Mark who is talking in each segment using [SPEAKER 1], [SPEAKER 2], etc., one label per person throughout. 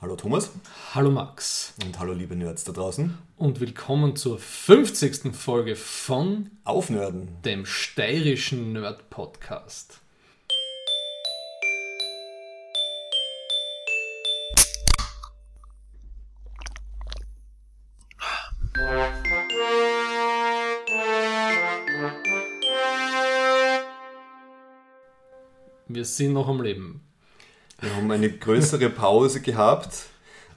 [SPEAKER 1] Hallo Thomas
[SPEAKER 2] Hallo Max
[SPEAKER 1] und hallo liebe Nerds da draußen.
[SPEAKER 2] und willkommen zur 50. Folge von
[SPEAKER 1] Aufnörden.
[SPEAKER 2] dem steirischen Nerd Podcast. Wir sind noch am Leben.
[SPEAKER 1] Wir haben eine größere Pause gehabt.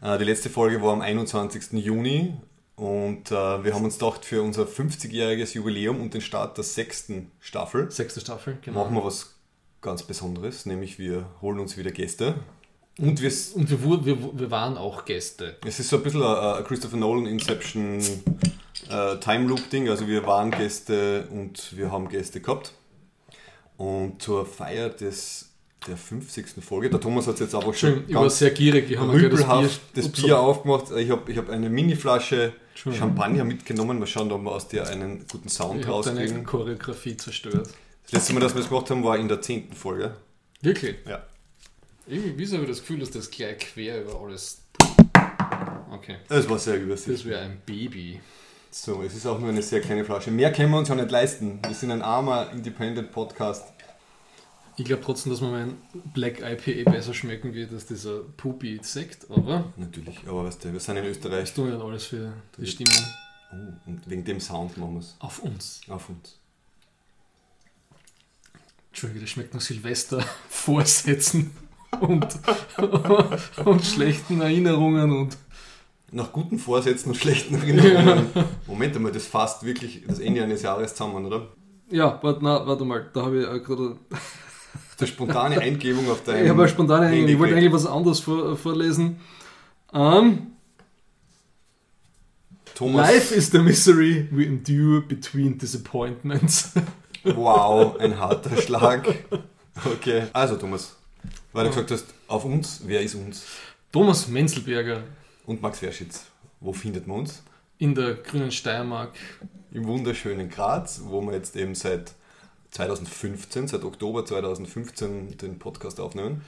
[SPEAKER 1] Äh, Die letzte Folge war am 21. Juni und äh, wir haben uns gedacht, für unser 50-jähriges Jubiläum und den Start der sechsten Staffel
[SPEAKER 2] Sechste Staffel, genau.
[SPEAKER 1] machen wir was ganz Besonderes, nämlich wir holen uns wieder Gäste. Und wir,
[SPEAKER 2] Und wir, wir, wir waren auch Gäste.
[SPEAKER 1] es ist so ein bisschen ein ein Christopher Nolan Inception äh, Time Loop Ding, also wir waren Gäste und wir haben Gäste gehabt. Und zur Feier des, der 50. Folge, der Thomas hat es jetzt aber schon
[SPEAKER 2] ich war sehr gierig. Ich habe mir gleich
[SPEAKER 1] rüpelhaft das Bier aufgemacht. Ich habe ich hab eine Mini-Flasche. Champagner mitgenommen. Mal schauen, ob wir aus dir einen guten Sound
[SPEAKER 2] Ich habe deine
[SPEAKER 1] rauskriegen.
[SPEAKER 2] Choreografie zerstört.
[SPEAKER 1] Das letzte Mal, dass wir das gemacht haben, war in der 10. Folge.
[SPEAKER 2] Wirklich?
[SPEAKER 1] Ja.
[SPEAKER 2] Irgendwie, habe ich das Gefühl, dass das gleich quer über alles. Okay.
[SPEAKER 1] Es war sehr
[SPEAKER 2] Das
[SPEAKER 1] übersichtlich.
[SPEAKER 2] wäre ein Baby.
[SPEAKER 1] So, es ist auch nur eine sehr kleine Flasche. Mehr können wir uns ja nicht leisten. Wir sind ein armer Independent Podcast.
[SPEAKER 2] Ich glaube trotzdem, dass mir mein Black IPA besser schmecken wird als dieser Pupi Sekt, aber
[SPEAKER 1] Natürlich, aber weißt du, wir sind in Österreich.
[SPEAKER 2] ich tue ja alles für die Stimmung
[SPEAKER 1] Oh, und wegen dem Sound machen wir es
[SPEAKER 2] auf uns.
[SPEAKER 1] auf uns.
[SPEAKER 2] Entschuldige, das schmeckt nach Silvester, Vorsätzen und, und schlechten Erinnerungen und
[SPEAKER 1] Nach guten Vorsätzen und schlechten Erinnerungen. Moment einmal, das fasst wirklich das Ende eines Jahres zusammen, oder?
[SPEAKER 2] ja, warte, na, warte mal, da habe ich gerade
[SPEAKER 1] Der spontane Eingebung auf deinem
[SPEAKER 2] Ich habe eine spontane.
[SPEAKER 1] Handy
[SPEAKER 2] Ich wollte eigentlich was anderes vor, vorlesen. Ähm,
[SPEAKER 1] Thomas.
[SPEAKER 2] Life is the misery we endure between disappointments.
[SPEAKER 1] Wow, ein harter Schlag. Okay. Also Thomas, weil du gesagt hast, auf uns, wer ist uns?
[SPEAKER 2] Thomas Menzelberger
[SPEAKER 1] Und Max Werschitz. Wo findet man uns?
[SPEAKER 2] in der grünen Steiermark.
[SPEAKER 1] Im wunderschönen Graz, wo wir jetzt eben seit 2015, seit Oktober 2015 den Podcast aufnehmen.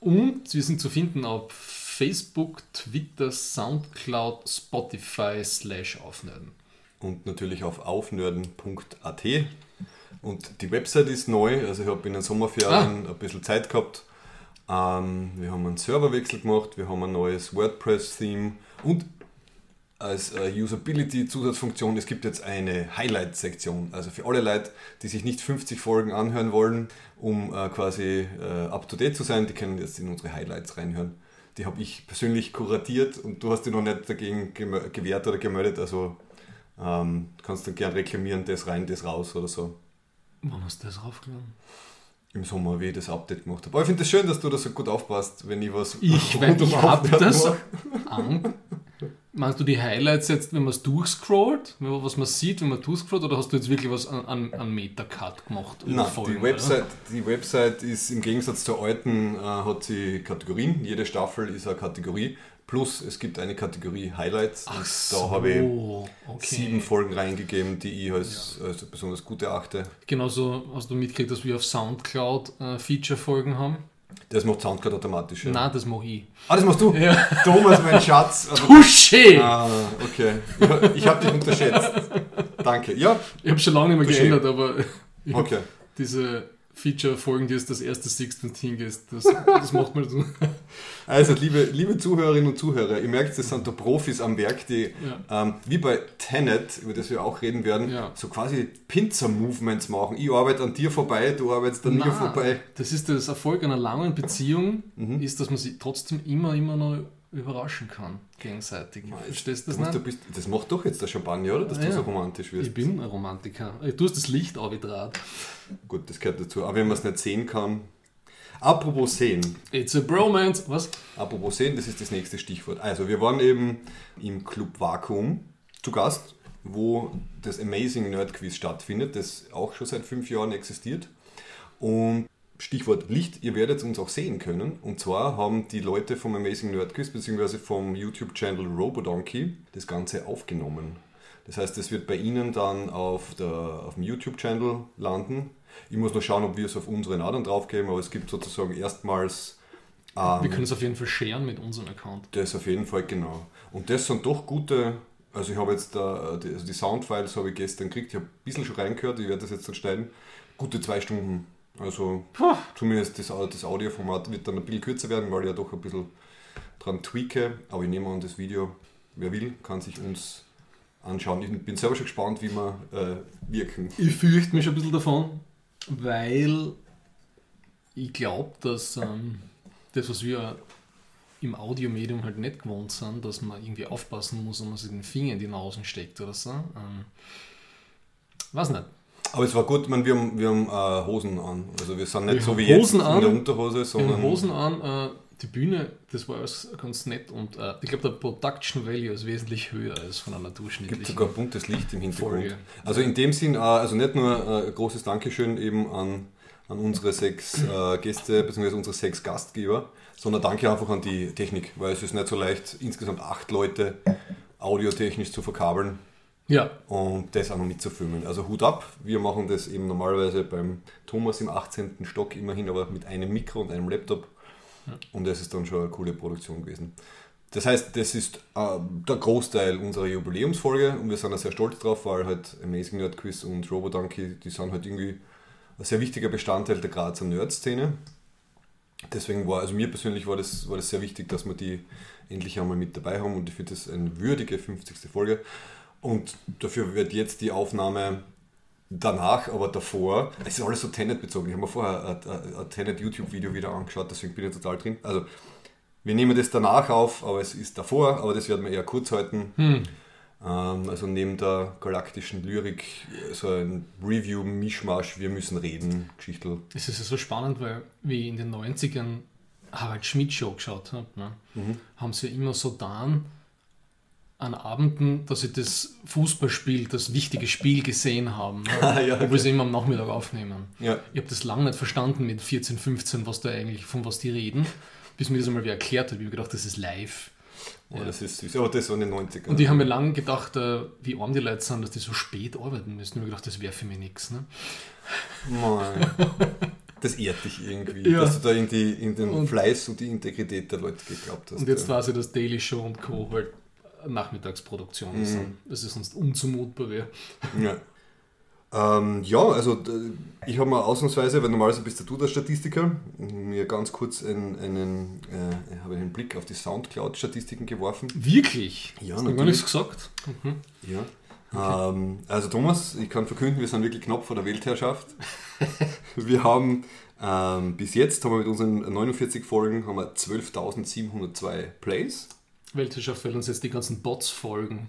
[SPEAKER 2] Und wir sind zu finden auf Facebook, Twitter, Soundcloud, Spotify slash aufnehmen.
[SPEAKER 1] Und natürlich auf aufnörden.at. Und die Website ist neu, also ich habe in den Sommerferien ein bisschen Zeit gehabt. Ähm, wir haben einen Serverwechsel gemacht, wir haben ein neues WordPress-Theme und als äh, Usability-Zusatzfunktion, es gibt jetzt eine Highlight-Sektion. Also für alle Leute, die sich nicht 50 Folgen anhören wollen, um äh, quasi äh, up-to-date zu sein, die können jetzt in unsere Highlights reinhören. Die habe ich persönlich kuratiert und du hast dich noch nicht dagegen gewehrt oder gemeldet, also ähm, kannst du gern reklamieren, das rein, das raus oder so.
[SPEAKER 2] Wann hast du das raufgeladen?
[SPEAKER 1] Im Sommer, wie ich das Update gemacht habe. Aber ich finde es das schön, dass du da so gut aufpasst, wenn ich was
[SPEAKER 2] Ich, weil ich habe das an. Meinst du die Highlights jetzt, wenn man es durchscrollt, was man sieht, wenn man durchscrollt, oder hast du jetzt wirklich was an, an, an Metacut gemacht?
[SPEAKER 1] Nein,
[SPEAKER 2] Folgen,
[SPEAKER 1] die Website, die Website ist im Gegensatz zur alten, äh, hat sie Kategorien. Jede Staffel ist eine Kategorie. Plus es gibt eine Kategorie Highlights.
[SPEAKER 2] Ach so,
[SPEAKER 1] da habe ich
[SPEAKER 2] okay.
[SPEAKER 1] sieben Folgen reingegeben, die ich als, als besonders gut erachte.
[SPEAKER 2] Genauso hast du mitgekriegt, dass wir auf Soundcloud äh, Feature-Folgen haben?
[SPEAKER 1] Das macht Soundcloud automatisch. Ja.
[SPEAKER 2] Nein, das mache ich.
[SPEAKER 1] Ah, das machst du?
[SPEAKER 2] Ja.
[SPEAKER 1] Thomas, mein Schatz. Also,
[SPEAKER 2] Touché!
[SPEAKER 1] ah, okay. Ja, Ich habe dich unterschätzt. Danke. Ja,
[SPEAKER 2] Ich habe schon lange nicht mehr
[SPEAKER 1] Touché.
[SPEAKER 2] geändert, aber
[SPEAKER 1] okay.
[SPEAKER 2] diese Feature-Folgen, die jetzt das erste Sixth hingehst, das, das macht man so.
[SPEAKER 1] Also, liebe, liebe Zuhörerinnen und Zuhörer, ihr merkt, das sind da Profis am Werk, die
[SPEAKER 2] Ja.
[SPEAKER 1] ähm, wie bei Tenet, über das wir auch reden werden,
[SPEAKER 2] Ja.
[SPEAKER 1] so quasi Pinzer-Movements machen. Ich arbeite an dir vorbei, du arbeitest an mir vorbei.
[SPEAKER 2] Das ist das Erfolg einer langen Beziehung,
[SPEAKER 1] Mhm.
[SPEAKER 2] ist, dass man sich trotzdem immer, immer noch überraschen kann, gegenseitig. Verstehst du das nicht?
[SPEAKER 1] bist, das macht doch jetzt der Champagner, oder? Dass
[SPEAKER 2] Ja,
[SPEAKER 1] du so romantisch wirst.
[SPEAKER 2] Ich bin ein Romantiker. Du hast das Licht aufgetragen.
[SPEAKER 1] Gut, das gehört dazu. Aber wenn man es nicht sehen kann. Apropos sehen.
[SPEAKER 2] It's a bromance. Was?
[SPEAKER 1] Apropos sehen, das ist das nächste Stichwort. Also, wir waren eben im Club Vakuum zu Gast, wo das Amazing Nerd Quiz stattfindet, das auch schon seit fünf Jahren existiert. Und Stichwort Licht, ihr werdet uns auch sehen können. Und zwar haben die Leute vom Amazing Nerd Quiz bzw. vom YouTube-Channel Robodonkey das Ganze aufgenommen. Das heißt, es wird bei Ihnen dann auf, der, auf dem YouTube-Channel landen. Ich muss noch schauen, ob wir es auf unseren Adern draufgeben, aber es gibt sozusagen erstmals
[SPEAKER 2] wir können es auf jeden Fall sharen mit unserem Account.
[SPEAKER 1] Das auf jeden Fall, genau. Und das sind doch gute, also ich habe jetzt da, die, also die Soundfiles habe ich gestern gekriegt, ich habe ein bisschen schon reingehört, ich werde das jetzt dann schneiden. Gute zwei Stunden. Also
[SPEAKER 2] Puh.
[SPEAKER 1] zumindest das, das Audioformat wird dann ein bisschen kürzer werden, weil ich ja doch ein bisschen dran tweake. Aber ich nehme an, das Video, wer will, kann sich uns anschauen. Ich bin selber schon gespannt, wie wir äh, wirken.
[SPEAKER 2] Ich fürchte mich schon ein bisschen davon, weil ich glaube, dass ähm, das, was wir im Audiomedium halt nicht gewohnt sind, dass man irgendwie aufpassen muss, wenn man sich den Finger in die Nase steckt oder so. Ähm, weiß nicht.
[SPEAKER 1] Aber es war gut, man, wir haben, wir haben äh, Hosen an. Also wir sind nicht
[SPEAKER 2] Wir
[SPEAKER 1] so wie
[SPEAKER 2] Hosen
[SPEAKER 1] jetzt
[SPEAKER 2] an.
[SPEAKER 1] in der Unterhose, sondern
[SPEAKER 2] Hosen an, äh, die Bühne, das war alles ganz nett und äh, ich glaube, der Production Value ist wesentlich höher als von einer
[SPEAKER 1] gibt
[SPEAKER 2] durchschnittlichen
[SPEAKER 1] sogar buntes Licht im Hintergrund.
[SPEAKER 2] Folge.
[SPEAKER 1] Also in dem Sinn, äh, also nicht nur äh, ein großes Dankeschön eben an, an unsere sechs äh, Gäste bzw. unsere sechs Gastgeber, sondern danke einfach an die Technik, weil es ist nicht so leicht, insgesamt acht Leute audiotechnisch zu verkabeln
[SPEAKER 2] Ja,
[SPEAKER 1] und das auch noch mitzufilmen. Also Hut ab, wir machen das eben normalerweise beim Thomas im 18. Stock immerhin, aber mit einem Mikro und einem Laptop. Und das ist dann schon eine coole Produktion gewesen. Das heißt, das ist äh, der Großteil unserer Jubiläumsfolge und wir sind da sehr stolz drauf, weil halt Amazing Nerd Quiz und Robodonkey, die sind halt irgendwie ein sehr wichtiger Bestandteil der Grazer Nerd-Szene. Deswegen war, also mir persönlich war das, war das sehr wichtig, dass wir die endlich einmal mit dabei haben und ich finde das eine würdige 50. Folge. Und dafür wird jetzt die Aufnahme danach, aber davor, es ist alles so Tenet bezogen. Ich habe mir vorher ein, ein, Tenet YouTube-Video wieder angeschaut, deswegen bin ich total drin. Also, wir nehmen das danach auf, aber es ist davor, aber das werden wir eher kurz halten.
[SPEAKER 2] Hm.
[SPEAKER 1] Ähm, also neben der galaktischen Lyrik so ein Review-Mischmasch, wir müssen reden, Geschichtel.
[SPEAKER 2] es ist ja so spannend, weil wie in den 90ern Harald Schmidt Show geschaut habe, ne, haben sie immer so dann an Abenden, dass sie das Fußballspiel, das wichtige Spiel gesehen haben,
[SPEAKER 1] Ah, ja,
[SPEAKER 2] obwohl sie immer am Nachmittag aufnehmen.
[SPEAKER 1] Ja,
[SPEAKER 2] Ich habe das lange nicht verstanden mit 14, 15, was da eigentlich, von was die reden, bis mir das einmal wer erklärt hat. Ich habe gedacht, das ist live.
[SPEAKER 1] oh, das ist süß. Aber das war in den 90ern.
[SPEAKER 2] Und ich habe mir lange gedacht, äh, wie arm die Leute sind, dass die so spät arbeiten müssen. Ich habe mir gedacht, das wäre für mich nichts. Ne?
[SPEAKER 1] Das ehrt dich irgendwie,
[SPEAKER 2] Ja.
[SPEAKER 1] dass du da in, die, in den
[SPEAKER 2] Und-
[SPEAKER 1] Fleiß und die Integrität der Leute geglaubt hast.
[SPEAKER 2] Und jetzt
[SPEAKER 1] ja.
[SPEAKER 2] weiß ich, dass Daily Show und Co. halt Nachmittagsproduktionen sind. Das ist sonst unzumutbar wäre.
[SPEAKER 1] Ja. Ähm, ja, also ich habe mal ausnahmsweise, weil normalerweise bist du der Statistiker, mir ganz kurz einen, einen, äh, ich habe einen Blick auf die Soundcloud-Statistiken geworfen.
[SPEAKER 2] Wirklich?
[SPEAKER 1] Ja,
[SPEAKER 2] Hast du gar
[SPEAKER 1] natürlich.
[SPEAKER 2] nichts gesagt? Mhm.
[SPEAKER 1] Ja. Ähm, also Thomas, ich kann verkünden, wir sind wirklich knapp vor der Weltherrschaft. wir haben ähm, bis jetzt haben wir mit unseren 49 Folgen haben wir 12.702 Plays.
[SPEAKER 2] Weltherrschaft, weil uns jetzt die ganzen Bots folgen.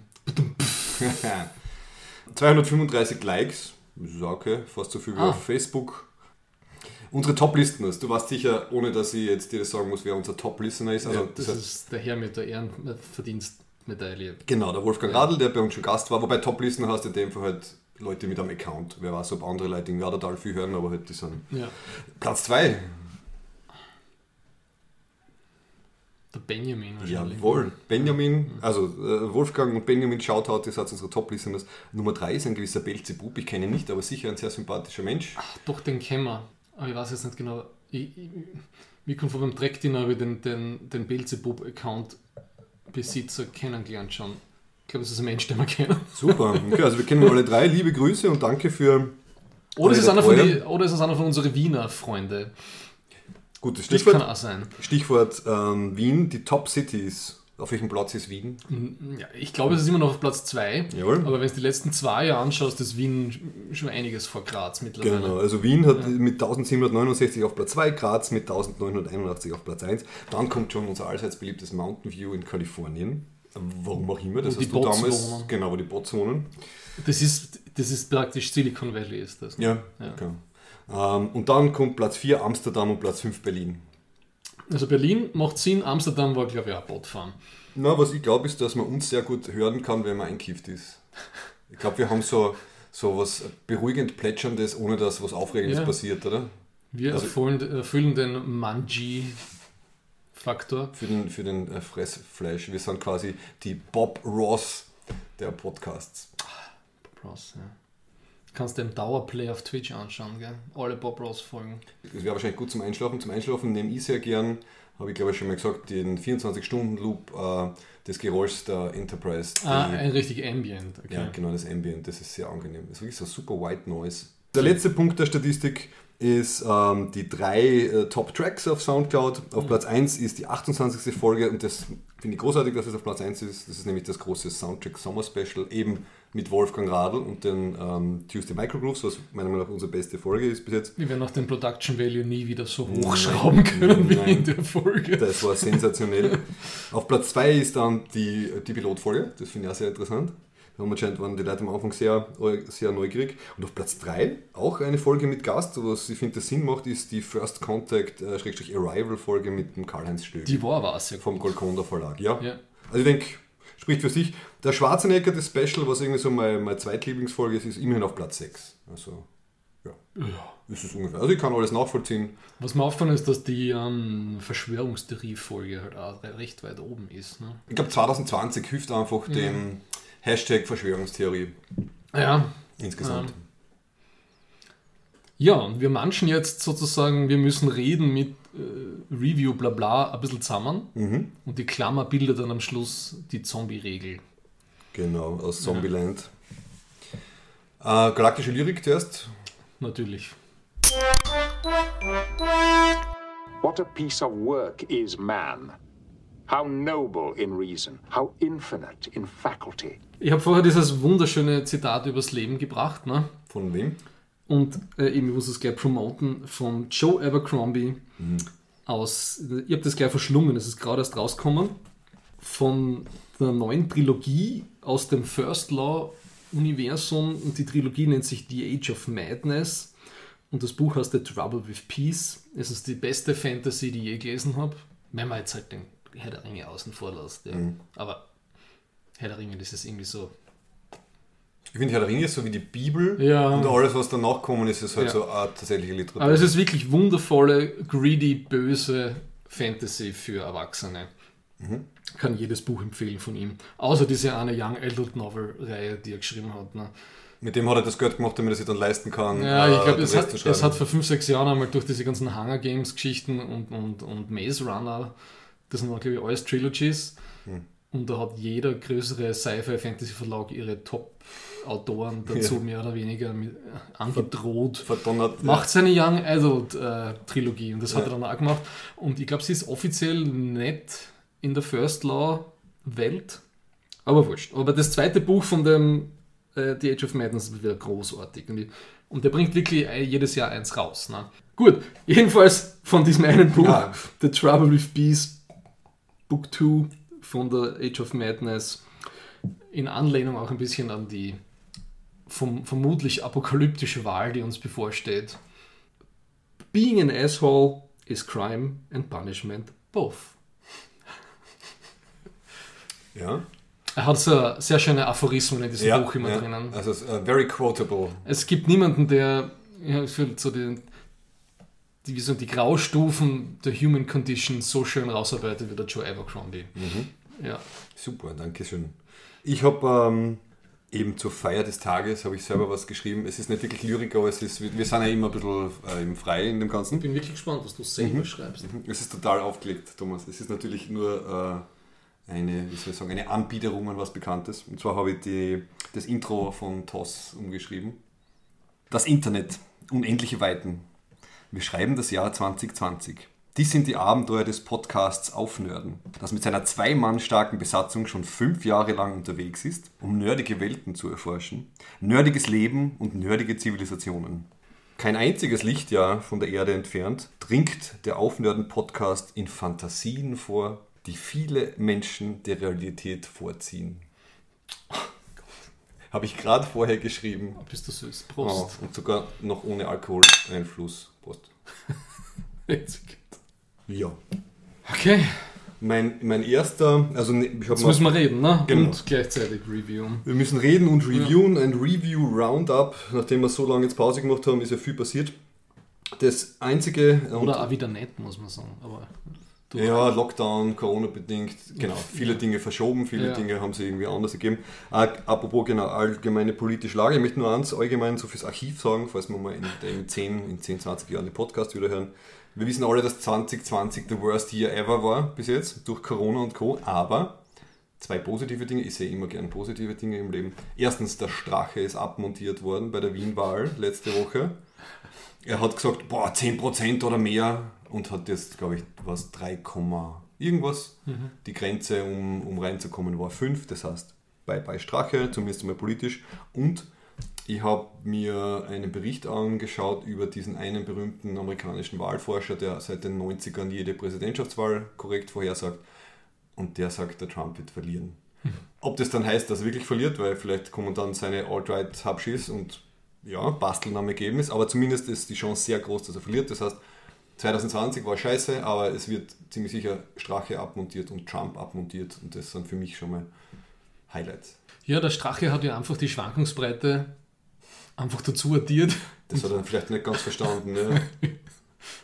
[SPEAKER 1] 235 Likes, das ist okay, fast so viel wie
[SPEAKER 2] Ah.
[SPEAKER 1] auf Facebook. Unsere Top-Listen, du weißt sicher, ohne dass ich jetzt dir das sagen muss, wer unser Top-Listener ist. Also,
[SPEAKER 2] ja, das
[SPEAKER 1] das heißt,
[SPEAKER 2] ist der Herr mit der Ehrenverdienstmedaille.
[SPEAKER 1] genau, der Wolfgang Radl, der bei uns schon Gast war, wobei Top-Listener hast du in dem Fall halt Leute mit einem Account. Wer weiß, ob andere Leute in total viel hören, aber halt die sind.
[SPEAKER 2] Ja.
[SPEAKER 1] Platz 2,
[SPEAKER 2] Der Benjamin wahrscheinlich.
[SPEAKER 1] jawohl, Benjamin, also äh, Wolfgang und Benjamin, Shoutout, ihr seid unsere Top-Listeners. Nummer 3 ist ein gewisser Belzebub, ich kenne ihn nicht, aber sicher ein sehr sympathischer Mensch.
[SPEAKER 2] Ach, doch, den kennen wir. Aber ich weiß jetzt nicht genau. Ich, ich, mir kommt vor beim Dreckdiener habe ich den, den, den Belzebub-Account-Besitzer kennengelernt schon. Ich glaube, das ist ein Mensch, den wir kennen.
[SPEAKER 1] Super, okay, also wir kennen alle drei, liebe Grüße und danke für
[SPEAKER 2] Oder ist, es einer von die, oder ist es einer von unseren Wiener Freunde?
[SPEAKER 1] Gutes
[SPEAKER 2] Das
[SPEAKER 1] Stichwort.
[SPEAKER 2] kann auch sein.
[SPEAKER 1] Stichwort ähm, Wien, die Top Cities. Auf welchem Platz ist Wien?
[SPEAKER 2] Ja, ich glaube, es ist immer noch auf Platz 2.
[SPEAKER 1] Jawohl.
[SPEAKER 2] Aber wenn du die letzten zwei Jahre anschaust, ist Wien schon einiges vor Graz mittlerweile.
[SPEAKER 1] Genau, also Wien hat mit 1769 auf Platz 2, Graz mit 1981 auf Platz 1. Dann kommt schon unser allseits beliebtes Mountain View in Kalifornien. Warum auch immer, das
[SPEAKER 2] Wo
[SPEAKER 1] hast
[SPEAKER 2] die
[SPEAKER 1] du
[SPEAKER 2] Bots
[SPEAKER 1] damals,
[SPEAKER 2] wohnen.
[SPEAKER 1] genau, wo die Bots wohnen.
[SPEAKER 2] Das, ist, das ist praktisch Silicon Valley, ist das. ne?
[SPEAKER 1] Ja,
[SPEAKER 2] Ja.
[SPEAKER 1] genau. Ähm, und dann kommt Platz 4 Amsterdam und Platz 5 Berlin.
[SPEAKER 2] Also Berlin macht Sinn, Amsterdam war, glaube ich, auch Botfahren.
[SPEAKER 1] Na, was ich glaube, ist, dass man uns sehr gut hören kann, wenn man einkifft ist. Ich glaube, wir haben so, so was beruhigend Plätscherndes, ohne dass was Aufregendes
[SPEAKER 2] Ja.
[SPEAKER 1] passiert, oder?
[SPEAKER 2] Wir
[SPEAKER 1] Also-
[SPEAKER 2] erfüllen, erfüllen den Manji-Faktor.
[SPEAKER 1] Für den, für den äh, Fressfleisch. Wir sind quasi die Bob Ross der Podcasts.
[SPEAKER 2] Ross, ja. Kannst du im Dauerplay auf Twitch anschauen, gell? Alle Bob Ross Folgen.
[SPEAKER 1] Das wäre wahrscheinlich gut zum Einschlafen. Zum Einschlafen nehme ich sehr gern habe ich glaube ich schon mal gesagt, den 24-Stunden-Loop äh, des Geräuschs der Enterprise.
[SPEAKER 2] Ah, ein richtig Ambient. Okay.
[SPEAKER 1] ja, genau, das Ambient, das ist sehr angenehm. Das ist wirklich so super White Noise. Der letzte Punkt der Statistik ist ähm, die drei äh, Top Tracks auf Soundcloud. Auf Platz 1 ist die 28. Folge und das finde ich großartig, dass es auf Platz 1 ist. Das ist nämlich das große Soundtrack Sommer Special, eben mit Wolfgang Radl und den ähm, Tuesday Microgrooves, was meiner Meinung nach unsere beste Folge ist bis jetzt.
[SPEAKER 2] Wir werden auch den Production Value nie wieder so hochschrauben können wie
[SPEAKER 1] Nein.
[SPEAKER 2] in der Folge.
[SPEAKER 1] Das war sensationell. Auf Platz 2 ist dann die, die Pilotfolge. Das finde ich auch sehr interessant. Haben anscheinend waren die Leute am Anfang sehr, sehr neugierig. Und auf Platz 3 auch eine Folge mit Gast, was ich finde, das Sinn macht, ist die First Contact äh, Schrägstrich Arrival Folge mit dem Karl-Heinz Stöger
[SPEAKER 2] Die war aber auch sehr
[SPEAKER 1] vom Golconda Verlag. Ja.
[SPEAKER 2] Ja.
[SPEAKER 1] Also ich denke, spricht für sich. Der Schwarzenegger, das Special, was irgendwie so meine, meine Zweitlieblingsfolge ist, ist immerhin auf Platz 6. Also, ja. Das ist ungefähr. Also ich kann alles nachvollziehen.
[SPEAKER 2] Was mir auffällt, ist, dass die ähm, Verschwörungstheorie-Folge halt auch recht weit oben ist. Ne?
[SPEAKER 1] Ich glaube 2020 hilft einfach dem Hashtag Verschwörungstheorie
[SPEAKER 2] Ja.
[SPEAKER 1] insgesamt.
[SPEAKER 2] Ja, und wir manchen jetzt sozusagen, wir müssen reden mit äh, Review bla bla ein bisschen zusammen.
[SPEAKER 1] Mhm.
[SPEAKER 2] Und die Klammer bildet dann am Schluss die Zombie-Regel.
[SPEAKER 1] Genau, aus Zombieland. Äh, galaktische Lyrik zuerst.
[SPEAKER 2] Natürlich.
[SPEAKER 3] What a piece of work is man. How noble in reason, how infinite in faculty.
[SPEAKER 2] Ich habe vorher dieses wunderschöne Zitat übers Leben gebracht. Ne?
[SPEAKER 1] Von wem?
[SPEAKER 2] Und äh, ich muss es gleich promoten, von Joe Abercrombie aus, ich habe das gleich verschlungen, es ist gerade erst rausgekommen, von der neuen Trilogie aus dem First Law Universum und die Trilogie nennt sich The Age of Madness und das Buch heißt The Trouble with Peace. Es ist die beste Fantasy, die ich je gelesen habe, wenn man jetzt halt den Herr der Ringe außen vor lässt. Ja. Aber Herr der Ringe, das ist irgendwie so
[SPEAKER 1] Ich finde, Herr der Ringe ist so wie die Bibel.
[SPEAKER 2] Ja.
[SPEAKER 1] Und alles, was danach kommen ist, ist halt
[SPEAKER 2] Ja.
[SPEAKER 1] so eine tatsächliche Literatur.
[SPEAKER 2] Aber es ist wirklich wundervolle, greedy, böse Fantasy für Erwachsene. Kann jedes Buch empfehlen von ihm. Außer diese eine Young Adult Novel-Reihe, die er geschrieben hat. Ne?
[SPEAKER 1] Mit dem hat er das Geld gemacht, damit er sich dann leisten kann.
[SPEAKER 2] Ja,
[SPEAKER 1] äh,
[SPEAKER 2] ich glaube,
[SPEAKER 1] den
[SPEAKER 2] es, hat- es hat vor fünf, sechs Jahren einmal durch diese ganzen Hunger Games-Geschichten und, und, und Maze Runner, das sind, glaube ich, alles Trilogies.
[SPEAKER 1] Hm.
[SPEAKER 2] Und da hat jeder größere Sci-Fi-Fantasy-Verlag ihre Top-Autoren dazu
[SPEAKER 1] Ja.
[SPEAKER 2] mehr oder weniger mit, äh, angedroht.
[SPEAKER 1] verdonnert.
[SPEAKER 2] macht seine Young Adult äh, Trilogie und das hat er dann auch gemacht. Und ich glaube, sie ist offiziell nicht in der First Law Welt, aber wurscht. Aber das zweite Buch von dem äh, The Age of Madness ist wieder großartig. Und, ich, und der bringt wirklich äh, jedes Jahr eins raus. Ne? Gut, jedenfalls von diesem einen Buch,
[SPEAKER 1] Ja.
[SPEAKER 2] The Trouble with Bees, Book 2 von der Age of Madness, in Anlehnung auch ein bisschen an die vom, vermutlich apokalyptische Wahl, die uns bevorsteht. Being an asshole is crime and punishment both.
[SPEAKER 1] Ja,
[SPEAKER 2] Er hat so sehr schöne Aphorismen in diesem
[SPEAKER 1] ja,
[SPEAKER 2] Buch immer
[SPEAKER 1] ja.
[SPEAKER 2] drinnen.
[SPEAKER 1] Also äh, very quotable.
[SPEAKER 2] Es gibt niemanden, der ja, für so die, die, wie so die Graustufen der Human Condition so schön rausarbeitet wie der Joe Abercrombie.
[SPEAKER 1] Mhm.
[SPEAKER 2] Ja.
[SPEAKER 1] Super, danke schön. Ich habe ähm, eben zur Feier des Tages habe ich selber was geschrieben. Es ist nicht wirklich Lyrik, aber es ist, wir sind ja immer ein bisschen äh, im frei in dem Ganzen.
[SPEAKER 2] Ich bin wirklich gespannt, was du selber schreibst.
[SPEAKER 1] Es ist total aufgelegt, Thomas. Es ist natürlich nur äh, eine, wie soll ich sagen, eine Anbiederung an was Bekanntes. Und zwar habe ich die, das Intro von TOS umgeschrieben. Das Internet, unendliche Weiten. Wir schreiben das Jahr 2020. Dies sind die Abenteuer des Podcasts Aufnörden, das mit seiner zwei Mann starken Besatzung schon fünf Jahre lang unterwegs ist, um nerdige Welten zu erforschen, nerdiges Leben und nerdige Zivilisationen. Kein einziges Lichtjahr von der Erde entfernt dringt der Aufnörden-Podcast in Fantasien vor, die viele Menschen der Realität vorziehen. Habe ich gerade vorher geschrieben.
[SPEAKER 2] Bist du süß?
[SPEAKER 1] Oh,
[SPEAKER 2] Prost.
[SPEAKER 1] und sogar noch ohne Alkoholeinfluss. Prost. Ja.
[SPEAKER 2] Okay,
[SPEAKER 1] Mein, mein erster, also ne, ich habe
[SPEAKER 2] jetzt müssen wir reden, ne?
[SPEAKER 1] Genau.
[SPEAKER 2] Und gleichzeitig reviewen.
[SPEAKER 1] Wir müssen reden und reviewen. Ein Review-Roundup. Nachdem wir so lange jetzt Pause gemacht haben, ist ja viel passiert. Das einzige. und-
[SPEAKER 2] Oder auch wieder nett, muss man sagen. Aber
[SPEAKER 1] Ja, Lockdown, Corona-bedingt, genau. Viele Dinge verschoben, viele
[SPEAKER 2] Ja.
[SPEAKER 1] Dinge haben sich irgendwie anders gegeben. Äh, apropos, genau, allgemeine politische Lage. Ich möchte nur eins allgemein so fürs Archiv sagen, falls wir mal in, in, 10, in 10, 20 Jahren den Podcast wieder hören. Wir wissen alle, dass 2020 the worst year ever war bis jetzt, durch Corona und Co. Aber zwei positive Dinge, ich sehe immer gern positive Dinge im Leben. Erstens, der Strache ist abmontiert worden bei der Wien-Wahl letzte Woche. Er hat gesagt, boah, 10% oder mehr und hat jetzt, glaube ich, was 3, irgendwas. Mhm. Die Grenze, um, um reinzukommen, war 5. Das heißt, bei, bei Strache, zumindest mal politisch. Und ich habe mir einen Bericht angeschaut über diesen einen berühmten amerikanischen Wahlforscher, der seit den 90ern jede Präsidentschaftswahl korrekt vorhersagt. Und der sagt, der Trump wird verlieren. Hm. Ob das dann heißt, dass er wirklich verliert, weil vielleicht kommen dann seine Alt-Right-Hubschis und ja, basteln am Ergebnis, aber zumindest ist die Chance sehr groß, dass er verliert. Das heißt, 2020 war scheiße, aber es wird ziemlich sicher Strache abmontiert und Trump abmontiert und das sind für mich schon mal Highlights.
[SPEAKER 2] Ja, der Strache hat ja einfach die Schwankungsbreite einfach dazu addiert.
[SPEAKER 1] Das hat er vielleicht nicht ganz verstanden. Ne?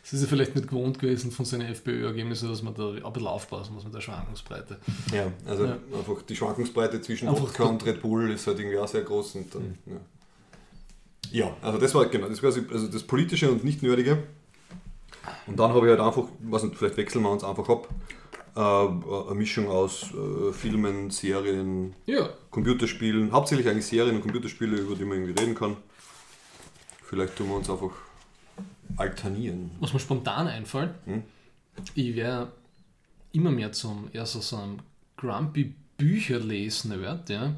[SPEAKER 2] Das ist ja vielleicht nicht gewohnt gewesen von seinen FPÖ-Ergebnissen, dass man da ein bisschen aufpassen muss mit der Schwankungsbreite.
[SPEAKER 1] Ja, also ja. einfach die Schwankungsbreite zwischen einfach Wodka und Red Bull ist halt irgendwie auch sehr groß. Und dann, mhm. ja. ja. also das war genau, das war also das Politische und nicht Nerdige. Und dann habe ich halt einfach, was nicht, vielleicht wechseln wir uns einfach ab, eine Mischung aus äh, Filmen, Serien,
[SPEAKER 2] ja.
[SPEAKER 1] Computerspielen, hauptsächlich eigentlich Serien und Computerspiele, über die man irgendwie reden kann. Vielleicht tun wir uns einfach alternieren.
[SPEAKER 2] Was mir spontan einfällt, hm? ich wäre immer mehr zum eher so, so einem grumpy Bücherlesen-Nerd, ja,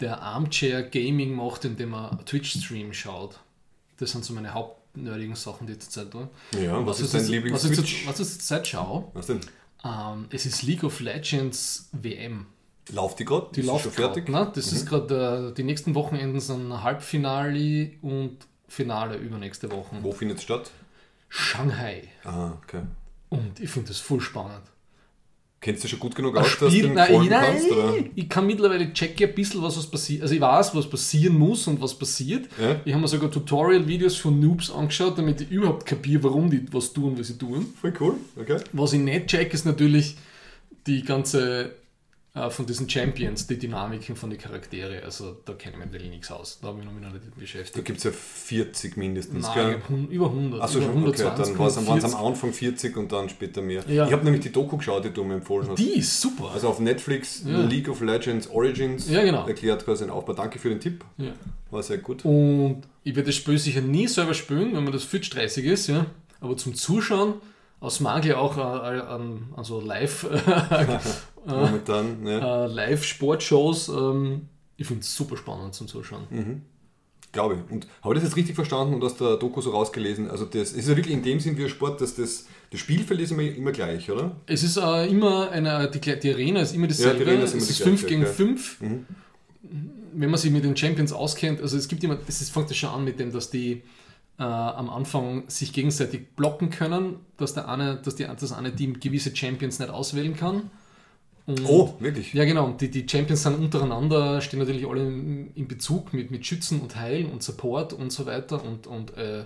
[SPEAKER 2] der Armchair Gaming macht, indem er Twitch-Stream schaut. Das sind so meine hauptnerdigen Sachen, die zur Zeit tun.
[SPEAKER 1] Ja, was, was ist dein lieblings
[SPEAKER 2] was, ich was ich zurzeit schaue?
[SPEAKER 1] Was denn?
[SPEAKER 2] Ähm, es ist League of Legends WM.
[SPEAKER 1] Lauft die gerade?
[SPEAKER 2] Die läuft schon fertig? Grad, ne? Das mhm. ist gerade, äh, die nächsten Wochenenden sind Halbfinale und Finale übernächste Woche.
[SPEAKER 1] Wo findet es statt?
[SPEAKER 2] Shanghai.
[SPEAKER 1] Ah, okay.
[SPEAKER 2] Und ich finde das voll spannend.
[SPEAKER 1] Kennst du schon gut genug aus, dass du nein,
[SPEAKER 2] nein, kannst? Oder? Ich kann mittlerweile checken ein bisschen, was, was passiert. Also ich weiß, was passieren muss und was passiert. Ja? Ich habe mir sogar Tutorial-Videos von Noobs angeschaut, damit ich überhaupt kapiere, warum die was tun, was sie tun.
[SPEAKER 1] Voll cool, okay.
[SPEAKER 2] Was ich nicht check, ist natürlich die ganze äh, von diesen Champions, die Dynamiken von den Charaktere. Also da kenne ich mir natürlich nichts aus. Da habe ich mich noch nicht beschäftigt.
[SPEAKER 1] Da gibt es ja 40 mindestens,
[SPEAKER 2] Nein, gell? über 100.
[SPEAKER 1] Achso, schon, 120, okay. Dann waren es am Anfang 40 und dann später mehr.
[SPEAKER 2] Ja.
[SPEAKER 1] Ich habe nämlich die Doku geschaut, die du mir empfohlen hast.
[SPEAKER 2] Die ist super.
[SPEAKER 1] Also auf Netflix ja. League of Legends Origins
[SPEAKER 2] ja, genau.
[SPEAKER 1] erklärt quasi den Aufbau. Danke für den Tipp.
[SPEAKER 2] Ja.
[SPEAKER 1] War sehr gut.
[SPEAKER 2] Und ich werde das Spiel sicher nie selber spielen, wenn man das 40 ist, ja. Aber zum Zuschauen aus Mangel auch äh, an, also live
[SPEAKER 1] Momentan, ja.
[SPEAKER 2] äh, Live-Sportshows. Ähm, ich finde es super spannend zum Zuschauen.
[SPEAKER 1] Mhm. Glaube ich. Und habe ich das jetzt richtig verstanden und aus der Doku so rausgelesen? Also das ist ja wirklich in dem Sinn wie ein Sport, dass das, das Spielfeld ist immer, immer gleich, oder?
[SPEAKER 2] Es ist äh, immer eine, die, die, Arena ist immer dasselbe. Ja, ist immer es ist 5 gegen 5. Mhm. Wenn man sich mit den Champions auskennt, also es gibt immer, es fängt ja schon an mit dem, dass die äh, am Anfang sich gegenseitig blocken können, dass, der eine, dass die, das eine Team gewisse Champions nicht auswählen kann.
[SPEAKER 1] Und, oh, wirklich?
[SPEAKER 2] Ja, genau. Und die, die Champions sind untereinander, stehen natürlich alle in, in Bezug mit, mit Schützen und Heil und Support und so weiter und, und äh, äh,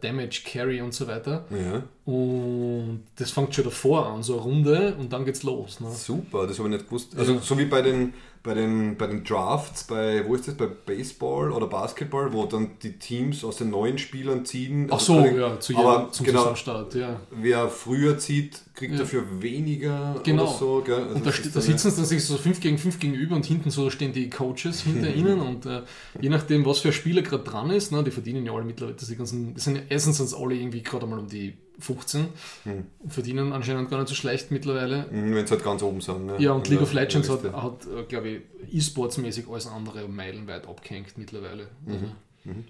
[SPEAKER 2] Damage, Carry und so weiter.
[SPEAKER 1] Ja.
[SPEAKER 2] Und das fängt schon davor an, so eine Runde und dann geht's los. Ne?
[SPEAKER 1] Super, das habe ich nicht gewusst. Also ja. so wie bei den bei den, bei den Drafts, bei, wo ist das, bei Baseball oder Basketball, wo dann die Teams aus den neuen Spielern ziehen.
[SPEAKER 2] Ach also so, ja, zu jedem, aber zum genau, Saisonstart, ja.
[SPEAKER 1] Wer früher zieht, kriegt ja. dafür weniger
[SPEAKER 2] genau.
[SPEAKER 1] so. Gell?
[SPEAKER 2] Also und da, da sitzen sie dann sich so 5 gegen 5 gegenüber und hinten so stehen die Coaches hinter ihnen und äh, je nachdem, was für ein Spieler gerade dran ist, ne, die verdienen ja alle mittlerweile, das, die ganzen, das sind, erstens sind alle irgendwie gerade einmal um die 15. Hm. Verdienen anscheinend gar nicht so schlecht mittlerweile.
[SPEAKER 1] Hm, Wenn sie halt ganz oben sind. Ne?
[SPEAKER 2] Ja, und League of Legends hat, hat äh, glaube ich, E-Sports-mäßig alles andere meilenweit abgehängt mittlerweile. Also, mhm.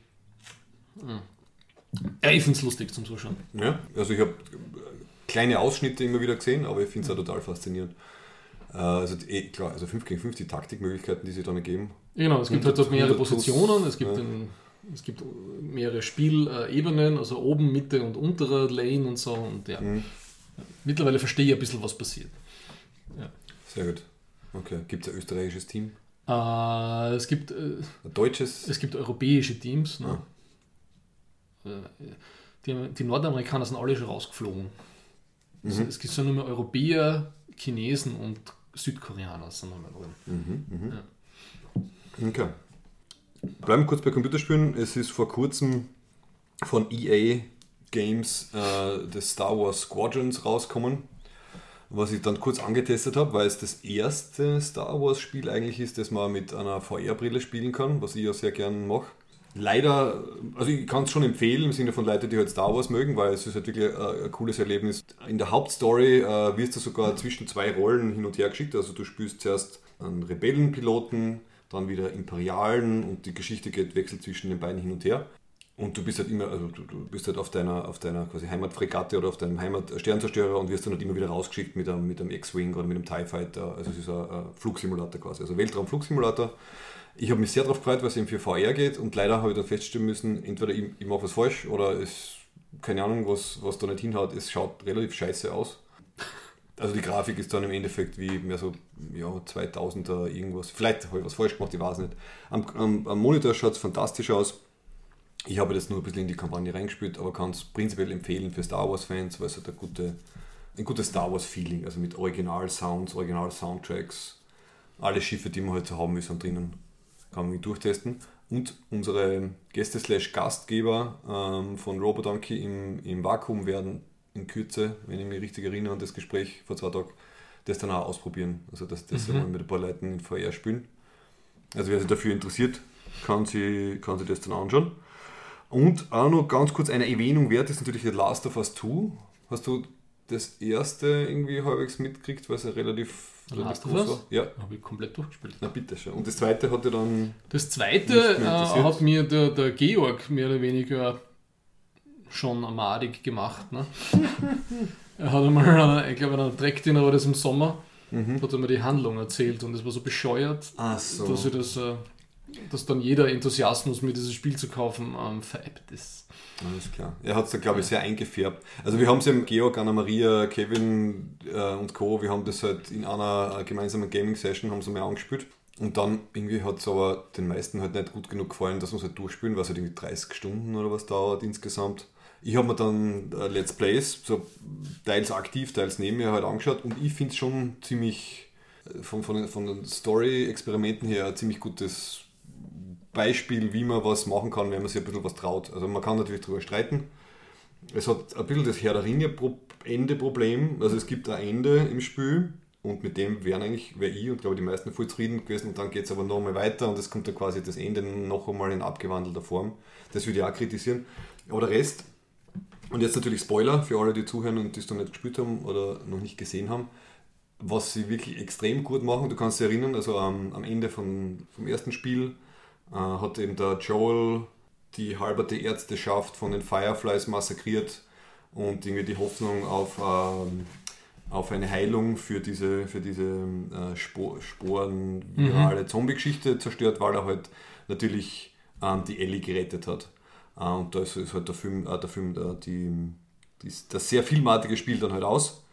[SPEAKER 2] Mhm. Ja, ich finde es lustig zum Zuschauen.
[SPEAKER 1] Ja, also ich habe kleine Ausschnitte immer wieder gesehen, aber ich finde es auch total faszinierend. Äh, also eh, klar, also 5 gegen 5 die Taktikmöglichkeiten, die sie dann geben.
[SPEAKER 2] Genau, es gibt halt dort mehrere Positionen, es gibt ja. den es gibt mehrere Spielebenen, also oben, Mitte und untere Lane und so. Und ja, mhm. mittlerweile verstehe ich ein bisschen, was passiert. Ja.
[SPEAKER 1] Sehr gut. Okay. Gibt es ein österreichisches Team?
[SPEAKER 2] Äh, es gibt äh,
[SPEAKER 1] ein deutsches.
[SPEAKER 2] Es gibt europäische Teams. Ne? Ah. Äh, die, die, Nordamerikaner sind alle schon rausgeflogen. Mhm. Es, es, gibt so nur mehr Europäer, Chinesen und Südkoreaner sind noch drin.
[SPEAKER 1] Mhm, mhm. Ja. Okay. Bleiben wir kurz bei Computerspielen. Es ist vor kurzem von EA Games äh, des Star Wars Squadrons rauskommen, was ich dann kurz angetestet habe, weil es das erste Star Wars Spiel eigentlich ist, das man mit einer VR-Brille spielen kann, was ich ja sehr gern mache. Leider, also ich kann es schon empfehlen im Sinne von Leuten, die halt Star Wars mögen, weil es ist halt wirklich ein, ein cooles Erlebnis. In der Hauptstory äh, wirst du sogar zwischen zwei Rollen hin und her geschickt. Also du spielst zuerst einen Rebellenpiloten, dann wieder Imperialen und die Geschichte geht wechselt zwischen den beiden hin und her. Und du bist halt immer, also du, bist halt auf deiner, auf deiner quasi Heimatfregatte oder auf deinem Heimatsternzerstörer und wirst dann halt immer wieder rausgeschickt mit einem, mit einem X-Wing oder mit einem TIE Fighter. Also es ist ein, Flugsimulator quasi, also Weltraumflugsimulator. Ich habe mich sehr darauf gefreut, was eben für VR geht und leider habe ich dann feststellen müssen, entweder ich, ich mache was falsch oder es, keine Ahnung, was, was da nicht hinhaut, es schaut relativ scheiße aus. Also die Grafik ist dann im Endeffekt wie mehr so ja, 2000er irgendwas. Vielleicht habe ich was falsch gemacht, ich weiß nicht. Am, am, am Monitor schaut es fantastisch aus ich habe das nur ein bisschen in die Kampagne reingespielt, aber kann es prinzipiell empfehlen für Star Wars-Fans, weil es hat eine gute, ein gutes Star Wars-Feeling, also mit Original-Sounds, Original-Soundtracks, alle Schiffe, die man halt so haben will, sind drinnen. Kann man durchtesten. Und unsere Gäste-Gastgeber ähm, von Robodonkey im, im Vakuum werden in Kürze, wenn ich mich richtig erinnere an das Gespräch vor zwei Tagen, das dann auch ausprobieren. Also das, das mhm. mit ein paar Leuten in VR spielen. Also wer sich dafür interessiert, kann sich, kann sich das dann anschauen. Und auch noch ganz kurz eine Erwähnung wert ist natürlich The Last of Us 2. Hast du das erste irgendwie halbwegs mitgekriegt, weil es ja relativ,
[SPEAKER 2] relativ groß war? Ja. Habe ich komplett durchgespielt.
[SPEAKER 1] Na bitte schon. Und das zweite hatte dann.
[SPEAKER 2] Das zweite äh, hat mir der, der Georg mehr oder weniger schon madig gemacht. Ne? er hat einmal, ich glaube, in einer Trackdinner war das im Sommer, mhm. hat er mir die Handlung erzählt und es war so bescheuert,
[SPEAKER 1] so.
[SPEAKER 2] dass ich das. Äh, dass dann jeder Enthusiasmus, mir dieses Spiel zu kaufen, ähm, veräppt ist.
[SPEAKER 1] Alles klar. Er hat es da, glaube ich, sehr eingefärbt. Also wir haben es ja Georg, Anna-Maria, Kevin äh, und Co., wir haben das halt in einer äh, gemeinsamen Gaming-Session haben sie mal angespielt. Und dann irgendwie hat es aber den meisten halt nicht gut genug gefallen, dass wir es halt durchspielen, weil es halt irgendwie 30 Stunden oder was dauert insgesamt. Ich habe mir dann äh, Let's Plays, so teils aktiv, teils neben mir halt angeschaut und ich finde es schon ziemlich äh, von, von, von den Story-Experimenten her ein ziemlich gutes Beispiel, wie man was machen kann, wenn man sich ein bisschen was traut. Also man kann natürlich darüber streiten. Es hat ein bisschen das Herr der Ringe Ende-Problem. Also es gibt ein Ende im Spiel und mit dem wären eigentlich, wäre ich und glaube die meisten voll zufrieden gewesen und dann geht es aber noch mal weiter und es kommt dann quasi das Ende noch einmal in abgewandelter Form. Das würde ich auch kritisieren. Aber der Rest, und jetzt natürlich Spoiler für alle, die zuhören und die es noch nicht gespielt haben oder noch nicht gesehen haben, was sie wirklich extrem gut machen, du kannst dich erinnern, also am, am Ende von, vom ersten Spiel äh, hat eben der Joel die halberte Ärzteschaft von den Fireflies massakriert und irgendwie die Hoffnung auf, ähm, auf eine Heilung für diese, für diese äh, Spor sporenvirale mhm. Zombie-Geschichte zerstört, weil er halt natürlich ähm, die Ellie gerettet hat. Äh, und da ist, ist, halt der Film, äh, der Film äh, die, die, das sehr filmartige Spiel dann halt aus.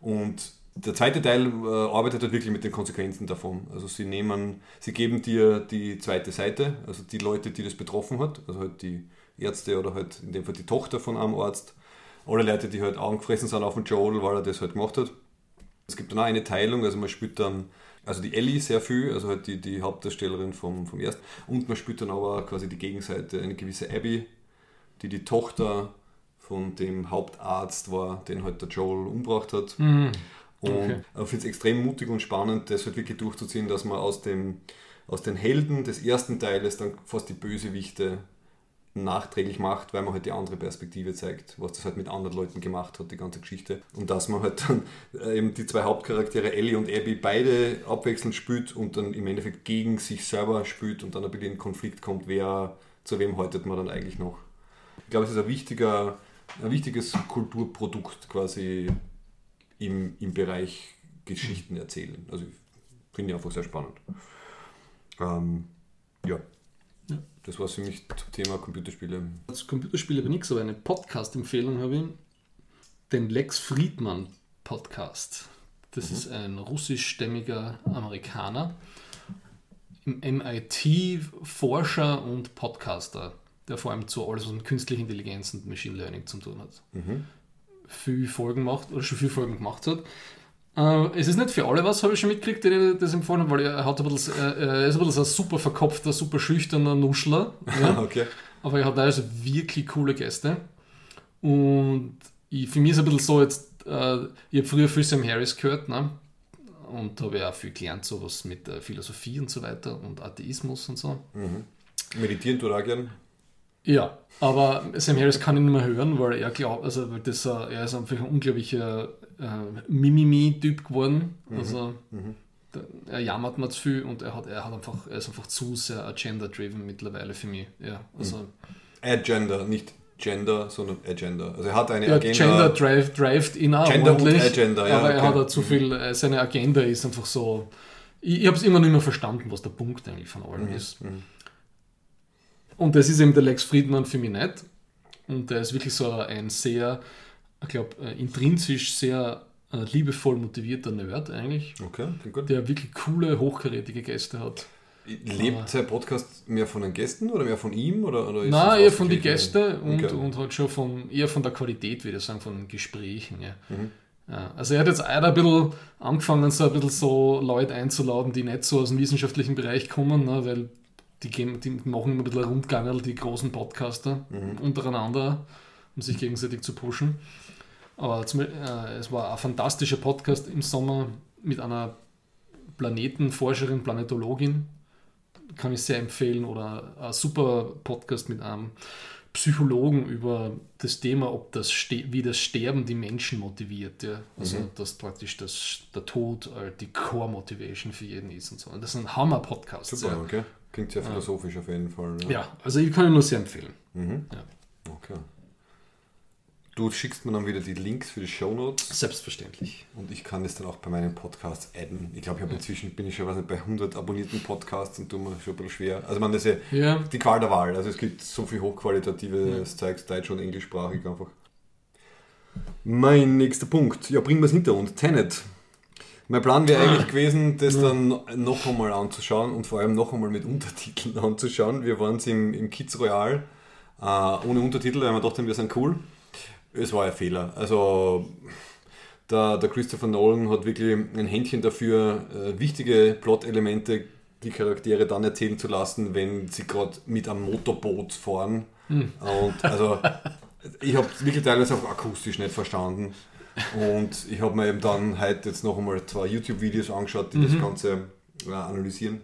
[SPEAKER 1] Und der zweite Teil arbeitet halt wirklich mit den Konsequenzen davon. Also sie nehmen, sie geben dir die zweite Seite, also die Leute, die das betroffen hat, also halt die Ärzte oder halt in dem Fall die Tochter von einem Arzt, alle Leute, die halt angefressen sind auf den Joel, weil er das halt gemacht hat. Es gibt dann auch eine Teilung, also man spielt dann, also die Ellie sehr viel, also halt die, die Hauptdarstellerin vom, vom ersten, und man spielt dann aber quasi die Gegenseite, eine gewisse Abby, die die Tochter von dem Hauptarzt war, den halt der Joel umgebracht hat. Mhm. Und okay. ich finde es extrem mutig und spannend, das halt wirklich durchzuziehen, dass man aus, dem, aus den Helden des ersten Teiles dann fast die Bösewichte nachträglich macht, weil man halt die andere Perspektive zeigt, was das halt mit anderen Leuten gemacht hat, die ganze Geschichte. Und dass man halt dann äh, eben die zwei Hauptcharaktere, Ellie und Abby, beide abwechselnd spielt und dann im Endeffekt gegen sich selber spielt und dann ein bisschen in Konflikt kommt, wer, zu wem haltet man dann eigentlich noch. Ich glaube, es ist ein wichtiger, ein wichtiges Kulturprodukt quasi im, im Bereich Geschichten erzählen. Also finde ich einfach sehr spannend. Ähm, ja. Das war für mich zum Thema Computerspiele.
[SPEAKER 2] Als Computerspiele aber nichts, aber eine Podcast-Empfehlung habe ich. Den Lex Friedman Podcast. Das mhm. ist ein russischstämmiger Amerikaner, im MIT Forscher und Podcaster, der vor allem zu alles, was mit künstlicher Intelligenz und Machine Learning zu tun hat. Mhm viel Folgen macht oder schon viele Folgen gemacht hat. Äh, es ist nicht für alle was, habe ich schon mitgekriegt, die das empfohlen haben, weil er, hat ein bisschen, äh, er ist ein bisschen ein super verkopfter, super schüchterner Nuschler. Ja? okay. Aber er hat also wirklich coole Gäste. Und ich, für mich ist es ein bisschen so, jetzt, äh, ich habe früher viel Sam Harris gehört, ne? und habe ich auch viel gelernt, sowas mit äh, Philosophie und so weiter und Atheismus und so.
[SPEAKER 1] Meditieren tut auch gern.
[SPEAKER 2] Ja, aber Sam Harris kann ich nicht mehr hören, weil er glaubt, also weil das, äh, er ist einfach ein unglaublicher äh, Mimimi-Typ geworden. Also da- er jammert mir zu viel und er hat, er hat einfach, er ist einfach zu sehr agenda-driven mittlerweile für mich. Ja, also
[SPEAKER 1] Agenda, nicht Gender, sondern Agenda. Also er hat eine
[SPEAKER 2] ja,
[SPEAKER 1] Agenda.
[SPEAKER 2] Gender drive, drived ihn auch
[SPEAKER 1] Gender und
[SPEAKER 2] ordentlich,
[SPEAKER 1] Agenda, ja,
[SPEAKER 2] aber er
[SPEAKER 1] okay.
[SPEAKER 2] hat auch zu viel, äh, seine Agenda ist einfach so, ich, ich habe es immer nicht mehr verstanden, was der Punkt eigentlich von
[SPEAKER 1] Mhm,
[SPEAKER 2] allem ist. Und das ist eben der Lex Friedman für mich nicht. Und der ist wirklich so ein sehr, ich glaube, intrinsisch sehr äh, liebevoll motivierter Nerd eigentlich,
[SPEAKER 1] Okay, gut.
[SPEAKER 2] der wirklich coole, hochkarätige Gäste hat.
[SPEAKER 1] Lebt sein Podcast mehr von den Gästen oder mehr von ihm? Oder, oder das
[SPEAKER 2] eher von den? Gästen und,
[SPEAKER 1] Okay.
[SPEAKER 2] und halt schon von, eher von der Qualität, würde ich sagen, von Gesprächen. Ja.
[SPEAKER 1] Mhm.
[SPEAKER 2] Ja, also er hat jetzt auch ein bisschen angefangen, so ein bisschen so Leute einzuladen, die nicht so aus dem wissenschaftlichen Bereich kommen, ne, weil die, gehen, die machen immer ein bisschen Rundgangerl, die großen Podcaster,
[SPEAKER 1] Mhm.
[SPEAKER 2] untereinander, um sich gegenseitig zu pushen. Aber zum, äh, es war ein fantastischer Podcast im Sommer mit einer Planetenforscherin, Planetologin, kann ich sehr empfehlen, oder ein super Podcast mit einem Psychologen über das Thema, ob das wie das Sterben die Menschen motiviert. Ja? Also, dass praktisch das, der Tod äh, die Core-Motivation für jeden ist und so. Und das ist ein Hammer-Podcast.
[SPEAKER 1] Super,
[SPEAKER 2] Ja.
[SPEAKER 1] okay. Klingt sehr philosophisch auf jeden Fall.
[SPEAKER 2] ja, also ich kann ihn nur sehr empfehlen.
[SPEAKER 1] Okay. Du schickst mir dann wieder die Links für die Shownotes
[SPEAKER 2] Selbstverständlich.
[SPEAKER 1] und ich kann das dann auch bei meinen Podcasts adden. Ich glaube, ich habe inzwischen bin ich schon weiß nicht, bei 100 abonnierten Podcasts und tue mir schon ein bisschen schwer. Also man, das ist ja
[SPEAKER 2] Ja.
[SPEAKER 1] die Qual der Wahl. Also es gibt so viel hochqualitatives Zeugs, Deutsch und englischsprachig einfach. Mein nächster Punkt. Ja, bringen wir es hinter uns. Tenet. Mein Plan wäre eigentlich gewesen, das dann noch einmal anzuschauen und vor allem noch einmal mit Untertiteln anzuschauen. Wir waren im, im Kids Royal äh, ohne Untertitel, weil wir dachten, wir sind cool. Es war ein Fehler. Also der, der Christopher Nolan hat wirklich ein Händchen dafür, äh, wichtige Plot-Elemente, die Charaktere dann erzählen zu lassen, wenn sie gerade mit einem Motorboot fahren. Und also ich habe wirklich teilweise auch akustisch nicht verstanden. Und ich habe mir eben dann heute jetzt noch einmal zwei YouTube-Videos angeschaut, die das Ganze äh, analysieren.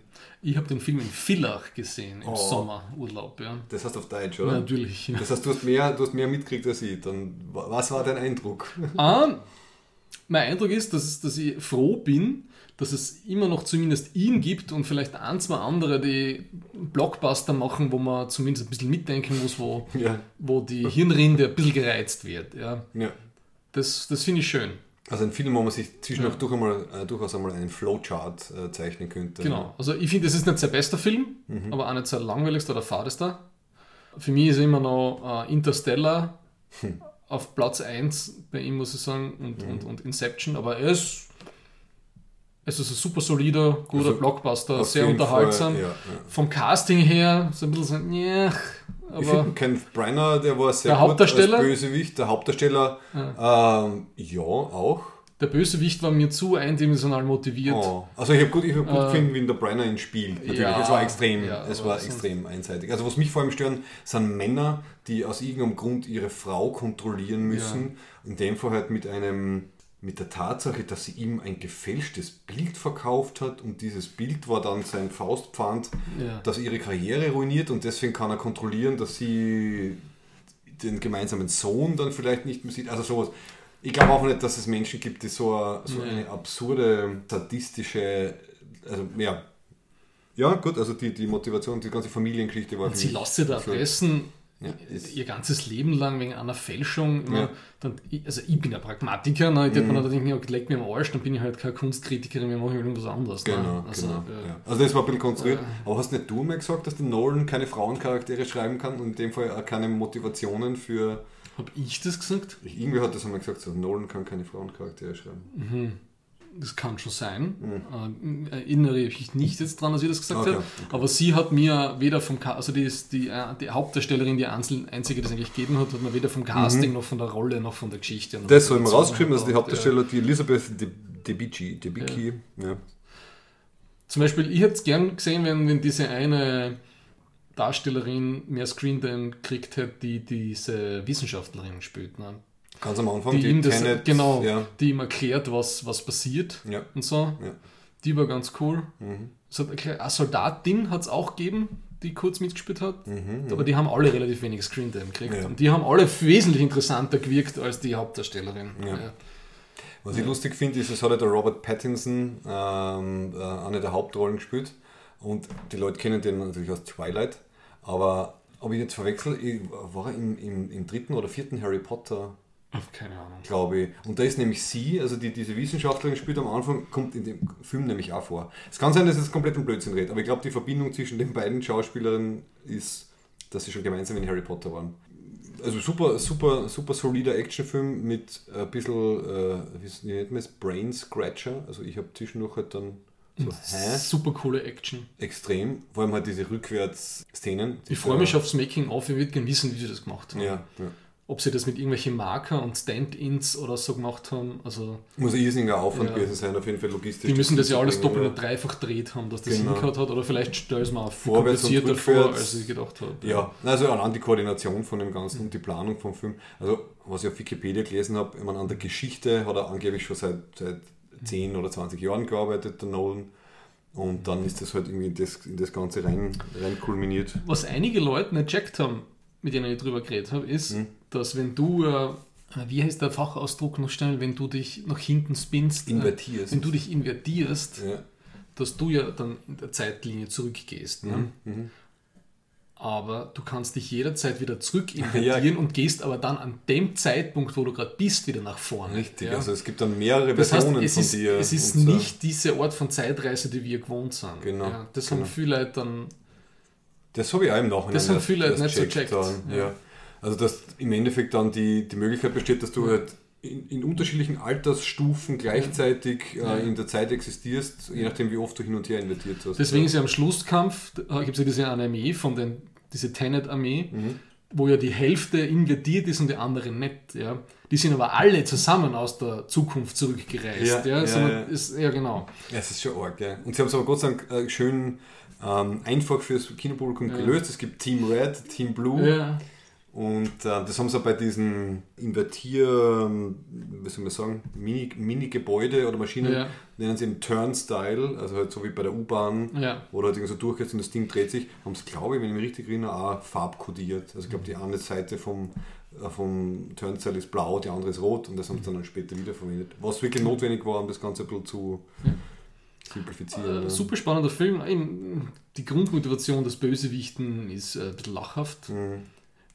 [SPEAKER 2] Ich habe den Film in Villach gesehen im
[SPEAKER 1] Oh.
[SPEAKER 2] Sommerurlaub. Ja.
[SPEAKER 1] Das heißt auf Deutsch,
[SPEAKER 2] Ja,
[SPEAKER 1] oder?
[SPEAKER 2] natürlich. Ja.
[SPEAKER 1] Das heißt, du hast mehr, du hast mehr mitgekriegt als ich. Dann, wa- was war dein Eindruck?
[SPEAKER 2] Ah, mein Eindruck ist, dass, dass ich froh bin, dass es immer noch zumindest ihn gibt und vielleicht ein, zwei andere, die Blockbuster machen, wo man zumindest ein bisschen mitdenken muss, wo,
[SPEAKER 1] Ja.
[SPEAKER 2] wo die Hirnrinde ein bisschen gereizt wird. Ja.
[SPEAKER 1] ja.
[SPEAKER 2] Das, das finde ich schön.
[SPEAKER 1] Also ein Film, wo man sich zwischendurch durch einmal, äh, durchaus einmal einen Flowchart äh, zeichnen könnte.
[SPEAKER 2] Genau. Also ich finde, es ist nicht sein bester Film, aber auch nicht sein langweiligster oder fadester. Für mich ist immer noch äh, Interstellar auf Platz 1 bei ihm, muss ich sagen, und, und, und Inception, aber er ist, es ist ein super solider, guter
[SPEAKER 1] Also,
[SPEAKER 2] Blockbuster, sehr unterhaltsam.
[SPEAKER 1] Fall, ja, ja.
[SPEAKER 2] Vom Casting her so ein bisschen so, ja,
[SPEAKER 1] Ich
[SPEAKER 2] aber
[SPEAKER 1] finde Kenneth Branagh, der war sehr
[SPEAKER 2] Der
[SPEAKER 1] gut
[SPEAKER 2] Hauptdarsteller?
[SPEAKER 1] als Bösewicht. Der Hauptdarsteller, ähm, ja, auch.
[SPEAKER 2] der Bösewicht war mir zu eindimensional motiviert.
[SPEAKER 1] Oh. Also ich habe gut, ich hab gut gefunden, wie der Brenner ihn spielt. Natürlich,
[SPEAKER 2] ja,
[SPEAKER 1] es war extrem,
[SPEAKER 2] ja,
[SPEAKER 1] es war
[SPEAKER 2] sonst-
[SPEAKER 1] extrem einseitig. Also was mich vor allem stören, sind Männer, die aus irgendeinem Grund ihre Frau kontrollieren müssen. In dem Fall halt mit einem mit der Tatsache, dass sie ihm ein gefälschtes Bild verkauft hat und dieses Bild war dann sein Faustpfand,
[SPEAKER 2] Ja.
[SPEAKER 1] das ihre Karriere ruiniert und deswegen kann er kontrollieren, dass sie den gemeinsamen Sohn dann vielleicht nicht mehr sieht. Also sowas. Ich glaube auch nicht, dass es Menschen gibt, die so, eine- so eine absurde, sadistische, also ja. Ja, gut, also die, die Motivation, die ganze Familiengeschichte war.
[SPEAKER 2] Und sie lässt sich da erpressen,
[SPEAKER 1] Ja,
[SPEAKER 2] ihr ganzes Leben lang wegen einer Fälschung. immer
[SPEAKER 1] Ja.
[SPEAKER 2] Dann, ich- also ich bin ja Pragmatiker, ne? ich mhm. mir dann denken, ja, leck mir am Arsch, dann bin ich halt keine Kunstkritikerin, wir machen irgendwas anderes.
[SPEAKER 1] Genau,
[SPEAKER 2] ne? also,
[SPEAKER 1] genau.
[SPEAKER 2] äh,
[SPEAKER 1] ja. Also das war ein bisschen konstruiert. Aber hast nicht du mal gesagt, dass der Nolan keine Frauencharaktere schreiben kann und in dem Fall auch keine Motivationen für...
[SPEAKER 2] Habe ich das gesagt?
[SPEAKER 1] Irgendwie hat das einmal gesagt, so, Nolan kann keine Frauencharaktere schreiben.
[SPEAKER 2] Das kann schon sein. Äh, erinnere ich mich nicht jetzt dran, dass ich das gesagt
[SPEAKER 1] Okay,
[SPEAKER 2] habe.
[SPEAKER 1] okay.
[SPEAKER 2] Aber sie hat mir weder vom Ca also die, die, äh, die Hauptdarstellerin, die einzige, die es eigentlich gegeben hat, hat mir weder vom Casting noch von der Rolle noch von der Geschichte.
[SPEAKER 1] Mhm. Das
[SPEAKER 2] der
[SPEAKER 1] man rausgeschrieben, also die
[SPEAKER 2] Beziehung
[SPEAKER 1] Hauptdarsteller, die Elisabeth De- Debicki, Debicki, ja.
[SPEAKER 2] Zum Beispiel, ich hätte es gern gesehen, wenn, wenn diese eine Darstellerin mehr Screentime gekriegt hat, die diese Wissenschaftlerin spielt. Ne?
[SPEAKER 1] Ganz am Anfang,
[SPEAKER 2] Die, ihm das,
[SPEAKER 1] Tenet,
[SPEAKER 2] genau,
[SPEAKER 1] Ja,
[SPEAKER 2] die ihm erklärt, was, was passiert
[SPEAKER 1] ja,
[SPEAKER 2] und so.
[SPEAKER 1] ja.
[SPEAKER 2] Die war ganz cool.
[SPEAKER 1] Mhm.
[SPEAKER 2] Es hat erklärt, eine Soldatin hat es auch gegeben, die kurz mitgespielt hat.
[SPEAKER 1] Mhm,
[SPEAKER 2] Aber die haben alle relativ wenig Screentime gekriegt. Und die haben alle wesentlich interessanter gewirkt als die Hauptdarstellerin.
[SPEAKER 1] Was ich lustig finde, ist, es hat ja der Robert Pattinson ähm, äh, eine der Hauptrollen gespielt. Und die Leute kennen den natürlich aus Twilight. Aber ob ich jetzt verwechsel, ich- war er im, im, im dritten oder vierten Harry Potter,
[SPEAKER 2] Keine Ahnung.
[SPEAKER 1] glaube ich. Und da ist nämlich sie, also die, diese Wissenschaftlerin spielt am Anfang, kommt in dem Film nämlich auch vor. Es kann sein, dass es komplett um Blödsinn redet, aber ich glaube, die Verbindung zwischen den beiden Schauspielerinnen ist, dass sie schon gemeinsam in Harry Potter waren. Also super, super, super solider Actionfilm mit ein bisschen, äh, wie nennt man es, Brain Scratcher. Also ich habe zwischendurch halt dann so, hä?
[SPEAKER 2] Super coole Action.
[SPEAKER 1] Extrem. Vor allem halt diese Rückwärtsszenen.
[SPEAKER 2] Ich freue mich aufs Making-of. Ich würde gerne wissen, wie sie das gemacht haben.
[SPEAKER 1] Ja, ja.
[SPEAKER 2] Ob sie das mit irgendwelchen Marker und Stand-ins oder so gemacht haben. Also,
[SPEAKER 1] Muss ein irrsinniger Aufwand
[SPEAKER 2] Ja.
[SPEAKER 1] gewesen sein, auf jeden Fall logistisch.
[SPEAKER 2] die müssen das ja alles doppelt und dreifach dreht haben, dass das
[SPEAKER 1] Genau.
[SPEAKER 2] hingehört hat. Oder vielleicht stellen es mir auch viel
[SPEAKER 1] Vorwärts
[SPEAKER 2] komplizierter vor, als ich gedacht habe.
[SPEAKER 1] Ja, also allein die Koordination von dem Ganzen und die Planung vom Film. Also, was ich auf Wikipedia gelesen habe, ich meine, an der Geschichte hat er angeblich schon seit, seit 10 oder 20 Jahren gearbeitet, der Nolan. Und dann ist das halt irgendwie in das, in das Ganze rein, rein kulminiert.
[SPEAKER 2] Was einige Leute nicht checkt haben, mit denen ich drüber geredet habe, ist,
[SPEAKER 1] Mhm.
[SPEAKER 2] Dass wenn du, äh, wie heißt der Fachausdruck noch schnell, wenn du dich nach hinten spinnst, äh,
[SPEAKER 1] Invertierst.
[SPEAKER 2] wenn du dich invertierst,
[SPEAKER 1] Ja,
[SPEAKER 2] dass du ja dann in der Zeitlinie zurückgehst. Ne?
[SPEAKER 1] mhm.
[SPEAKER 2] Aber du kannst dich jederzeit wieder zurück invertieren und gehst aber dann an dem Zeitpunkt, wo du gerade bist, wieder nach vorne.
[SPEAKER 1] richtig.
[SPEAKER 2] Ja?
[SPEAKER 1] Also, es gibt dann mehrere
[SPEAKER 2] das heißt,
[SPEAKER 1] Versionen
[SPEAKER 2] es
[SPEAKER 1] von
[SPEAKER 2] ist,
[SPEAKER 1] dir.
[SPEAKER 2] es ist
[SPEAKER 1] so.
[SPEAKER 2] nicht diese Art von Zeitreise, die wir gewohnt sind.
[SPEAKER 1] Genau,
[SPEAKER 2] Ja, das
[SPEAKER 1] genau.
[SPEAKER 2] haben viele Leute dann
[SPEAKER 1] Das habe ich auch im Nachhinein
[SPEAKER 2] Das haben viele
[SPEAKER 1] erst
[SPEAKER 2] nicht so
[SPEAKER 1] checkt
[SPEAKER 2] checkt.
[SPEAKER 1] dann,
[SPEAKER 2] Ja.
[SPEAKER 1] Ja. Also dass im Endeffekt dann die, die Möglichkeit besteht, dass du halt in, in unterschiedlichen Altersstufen gleichzeitig
[SPEAKER 2] Ja.
[SPEAKER 1] äh, in der Zeit existierst, je nachdem wie oft du hin und her invertiert hast.
[SPEAKER 2] Deswegen ist ja am Schlusskampf, da gibt es ja diese Armee von den, diese Tenet-Armee,
[SPEAKER 1] Mhm.
[SPEAKER 2] wo ja die Hälfte invertiert ist und die andere nicht. Ja. Die sind aber alle zusammen aus der Zukunft zurückgereist.
[SPEAKER 1] Ja,
[SPEAKER 2] Ja,
[SPEAKER 1] ja,
[SPEAKER 2] sondern
[SPEAKER 1] ja.
[SPEAKER 2] Ist, ja genau.
[SPEAKER 1] Ja, es ist schon arg, ja. Und sie haben es aber Gott sei Dank äh, schön ähm, einfach fürs Kinopublikum
[SPEAKER 2] Ja.
[SPEAKER 1] gelöst. Es gibt Team Red, Team Blue
[SPEAKER 2] Ja.
[SPEAKER 1] Und äh, das haben sie auch bei diesen Invertier, ähm, wie soll man sagen, Mini- Mini-Gebäude oder Maschinen,
[SPEAKER 2] Ja.
[SPEAKER 1] nennen sie im Turnstyle, also halt so wie bei der U-Bahn,
[SPEAKER 2] Ja.
[SPEAKER 1] wo du halt so durchgehst und das Ding dreht sich, haben es, glaube ich, wenn ich mich richtig erinnere, auch farbkodiert. Also ich glaube, die eine Seite vom, äh, vom Turnstyle ist blau, die andere ist rot und das haben sie dann später wiederverwendet. Was wirklich notwendig war, um das Ganze ein bisschen zu simplifizieren.
[SPEAKER 2] Äh, super spannender Film. Eben, Die Grundmotivation des Bösewichten ist äh, ein bisschen lachhaft.
[SPEAKER 1] Mhm.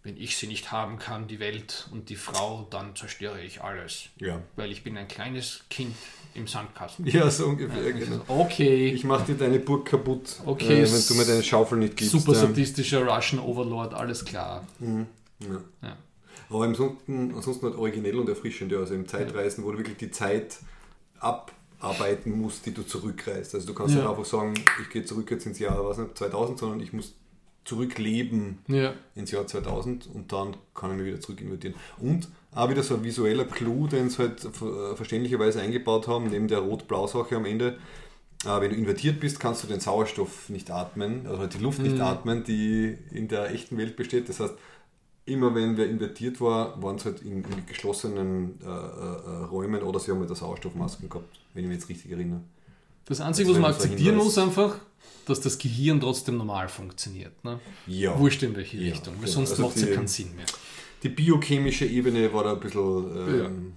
[SPEAKER 2] Wenn ich sie nicht haben kann, die Welt und die Frau, dann zerstöre ich alles.
[SPEAKER 1] Ja.
[SPEAKER 2] Weil ich bin ein kleines Kind im Sandkasten.
[SPEAKER 1] Ja, so ungefähr, genau.
[SPEAKER 2] Okay.
[SPEAKER 1] Ich mach dir deine Burg kaputt,
[SPEAKER 2] Okay,
[SPEAKER 1] äh, wenn du mir deine Schaufel nicht gibst.
[SPEAKER 2] Super
[SPEAKER 1] ja.
[SPEAKER 2] sadistischer Russian Overlord, alles klar.
[SPEAKER 1] Ja.
[SPEAKER 2] Ja.
[SPEAKER 1] Aber ansonsten, ansonsten halt originell und erfrischend, ja. Also im Zeitreisen, wo du wirklich die Zeit abarbeiten musst, die du zurückreist. Also du kannst
[SPEAKER 2] Ja.
[SPEAKER 1] nicht einfach sagen, ich gehe zurück jetzt ins Jahr was nicht, 2000, sondern ich muss zurückleben
[SPEAKER 2] Ja.
[SPEAKER 1] ins Jahr 2000 und dann kann ich mich wieder zurück invertieren. Und auch wieder so ein visueller Clou, den sie halt ver- verständlicherweise eingebaut haben, neben der Rot-Blau-Sache am Ende. Äh, wenn du invertiert bist, kannst du den Sauerstoff nicht atmen, also halt die Luft nicht
[SPEAKER 2] Mhm.
[SPEAKER 1] atmen, die in der echten Welt besteht. Das heißt, immer wenn wer invertiert war, waren es halt in, in geschlossenen äh, äh, Räumen oder sie haben der Sauerstoffmasken gehabt, wenn ich mich jetzt richtig erinnere.
[SPEAKER 2] Das Einzige,
[SPEAKER 1] Das
[SPEAKER 2] was man akzeptieren muss, einfach, dass das Gehirn trotzdem normal funktioniert. Ne?
[SPEAKER 1] Ja.
[SPEAKER 2] Wurscht in welche
[SPEAKER 1] Ja,
[SPEAKER 2] Richtung, weil
[SPEAKER 1] genau.
[SPEAKER 2] sonst
[SPEAKER 1] Also
[SPEAKER 2] macht es ja keinen Sinn mehr.
[SPEAKER 1] Die biochemische Ebene war da ein bisschen,
[SPEAKER 2] Ja.
[SPEAKER 1] ähm,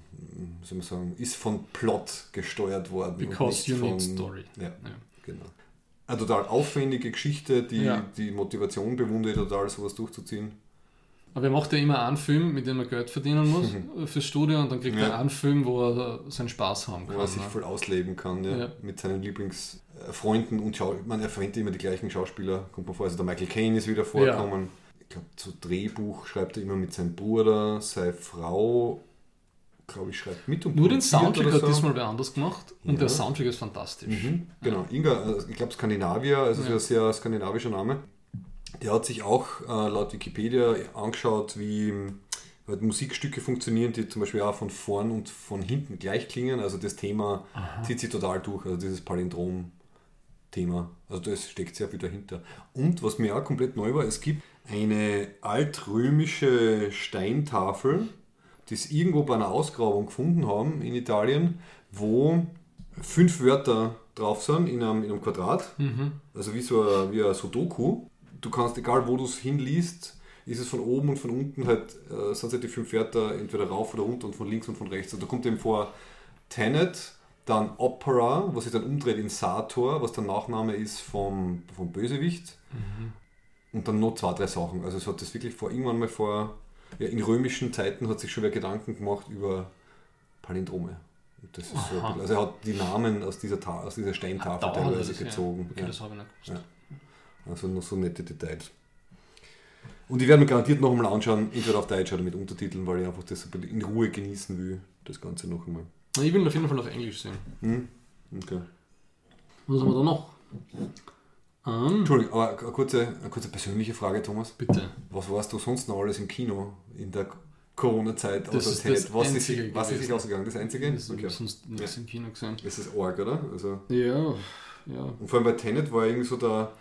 [SPEAKER 1] wie soll man sagen, ist von Plot gesteuert worden.
[SPEAKER 2] Because you
[SPEAKER 1] von,
[SPEAKER 2] need story.
[SPEAKER 1] Ja,
[SPEAKER 2] Ja.
[SPEAKER 1] genau. Eine total aufwendige Geschichte, die,
[SPEAKER 2] Ja.
[SPEAKER 1] die Motivation bewundere ich total, sowas durchzuziehen.
[SPEAKER 2] Aber er macht ja immer einen Film, mit dem er Geld verdienen muss fürs Studio und dann kriegt.
[SPEAKER 1] Ja.
[SPEAKER 2] er einen Film, wo er seinen Spaß haben
[SPEAKER 1] Wo
[SPEAKER 2] kann.
[SPEAKER 1] er sich
[SPEAKER 2] ne?
[SPEAKER 1] voll ausleben kann, ja,
[SPEAKER 2] Ja.
[SPEAKER 1] mit seinen Lieblingsfreunden und Schau man er verwendet immer die gleichen Schauspieler, kommt mir vor, also der Michael Caine ist wieder vorgekommen. Ich glaube, zu Drehbuch schreibt er immer mit seinem Bruder, seine Frau, glaube ich, schreibt mit und
[SPEAKER 2] Nur den Soundtrack
[SPEAKER 1] oder
[SPEAKER 2] hat
[SPEAKER 1] so.
[SPEAKER 2] diesmal wer anders gemacht und
[SPEAKER 1] Ja.
[SPEAKER 2] der Soundtrack ist fantastisch.
[SPEAKER 1] Mhm, genau, Inga, also ich glaube Skandinavier, also
[SPEAKER 2] Ja.
[SPEAKER 1] ein sehr skandinavischer Name. Der hat sich auch äh, laut Wikipedia angeschaut, wie halt Musikstücke funktionieren, die zum Beispiel auch von vorn und von hinten gleich klingen. Also das Thema zieht sich total durch, also dieses Palindrom. Thema. Also das steckt sehr viel dahinter. Und was mir auch komplett neu war, es gibt eine altrömische Steintafel, die es irgendwo bei einer Ausgrabung gefunden haben in Italien, wo fünf Wörter drauf sind in einem, in einem Quadrat. Also wie so ein, wie ein Sudoku. Du kannst, egal wo du es hinliest, ist es von oben und von unten halt, äh, sind halt die fünf Wörter entweder rauf oder runter und von links und von rechts. Also da kommt eben vor Tenet, dann Opera, was sich dann umdreht in Sator, was der Nachname ist vom, vom Bösewicht. Und dann noch zwei, drei Sachen. Also es hat das wirklich vor, irgendwann mal vor, ja, in römischen Zeiten hat sich schon wer Gedanken gemacht über Palindrome. Das ist so, bisschen- also er hat die Namen aus dieser, Ta aus dieser Steintafel
[SPEAKER 2] Dauert
[SPEAKER 1] teilweise
[SPEAKER 2] das, ja.
[SPEAKER 1] gezogen.
[SPEAKER 2] Okay,
[SPEAKER 1] Ja.
[SPEAKER 2] das habe ich nicht gewusst.
[SPEAKER 1] Ja. Also noch so nette Details. Und ich werde mir garantiert noch einmal anschauen, entweder auf Deutsch oder mit Untertiteln, weil ich einfach das in Ruhe genießen will, das Ganze noch einmal.
[SPEAKER 2] Ich will auf jeden Fall auf Englisch sehen.
[SPEAKER 1] Hm? Okay.
[SPEAKER 2] Was haben wir da noch? Ähm,
[SPEAKER 1] Entschuldigung, aber eine kurze, eine kurze persönliche Frage, Thomas.
[SPEAKER 2] bitte.
[SPEAKER 1] Was warst du sonst noch alles im Kino in der Corona-Zeit?
[SPEAKER 2] Das ist das
[SPEAKER 1] was ist, was ist sich ausgegangen? Das Einzige?
[SPEAKER 2] Das
[SPEAKER 1] Okay.
[SPEAKER 2] sonst nichts im Kino gesehen.
[SPEAKER 1] Das ist arg, oder? Also,
[SPEAKER 2] Ja, ja.
[SPEAKER 1] und vor allem bei Tenet war irgendwie so der,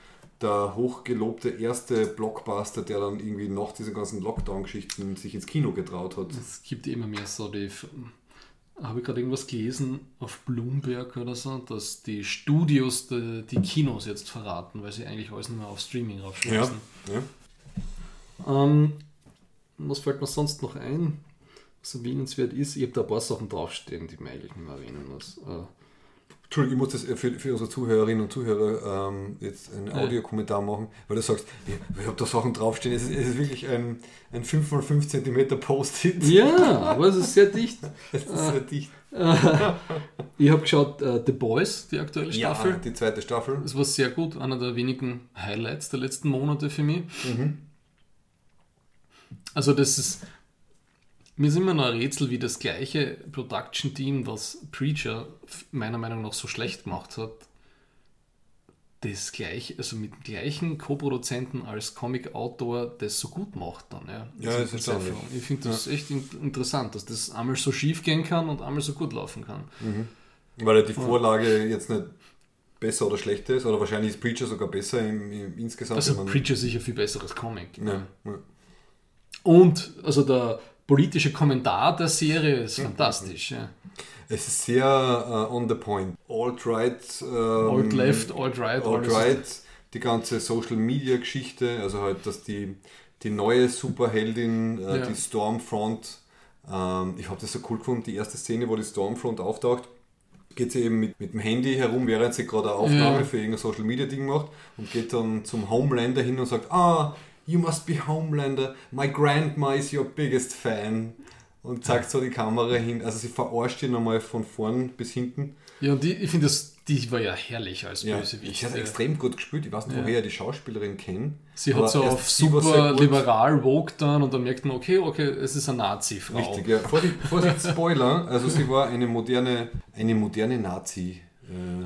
[SPEAKER 1] der hochgelobte erste Blockbuster, der dann irgendwie nach diesen ganzen Lockdown-Geschichten sich ins Kino getraut hat.
[SPEAKER 2] Es gibt immer mehr so die. Habe ich gerade irgendwas gelesen auf Bloomberg oder so, dass die Studios die, die Kinos jetzt verraten, weil sie eigentlich alles nur auf Streaming
[SPEAKER 1] Ja,
[SPEAKER 2] raufschmeißen.
[SPEAKER 1] ja.
[SPEAKER 2] Ähm, was fällt mir sonst noch ein, was erwähnenswert ist? Ich habe da ein paar Sachen draufstehen, die man eigentlich nicht mehr erwähnen muss. Äh,
[SPEAKER 1] Entschuldigung, ich muss das für, für unsere Zuhörerinnen und Zuhörer ähm, jetzt einen
[SPEAKER 2] Ja.
[SPEAKER 1] Audiokommentar machen, weil du sagst, ich, ich habe da Sachen draufstehen. Es ist, es ist wirklich ein, ein 5x5 cm Post-it.
[SPEAKER 2] ja, aber es ist sehr dicht.
[SPEAKER 1] Es ist sehr dicht.
[SPEAKER 2] Ich habe geschaut, äh, The Boys, die aktuelle
[SPEAKER 1] Ja,
[SPEAKER 2] Staffel.
[SPEAKER 1] die zweite Staffel.
[SPEAKER 2] Das war sehr gut, einer der wenigen Highlights der letzten Monate für mich. Also das ist, mir ist immer noch ein Rätsel, wie das gleiche Production-Team, was Preacher meiner Meinung nach so schlecht gemacht hat, das gleich, also mit dem gleichen Co-Produzenten als Comic-Autor das so gut macht dann. Ja,
[SPEAKER 1] Ja, das ist erstaunlich.
[SPEAKER 2] Ich finde das echt in interessant, dass das einmal so schief gehen kann und einmal so gut laufen kann.
[SPEAKER 1] Weil ja die Vorlage jetzt nicht besser oder schlechter ist, oder wahrscheinlich ist Preacher sogar besser im, im insgesamt.
[SPEAKER 2] Also Preacher sicher viel besseres Comic.
[SPEAKER 1] ja, ja.
[SPEAKER 2] Und also der politische Kommentar der Serie ist fantastisch. Ja.
[SPEAKER 1] Es ist sehr äh, on the point. Alt-right. Ähm,
[SPEAKER 2] Alt-Left, Alt-Right.
[SPEAKER 1] Alt-right, die ganze Social-Media-Geschichte, also halt, dass die, die neue Superheldin, äh,
[SPEAKER 2] Ja.
[SPEAKER 1] die Stormfront, ähm, ich habe das so cool gefunden, die erste Szene, wo die Stormfront auftaucht, geht sie eben mit, mit dem Handy herum, während sie gerade eine Aufnahme
[SPEAKER 2] Ja.
[SPEAKER 1] für irgendein Social-Media-Ding macht und geht dann zum Homelander hin und sagt, ah, you must be Homelander, my grandma is your biggest fan. Und zeigt so die Kamera hin. Also sie verarscht ihn nochmal von vorn bis hinten.
[SPEAKER 2] Ja, und die, ich finde, die war ja herrlich als
[SPEAKER 1] Ja,
[SPEAKER 2] Bösewicht.
[SPEAKER 1] sie hat extrem gut gespielt. Ich weiß nicht,
[SPEAKER 2] Ja.
[SPEAKER 1] woher ich die Schauspielerin kenne.
[SPEAKER 2] Sie hat so auf super liberal Vogue dann und dann merkt man, okay, okay, es ist eine Nazi-Frau.
[SPEAKER 1] Richtig, ja. Vorsicht, Vorsicht, Spoiler. Also sie war eine moderne, eine moderne Nazi, äh,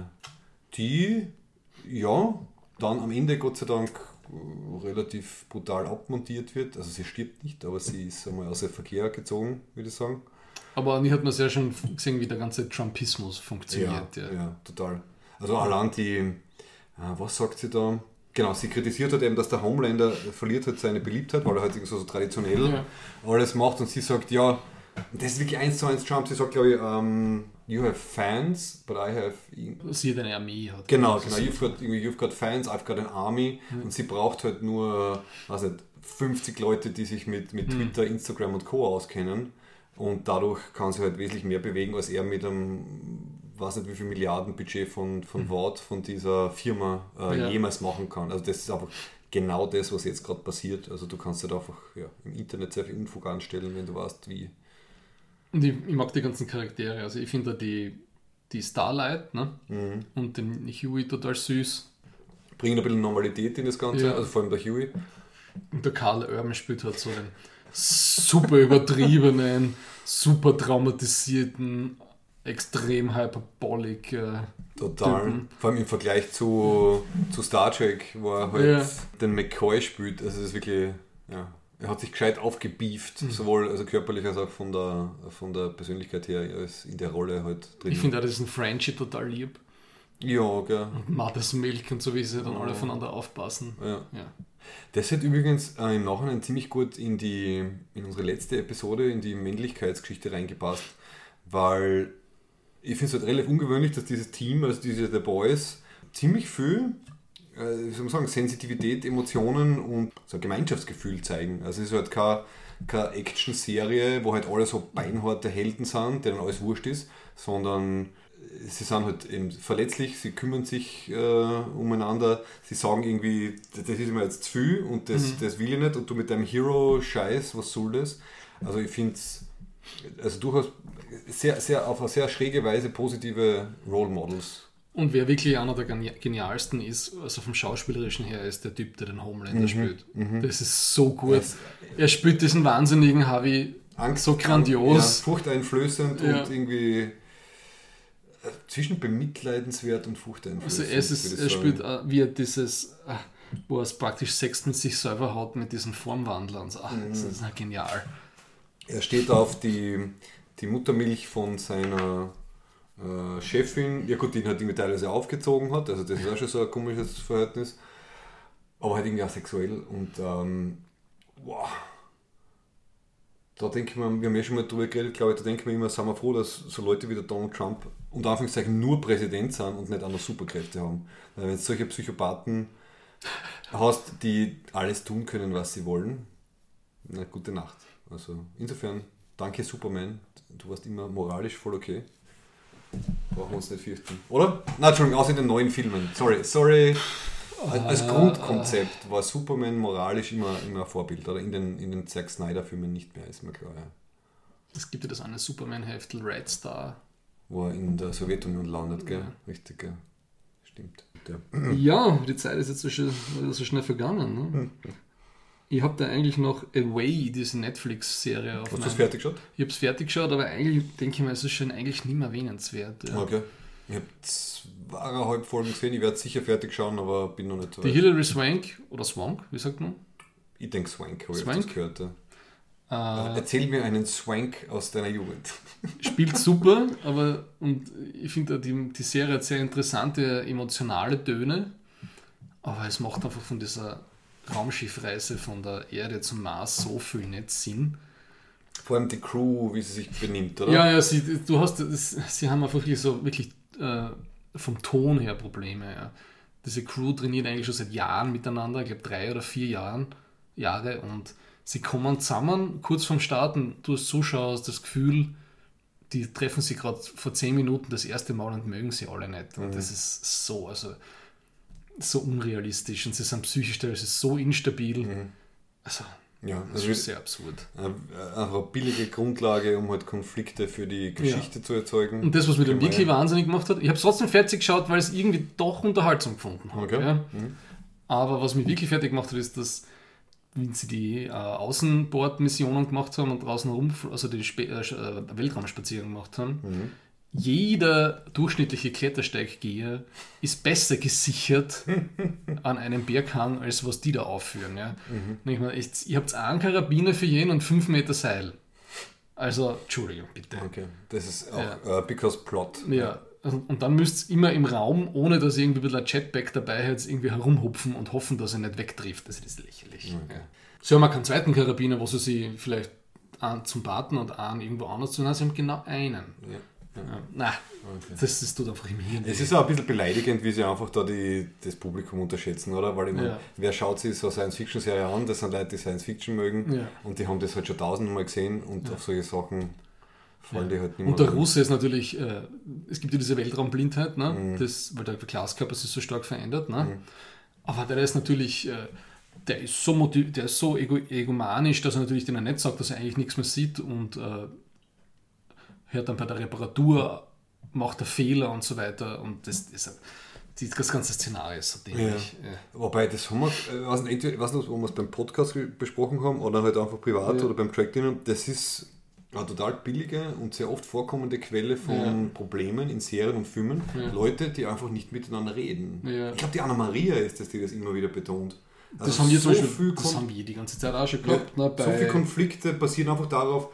[SPEAKER 1] die, ja, dann am Ende Gott sei Dank relativ brutal abmontiert wird. Also sie stirbt nicht, aber sie ist einmal aus dem Verkehr gezogen, würde ich sagen.
[SPEAKER 2] Aber nie hat man sehr schön gesehen, wie der ganze Trumpismus funktioniert. Ja,
[SPEAKER 1] ja, total. Also allein die, äh, was sagt sie da? Genau, sie kritisiert hat eben, dass der Homelander verliert hat seine Beliebtheit, weil er halt so, so traditionell
[SPEAKER 2] Ja.
[SPEAKER 1] alles macht und sie sagt, ja, das ist wirklich eins zu eins Trump, sie sagt, glaube ich, um, you have fans, but I have...
[SPEAKER 2] Sie hat eine Armee hat.
[SPEAKER 1] Genau, genau, you've got, you've got fans, I've got an army und sie braucht halt nur, weiß nicht, 50 Leute, die sich mit, mit Twitter, Instagram und Co. auskennen und dadurch kann sie halt wesentlich mehr bewegen, als er mit einem, weiß nicht wie viel Milliarden Budget von, von Wort, von dieser Firma äh,
[SPEAKER 2] Ja.
[SPEAKER 1] jemals machen kann. Also das ist einfach genau das, was jetzt gerade passiert. Also du kannst halt einfach ja, im Internet sehr viel Unfug anstellen, wenn du weißt, wie.
[SPEAKER 2] Und ich, ich mag die ganzen Charaktere. Also ich finde die, die Starlight ne?
[SPEAKER 1] Mhm.
[SPEAKER 2] und den Huey total süß.
[SPEAKER 1] Bringen ein bisschen Normalität in das Ganze,
[SPEAKER 2] Ja.
[SPEAKER 1] also vor allem der Huey.
[SPEAKER 2] Und der Karl Urban spielt halt so einen super übertriebenen, super traumatisierten, extrem hyperbolic. Äh,
[SPEAKER 1] Total.
[SPEAKER 2] Typen.
[SPEAKER 1] Vor allem im Vergleich zu, zu Star Trek, wo er halt
[SPEAKER 2] Ja.
[SPEAKER 1] den McCoy spielt. Also das ist wirklich, ja, er hat sich gescheit aufgebieft,
[SPEAKER 2] Mhm.
[SPEAKER 1] sowohl also körperlich als auch von der, von der Persönlichkeit her, als in der Rolle halt drin.
[SPEAKER 2] ich finde auch diesen Frenchie total lieb.
[SPEAKER 1] Ja, gell.
[SPEAKER 2] Mother's Milk und so, wie sie dann
[SPEAKER 1] Oh.
[SPEAKER 2] alle aufeinander aufpassen.
[SPEAKER 1] Ja.
[SPEAKER 2] Ja.
[SPEAKER 1] Das hat übrigens äh, im Nachhinein ziemlich gut in, die, in unsere letzte Episode, in die Männlichkeitsgeschichte reingepasst, weil ich finde es halt relativ ungewöhnlich, dass dieses Team, also diese The Boys, ziemlich viel, wie soll man sagen, Sensitivität, Emotionen und so ein Gemeinschaftsgefühl zeigen. Also es ist halt keine, keine Action-Serie, wo halt alle so beinharte Helden sind, denen alles wurscht ist, sondern sie sind halt eben verletzlich, sie kümmern sich äh, umeinander, sie sagen irgendwie, das ist mir jetzt zu viel und das, das will ich nicht und du mit deinem Hero-Scheiß, was soll das? Also ich finde es also durchaus sehr, sehr, auf eine sehr schräge Weise positive Role Models.
[SPEAKER 2] Und wer wirklich einer der geni- genialsten ist, also vom Schauspielerischen her, ist der Typ, der den Homelander spielt. Das ist so gut.
[SPEAKER 1] Das-
[SPEAKER 2] er spielt diesen wahnsinnigen Harvey so grandios.
[SPEAKER 1] Ja, furchteinflößend
[SPEAKER 2] Ja.
[SPEAKER 1] und irgendwie äh, zwischen bemitleidenswert und furchteinflößend.
[SPEAKER 2] Also es ist, er spielt, äh, wie er dieses, äh, wo er es praktisch Sex mit sich selber hat, mit diesen Formwandlern. Ach, Das
[SPEAKER 1] Mhm.
[SPEAKER 2] ist ja genial.
[SPEAKER 1] Er steht auf die, die Muttermilch von seiner äh, Chefin. Ja gut, die ihn halt irgendwie teilweise aufgezogen hat. Also das ist auch schon so ein komisches Verhältnis. Aber halt irgendwie auch sexuell. Und ähm, wow. Da denke ich mir, wir haben ja schon mal drüber geredet, glaube ich, da denke ich mir immer, sind wir froh, dass so Leute wie der Donald Trump unter Anführungszeichen nur Präsident sind und nicht noch Superkräfte haben. Weil wenn du solche Psychopathen hast, die alles tun können, was sie wollen, na, gute Nacht. Also insofern, danke Superman. Du warst immer moralisch voll okay. Brauchen wir uns nicht fürchten. Oder? Na, Entschuldigung, außer in den neuen Filmen. Sorry, sorry. Als, als Grundkonzept war Superman moralisch immer, immer ein Vorbild. Oder in den, in den Zack Snyder-Filmen nicht mehr, ist mir klar. Ja.
[SPEAKER 2] Es gibt ja das eine Superman-Heftel, Red Star.
[SPEAKER 1] Wo er in der Sowjetunion landet, gell?
[SPEAKER 2] Ja.
[SPEAKER 1] Richtig, gell? Stimmt. Ja.
[SPEAKER 2] Ja, die Zeit ist jetzt so, schön, so schnell vergangen. Ne? Ich habe da eigentlich noch Away, diese Netflix-Serie auf
[SPEAKER 1] Hast du es fertig geschaut?
[SPEAKER 2] Ich habe es fertig geschaut, aber eigentlich denke ich mir, es ist schon eigentlich nicht mehr erwähnenswert. Ja.
[SPEAKER 1] Okay. Ich habe zweieinhalb Folgen gesehen, ich werde sicher fertig schauen, aber bin noch nicht so
[SPEAKER 2] Die
[SPEAKER 1] weit.
[SPEAKER 2] Hilary Swank, oder Swank, wie sagt man?
[SPEAKER 1] Ich denke Swank, habe ich
[SPEAKER 2] Swank?
[SPEAKER 1] das gehört. Ja.
[SPEAKER 2] Äh,
[SPEAKER 1] Erzähl mir einen Swank aus deiner Jugend.
[SPEAKER 2] spielt super, aber und ich finde die, die Serie hat sehr interessante emotionale Töne, aber es macht einfach von dieser Raumschiffreise von der Erde zum Mars so viel nicht Sinn.
[SPEAKER 1] Vor allem die Crew, wie sie sich benimmt, oder?
[SPEAKER 2] Ja, ja, sie, du hast, das, sie haben einfach wirklich so wirklich äh, vom Ton her Probleme. Ja. Diese Crew trainiert eigentlich schon seit Jahren miteinander, ich glaube drei oder vier Jahren, Jahre und sie kommen zusammen kurz vorm Starten. Du als Zuschauer hast das Gefühl, die treffen sich gerade vor zehn Minuten das erste Mal und mögen sie alle nicht. Und das ist so, also so unrealistisch und sie sind psychisch teilweise so instabil. Also,
[SPEAKER 1] ja
[SPEAKER 2] das
[SPEAKER 1] also
[SPEAKER 2] ist sehr absurd.
[SPEAKER 1] einfach eine billige Grundlage, um halt Konflikte für die Geschichte zu erzeugen.
[SPEAKER 2] Und das, was mir dann wirklich wahnsinnig gemacht hat, ich habe es trotzdem fertig geschaut, weil es irgendwie doch unterhaltsam gefunden habe.
[SPEAKER 1] Okay.
[SPEAKER 2] Ja.
[SPEAKER 1] Mhm.
[SPEAKER 2] Aber was mich wirklich fertig gemacht hat, ist, dass wenn sie die äh, Außenbordmissionen gemacht haben und draußen rum, also die Spe äh, äh, Weltraumspaziergang gemacht haben,
[SPEAKER 1] Mhm.
[SPEAKER 2] Jeder durchschnittliche Klettersteiggeher ist besser gesichert an einem Berghang, als was die da aufführen. Ja.
[SPEAKER 1] Mhm.
[SPEAKER 2] Ich meine, ich, ihr habt einen Karabiner für jeden und fünf Meter Seil. Also, Entschuldigung, bitte.
[SPEAKER 1] Okay, das ist auch äh, because plot.
[SPEAKER 2] Ja, und dann müsst ihr immer im Raum, ohne dass ihr irgendwie ein bisschen Jetpack dabei habt, irgendwie herumhupfen und hoffen, dass er nicht wegtrifft. Das ist lächerlich. Ja. Sie haben auch keinen zweiten Karabiner, wo sie sich vielleicht zum Baten und einen irgendwo anders zu Sie haben genau einen.
[SPEAKER 1] Ja.
[SPEAKER 2] Ja. Nein, das, das tut einfach im Hirn.
[SPEAKER 1] Es ist auch ein bisschen beleidigend, wie sie einfach da die, das Publikum unterschätzen, oder? Weil ich meine,
[SPEAKER 2] Ja.
[SPEAKER 1] wer schaut sich so eine Science-Fiction-Serie an? Das sind Leute, die Science-Fiction mögen
[SPEAKER 2] Ja.
[SPEAKER 1] und die haben das halt schon tausendmal gesehen und auf solche Sachen fallen die halt nicht
[SPEAKER 2] Und
[SPEAKER 1] mehr
[SPEAKER 2] der
[SPEAKER 1] rein.
[SPEAKER 2] Russe ist natürlich, äh, es gibt ja diese Weltraumblindheit, ne?
[SPEAKER 1] Mhm.
[SPEAKER 2] das, weil der Glaskörper sich so stark verändert. Ne? Aber der ist natürlich, äh, der ist so, motiv der ist so ego egomanisch, dass er natürlich denen nicht sagt, dass er eigentlich nichts mehr sieht und äh, hört dann bei der Reparatur, macht er Fehler und so weiter. Und das, das, das ganze Szenario ist so dämlich. Ja.
[SPEAKER 1] Wobei, das haben wir, äh, weiß nicht, ich weiß nicht, ob wir es beim Podcast besprochen haben oder halt einfach privat
[SPEAKER 2] Ja.
[SPEAKER 1] oder beim Track. Das ist eine total billige und sehr oft vorkommende Quelle von
[SPEAKER 2] Ja.
[SPEAKER 1] Problemen in Serien und Filmen.
[SPEAKER 2] Ja.
[SPEAKER 1] Leute, die einfach nicht miteinander reden.
[SPEAKER 2] Ja.
[SPEAKER 1] Ich glaube, die Anna-Maria ist das, die das immer wieder betont.
[SPEAKER 2] Das
[SPEAKER 1] Also
[SPEAKER 2] haben wir zum
[SPEAKER 1] so
[SPEAKER 2] Beispiel,
[SPEAKER 1] viel
[SPEAKER 2] das haben wir die ganze Zeit auch schon
[SPEAKER 1] ja,
[SPEAKER 2] gehabt. ne,
[SPEAKER 1] so viele Konflikte basieren einfach darauf,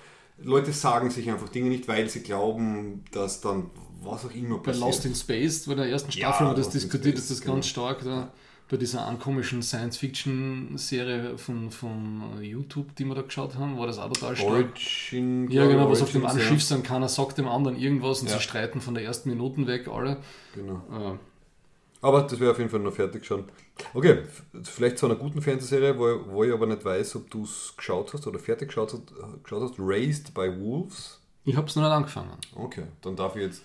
[SPEAKER 1] Leute sagen sich einfach Dinge nicht, weil sie glauben, dass dann was auch immer
[SPEAKER 2] Bei
[SPEAKER 1] passiert.
[SPEAKER 2] Lost in Space, bei der ersten
[SPEAKER 1] Ja,
[SPEAKER 2] Staffel haben wir das diskutiert,
[SPEAKER 1] Space,
[SPEAKER 2] ist das
[SPEAKER 1] genau.
[SPEAKER 2] ganz stark da, bei dieser ankomischen Science-Fiction-Serie von, von YouTube, die wir da geschaut haben, war das auch total stark.
[SPEAKER 1] Origin.
[SPEAKER 2] Ja, genau, was
[SPEAKER 1] Origins,
[SPEAKER 2] auf dem einen
[SPEAKER 1] ja.
[SPEAKER 2] Schiff sind, keiner sagt dem anderen irgendwas und
[SPEAKER 1] Ja.
[SPEAKER 2] sie streiten von der ersten Minuten weg, alle.
[SPEAKER 1] Genau.
[SPEAKER 2] Äh,
[SPEAKER 1] Aber das wäre auf jeden Fall noch fertig schon. Okay, vielleicht zu einer guten Fernsehserie, wo, wo ich aber nicht weiß, ob du es geschaut hast oder fertig geschaut hast, geschaut hast. Raised by Wolves.
[SPEAKER 2] ich habe es noch nicht angefangen.
[SPEAKER 1] Okay, dann darf ich jetzt,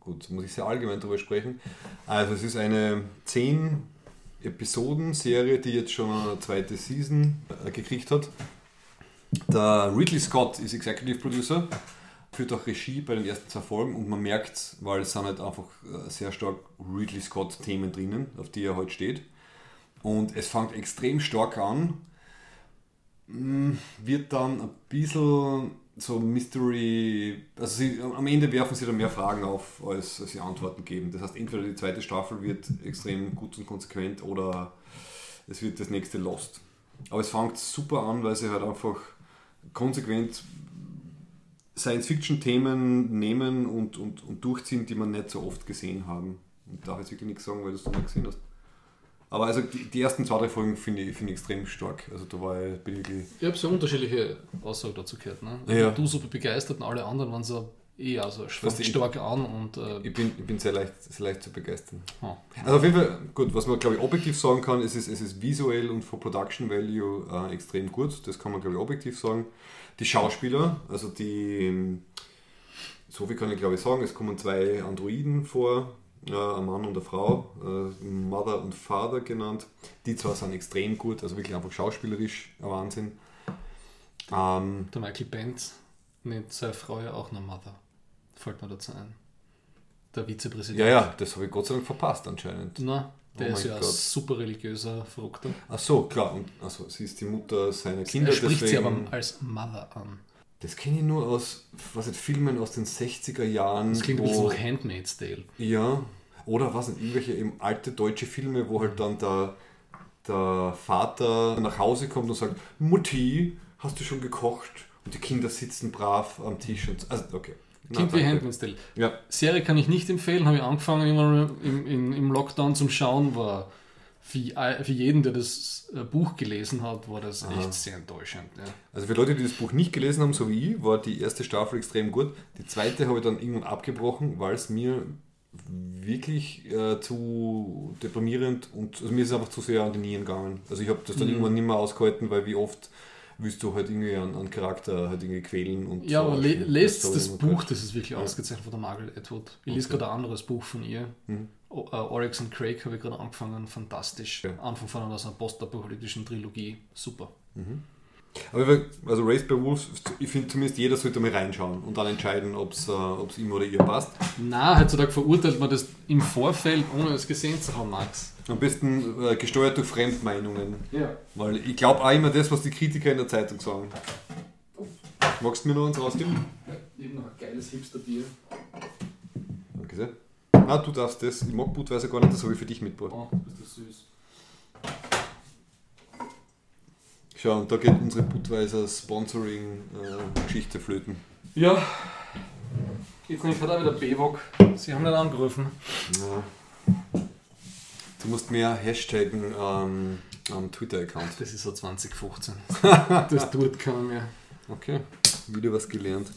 [SPEAKER 1] gut, muss ich sehr allgemein darüber sprechen. Also es ist eine 10 Episoden-Serie, die jetzt schon eine zweite Season äh, gekriegt hat. Der Ridley Scott ist Executive Producer, führt auch Regie bei den ersten zwei Folgen und man merkt, weil es sind halt einfach äh, sehr stark Ridley Scott-Themen drinnen, auf die er heute steht. Und es fängt extrem stark an, Mm, wird dann ein bisschen so Mystery, also sie, am Ende werfen sie dann mehr Fragen auf, als, als sie Antworten geben. Das heißt, entweder die zweite Staffel wird extrem gut und konsequent oder es wird das nächste Lost. Aber es fängt super an, weil sie halt einfach konsequent Science-Fiction-Themen nehmen und, und, und durchziehen, die man nicht so oft gesehen haben. Ich darf jetzt wirklich nichts sagen, weil du es noch nicht gesehen hast. Aber also die, die ersten zwei, drei Folgen finde ich, finde ich extrem stark. Also da war ich, bin ich
[SPEAKER 2] Ich habe so unterschiedliche Aussagen dazu gehört. Ne?
[SPEAKER 1] Ja.
[SPEAKER 2] Du super begeistert und alle anderen waren so eher so
[SPEAKER 1] Weißt du, ich-
[SPEAKER 2] stark an und äh,
[SPEAKER 1] Ich bin, ich bin sehr leicht, sehr leicht zu begeistern.
[SPEAKER 2] oh.
[SPEAKER 1] Also auf jeden Fall, gut, was man glaube ich objektiv sagen kann, es ist, es ist visuell und für Production Value äh, extrem gut. Das kann man glaube ich objektiv sagen. Die Schauspieler, also die, so viel kann ich glaube ich sagen, es kommen zwei Androiden vor, äh, ein Mann und eine Frau, äh, Mother und Father genannt. Die zwei sind extrem gut, also wirklich einfach schauspielerisch ein Wahnsinn. Ähm,
[SPEAKER 2] der Michael Benz nennt seine Frau ja auch noch Mother. Fällt mir dazu ein. Der Vizepräsident.
[SPEAKER 1] ja, ja, das habe ich Gott sei Dank verpasst anscheinend.
[SPEAKER 2] Na, der
[SPEAKER 1] Oh
[SPEAKER 2] ist ja ein
[SPEAKER 1] Gott.
[SPEAKER 2] super religiöser Verrückter.
[SPEAKER 1] Ach so, klar. Und, also, sie ist die Mutter seiner Kinder.
[SPEAKER 2] er spricht sie
[SPEAKER 1] deswegen-
[SPEAKER 2] aber als Mother an.
[SPEAKER 1] Das kenne ich nur aus was nicht, Filmen aus den 60er Jahren.
[SPEAKER 2] Das klingt ein
[SPEAKER 1] wo,
[SPEAKER 2] bisschen nach Handmaid's Tale.
[SPEAKER 1] Ja, oder was nicht, irgendwelche eben alte deutsche Filme, wo halt dann der, der Vater nach Hause kommt und sagt, Mutti, hast du schon gekocht? Und die Kinder sitzen brav am Tisch und also okay.
[SPEAKER 2] Klingt wie. Handmaid's Tale.
[SPEAKER 1] Ja,
[SPEAKER 2] Serie kann ich nicht empfehlen, habe ich angefangen immer im, im, im Lockdown zum Schauen, war für, für jeden, der das äh, Buch gelesen hat, war das echt sehr enttäuschend. Ja.
[SPEAKER 1] also für Leute, die das Buch nicht gelesen haben, so wie ich, war die erste Staffel extrem gut. Die zweite habe ich dann irgendwann abgebrochen, weil es mir wirklich äh, zu deprimierend und also mir ist es einfach zu sehr an die Nieren gegangen. Also ich habe das dann irgendwann nicht mehr ausgehalten, weil wie oft willst du halt irgendwie einen, einen Charakter halt irgendwie quälen und
[SPEAKER 2] Ja, aber le
[SPEAKER 1] verarschen.
[SPEAKER 2] lest das
[SPEAKER 1] immer
[SPEAKER 2] Buch, das ist wirklich ausgezeichnet von der Margaret Atwood. Ich lese gerade ein anderes Buch von ihr.
[SPEAKER 1] Mhm.
[SPEAKER 2] O- äh, Oryx and Craig habe ich gerade angefangen, fantastisch.
[SPEAKER 1] Ja.
[SPEAKER 2] Anfang von einer so einer postapokalyptischen Trilogie, super.
[SPEAKER 1] Aber also Raised by Wolves, ich finde zumindest jeder sollte mal reinschauen und dann entscheiden, ob es äh, ihm oder ihr passt.
[SPEAKER 2] Na, heutzutage verurteilt man das im Vorfeld, ohne es gesehen zu haben, Max.
[SPEAKER 1] Am besten äh, gesteuert durch Fremdmeinungen.
[SPEAKER 2] Ja.
[SPEAKER 1] Weil ich glaube auch immer das, was die Kritiker in der Zeitung sagen. Magst du mir noch eins rausgeben?
[SPEAKER 2] Eben noch ein geiles Hipsterbier.
[SPEAKER 1] Danke sehr. Ah, du darfst das. Ich mag Budweiser gar nicht, das habe ich für dich mitgebracht.
[SPEAKER 2] Oh, ist das süß.
[SPEAKER 1] Schau, und da geht unsere Budweiser Sponsoring-Geschichte flöten.
[SPEAKER 2] Ja. Jetzt nämlich hat auch wieder BWOG. Sie haben nicht angerufen.
[SPEAKER 1] Ja. Du musst mehr hashtaggen ähm, am Twitter-Account.
[SPEAKER 2] Das ist so 2015. das tut keiner mehr.
[SPEAKER 1] Okay, wieder was gelernt.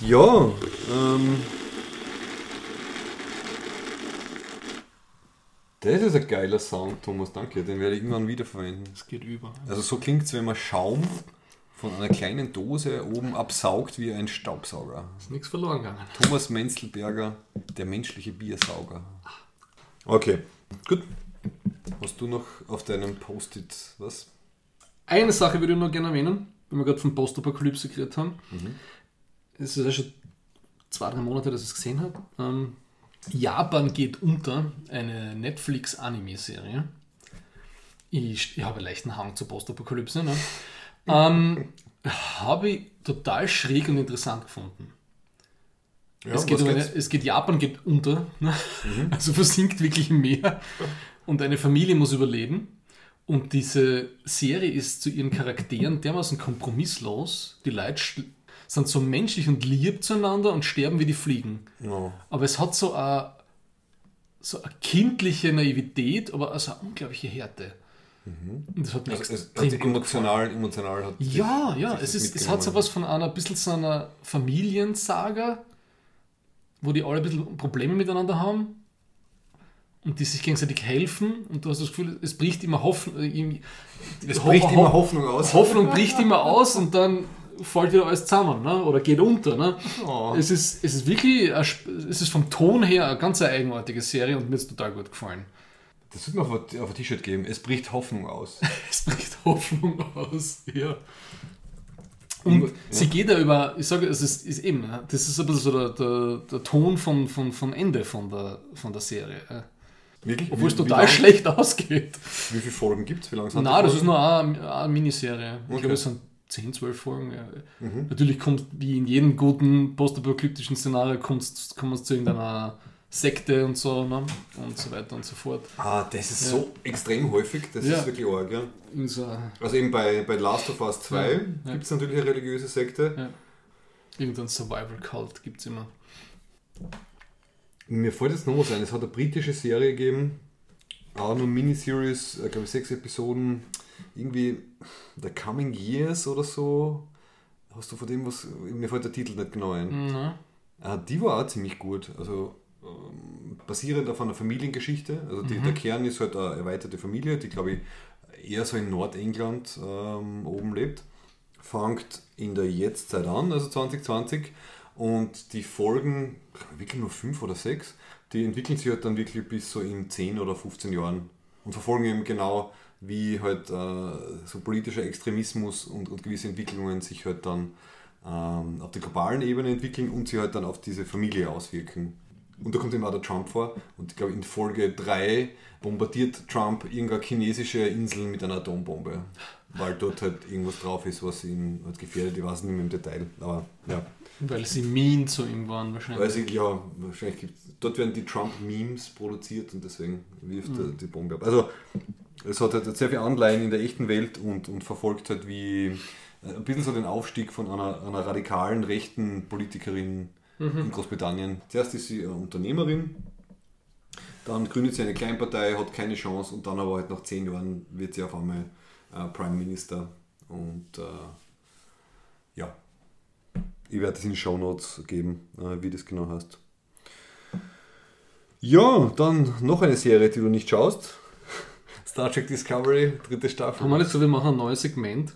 [SPEAKER 1] Ja, ähm, das ist ein geiler Sound, Thomas, danke. Den werde ich irgendwann wiederverwenden.
[SPEAKER 2] Es geht über.
[SPEAKER 1] Also so klingt es, wenn man Schaum von einer kleinen Dose oben absaugt wie ein Staubsauger.
[SPEAKER 2] Ist nichts verloren gegangen.
[SPEAKER 1] Thomas Menzelberger, der menschliche Biersauger. Okay, gut. Hast du noch auf deinem Post-it was?
[SPEAKER 2] Eine Sache würde ich noch gerne erwähnen, wenn wir gerade von Postapokalypse geredet haben. Es ist ja schon zwei, drei Monate, dass ich es gesehen habe. Ähm, Japan geht unter, eine Netflix-Anime-Serie. Ich, ich habe einen leichten Hang zur Postapokalypse. Ne? ähm, habe ich total schräg und interessant gefunden.
[SPEAKER 1] Ja,
[SPEAKER 2] es, geht um eine, es geht, Japan geht unter, ne? also versinkt wirklich im Meer und eine Familie muss überleben. Und diese Serie ist zu ihren Charakteren dermaßen kompromisslos. Die Leute sind so menschlich und lieb zueinander und sterben wie die Fliegen.
[SPEAKER 1] Ja.
[SPEAKER 2] Aber es hat so eine, so eine kindliche Naivität, aber also eine unglaubliche Härte. Und das hat mir
[SPEAKER 1] Also es, also emotional, emotional hat
[SPEAKER 2] ja,
[SPEAKER 1] das-
[SPEAKER 2] ja, es, ist, es hat so was von einer, ein bisschen so einer Familiensaga, wo die alle ein bisschen Probleme miteinander haben und die sich gegenseitig helfen und du hast das Gefühl, es bricht immer Hoffnung.
[SPEAKER 1] Es bricht immer Hoffnung aus.
[SPEAKER 2] Hoffnung bricht immer aus und dann fällt wieder alles zusammen ne? oder geht unter. Ne?
[SPEAKER 1] Oh.
[SPEAKER 2] Es, ist, es ist wirklich, ein es ist vom Ton her eine ganz eigenartige Serie und mir ist total gut gefallen.
[SPEAKER 1] Das wird mir auf ein, auf ein T-Shirt geben. Es bricht Hoffnung aus.
[SPEAKER 2] Es bricht Hoffnung aus, ja. Und sie geht ja über, ich sage, es ist, ist eben, ne, das ist ein bisschen so der, der, der Ton vom, vom, vom Ende von der, von der Serie.
[SPEAKER 1] Wirklich?
[SPEAKER 2] Obwohl es
[SPEAKER 1] Wie-
[SPEAKER 2] total
[SPEAKER 1] wie lang-
[SPEAKER 2] schlecht ausgeht.
[SPEAKER 1] Wie viele Folgen gibt es? Wie lange sind
[SPEAKER 2] Nein, das ist nur eine, eine Miniserie. Ich
[SPEAKER 1] Okay.
[SPEAKER 2] glaube, es sind 10, 12 Folgen. Ja. Natürlich kommt, wie in jedem guten postapokalyptischen Szenario, kommt es zu irgendeiner Sekte und so ne? und so weiter und so fort.
[SPEAKER 1] Ah, das ist
[SPEAKER 2] Ja.
[SPEAKER 1] so extrem häufig. Das
[SPEAKER 2] Ja.
[SPEAKER 1] ist wirklich arg, ja.
[SPEAKER 2] So
[SPEAKER 1] Also eben bei, bei Last of Us 2
[SPEAKER 2] Ja, ja.
[SPEAKER 1] gibt es natürlich eine religiöse Sekte.
[SPEAKER 2] Ja. Irgendein Survival-Cult gibt es immer.
[SPEAKER 1] Mir fällt jetzt noch was ein. Es hat eine britische Serie gegeben, auch nur Miniseries, äh, glaube ich, sechs Episoden. Irgendwie The Coming Years oder so. Hast du von dem was? Mir fällt der Titel nicht genau ein.
[SPEAKER 2] Mhm.
[SPEAKER 1] Ah, die war auch ziemlich gut. Also ähm, basierend auf einer Familiengeschichte. Also die, der Kern ist halt eine erweiterte Familie, die glaube ich eher so in Nordengland ähm, oben lebt. Fängt in der Jetztzeit an, also 2020. Und die Folgen, wirklich nur fünf oder sechs, die entwickeln sich halt dann wirklich bis so in 10 oder 15 Jahren und verfolgen eben genau, wie halt äh, so politischer Extremismus und, und gewisse Entwicklungen sich halt dann ähm, auf der globalen Ebene entwickeln und sie halt dann auf diese Familie auswirken. Und da kommt eben auch der Trump vor. Und ich glaube, in Folge 3 bombardiert Trump irgendeine chinesische Insel mit einer Atombombe. Weil dort halt irgendwas drauf ist, was ihn halt gefährdet. Ich weiß nicht mehr im Detail. Aber ja.
[SPEAKER 2] Weil sie mean zu ihm waren wahrscheinlich.
[SPEAKER 1] Also ja, wahrscheinlich gibt dort werden die Trump-Memes produziert und deswegen wirft er die Bombe ab. Also es hat halt sehr viel Anleihen in der echten Welt und, und verfolgt halt wie äh, ein bisschen so den Aufstieg von einer, einer radikalen rechten Politikerin in Großbritannien. Zuerst ist sie Unternehmerin, dann gründet sie eine Kleinpartei, hat keine Chance und dann aber halt nach zehn Jahren wird sie auf einmal äh, Prime Minister und äh, ich werde es in die Show Notes geben, äh, wie das genau heißt. Ja, dann noch eine Serie, die du nicht schaust. Star Trek Discovery, dritte Staffel.
[SPEAKER 2] Haben wir nicht so, wir machen ein neues Segment.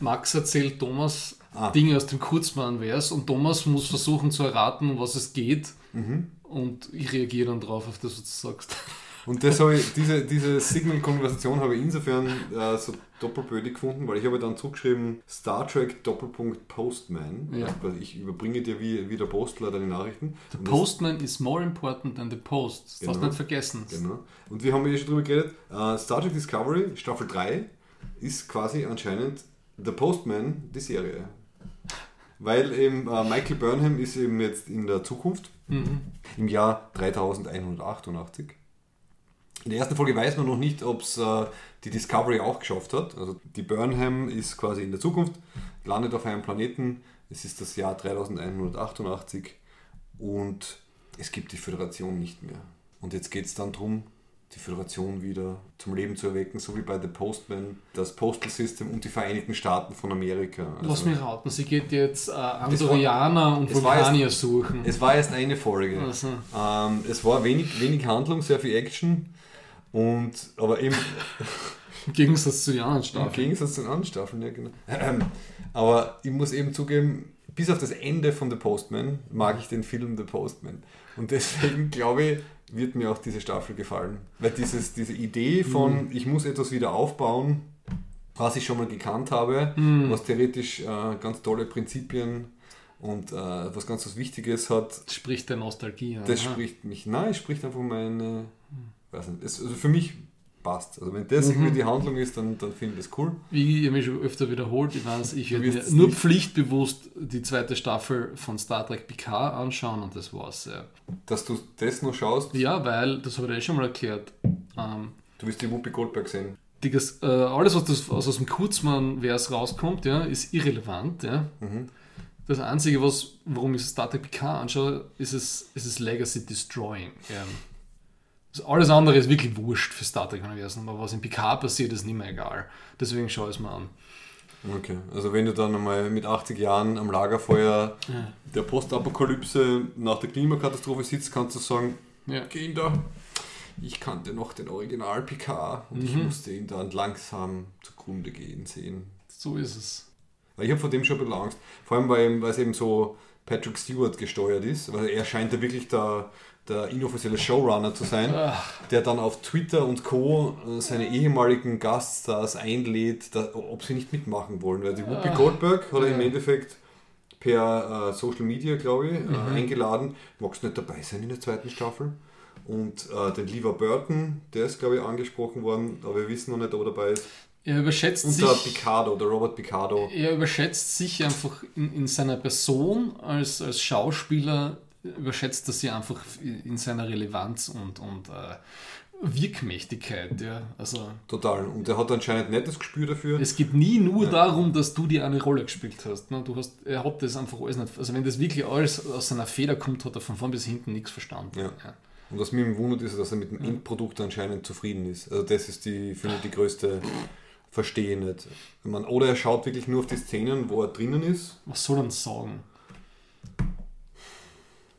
[SPEAKER 2] Max erzählt Thomas
[SPEAKER 1] Ah.
[SPEAKER 2] Dinge aus dem Kurzmann-Vers und Thomas muss versuchen zu erraten, um was es geht.
[SPEAKER 1] Mhm.
[SPEAKER 2] Und ich reagiere dann drauf, auf das, was du sagst.
[SPEAKER 1] Und das habe ich, diese, diese Signal-Konversation habe ich insofern äh, so doppelbödig gefunden, weil ich habe dann zugeschrieben Star Trek Doppelpunkt Postman.
[SPEAKER 2] Ja.
[SPEAKER 1] Also ich überbringe dir wie, wie der Postler deine Nachrichten.
[SPEAKER 2] The
[SPEAKER 1] Und das-
[SPEAKER 2] Postman is more important than the post. Das darfst du
[SPEAKER 1] Genau.
[SPEAKER 2] nicht vergessen.
[SPEAKER 1] Genau. Und wir haben ja schon drüber geredet. Äh, Star Trek Discovery, Staffel 3, ist quasi anscheinend The Postman, die Serie. Weil eben äh, Michael Burnham ist eben jetzt in der Zukunft,
[SPEAKER 2] Mhm.
[SPEAKER 1] im Jahr 3188. In der ersten Folge weiß man noch nicht, ob es äh, die Discovery auch geschafft hat. Also die Burnham ist quasi in der Zukunft, landet auf einem Planeten. Es ist das Jahr 3188 und es gibt die Föderation nicht mehr. Und jetzt geht es dann darum, die Föderation wieder zum Leben zu erwecken, so wie bei The Postman, das Postal System und die Vereinigten Staaten von Amerika. Also,
[SPEAKER 2] Lass mich raten, sie geht jetzt äh, Andorianer und Vulkanier suchen.
[SPEAKER 1] es war erst eine Folge.
[SPEAKER 2] Also,
[SPEAKER 1] Ähm, es war wenig, wenig Handlung, sehr viel Action. Und, aber eben
[SPEAKER 2] Im Gegensatz zu Jan
[SPEAKER 1] im
[SPEAKER 2] Staffeln.
[SPEAKER 1] Gegensatz zu den anderen Staffeln, ja genau. Aber ich muss eben zugeben, bis auf das Ende von The Postman mag ich den Film The Postman. Und deswegen glaube ich, wird mir auch diese Staffel gefallen. Weil dieses, diese Idee von, ich muss etwas wieder aufbauen, was ich schon mal gekannt habe, was theoretisch äh, ganz tolle Prinzipien und äh, was ganz was Wichtiges hat,
[SPEAKER 2] Spricht der Nostalgie an.
[SPEAKER 1] das
[SPEAKER 2] Aha.
[SPEAKER 1] spricht mich, nein, es spricht einfach meine, weiß nicht, es, also für mich passt. Also wenn das irgendwie die Handlung ist, dann, dann finde ich das cool.
[SPEAKER 2] Wie ich mich schon öfter wiederholt, ich weiß, ich werde mir nur
[SPEAKER 1] nicht-
[SPEAKER 2] pflichtbewusst die zweite Staffel von Star Trek Picard anschauen und das war's. Ja,
[SPEAKER 1] Dass du das noch schaust,
[SPEAKER 2] ja weil, das habe ich dir eh schon mal erklärt, ähm,
[SPEAKER 1] du wirst die Whoopi Goldberg sehen.
[SPEAKER 2] Dickes, äh, alles, was das, was aus dem Kurzmann-Vers rauskommt, ja, ist irrelevant. Ja.
[SPEAKER 1] Mhm.
[SPEAKER 2] Das Einzige, was, warum ich Star Trek PK anschaue, ist es, ist es Legacy Destroying. Ja. Alles andere ist wirklich wurscht für Star Trek-Universum, aber was in PK passiert, ist nicht mehr egal. Deswegen schaue ich es mir an.
[SPEAKER 1] Okay, also wenn du dann einmal mit 80 Jahren am Lagerfeuer
[SPEAKER 2] Ja.
[SPEAKER 1] der Postapokalypse nach der Klimakatastrophe sitzt, kannst du sagen,
[SPEAKER 2] Ja.
[SPEAKER 1] Kinder, ich kannte noch den Original PK und ich
[SPEAKER 2] Mhm.
[SPEAKER 1] musste ihn dann langsam zugrunde gehen sehen.
[SPEAKER 2] So ist es.
[SPEAKER 1] Weil Ich habe vor dem schon ein bisschen Angst. Vor allem, weil, weil es eben so Patrick Stewart gesteuert ist. Weil er scheint ja wirklich der, der inoffizielle Showrunner zu sein, der dann auf Twitter und Co. seine ehemaligen Gaststars einlädt, da, ob sie nicht mitmachen wollen. Weil die Whoopi
[SPEAKER 2] Ah.
[SPEAKER 1] Goldberg hat er im
[SPEAKER 2] Ja.
[SPEAKER 1] Endeffekt per äh, Social Media, glaube ich,
[SPEAKER 2] Mhm.
[SPEAKER 1] äh, eingeladen. Magst du nicht dabei sein in der zweiten Staffel? Und äh, den Lever Burton, der ist, glaube ich, angesprochen worden, aber wir wissen noch nicht, ob er dabei ist.
[SPEAKER 2] er überschätzt
[SPEAKER 1] Und
[SPEAKER 2] sich.
[SPEAKER 1] der Picardo, der Robert Picardo.
[SPEAKER 2] er überschätzt sich einfach in, in seiner Person als, als Schauspieler, überschätzt er sich einfach in seiner Relevanz und, und äh, Wirkmächtigkeit. Ja. Also,
[SPEAKER 1] Total. Und er hat anscheinend nicht das Gespür dafür.
[SPEAKER 2] es geht nie nur darum, dass du dir eine Rolle gespielt hast. Ne? Du hast. Er hat das einfach alles nicht. Also, wenn das wirklich alles aus seiner Feder kommt, hat er von vorn bis hinten nichts verstanden.
[SPEAKER 1] Ja. Und was mich wundert, ist, dass er mit dem Endprodukt anscheinend zufrieden ist. Also das ist die, finde ich, die größte Verstehe nicht. Ich meine, oder er schaut wirklich nur auf die Szenen, wo er drinnen ist.
[SPEAKER 2] Was soll er denn sagen?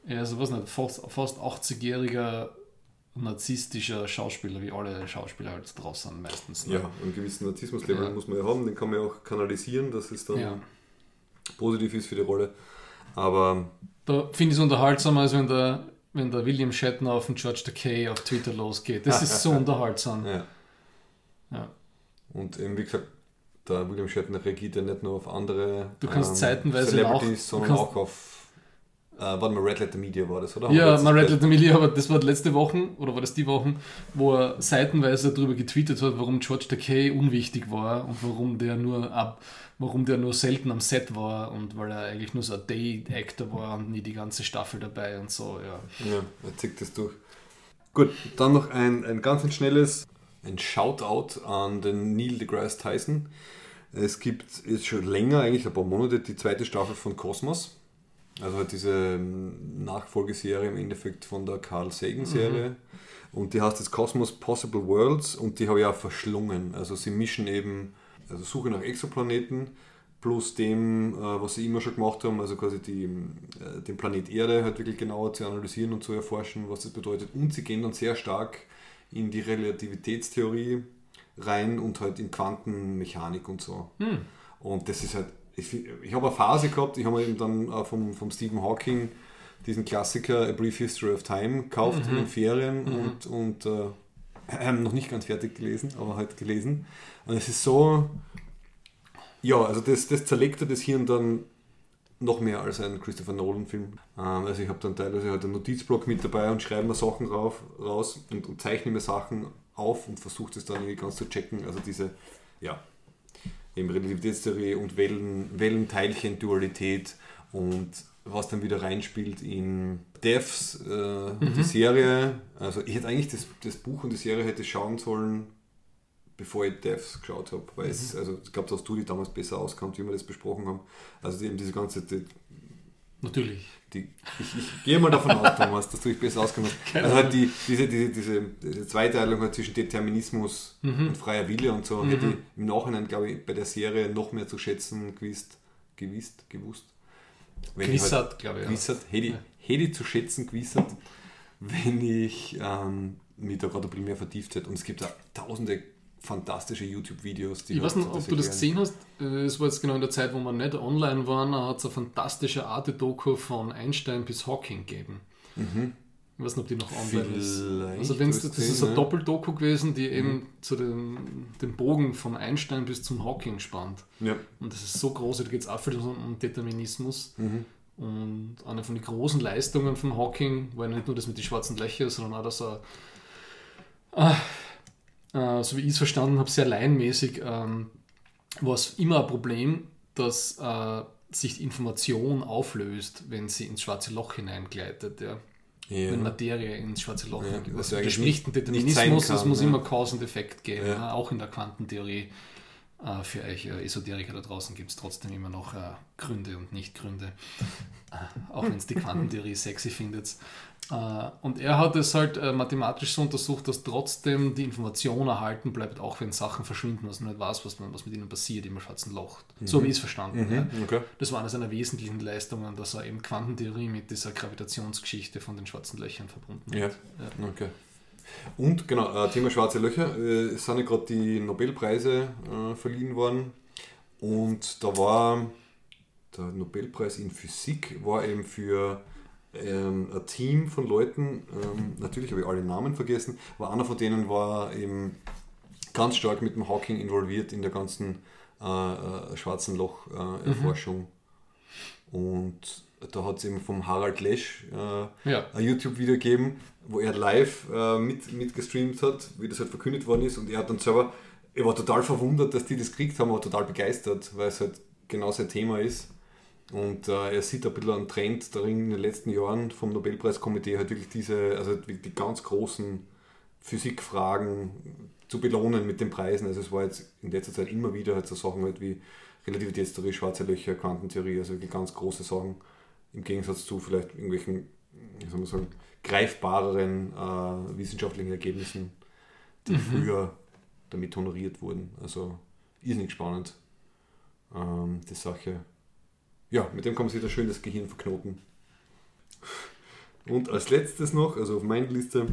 [SPEAKER 2] Ja, also was nicht, fast, fast 80-jähriger narzisstischer Schauspieler, wie alle Schauspieler halt draußen sind meistens. ne?
[SPEAKER 1] Ja, einen gewissen Narzissmuslevel
[SPEAKER 2] Ja.
[SPEAKER 1] muss man ja haben, den kann man ja auch kanalisieren, dass es dann
[SPEAKER 2] ja.
[SPEAKER 1] positiv ist für die Rolle. Aber
[SPEAKER 2] Da finde ich es unterhaltsamer, als wenn der, wenn der William Shatner auf den George Takei auf Twitter losgeht. Das ist so unterhaltsam.
[SPEAKER 1] ja.
[SPEAKER 2] Ja.
[SPEAKER 1] Und eben wie gesagt, der William Shatner reagiert ja nicht nur auf andere ähm,
[SPEAKER 2] Du kannst zeitenweise
[SPEAKER 1] Celebrities,
[SPEAKER 2] auch-
[SPEAKER 1] sondern
[SPEAKER 2] du kannst-
[SPEAKER 1] auch auf äh, warte mal, Red Letter Media war das, oder?
[SPEAKER 2] Ja,
[SPEAKER 1] Haben jetzt-
[SPEAKER 2] Red Letter Media, aber das war letzte Woche, oder war das die Woche, wo er seitenweise darüber getweetet hat, warum George Takei unwichtig war und warum der nur ab, warum der nur selten am Set war und weil er eigentlich nur so ein Day-Actor war und nie die ganze Staffel dabei und so, ja.
[SPEAKER 1] Ja, er zieht das durch. Gut, dann noch ein, ein ganz ein schnelles, ein Shoutout an den Neil deGrasse Tyson. Es gibt jetzt schon länger, eigentlich ein paar Monate, die zweite Staffel von Cosmos. Also halt diese ähm, Nachfolgeserie im Endeffekt von der Carl Sagan-Serie. Und die heißt jetzt Cosmos Possible Worlds und die habe ich auch verschlungen. Also sie mischen eben also Suche nach Exoplaneten plus dem, äh, was sie immer schon gemacht haben, also quasi die, äh, den Planet Erde halt wirklich genauer zu analysieren und zu erforschen, was das bedeutet. Und sie gehen dann sehr stark in die Relativitätstheorie rein und halt in Quantenmechanik und so. Und das ist halt, ich, ich habe eine Phase gehabt, ich habe eben dann äh, vom, vom Stephen Hawking diesen Klassiker A Brief History of Time gekauft in den Ferien und, und äh, noch nicht ganz fertig gelesen, aber halt gelesen. Und es ist so, ja, also das, das zerlegt er das Hirn dann noch mehr als ein Christopher Nolan-Film. Ähm, also ich habe dann teilweise halt einen Notizblock mit dabei und schreibe mir Sachen rauf, raus und, und zeichne mir Sachen auf und versuche das dann irgendwie ganz zu checken. Also diese, ja, eben Relativitätstheorie und Wellen, Wellenteilchen-Dualität und was dann wieder reinspielt in Devs, äh, die Serie. Also ich hätte eigentlich das, das Buch und die Serie hätte schauen sollen, bevor ich Devs geschaut habe, weil es, also ich glaube, dass du die damals besser auskannt, wie wir das besprochen haben. Also eben diese ganze, die,
[SPEAKER 2] Natürlich.
[SPEAKER 1] die, ich, ich gehe mal davon aus, Thomas, dass du dich besser auskennst. Also halt die, diese, diese, diese, diese Zweiteilung halt zwischen Determinismus und freier Wille und so, hätte ich im Nachhinein, glaube ich, bei der Serie noch mehr zu schätzen gewusst, gewusst, gewusst. Wenn
[SPEAKER 2] Gewissert, glaube ich, ja.
[SPEAKER 1] Gewissert, hätte, ich-
[SPEAKER 2] Ja.
[SPEAKER 1] hätte ich zu schätzen gewissert, wenn ich ähm, mich da gerade ein bisschen mehr vertieft hätte. Und es gibt da tausende fantastische YouTube-Videos, die
[SPEAKER 2] Ich weiß nicht, ob du das gesehen hast. Äh, Es war jetzt genau in der Zeit, wo wir nicht online waren, da hat es eine fantastische Arte-Doku von Einstein bis Hawking gegeben. Ich weiß nicht, ob die noch online ist.
[SPEAKER 1] Mhm. Vielleicht
[SPEAKER 2] Also wenn's, das
[SPEAKER 1] ich's
[SPEAKER 2] ist eine.
[SPEAKER 1] Mhm.
[SPEAKER 2] Doppeldoku gewesen, die eben zu dem, dem Bogen von Einstein bis zum Hawking spannt.
[SPEAKER 1] Ja.
[SPEAKER 2] Und das ist so groß, da geht es auch viel um um Determinismus.
[SPEAKER 1] Mhm.
[SPEAKER 2] Und eine von den großen Leistungen von Hawking war nicht nur das mit den schwarzen Löchern, sondern auch, dass er, ah, äh, so wie ich es verstanden habe, sehr laienmäßig, ähm, war es immer ein Problem, dass äh, sich die Information auflöst, wenn sie ins schwarze Loch hineingleitet. Ja.
[SPEAKER 1] Ja.
[SPEAKER 2] Wenn Materie ins schwarze Loch
[SPEAKER 1] Ja,
[SPEAKER 2] hineingeht.
[SPEAKER 1] was
[SPEAKER 2] Das
[SPEAKER 1] nicht- sein
[SPEAKER 2] Determinismus, es muss
[SPEAKER 1] ja.
[SPEAKER 2] immer Cause und Effekt geben,
[SPEAKER 1] Ja.
[SPEAKER 2] ja, auch in der Quantentheorie. Äh, für euch äh, Esoteriker da draußen gibt es trotzdem immer noch äh, Gründe und Nicht-Gründe. Äh, auch wenn es die Quantentheorie sexy findet. Äh, und er hat es halt äh, mathematisch so untersucht, dass trotzdem die Information erhalten bleibt, auch wenn Sachen verschwinden, dass man nicht weiß, was, man, was mit ihnen passiert im schwarzen Loch. So wie ich es verstanden
[SPEAKER 1] Mhm,
[SPEAKER 2] ja.
[SPEAKER 1] okay.
[SPEAKER 2] Das war eine seiner wesentlichen Leistungen, dass er eben Quantentheorie mit dieser Gravitationsgeschichte von den schwarzen Löchern verbunden hat. Ja.
[SPEAKER 1] Okay. Und genau, äh, Thema schwarze Löcher. Äh, es sind ja gerade die Nobelpreise äh, verliehen worden. Und da war der Nobelpreis in Physik war eben für ähm, ein Team von Leuten, ähm, natürlich habe ich alle Namen vergessen, aber einer von denen war eben ganz stark mit dem Hawking involviert in der ganzen äh, äh, schwarzen Loch-Erforschung. Und da hat es eben vom Harald Lesch äh,
[SPEAKER 2] Ja.
[SPEAKER 1] ein YouTube-Video gegeben, wo er live äh, mit, mitgestreamt hat, wie das halt verkündet worden ist. Und er hat dann selber, er war total verwundert, dass die das gekriegt haben, war total begeistert, weil es halt genau sein Thema ist. Und äh, er sieht ein bisschen einen Trend darin in den letzten Jahren vom Nobelpreiskomitee, halt wirklich diese, also die ganz großen Physikfragen zu belohnen mit den Preisen. Also es war jetzt in letzter Zeit immer wieder halt so Sachen halt wie Relativitätstheorie, schwarze Löcher, Quantentheorie, also wirklich ganz große Sachen im Gegensatz zu vielleicht irgendwelchen, wie soll man sagen, greifbareren äh, wissenschaftlichen Ergebnissen, die früher damit honoriert wurden. Also irrsinnig spannend, ähm, die Sache. Ja, mit dem kann man sich da schön das Gehirn verknoten. Und als letztes noch, also auf meiner Liste,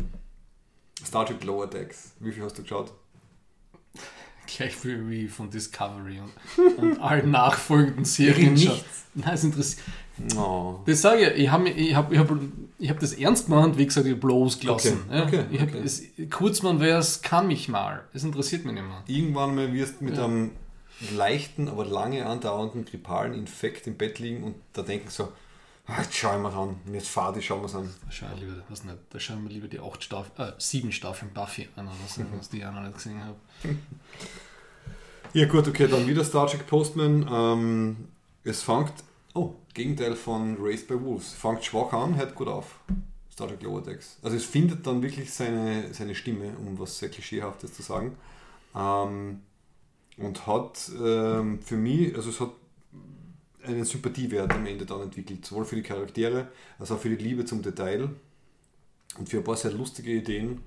[SPEAKER 1] Star Trek Lower Decks. Wie viel hast du geschaut?
[SPEAKER 2] Gleich viel wie von Discovery und, und allen nachfolgenden Serien. Schon. Nein, es interessiert.
[SPEAKER 1] Oh.
[SPEAKER 2] Das sage ich, ich habe ich hab, ich hab, ich hab das ernst gemeint, wie gesagt, ich habe bloß gelassen.
[SPEAKER 1] Okay,
[SPEAKER 2] ja.
[SPEAKER 1] okay,
[SPEAKER 2] ich hab,
[SPEAKER 1] okay.
[SPEAKER 2] es, Kurzmann wäre es, kann mich mal. Es interessiert mich nicht mehr.
[SPEAKER 1] Irgendwann mal wirst du mit
[SPEAKER 2] Ja.
[SPEAKER 1] einem leichten, aber lange andauernden grippalen Infekt im Bett liegen und da denken so, ah, jetzt schau ich mir an, jetzt fahr die, schauen wir es an.
[SPEAKER 2] Da schauen wir lieber, was nicht, da schauen wir lieber die acht Staff, äh, sieben Staffeln Buffy an, was,
[SPEAKER 1] Mhm.
[SPEAKER 2] was die ich auch noch nicht gesehen habe.
[SPEAKER 1] Ja gut, okay, dann wieder Star Trek Postman. Ähm, es fängt, oh, Gegenteil von Raised by Wolves, fängt schwach an, hört gut auf. Star Trek Lower Decks. Also es findet dann wirklich seine, seine Stimme, um was sehr Klischeehaftes zu sagen. Ähm, und hat ähm, für mich, also es hat einen Sympathiewert am Ende dann entwickelt, sowohl für die Charaktere als auch für die Liebe zum Detail und für ein paar sehr lustige Ideen.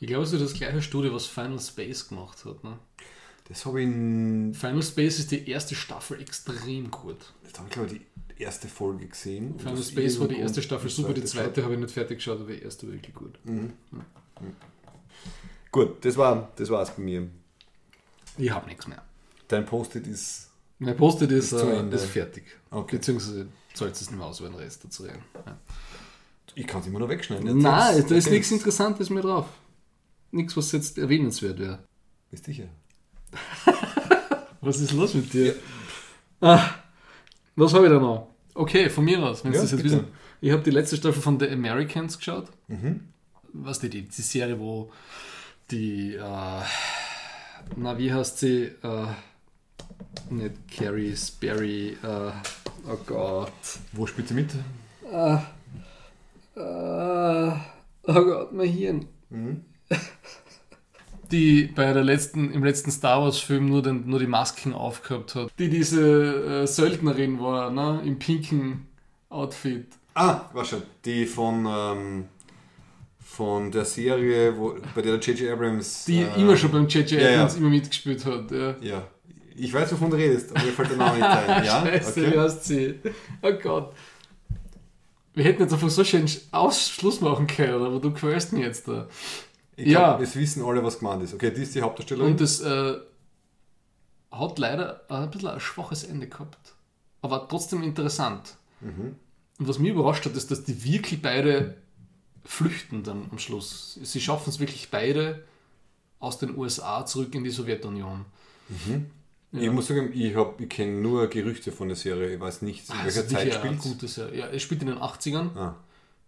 [SPEAKER 2] Ich glaube, es ist das gleiche Studio, was Final Space gemacht hat. Ne?
[SPEAKER 1] Das habe ich, in-
[SPEAKER 2] Final Space ist die erste Staffel extrem gut.
[SPEAKER 1] das habe ich glaube ich die erste Folge gesehen.
[SPEAKER 2] Final Space war die erste Staffel super, die zweite habe ich nicht fertig geschaut, aber die erste wirklich gut.
[SPEAKER 1] Gut, das war das war's bei mir.
[SPEAKER 2] Ich habe nichts mehr.
[SPEAKER 1] Dein Post-it ist.
[SPEAKER 2] Mein Post-it ist,
[SPEAKER 1] Ist
[SPEAKER 2] äh, ist fertig.
[SPEAKER 1] Okay.
[SPEAKER 2] Beziehungsweise sollst du es nicht mehr auswählen, Rest dazu reden. Ja.
[SPEAKER 1] Ich kann es immer noch wegschneiden.
[SPEAKER 2] Nein, da ist nichts. Interessantes mehr drauf. Nichts, was jetzt erwähnenswert wäre.
[SPEAKER 1] Bist sicher?
[SPEAKER 2] Was ist los mit dir? Ah, was habe ich da noch? Okay, von mir aus, wenn
[SPEAKER 1] Ja,
[SPEAKER 2] Sie das jetzt
[SPEAKER 1] bitte.
[SPEAKER 2] wissen. Ich habe die letzte Staffel von The Americans geschaut. Was die, die, die Serie, wo die, äh, na, wie heißt sie? Äh, nicht Carrie Sperry, äh, oh Gott.
[SPEAKER 1] Wo spielt sie mit?
[SPEAKER 2] Äh, oh Gott, mein Hirn. Die bei der letzten, im letzten Star Wars-Film nur, den, nur die Masken aufgehabt hat. Die diese äh, Söldnerin war, ne? Im pinken Outfit.
[SPEAKER 1] Ah, war schon. Die von, ähm, von der Serie, wo, bei der J.J. Abrams.
[SPEAKER 2] Die
[SPEAKER 1] äh,
[SPEAKER 2] immer schon beim J.J.
[SPEAKER 1] ja, ja.
[SPEAKER 2] Abrams immer mitgespielt hat. Ja.
[SPEAKER 1] Ja. Ich weiß, wovon du redest, aber mir fällt der Name nicht ein. Ja?
[SPEAKER 2] Scheiße, wie
[SPEAKER 1] Okay.
[SPEAKER 2] heißt sie? Oh Gott. Wir hätten jetzt einfach so schön Ausschluss machen können, aber du quälst mich jetzt da.
[SPEAKER 1] Ich
[SPEAKER 2] Ja.
[SPEAKER 1] glaub, es wissen alle, was gemeint ist. Okay, die ist die Hauptdarstellerin.
[SPEAKER 2] Und das äh, hat leider ein bisschen ein schwaches Ende gehabt. Aber trotzdem interessant.
[SPEAKER 1] Mhm.
[SPEAKER 2] Und was mich überrascht hat, ist, dass die wirklich beide flüchten dann am Schluss. Sie schaffen es wirklich beide aus den USA zurück in die Sowjetunion.
[SPEAKER 1] Ich muss sagen, ich, hab- ich kenne nur Gerüchte von der Serie. Ich weiß nicht, in
[SPEAKER 2] Ah,
[SPEAKER 1] welcher Zeit spielt
[SPEAKER 2] gute Serie. Ja, es spielt in den 80ern
[SPEAKER 1] Ah,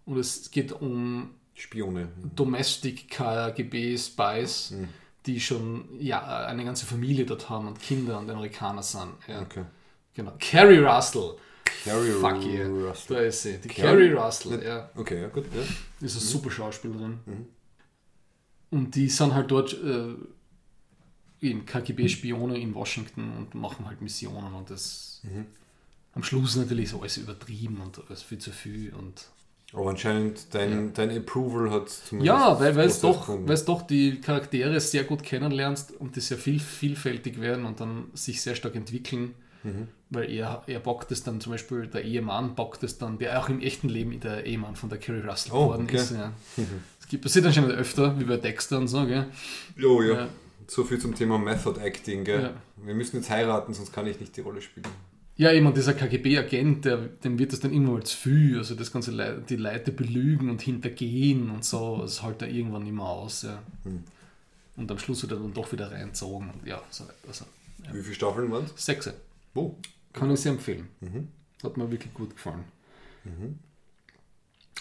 [SPEAKER 2] und es geht um
[SPEAKER 1] Spione.
[SPEAKER 2] Domestic KGB Spies,
[SPEAKER 1] Mhm.
[SPEAKER 2] die schon ja, eine ganze Familie dort haben und Kinder und Amerikaner sind. Ja,
[SPEAKER 1] Okay.
[SPEAKER 2] genau. Carrie Russell.
[SPEAKER 1] Carrie
[SPEAKER 2] Fuck yeah.
[SPEAKER 1] Russell.
[SPEAKER 2] Da ist sie. Die
[SPEAKER 1] Carrie?
[SPEAKER 2] Carrie Russell, ja.
[SPEAKER 1] Okay, ja gut. Ja.
[SPEAKER 2] Ist eine super Schauspielerin.
[SPEAKER 1] Mhm.
[SPEAKER 2] Und die sind halt dort äh, eben KGB-Spione in Washington und machen halt Missionen und das am Schluss natürlich so alles übertrieben und alles viel zu viel und
[SPEAKER 1] Aber anscheinend dein, dein Approval hat zumindest.
[SPEAKER 2] ja, weil, weil, es doch, weil es doch die Charaktere sehr gut kennenlernst und die sehr viel, vielfältig werden und dann sich sehr stark entwickeln. Weil er, er bockt es dann zum Beispiel, der Ehemann bockt es dann, der auch im echten Leben der Ehemann von der Kerry Russell
[SPEAKER 1] Oh,
[SPEAKER 2] geworden
[SPEAKER 1] okay.
[SPEAKER 2] ist. Ja. Es gibt, passiert anscheinend öfter, wie bei Dexter und so, gell?
[SPEAKER 1] Jo, ja.
[SPEAKER 2] Ja.
[SPEAKER 1] So viel zum Thema Method Acting, gell?
[SPEAKER 2] Ja.
[SPEAKER 1] Wir müssen jetzt heiraten, sonst kann ich nicht die Rolle spielen.
[SPEAKER 2] Ja, und dieser KGB-Agent, der, dem wird das dann immer zu viel, also das ganze Le die Leute belügen und hintergehen und so, das hält er irgendwann nicht mehr aus, ja.
[SPEAKER 1] Hm.
[SPEAKER 2] Und am Schluss wird er dann doch wieder reinzogen und ja, so weiter. Also,
[SPEAKER 1] Wie viele Staffeln waren es?
[SPEAKER 2] Sechse.
[SPEAKER 1] Wo?
[SPEAKER 2] Kann ich sehr empfehlen.
[SPEAKER 1] Mhm.
[SPEAKER 2] Hat mir wirklich gut gefallen.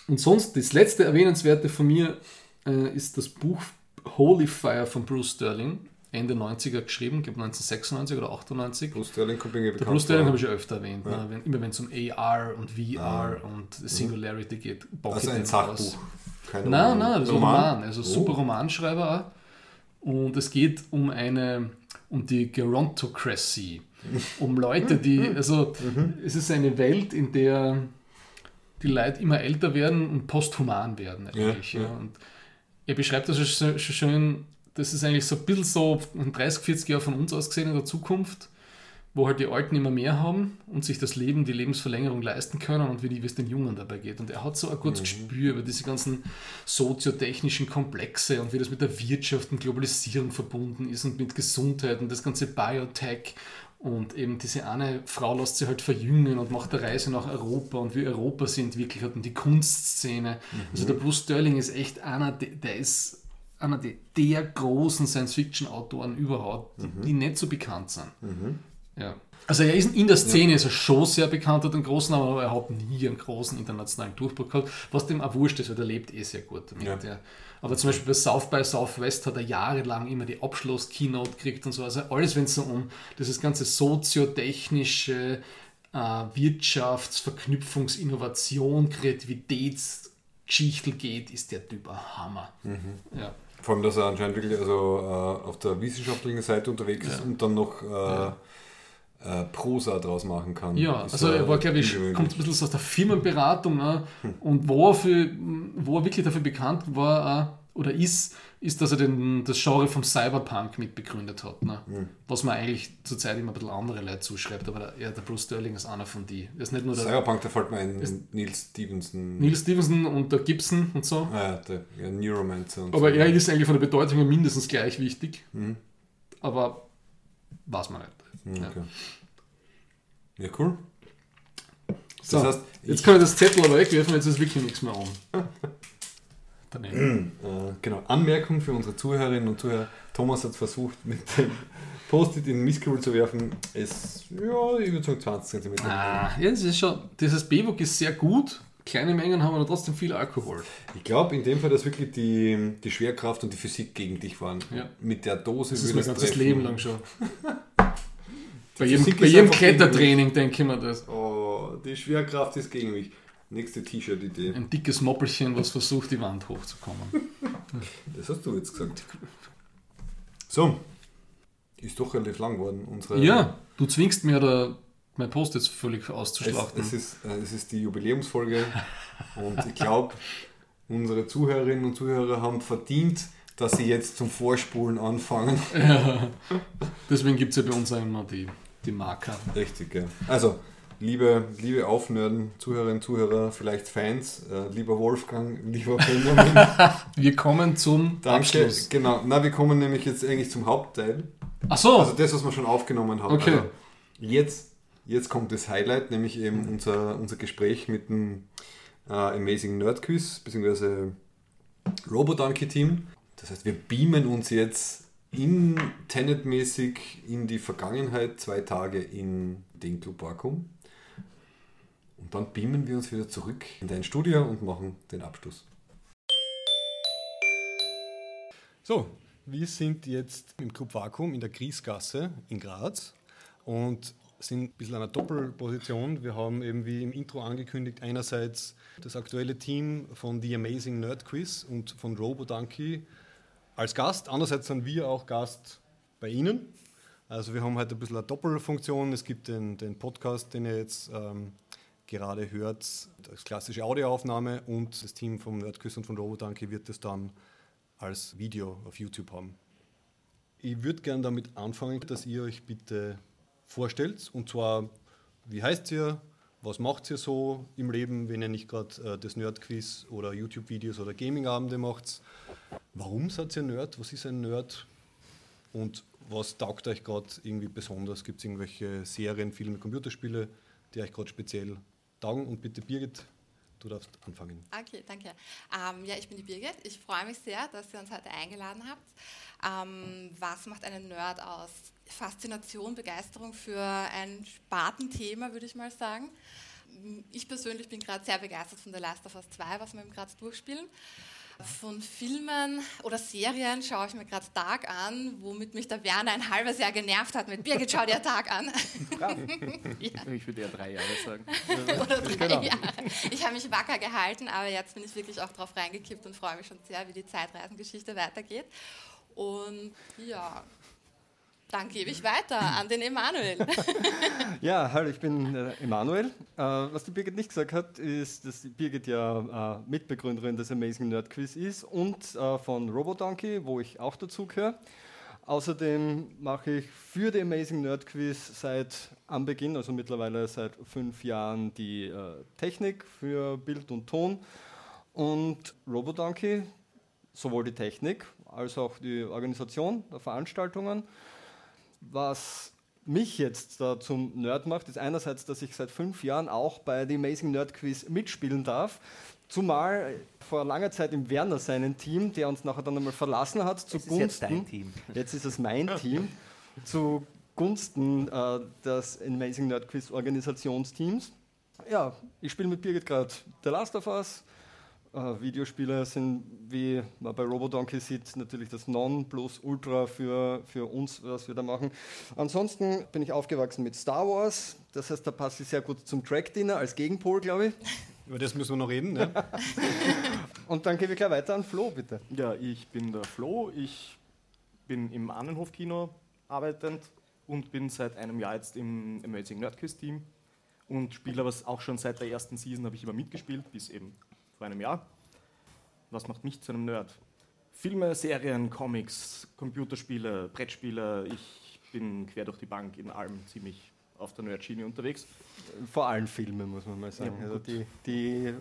[SPEAKER 2] Und sonst, das letzte Erwähnenswerte von mir äh, ist das Buch Holy Fire von Bruce Sterling, Ende 90er geschrieben, ich glaube 1996 oder 98.
[SPEAKER 1] Bruce Sterling kommt irgendwie bekannt
[SPEAKER 2] Bruce Sterling habe ich ja öfter erwähnt, ne? wenn, immer wenn es um AR und VR und Singularity geht. bock
[SPEAKER 1] Also ein Sachbuch. Kein
[SPEAKER 2] Nein,
[SPEAKER 1] Roman.
[SPEAKER 2] nein, das ist ein
[SPEAKER 1] Roman?
[SPEAKER 2] Also super Romanschreiber auch. Und es geht um eine, um die Gerontocracy, um Leute, die, also es ist eine Welt, in der die Leute immer älter werden und posthuman werden eigentlich.
[SPEAKER 1] Ja,
[SPEAKER 2] Ja. Und er beschreibt das schon schön, das ist eigentlich so ein bisschen so 30, 40 Jahre von uns aus gesehen in der Zukunft, wo halt die Alten immer mehr haben und sich das Leben, die Lebensverlängerung leisten können und wie es den Jungen dabei geht. Und er hat so ein gutes Gespür über diese ganzen soziotechnischen Komplexe und wie das mit der Wirtschaft und Globalisierung verbunden ist und mit Gesundheit und das ganze Biotech. Und eben diese eine Frau lässt sich halt verjüngen und macht eine Reise nach Europa und wie Europa sie entwickelt hat und die Kunstszene. Also der Bruce Sterling ist echt einer, der, der ist einer der, der großen Science-Fiction-Autoren überhaupt, die, die nicht so bekannt sind. Ja. Also er ist in der Szene ist er schon sehr bekannt, hat einen großen, aber er hat nie einen großen internationalen Durchbruch gehabt, was dem auch wurscht ist, weil der lebt eh sehr gut damit.
[SPEAKER 1] Ja.
[SPEAKER 2] Ja. Aber zum Beispiel bei South by Southwest hat er jahrelang immer die Abschluss-Keynote gekriegt und so. Also alles, wenn es so um dieses ganze soziotechnische äh, Wirtschafts-, Verknüpfungs-, Innovation, Kreativitätsgeschichtel geht, ist der Typ ein Hammer. Ja.
[SPEAKER 1] Vor allem, dass er anscheinend wirklich also, äh, auf der wissenschaftlichen Seite unterwegs ist
[SPEAKER 2] Ja.
[SPEAKER 1] und dann noch äh, äh, Prosa draus machen kann.
[SPEAKER 2] Ja,
[SPEAKER 1] Ist,
[SPEAKER 2] also er war, glaube ich, kommt ein bisschen aus der Firmenberatung ne? und wo er, für, wo er wirklich dafür bekannt war äh, oder ist, ist, dass er den, das Genre vom Cyberpunk mitbegründet hat. Ne? Was man eigentlich zurzeit immer ein bisschen andere Leute zuschreibt, aber der, ja, der Bruce Sterling ist einer von die. Er ist nicht nur der
[SPEAKER 1] Cyberpunk, da fällt mir ein Neil Stevenson.
[SPEAKER 2] Neil Stevenson und der Gibson und so.
[SPEAKER 1] Ah, ja, der ja, Neuromancer und
[SPEAKER 2] Aber
[SPEAKER 1] so.
[SPEAKER 2] er ist eigentlich von der Bedeutung her mindestens gleich wichtig. Aber weiß man nicht.
[SPEAKER 1] Hm,
[SPEAKER 2] Ja.
[SPEAKER 1] Okay. Ja, cool.
[SPEAKER 2] So,
[SPEAKER 1] Das heißt,
[SPEAKER 2] jetzt kann ich das Zettel aber wegwerfen, jetzt ist wirklich nichts mehr an. Daneben.
[SPEAKER 1] Äh, genau, Anmerkung für unsere Zuhörerinnen und Zuhörer. Thomas hat versucht, mit dem Post-it in den Mistkübel zu werfen. Es, ja, ich würde sagen 20 cm.
[SPEAKER 2] Ah, ja, das ist schon, dieses B-Book ist sehr gut. Kleine Mengen haben aber trotzdem viel Alkohol.
[SPEAKER 1] Ich glaube in dem Fall, dass wirklich die, die Schwerkraft und die Physik gegen dich waren.
[SPEAKER 2] Ja.
[SPEAKER 1] Mit der Dose
[SPEAKER 2] Das ist mein ganzes
[SPEAKER 1] treffen.
[SPEAKER 2] Leben lang schon. bei jedem, bei jedem Klettertraining denke ich mir das.
[SPEAKER 1] Oh, die Schwerkraft ist gegen mich. Nächste T-Shirt-Idee.
[SPEAKER 2] Ein dickes Moppelchen, was versucht, die Wand hochzukommen.
[SPEAKER 1] Das hast du jetzt gesagt. So. Ist doch relativ lang geworden. Unsere
[SPEAKER 2] Ja, du zwingst mir da mein Post jetzt völlig
[SPEAKER 1] Es,
[SPEAKER 2] auszuschlachten.
[SPEAKER 1] es, ist, äh, es ist die Jubiläumsfolge und ich glaube, unsere Zuhörerinnen und Zuhörer haben verdient, dass sie jetzt zum Vorspulen anfangen.
[SPEAKER 2] Ja. Deswegen gibt es ja bei uns immer die, die Marker.
[SPEAKER 1] Richtig, ja. Also, liebe, liebe Aufnörden, Zuhörerinnen, Zuhörer, vielleicht Fans, äh, lieber Wolfgang, lieber Benjamin,
[SPEAKER 2] Wir kommen zum
[SPEAKER 1] danke.
[SPEAKER 2] Abschluss.
[SPEAKER 1] Genau, na, wir kommen nämlich jetzt eigentlich zum Hauptteil.
[SPEAKER 2] Ach so,
[SPEAKER 1] Also das, was wir schon aufgenommen haben.
[SPEAKER 2] Okay.
[SPEAKER 1] Also jetzt, jetzt kommt das Highlight, nämlich eben unser, unser Gespräch mit dem äh, Amazing Nerd Quiz, beziehungsweise Robodonkey-Team. Das heißt, wir beamen uns jetzt in Tenet-mäßig in die Vergangenheit, zwei Tage in den Club Vakuum. Und dann beamen wir uns wieder zurück in dein Studio und machen den Abschluss. So, wir sind jetzt im Club Vakuum in der Griesgasse in Graz und sind ein bisschen in einer Doppelposition. Wir haben eben wie im Intro angekündigt, einerseits das aktuelle Team von The Amazing Nerd Quiz und von RoboDonkey als Gast. Andererseits sind wir auch Gast bei Ihnen. Also wir haben halt ein bisschen eine Doppelfunktion. Es gibt den, den Podcast, den ihr jetzt ähm, gerade hört, das klassische Audioaufnahme und das Team vom Nerdquiz und von Robodanke wird das dann als Video auf YouTube haben. Ich würde gerne damit anfangen, dass ihr euch bitte vorstellt. Und zwar, wie heißt ihr? Was macht ihr so im Leben, wenn ihr nicht gerade äh, das Nerdquiz oder YouTube-Videos oder Gaming-Abende macht? Warum seid ihr Nerd? Was ist ein Nerd? Und was taugt euch gerade irgendwie besonders? Gibt es irgendwelche Serien, Filme, Computerspiele, die euch gerade speziell taugen? Und bitte Birgit, du darfst anfangen.
[SPEAKER 4] Okay, danke. Ähm, ja, ich bin die Birgit. Ich freue mich sehr, dass ihr uns heute eingeladen habt. Ähm, was macht einen Nerd aus? Faszination, Begeisterung für ein Spartenthema, würde ich mal sagen. Ich persönlich bin gerade sehr begeistert von The Last of Us 2, was wir eben gerade durchspielen. Von Filmen oder Serien schaue ich mir gerade Tag an, womit mich der Werner ein halbes Jahr genervt hat mit Birgit, schau dir Tag an.
[SPEAKER 5] ja. Ich würde eher drei Jahre sagen.
[SPEAKER 4] oder drei genau. Jahre. Ich habe mich wacker gehalten, aber jetzt bin ich wirklich auch drauf reingekippt und freue mich schon sehr, wie die Zeitreisengeschichte weitergeht. Und ja, dann gebe ich weiter an den Emanuel.
[SPEAKER 5] ja, hallo, ich bin äh, Emanuel. Äh, was die Birgit nicht gesagt hat, ist, dass die Birgit ja äh, Mitbegründerin des Amazing Nerd Quiz ist und äh, von RoboDonkey, wo ich auch dazu gehöre. Außerdem mache ich für die Amazing Nerd Quiz seit Anbeginn, also mittlerweile seit fünf Jahren, die äh, Technik für Bild und Ton. Und RoboDonkey, sowohl die Technik als auch die Organisation der Veranstaltungen. Was mich jetzt da zum Nerd macht, ist einerseits, dass ich seit fünf Jahren auch bei The Amazing Nerd Quiz mitspielen darf. Zumal vor langer Zeit im Werner seinen Team, der uns nachher dann einmal verlassen hat, zugunsten. Jetzt, dein Team. jetzt ist es mein Team, zugunsten äh, des Amazing Nerd Quiz Organisationsteams. Ja, ich spiele mit Birgit gerade The Last of Us, Uh, Videospiele sind, wie man bei Robodonkey sieht, natürlich das Non-Plus-Ultra für, für uns, was wir da machen. Ansonsten bin ich aufgewachsen mit Star Wars, das heißt, da passe ich sehr gut zum Track-Dinner als Gegenpol, glaube ich.
[SPEAKER 1] Über das müssen wir noch reden. Ne?
[SPEAKER 5] Und dann gehen wir gleich weiter an Flo, bitte.
[SPEAKER 6] Ja, ich bin der Flo, ich bin im Annenhof-Kino arbeitend und bin seit einem Jahr jetzt im Amazing Nerdquiz-Team und spiele aber auch schon seit der ersten Season, habe ich immer mitgespielt, bis eben vor einem Jahr. Was macht mich zu einem Nerd? Filme, Serien, Comics, Computerspiele, Brettspiele. Ich bin quer durch die Bank in allem ziemlich auf der Nerdschiene unterwegs.
[SPEAKER 5] Vor allem Filme, muss man mal sagen. Ja, also die, die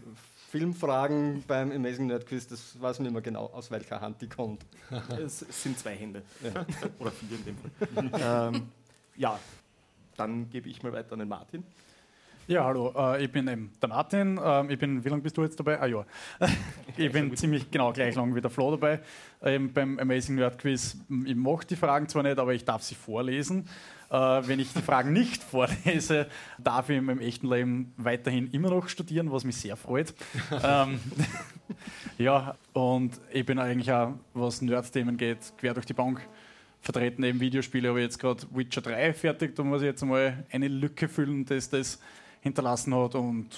[SPEAKER 5] Filmfragen beim Amazing Nerd Quiz, das weiß man immer genau, aus welcher Hand die kommt.
[SPEAKER 6] Es sind zwei Hände. Ja. Oder vier in dem Fall. ähm, ja, dann gebe ich mal weiter an den Martin.
[SPEAKER 7] Ja, hallo, äh, ich bin eben der Martin. Ähm, ich bin, wie lange bist du jetzt dabei? Ah ja, ich bin ziemlich genau gleich lang wie der Flo dabei. Ähm, beim Amazing Nerd Quiz, ich mache die Fragen zwar nicht, aber ich darf sie vorlesen. Äh, wenn ich die Fragen nicht vorlese, darf ich in meinem echten Leben weiterhin immer noch studieren, was mich sehr freut. ähm, ja, und ich bin eigentlich auch, was Nerd-Themen geht, quer durch die Bank vertreten. Eben Videospiele habe ich jetzt gerade Witcher 3 fertig, da muss ich jetzt mal eine Lücke füllen, dass das hinterlassen hat und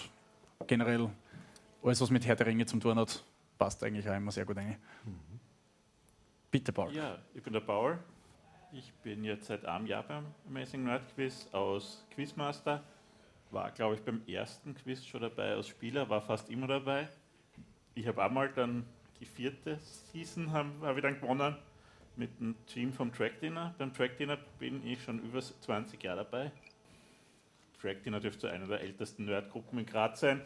[SPEAKER 7] generell alles, was mit Herr der Ringe zu tun hat, passt eigentlich auch immer sehr gut ein. Mhm. Bitte, Paul.
[SPEAKER 8] Ja, ich bin der Paul. Ich bin jetzt seit einem Jahr beim Amazing Nerd Quiz aus Quizmaster. War, glaube ich, beim ersten Quiz schon dabei als Spieler, war fast immer dabei. Ich habe einmal dann die vierte Season haben, habe ich dann gewonnen mit dem Team vom Track Dinner. Beim Track Dinner bin ich schon über 20 Jahre dabei. Track Dinner dürfte eine der ältesten Nerdgruppen in Graz sein.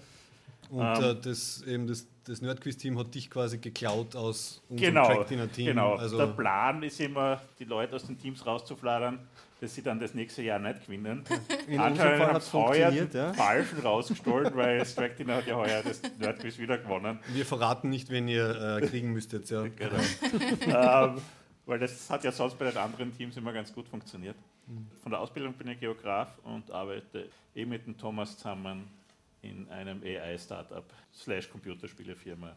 [SPEAKER 1] Und ähm, äh, das, eben das, das Nerdquiz-Team hat dich quasi geklaut aus
[SPEAKER 8] unserem genau, Track Dinner-Team. Genau, also der Plan ist immer, die Leute aus den Teams rauszufladern, dass sie dann das nächste Jahr nicht gewinnen. In Anscheinend haben es heuer ja? falschen rausgestohlen, weil Track Dinner hat ja heuer das Nerdquiz wieder gewonnen.
[SPEAKER 1] Wir verraten nicht, wen ihr äh, kriegen müsstet. Ja.
[SPEAKER 8] Genau. ähm, weil das hat ja sonst bei den anderen Teams immer ganz gut funktioniert. Von der Ausbildung bin ich Geograf und arbeite eh mit dem Thomas zusammen in einem AI-Startup slash Computerspielefirma.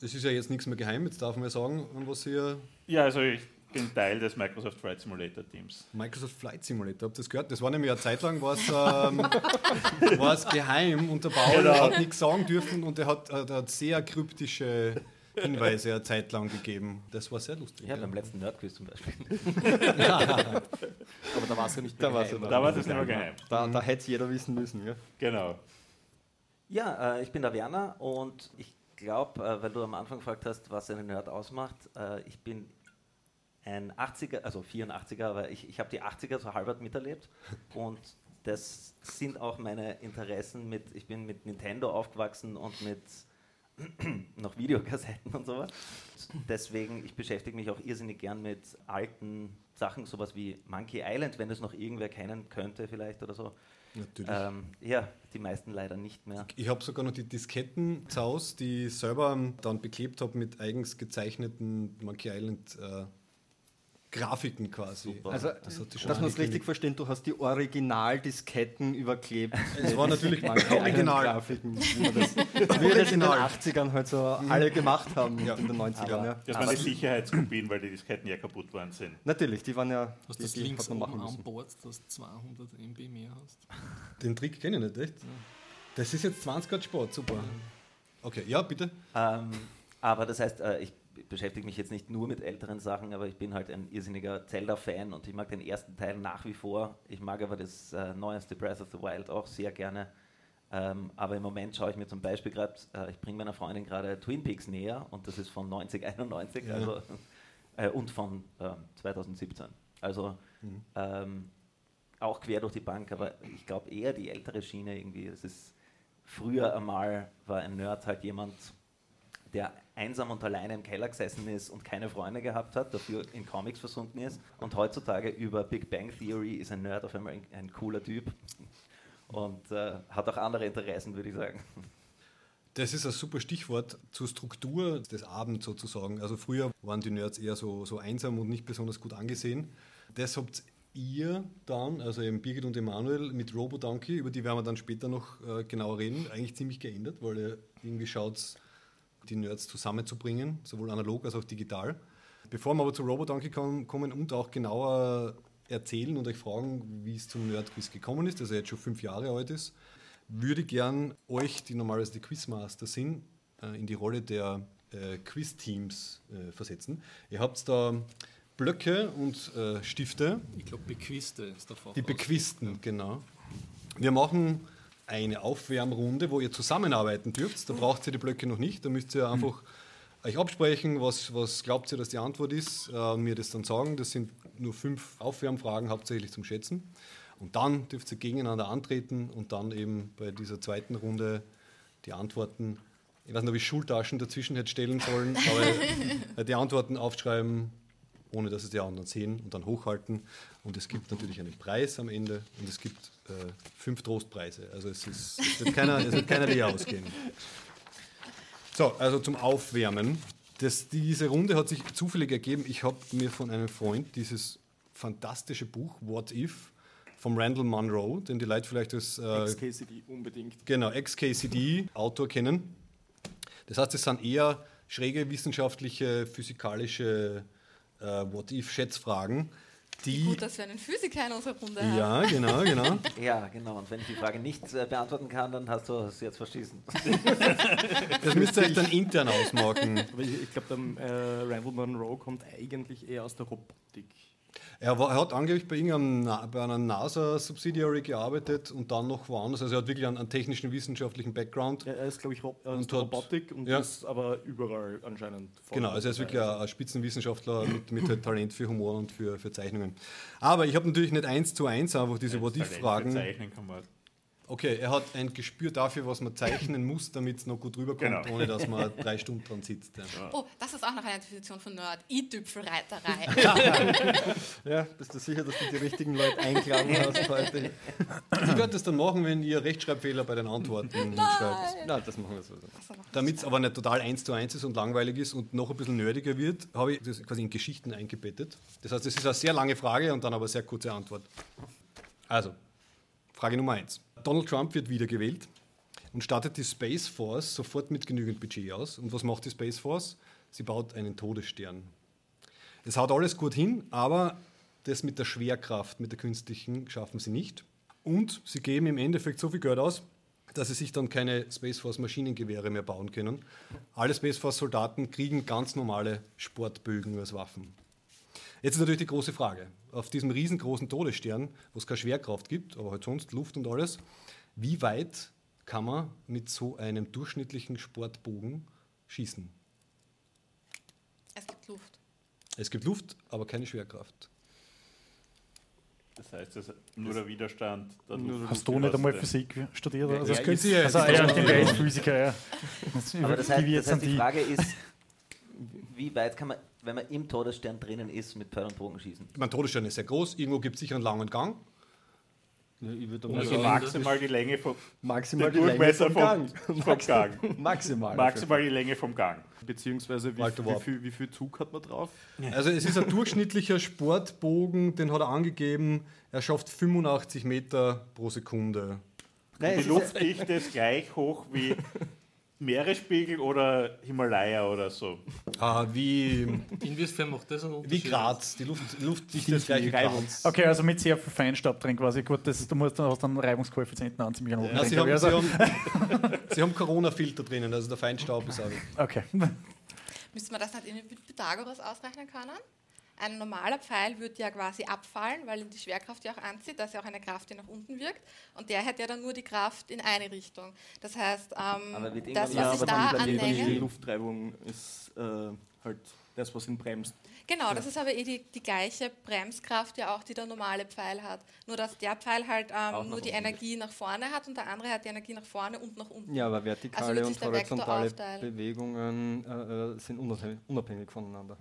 [SPEAKER 1] Das ist ja jetzt nichts mehr geheim, jetzt darf man ja sagen, an was ihr...
[SPEAKER 8] Ja, also ich bin Teil des Microsoft Flight Simulator Teams.
[SPEAKER 1] Microsoft Flight Simulator, habt ihr das gehört? Das war nämlich eine Zeit lang was, ähm, geheim und der Paul genau. hat nichts sagen dürfen und er hat, er hat sehr kryptische Hinweise eine Zeit lang gegeben. Das war sehr lustig.
[SPEAKER 9] Ja, beim letzten Nerdquiz zum Beispiel.
[SPEAKER 6] Aber da war es ja nicht
[SPEAKER 5] Da
[SPEAKER 6] geheim.
[SPEAKER 5] ja
[SPEAKER 8] Da war es nicht mehr geheim.
[SPEAKER 5] Da, da hätte es jeder wissen müssen. Ja?
[SPEAKER 8] Genau.
[SPEAKER 9] Ja, äh, ich bin der Werner und ich glaube, äh, weil du am Anfang gefragt hast, was einen Nerd ausmacht, äh, ich bin ein 80er, also 84er, aber ich, ich habe die 80er so halbert miterlebt und das sind auch meine Interessen mit, ich bin mit Nintendo aufgewachsen und mit noch Videokassetten und sowas. Deswegen, ich beschäftige mich auch irrsinnig gern mit alten Sachen, sowas wie Monkey Island, wenn es noch irgendwer kennen könnte vielleicht oder so.
[SPEAKER 1] Natürlich.
[SPEAKER 9] Ähm, ja, die meisten leider nicht mehr.
[SPEAKER 1] Ich habe sogar noch die Disketten zu Hause, die ich selber dann beklebt habe mit eigens gezeichneten Monkey Island äh, Grafiken quasi.
[SPEAKER 9] Super.
[SPEAKER 5] Also,
[SPEAKER 1] Das hat sich schon
[SPEAKER 5] dass man es richtig versteht, du hast die Originaldisketten überklebt.
[SPEAKER 1] Es war natürlich
[SPEAKER 5] Manche
[SPEAKER 1] original.
[SPEAKER 5] Grafiken, wie wir das, in den 80ern halt so alle gemacht haben
[SPEAKER 1] Ja.
[SPEAKER 5] in den 90ern. Ja.
[SPEAKER 8] Das waren die Sicherheitskopien, weil die Disketten ja kaputt worden sind.
[SPEAKER 5] Natürlich, die waren ja,
[SPEAKER 2] Du hast
[SPEAKER 5] die,
[SPEAKER 2] das
[SPEAKER 5] die
[SPEAKER 2] links
[SPEAKER 5] hat man machen
[SPEAKER 2] oben an. Bord, dass du 200 MB mehr hast.
[SPEAKER 1] Den Trick kenne ich nicht, echt? Das ist jetzt 20 Grad Sport, super. Okay, ja, bitte.
[SPEAKER 9] Ähm, aber das heißt, äh, ich beschäftige mich jetzt nicht nur mit älteren Sachen, aber ich bin halt ein irrsinniger Zelda-Fan und ich mag den ersten Teil nach wie vor. Ich mag aber das äh, neueste Breath of the Wild auch sehr gerne. Ähm, aber im Moment schaue ich mir zum Beispiel gerade, äh, ich bringe meiner Freundin gerade Twin Peaks näher und das ist von 1991
[SPEAKER 1] Ja.
[SPEAKER 9] also, äh, und von ähm, 2017. Also
[SPEAKER 1] Mhm.
[SPEAKER 9] ähm, auch quer durch die Bank, aber ich glaube eher die ältere Schiene irgendwie. Es ist früher einmal war ein Nerd halt jemand, der einsam und alleine im Keller gesessen ist und keine Freunde gehabt hat, dafür in Comics versunken ist. Und heutzutage über Big Bang Theory ist ein Nerd auf einmal ein, ein cooler Typ und äh, hat auch andere Interessen, würde ich sagen.
[SPEAKER 1] Das ist ein super Stichwort zur Struktur des Abends sozusagen. Also früher waren die Nerds eher so, so einsam und nicht besonders gut angesehen. Das habt ihr dann, also eben Birgit und Emanuel mit Robodonkey, über die werden wir dann später noch äh, genauer reden, eigentlich ziemlich geändert, weil ihr irgendwie schaut, die Nerds zusammenzubringen, sowohl analog als auch digital. Bevor wir aber zu Robodonkey kom- kommen und auch genauer erzählen und euch fragen, wie es zum Nerdquiz gekommen ist, das er jetzt schon fünf Jahre alt ist, würde gern euch, die normalerweise die Quizmaster sind, äh, in die Rolle der äh, Quiz-Teams äh, versetzen. Ihr habt da Blöcke und äh, Stifte,
[SPEAKER 2] Ich glaube, Bequiste ist der Fach.
[SPEAKER 1] die Bequisten, genau. Wir machen eine Aufwärmrunde, wo ihr zusammenarbeiten dürft. Da braucht ihr die Blöcke noch nicht. Da müsst ihr einfach euch absprechen, was, was glaubt ihr, dass die Antwort ist, äh, mir das dann sagen. Das sind nur fünf Aufwärmfragen, hauptsächlich zum Schätzen. Und dann dürft ihr gegeneinander antreten und dann eben bei dieser zweiten Runde die Antworten, ich weiß nicht, ob ich Schultaschen dazwischen hätte stellen sollen, aber die Antworten aufschreiben, ohne dass es die anderen sehen und dann hochhalten. Und es gibt natürlich einen Preis am Ende und es gibt äh, fünf Trostpreise. Also es, ist, es, wird keiner, es wird keiner leer ausgehen. So, also zum Aufwärmen. Das, diese Runde hat sich zufällig ergeben. Ich habe mir von einem Freund dieses fantastische Buch What If vom Randall Munro, den die Leute vielleicht als äh,
[SPEAKER 6] XKCD unbedingt.
[SPEAKER 1] Genau, Ex-KCD-Autor kennen. Das heißt, es sind eher schräge wissenschaftliche, physikalische äh, What-If-Schätzfragen, die.
[SPEAKER 4] Gut, dass wir einen Physiker in unserer Runde haben.
[SPEAKER 1] ja, genau, genau.
[SPEAKER 9] Ja, genau. Und wenn ich die Frage nicht äh, beantworten kann, dann hast du es jetzt verschießen.
[SPEAKER 1] Das müsst ihr euch dann intern ausmachen.
[SPEAKER 6] Aber ich, ich glaube, der äh, Randall Monroe kommt eigentlich eher aus der Robotik.
[SPEAKER 1] Er, war, er hat angeblich bei, irgendeinem, bei einer NASA-Subsidiary gearbeitet und dann noch woanders. Also er hat wirklich einen, einen technischen, wissenschaftlichen Background.
[SPEAKER 6] Er er ist, glaube ich, Ro aus
[SPEAKER 1] Und
[SPEAKER 6] der
[SPEAKER 1] hat-
[SPEAKER 6] Robotik und
[SPEAKER 1] ja.
[SPEAKER 6] ist aber überall anscheinend. voll
[SPEAKER 1] Genau, also er ist wirklich ein, ein Spitzenwissenschaftler mit, mit halt Talent für Humor und für, für Zeichnungen. Aber ich habe natürlich nicht eins zu eins einfach diese What-If-Fragen.
[SPEAKER 8] Zeichnen kann man.
[SPEAKER 1] Okay, er hat ein Gespür dafür, was man zeichnen muss, damit es noch gut rüberkommt,
[SPEAKER 8] Genau.
[SPEAKER 1] ohne dass man drei Stunden dran sitzt. Ja.
[SPEAKER 4] Oh, das ist auch noch eine Definition von Nerd. I-Tüpfelreiterei.
[SPEAKER 5] Ja, bist du sicher, dass du die richtigen Leute eingeladen hast heute?
[SPEAKER 1] Wie wird das dann machen, wenn ihr Rechtschreibfehler bei den Antworten hinschreibt?
[SPEAKER 5] Nein, das machen wir so.
[SPEAKER 1] Damit es aber nicht total eins zu eins ist und langweilig ist und noch ein bisschen nerdiger wird, habe ich das quasi in Geschichten eingebettet. Das heißt, es ist eine sehr lange Frage und dann aber eine sehr kurze Antwort. Also, Frage Nummer eins. Donald Trump wird wiedergewählt und startet die Space Force sofort mit genügend Budget aus. Und was macht die Space Force? Sie baut einen Todesstern. Es haut alles gut hin, aber das mit der Schwerkraft, mit der künstlichen, schaffen sie nicht. Und sie geben im Endeffekt so viel Geld aus, dass sie sich dann keine Space Force Maschinengewehre mehr bauen können. Alle Space Force Soldaten kriegen ganz normale Sportbögen als Waffen. Jetzt ist natürlich die große Frage. Auf diesem riesengroßen Todesstern, wo es keine Schwerkraft gibt, aber halt sonst Luft und alles, wie weit kann man mit so einem durchschnittlichen Sportbogen schießen?
[SPEAKER 4] Es gibt Luft.
[SPEAKER 1] Es gibt Luft, aber keine Schwerkraft.
[SPEAKER 8] Das heißt, das ist nur der Widerstand. Der Luft-
[SPEAKER 7] Hast du nicht einmal Physik studiert?
[SPEAKER 1] Ja,
[SPEAKER 7] Also,
[SPEAKER 1] das könnt ihr
[SPEAKER 7] also ja, er ist Physiker, ja. Das
[SPEAKER 9] Aber das heißt, das heißt, die Frage ist, wie weit kann man, wenn man im Todesstern drinnen ist, mit Pfeil und Bogen schießen?
[SPEAKER 1] Mein Todesstern ist sehr groß, irgendwo gibt es sicher einen langen Gang.
[SPEAKER 5] Ja, ich würde
[SPEAKER 8] Also maximal die Länge vom,
[SPEAKER 5] maximal die Länge
[SPEAKER 8] Durchmesser
[SPEAKER 5] vom
[SPEAKER 8] vom-
[SPEAKER 5] Gang.
[SPEAKER 8] vom Gang.
[SPEAKER 5] Maximal.
[SPEAKER 8] maximal die Länge vom Gang.
[SPEAKER 6] Beziehungsweise wie, wie, viel, wie viel Zug hat man drauf?
[SPEAKER 1] Also es ist ein durchschnittlicher Sportbogen, den hat er angegeben, er schafft 85 Meter pro Sekunde.
[SPEAKER 5] Nein,
[SPEAKER 8] Die Luftdichte ist gleich hoch wie Meeresspiegel oder Himalaya oder so.
[SPEAKER 1] Ah, wie,
[SPEAKER 2] Inwiefern macht das einen
[SPEAKER 1] wie
[SPEAKER 2] Unterschied?
[SPEAKER 1] Graz, die Luft, Luftdichte ist gleich wie
[SPEAKER 6] Reibung.
[SPEAKER 1] Graz.
[SPEAKER 7] Okay, also mit sehr viel Feinstaub drin quasi. Gut, das ist, du musst dann, hast dann Reibungskoeffizienten an ziemlich hoch.
[SPEAKER 1] Ja, sie, haben,
[SPEAKER 7] also,
[SPEAKER 1] haben, haben Corona-Filter drinnen, also der Feinstaub ist auch.
[SPEAKER 7] okay.
[SPEAKER 4] Müsste man das nicht irgendwie mit Pythagoras ausrechnen können? Ein normaler Pfeil würde ja quasi abfallen, weil ihn die Schwerkraft ja auch anzieht. Das ist ja auch eine Kraft, die nach unten wirkt. Und der hätte ja dann nur die Kraft in eine Richtung. Das heißt, ähm, das, was
[SPEAKER 9] irgendwann-
[SPEAKER 4] ich
[SPEAKER 9] Ja,
[SPEAKER 4] da
[SPEAKER 9] aber
[SPEAKER 4] an
[SPEAKER 9] die-.
[SPEAKER 6] Luftreibung ist äh, halt das, was ihn bremst.
[SPEAKER 4] Genau, das ist aber eh die, die gleiche Bremskraft ja auch, die der normale Pfeil hat. Nur, dass der Pfeil halt ähm, nur die Energie nach vorne hat und der andere hat die Energie nach vorne und nach unten.
[SPEAKER 5] ja, aber
[SPEAKER 4] Also
[SPEAKER 5] vertikale
[SPEAKER 4] wird
[SPEAKER 5] und horizontale. Bewegungen äh, äh, sind unabhängig, unabhängig voneinander.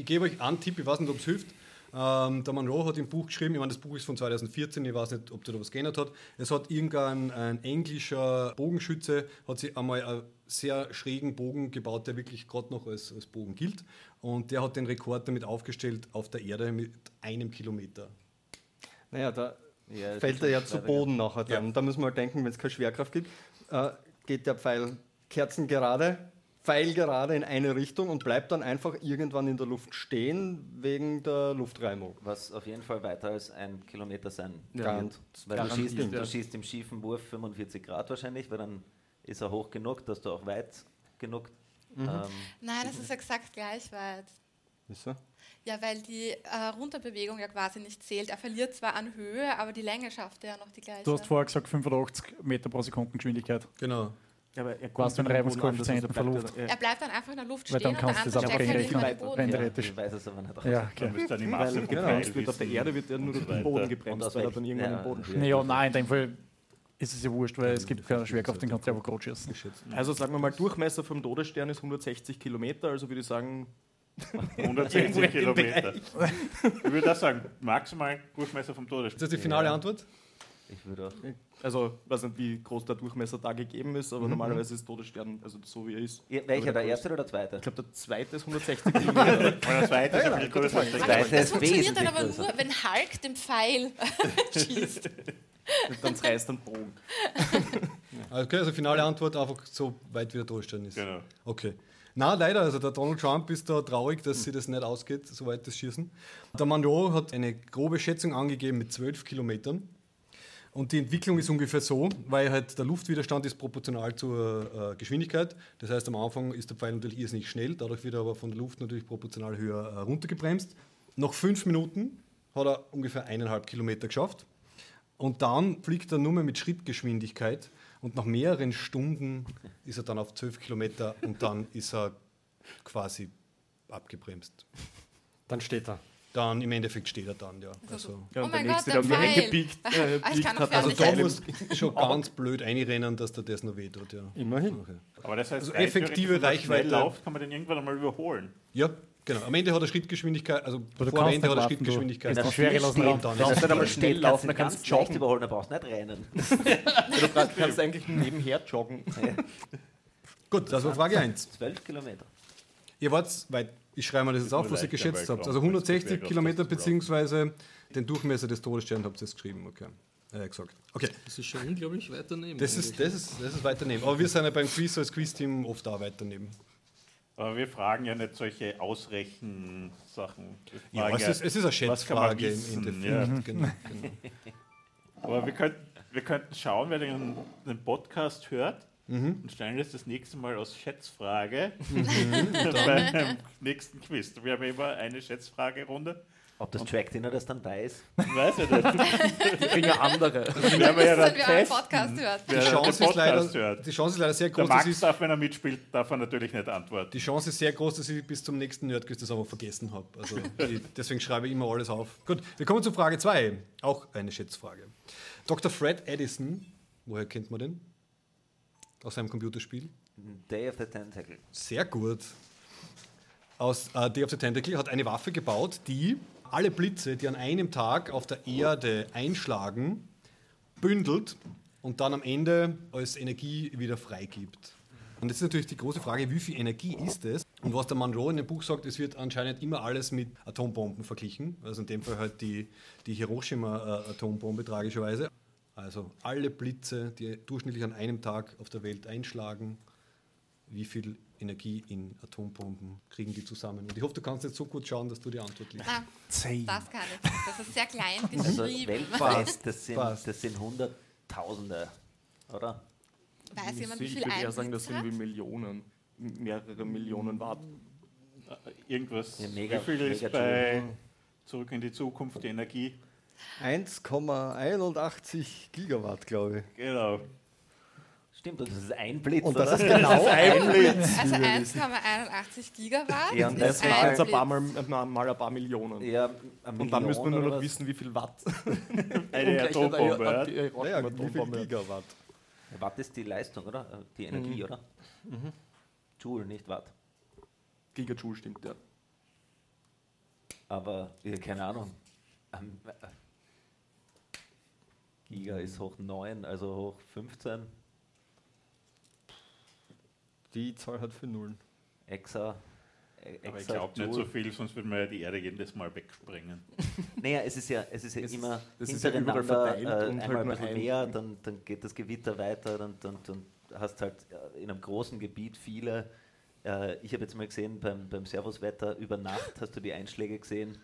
[SPEAKER 1] Ich gebe euch einen Tipp, ich weiß nicht, ob es hilft. Ähm, der Monroe hat im Buch geschrieben, ich meine, das Buch ist von 2014, ich weiß nicht, ob der da was geändert hat. Es hat irgendein ein englischer Bogenschütze, hat sich einmal einen sehr schrägen Bogen gebaut, der wirklich gerade noch als, als Bogen gilt. Und der hat den Rekord damit aufgestellt auf der Erde mit einem Kilometer.
[SPEAKER 5] Naja, da
[SPEAKER 9] Ja,
[SPEAKER 5] fällt er ja zu. Boden nachher dann. Da muss man halt denken, wenn es keine Schwerkraft gibt, äh, geht der Pfeil kerzengerade, pfeilgerade in eine Richtung und bleibt dann einfach irgendwann in der Luft stehen wegen der Luftreibung.
[SPEAKER 9] Was auf jeden Fall weiter als ein Kilometer sein
[SPEAKER 5] Ja,
[SPEAKER 9] wird. Weil du schießt, im,
[SPEAKER 5] ja.
[SPEAKER 9] du schießt im schiefen Wurf 45 Grad wahrscheinlich, weil dann ist er hoch genug, dass du auch weit genug.
[SPEAKER 5] Mhm.
[SPEAKER 9] Ähm,
[SPEAKER 4] Nein, das ist exakt gleich weit.
[SPEAKER 5] Ist so?
[SPEAKER 4] Ja, weil die äh, Runterbewegung ja quasi nicht zählt. Er verliert zwar an Höhe, aber die Länge schafft er ja noch die gleiche.
[SPEAKER 7] Du hast vorher gesagt 85 Meter pro Sekunde Geschwindigkeit.
[SPEAKER 1] Genau.
[SPEAKER 6] Ja, aber er anders, also
[SPEAKER 7] verluft?
[SPEAKER 6] bleibt
[SPEAKER 4] er bleibt dann einfach in der Luft
[SPEAKER 7] Weil
[SPEAKER 4] stehen
[SPEAKER 7] dann
[SPEAKER 4] und der
[SPEAKER 7] kannst du
[SPEAKER 4] andere
[SPEAKER 7] das
[SPEAKER 4] steckt halt den
[SPEAKER 9] ja,
[SPEAKER 7] theoretisch.
[SPEAKER 9] ich weiß es aber nicht.
[SPEAKER 7] Ja,
[SPEAKER 8] Dann
[SPEAKER 7] okay.
[SPEAKER 6] er. Weil
[SPEAKER 8] Pfeil
[SPEAKER 6] wird auf der
[SPEAKER 8] wissen
[SPEAKER 6] Erde, wird er nur durch
[SPEAKER 8] so
[SPEAKER 6] den Boden gebremst, weil er dann irgendwann
[SPEAKER 9] ja,
[SPEAKER 6] am Boden
[SPEAKER 9] ja.
[SPEAKER 6] steht.
[SPEAKER 7] Naja, nein, in dem Fall ist es ja wurscht, weil es gibt keine Schwerkraft, den kannst du einfach gerade schießen.
[SPEAKER 6] Also sagen wir mal, Durchmesser vom Todesstern ist 160 Kilometer, also würde ich sagen,
[SPEAKER 8] 160 Kilometer. Ich würde auch sagen, maximal Durchmesser vom
[SPEAKER 1] Ist
[SPEAKER 8] Todesstern.
[SPEAKER 1] das die finale Antwort?
[SPEAKER 9] Ich würde auch.
[SPEAKER 6] Also weiß nicht, wie groß der Durchmesser da gegeben ist, aber normalerweise ist Todesstern, also so wie er ist.
[SPEAKER 9] Ja, welcher, der
[SPEAKER 6] größte-
[SPEAKER 9] erste oder der zweite?
[SPEAKER 6] Ich glaube, der zweite ist 160 Kilometer.
[SPEAKER 8] Und der zweite ist ja viel größer der
[SPEAKER 4] Aber
[SPEAKER 8] zweite.
[SPEAKER 4] das
[SPEAKER 9] ist
[SPEAKER 4] funktioniert dann aber
[SPEAKER 9] größer.
[SPEAKER 4] nur, wenn Hulk den Pfeil schießt.
[SPEAKER 6] dann reißt dann Bogen.
[SPEAKER 1] Okay, also finale Antwort einfach so weit wie der Todesstern ist.
[SPEAKER 8] Genau.
[SPEAKER 1] Okay. Na, leider, also der Donald Trump ist da traurig, dass sie das nicht ausgeht, so weit das Schießen. Der Monroe hat eine grobe Schätzung angegeben mit 12 Kilometern. Und die Entwicklung ist ungefähr so, weil halt der Luftwiderstand ist proportional zur äh, Geschwindigkeit. Das heißt, am Anfang ist der Pfeil natürlich irrsinnig schnell, dadurch wird er aber von der Luft natürlich proportional höher äh, runtergebremst. Nach fünf Minuten hat er ungefähr eineinhalb Kilometer geschafft. Und dann fliegt er nur mehr mit Schrittgeschwindigkeit. Und nach mehreren Stunden ist er dann auf 12 Kilometer und dann ist er quasi abgebremst.
[SPEAKER 5] Dann steht er.
[SPEAKER 1] Dann im Endeffekt steht er dann, ja. Also,
[SPEAKER 6] Ja,
[SPEAKER 4] Oh
[SPEAKER 6] und der
[SPEAKER 4] mein
[SPEAKER 6] nächste,
[SPEAKER 4] Gott,
[SPEAKER 6] der
[SPEAKER 4] der Ah,
[SPEAKER 6] äh,
[SPEAKER 4] ich
[SPEAKER 6] biegt
[SPEAKER 4] kann noch
[SPEAKER 6] hat, also
[SPEAKER 4] nicht
[SPEAKER 1] da muss schon ganz blöd einrennen, dass der das noch wehtut, ja.
[SPEAKER 5] Immerhin.
[SPEAKER 1] Okay.
[SPEAKER 8] Aber das heißt,
[SPEAKER 1] Also effektive
[SPEAKER 8] theoretisch, wenn
[SPEAKER 1] Reichweite-
[SPEAKER 8] läuft, kann man den irgendwann einmal überholen.
[SPEAKER 1] Ja, genau. Am Ende hat er Schrittgeschwindigkeit, also
[SPEAKER 7] Aber du
[SPEAKER 1] vor
[SPEAKER 7] kannst
[SPEAKER 1] Ende hat er. Schrittgeschwindigkeit.
[SPEAKER 7] Wenn du schwere lassen
[SPEAKER 1] Und dann
[SPEAKER 6] Wenn
[SPEAKER 1] ist
[SPEAKER 6] du nicht einmal
[SPEAKER 9] Steht,
[SPEAKER 6] schnell
[SPEAKER 9] kannst
[SPEAKER 6] laufen,
[SPEAKER 9] du
[SPEAKER 6] dann kannst du
[SPEAKER 9] leicht
[SPEAKER 6] joggen.
[SPEAKER 9] überholen, da brauchst du nicht rennen.
[SPEAKER 6] Du kannst- kannst eigentlich nebenher joggen.
[SPEAKER 1] Gut, das war Frage 1.
[SPEAKER 9] 12 Kilometer.
[SPEAKER 1] Ihr wart weit, ich schreibe mir das jetzt auf, was ihr geschätzt habt. Also
[SPEAKER 8] ist es
[SPEAKER 1] 160
[SPEAKER 8] bergauf,
[SPEAKER 1] Kilometer beziehungsweise den Durchmesser des Todessterns habt ihr jetzt geschrieben, okay. Äh, gesagt. Okay,
[SPEAKER 2] Das ist schon unglaublich weit daneben.
[SPEAKER 1] das ist, das, ist, das ist neben. Aber wir sind ja beim Quiz als Quiz-Team oft da weiter neben.
[SPEAKER 8] Aber wir fragen ja nicht solche Ausrechensachen.
[SPEAKER 1] Ja, es ist, es ist eine Schätzfrage im Endeffekt.
[SPEAKER 8] ja.
[SPEAKER 1] Genau, genau.
[SPEAKER 8] Aber wir könnten wir könnten schauen, wer den, den Podcast hört und stellen das das nächste Mal als Schätzfrage beim nächsten Quiz. Wir haben immer eine Schätzfragerunde.
[SPEAKER 9] Ob das Track-Dinner das dann weiß?
[SPEAKER 8] Weiß ich nicht.
[SPEAKER 6] Die kriegen andere.
[SPEAKER 8] Das werden wir ja dann
[SPEAKER 4] wenn wir einen
[SPEAKER 8] testen.
[SPEAKER 4] Podcast hört.
[SPEAKER 1] Die Chance, ist
[SPEAKER 8] Podcast
[SPEAKER 1] leider,
[SPEAKER 8] hört.
[SPEAKER 1] die Chance ist leider sehr
[SPEAKER 8] Der
[SPEAKER 1] groß, dass
[SPEAKER 8] Max
[SPEAKER 1] ich,
[SPEAKER 8] darf, wenn er mitspielt, darf er natürlich nicht antworten.
[SPEAKER 1] die Chance ist sehr groß, dass ich bis zum nächsten Nerdquiz das aber vergessen habe. Also deswegen schreibe ich immer alles auf. Gut, wir kommen zu Frage 2. Auch eine Schätzfrage. Dr. Fred Edison, woher kennt man den? Aus seinem Computerspiel?
[SPEAKER 9] Day of the Tentacle.
[SPEAKER 1] Sehr gut. Aus äh, Day of the Tentacle hat eine Waffe gebaut, die alle Blitze, die an einem Tag auf der Erde einschlagen, bündelt und dann am Ende als Energie wieder freigibt. Und jetzt ist natürlich die große Frage, wie viel Energie ist es? Und was der Monroe in dem Buch sagt, es wird anscheinend immer alles mit Atombomben verglichen. Also in dem Fall halt die, die Hiroshima-Atombombe tragischerweise. Also alle Blitze, die durchschnittlich an einem Tag auf der Welt einschlagen, wie viel Energie in Atombomben kriegen die zusammen? Und ich hoffe, du kannst jetzt so gut schauen, dass du die Antwort liest.
[SPEAKER 4] Ah, das kann ich. Das ist sehr klein
[SPEAKER 9] Also
[SPEAKER 4] geschrieben.
[SPEAKER 9] weltweit, das sind, das sind Hunderttausende, oder?
[SPEAKER 4] Weiß jemand, wie
[SPEAKER 6] ich
[SPEAKER 4] viel
[SPEAKER 6] würde eher sagen, das sind wie? Millionen, mehrere Millionen Watt.
[SPEAKER 8] Irgendwas.
[SPEAKER 9] Ja, mega-
[SPEAKER 8] wie viel ist
[SPEAKER 9] mega
[SPEAKER 8] bei Zurück in die Zukunft die Energie?
[SPEAKER 5] 1,81 Gigawatt, glaube ich.
[SPEAKER 8] Genau.
[SPEAKER 9] Stimmt, das ist ein Blitz,
[SPEAKER 5] Und das
[SPEAKER 9] oder?
[SPEAKER 5] ist genau ein Blitz.
[SPEAKER 4] Also 1,81 Gigawatt.
[SPEAKER 9] Ja, und
[SPEAKER 6] Das
[SPEAKER 4] ist
[SPEAKER 9] das
[SPEAKER 6] war
[SPEAKER 4] ein
[SPEAKER 6] jetzt ein paar
[SPEAKER 4] Blitz.
[SPEAKER 6] mal, mal, ein paar Millionen.
[SPEAKER 9] Ja, eine
[SPEAKER 6] Und dann müssen wir nur
[SPEAKER 9] Million
[SPEAKER 6] noch wissen, wie viel Watt.
[SPEAKER 8] Eine Atombombe. ja.
[SPEAKER 6] Die
[SPEAKER 5] Naja, wie viel. Gigawatt?
[SPEAKER 9] Watt ist die Leistung, oder? Äh, Die Energie, oder? Joule, nicht Watt.
[SPEAKER 6] Gigajoule stimmt, ja.
[SPEAKER 9] Aber, ja, keine Ahnung. Giga ist hoch 9, also hoch 15.
[SPEAKER 5] Die Zahl hat für Nullen.
[SPEAKER 9] Exa. äh,
[SPEAKER 8] Aber ich glaube nicht so viel, sonst würden wir ja die Erde jedes Mal wegsprengen.
[SPEAKER 9] Naja, es ist ja, es ist ja
[SPEAKER 6] Es ist-
[SPEAKER 9] immer
[SPEAKER 6] das ist ja
[SPEAKER 9] hintereinander, äh,
[SPEAKER 6] halt
[SPEAKER 9] einmal ein bisschen
[SPEAKER 6] ein-
[SPEAKER 9] mehr, dann, dann geht das Gewitter weiter, dann, dann, dann hast halt äh, in einem großen Gebiet viele. Äh, ich habe jetzt mal gesehen, beim, beim Servuswetter über Nacht hast du die Einschläge gesehen,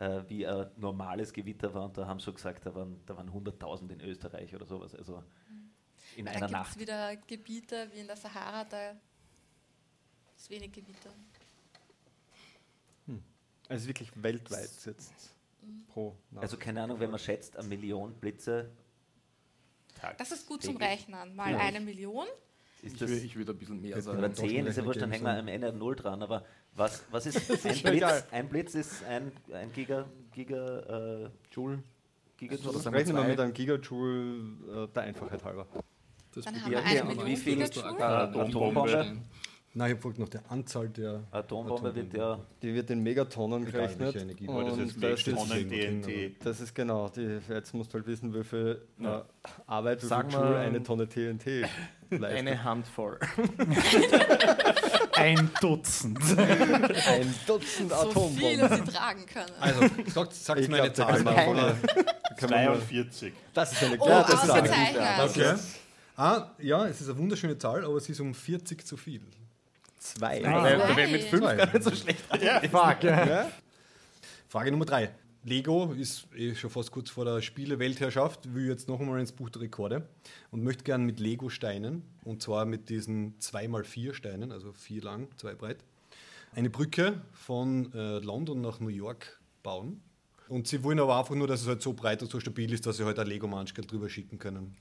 [SPEAKER 9] äh, wie ein normales Gewitter war und da haben sie so gesagt, da waren, da waren 100.000 in Österreich oder sowas, also in
[SPEAKER 4] Dann
[SPEAKER 9] einer
[SPEAKER 4] gibt es
[SPEAKER 9] Nacht.
[SPEAKER 4] wieder Gebiete wie in der Sahara, da ist wenig Gewitter.
[SPEAKER 5] Also wirklich weltweit jetzt pro Nacht.
[SPEAKER 9] Also keine Ahnung, wenn man schätzt, eine Million Blitze,
[SPEAKER 4] Das ist gut zum. Rechnen. Mal
[SPEAKER 9] Ja.
[SPEAKER 4] eine Million.
[SPEAKER 9] ist
[SPEAKER 6] Ich
[SPEAKER 9] das...
[SPEAKER 6] würde ich ein bisschen mehr sagen.
[SPEAKER 9] Oder 10 ist ja wurscht, dann hängen wir am Ende eine Null dran. Aber was, was ist ein
[SPEAKER 5] schon
[SPEAKER 9] Blitz?
[SPEAKER 5] egal.
[SPEAKER 9] Ein Blitz ist ein, ein Giga, Giga, äh,
[SPEAKER 6] Joule.
[SPEAKER 9] Gigajoule.
[SPEAKER 6] Sagen
[SPEAKER 5] Rechnen wir mit einem Gigajoule äh, der Einfachheit halber.
[SPEAKER 2] Das
[SPEAKER 4] Dann haben wir
[SPEAKER 9] Ja,
[SPEAKER 4] eine
[SPEAKER 9] ja,
[SPEAKER 4] Million
[SPEAKER 9] wie viel ist
[SPEAKER 8] Atombombe?
[SPEAKER 9] Atombombe?
[SPEAKER 1] Nein, ich habe gefragt nach der Anzahl der.
[SPEAKER 9] Atombombe wird ja.
[SPEAKER 5] Die wird in Megatonnen gerechnet.
[SPEAKER 1] Energie.
[SPEAKER 8] Das
[SPEAKER 5] Und
[SPEAKER 8] ist
[SPEAKER 5] das ist,
[SPEAKER 8] Tonnen
[SPEAKER 1] drin,
[SPEAKER 8] TNT.
[SPEAKER 5] das ist genau, die, jetzt musst du halt wissen, wie viel
[SPEAKER 6] Ja.
[SPEAKER 5] äh, Arbeit, wie viel Joule eine Tonne TNT leistet.
[SPEAKER 6] Eine Handvoll.
[SPEAKER 7] Ein Dutzend.
[SPEAKER 5] Ein Dutzend
[SPEAKER 4] So viele
[SPEAKER 5] Atombomben.
[SPEAKER 4] sie tragen können.
[SPEAKER 1] Also, sagt, sagt
[SPEAKER 5] Ich
[SPEAKER 1] mir eine Zahl.
[SPEAKER 5] mal-
[SPEAKER 8] 42.
[SPEAKER 5] Das ist eine
[SPEAKER 4] Oh,
[SPEAKER 5] gute Zahl.
[SPEAKER 4] ausgezeichnet.
[SPEAKER 1] Okay. Ah, ja, es ist eine wunderschöne Zahl, aber sie ist um 40 zu viel.
[SPEAKER 5] Zwei.
[SPEAKER 6] Da wäre mit fünf
[SPEAKER 1] Zwei.
[SPEAKER 6] gar nicht so schlecht.
[SPEAKER 7] Fuck.
[SPEAKER 5] Ja?
[SPEAKER 1] Frage Nummer drei. Lego ist eh schon fast kurz vor der Spiele-Weltherrschaft, will jetzt noch einmal ins Buch der Rekorde und möchte gern mit Lego-Steinen, und zwar mit diesen 2x4 Steinen, also vier lang, zwei breit, eine Brücke von äh, London nach New York bauen. Und sie wollen aber einfach nur, dass es halt so breit und so stabil ist, dass sie halt ein Lego-Manschgeld drüber schicken können.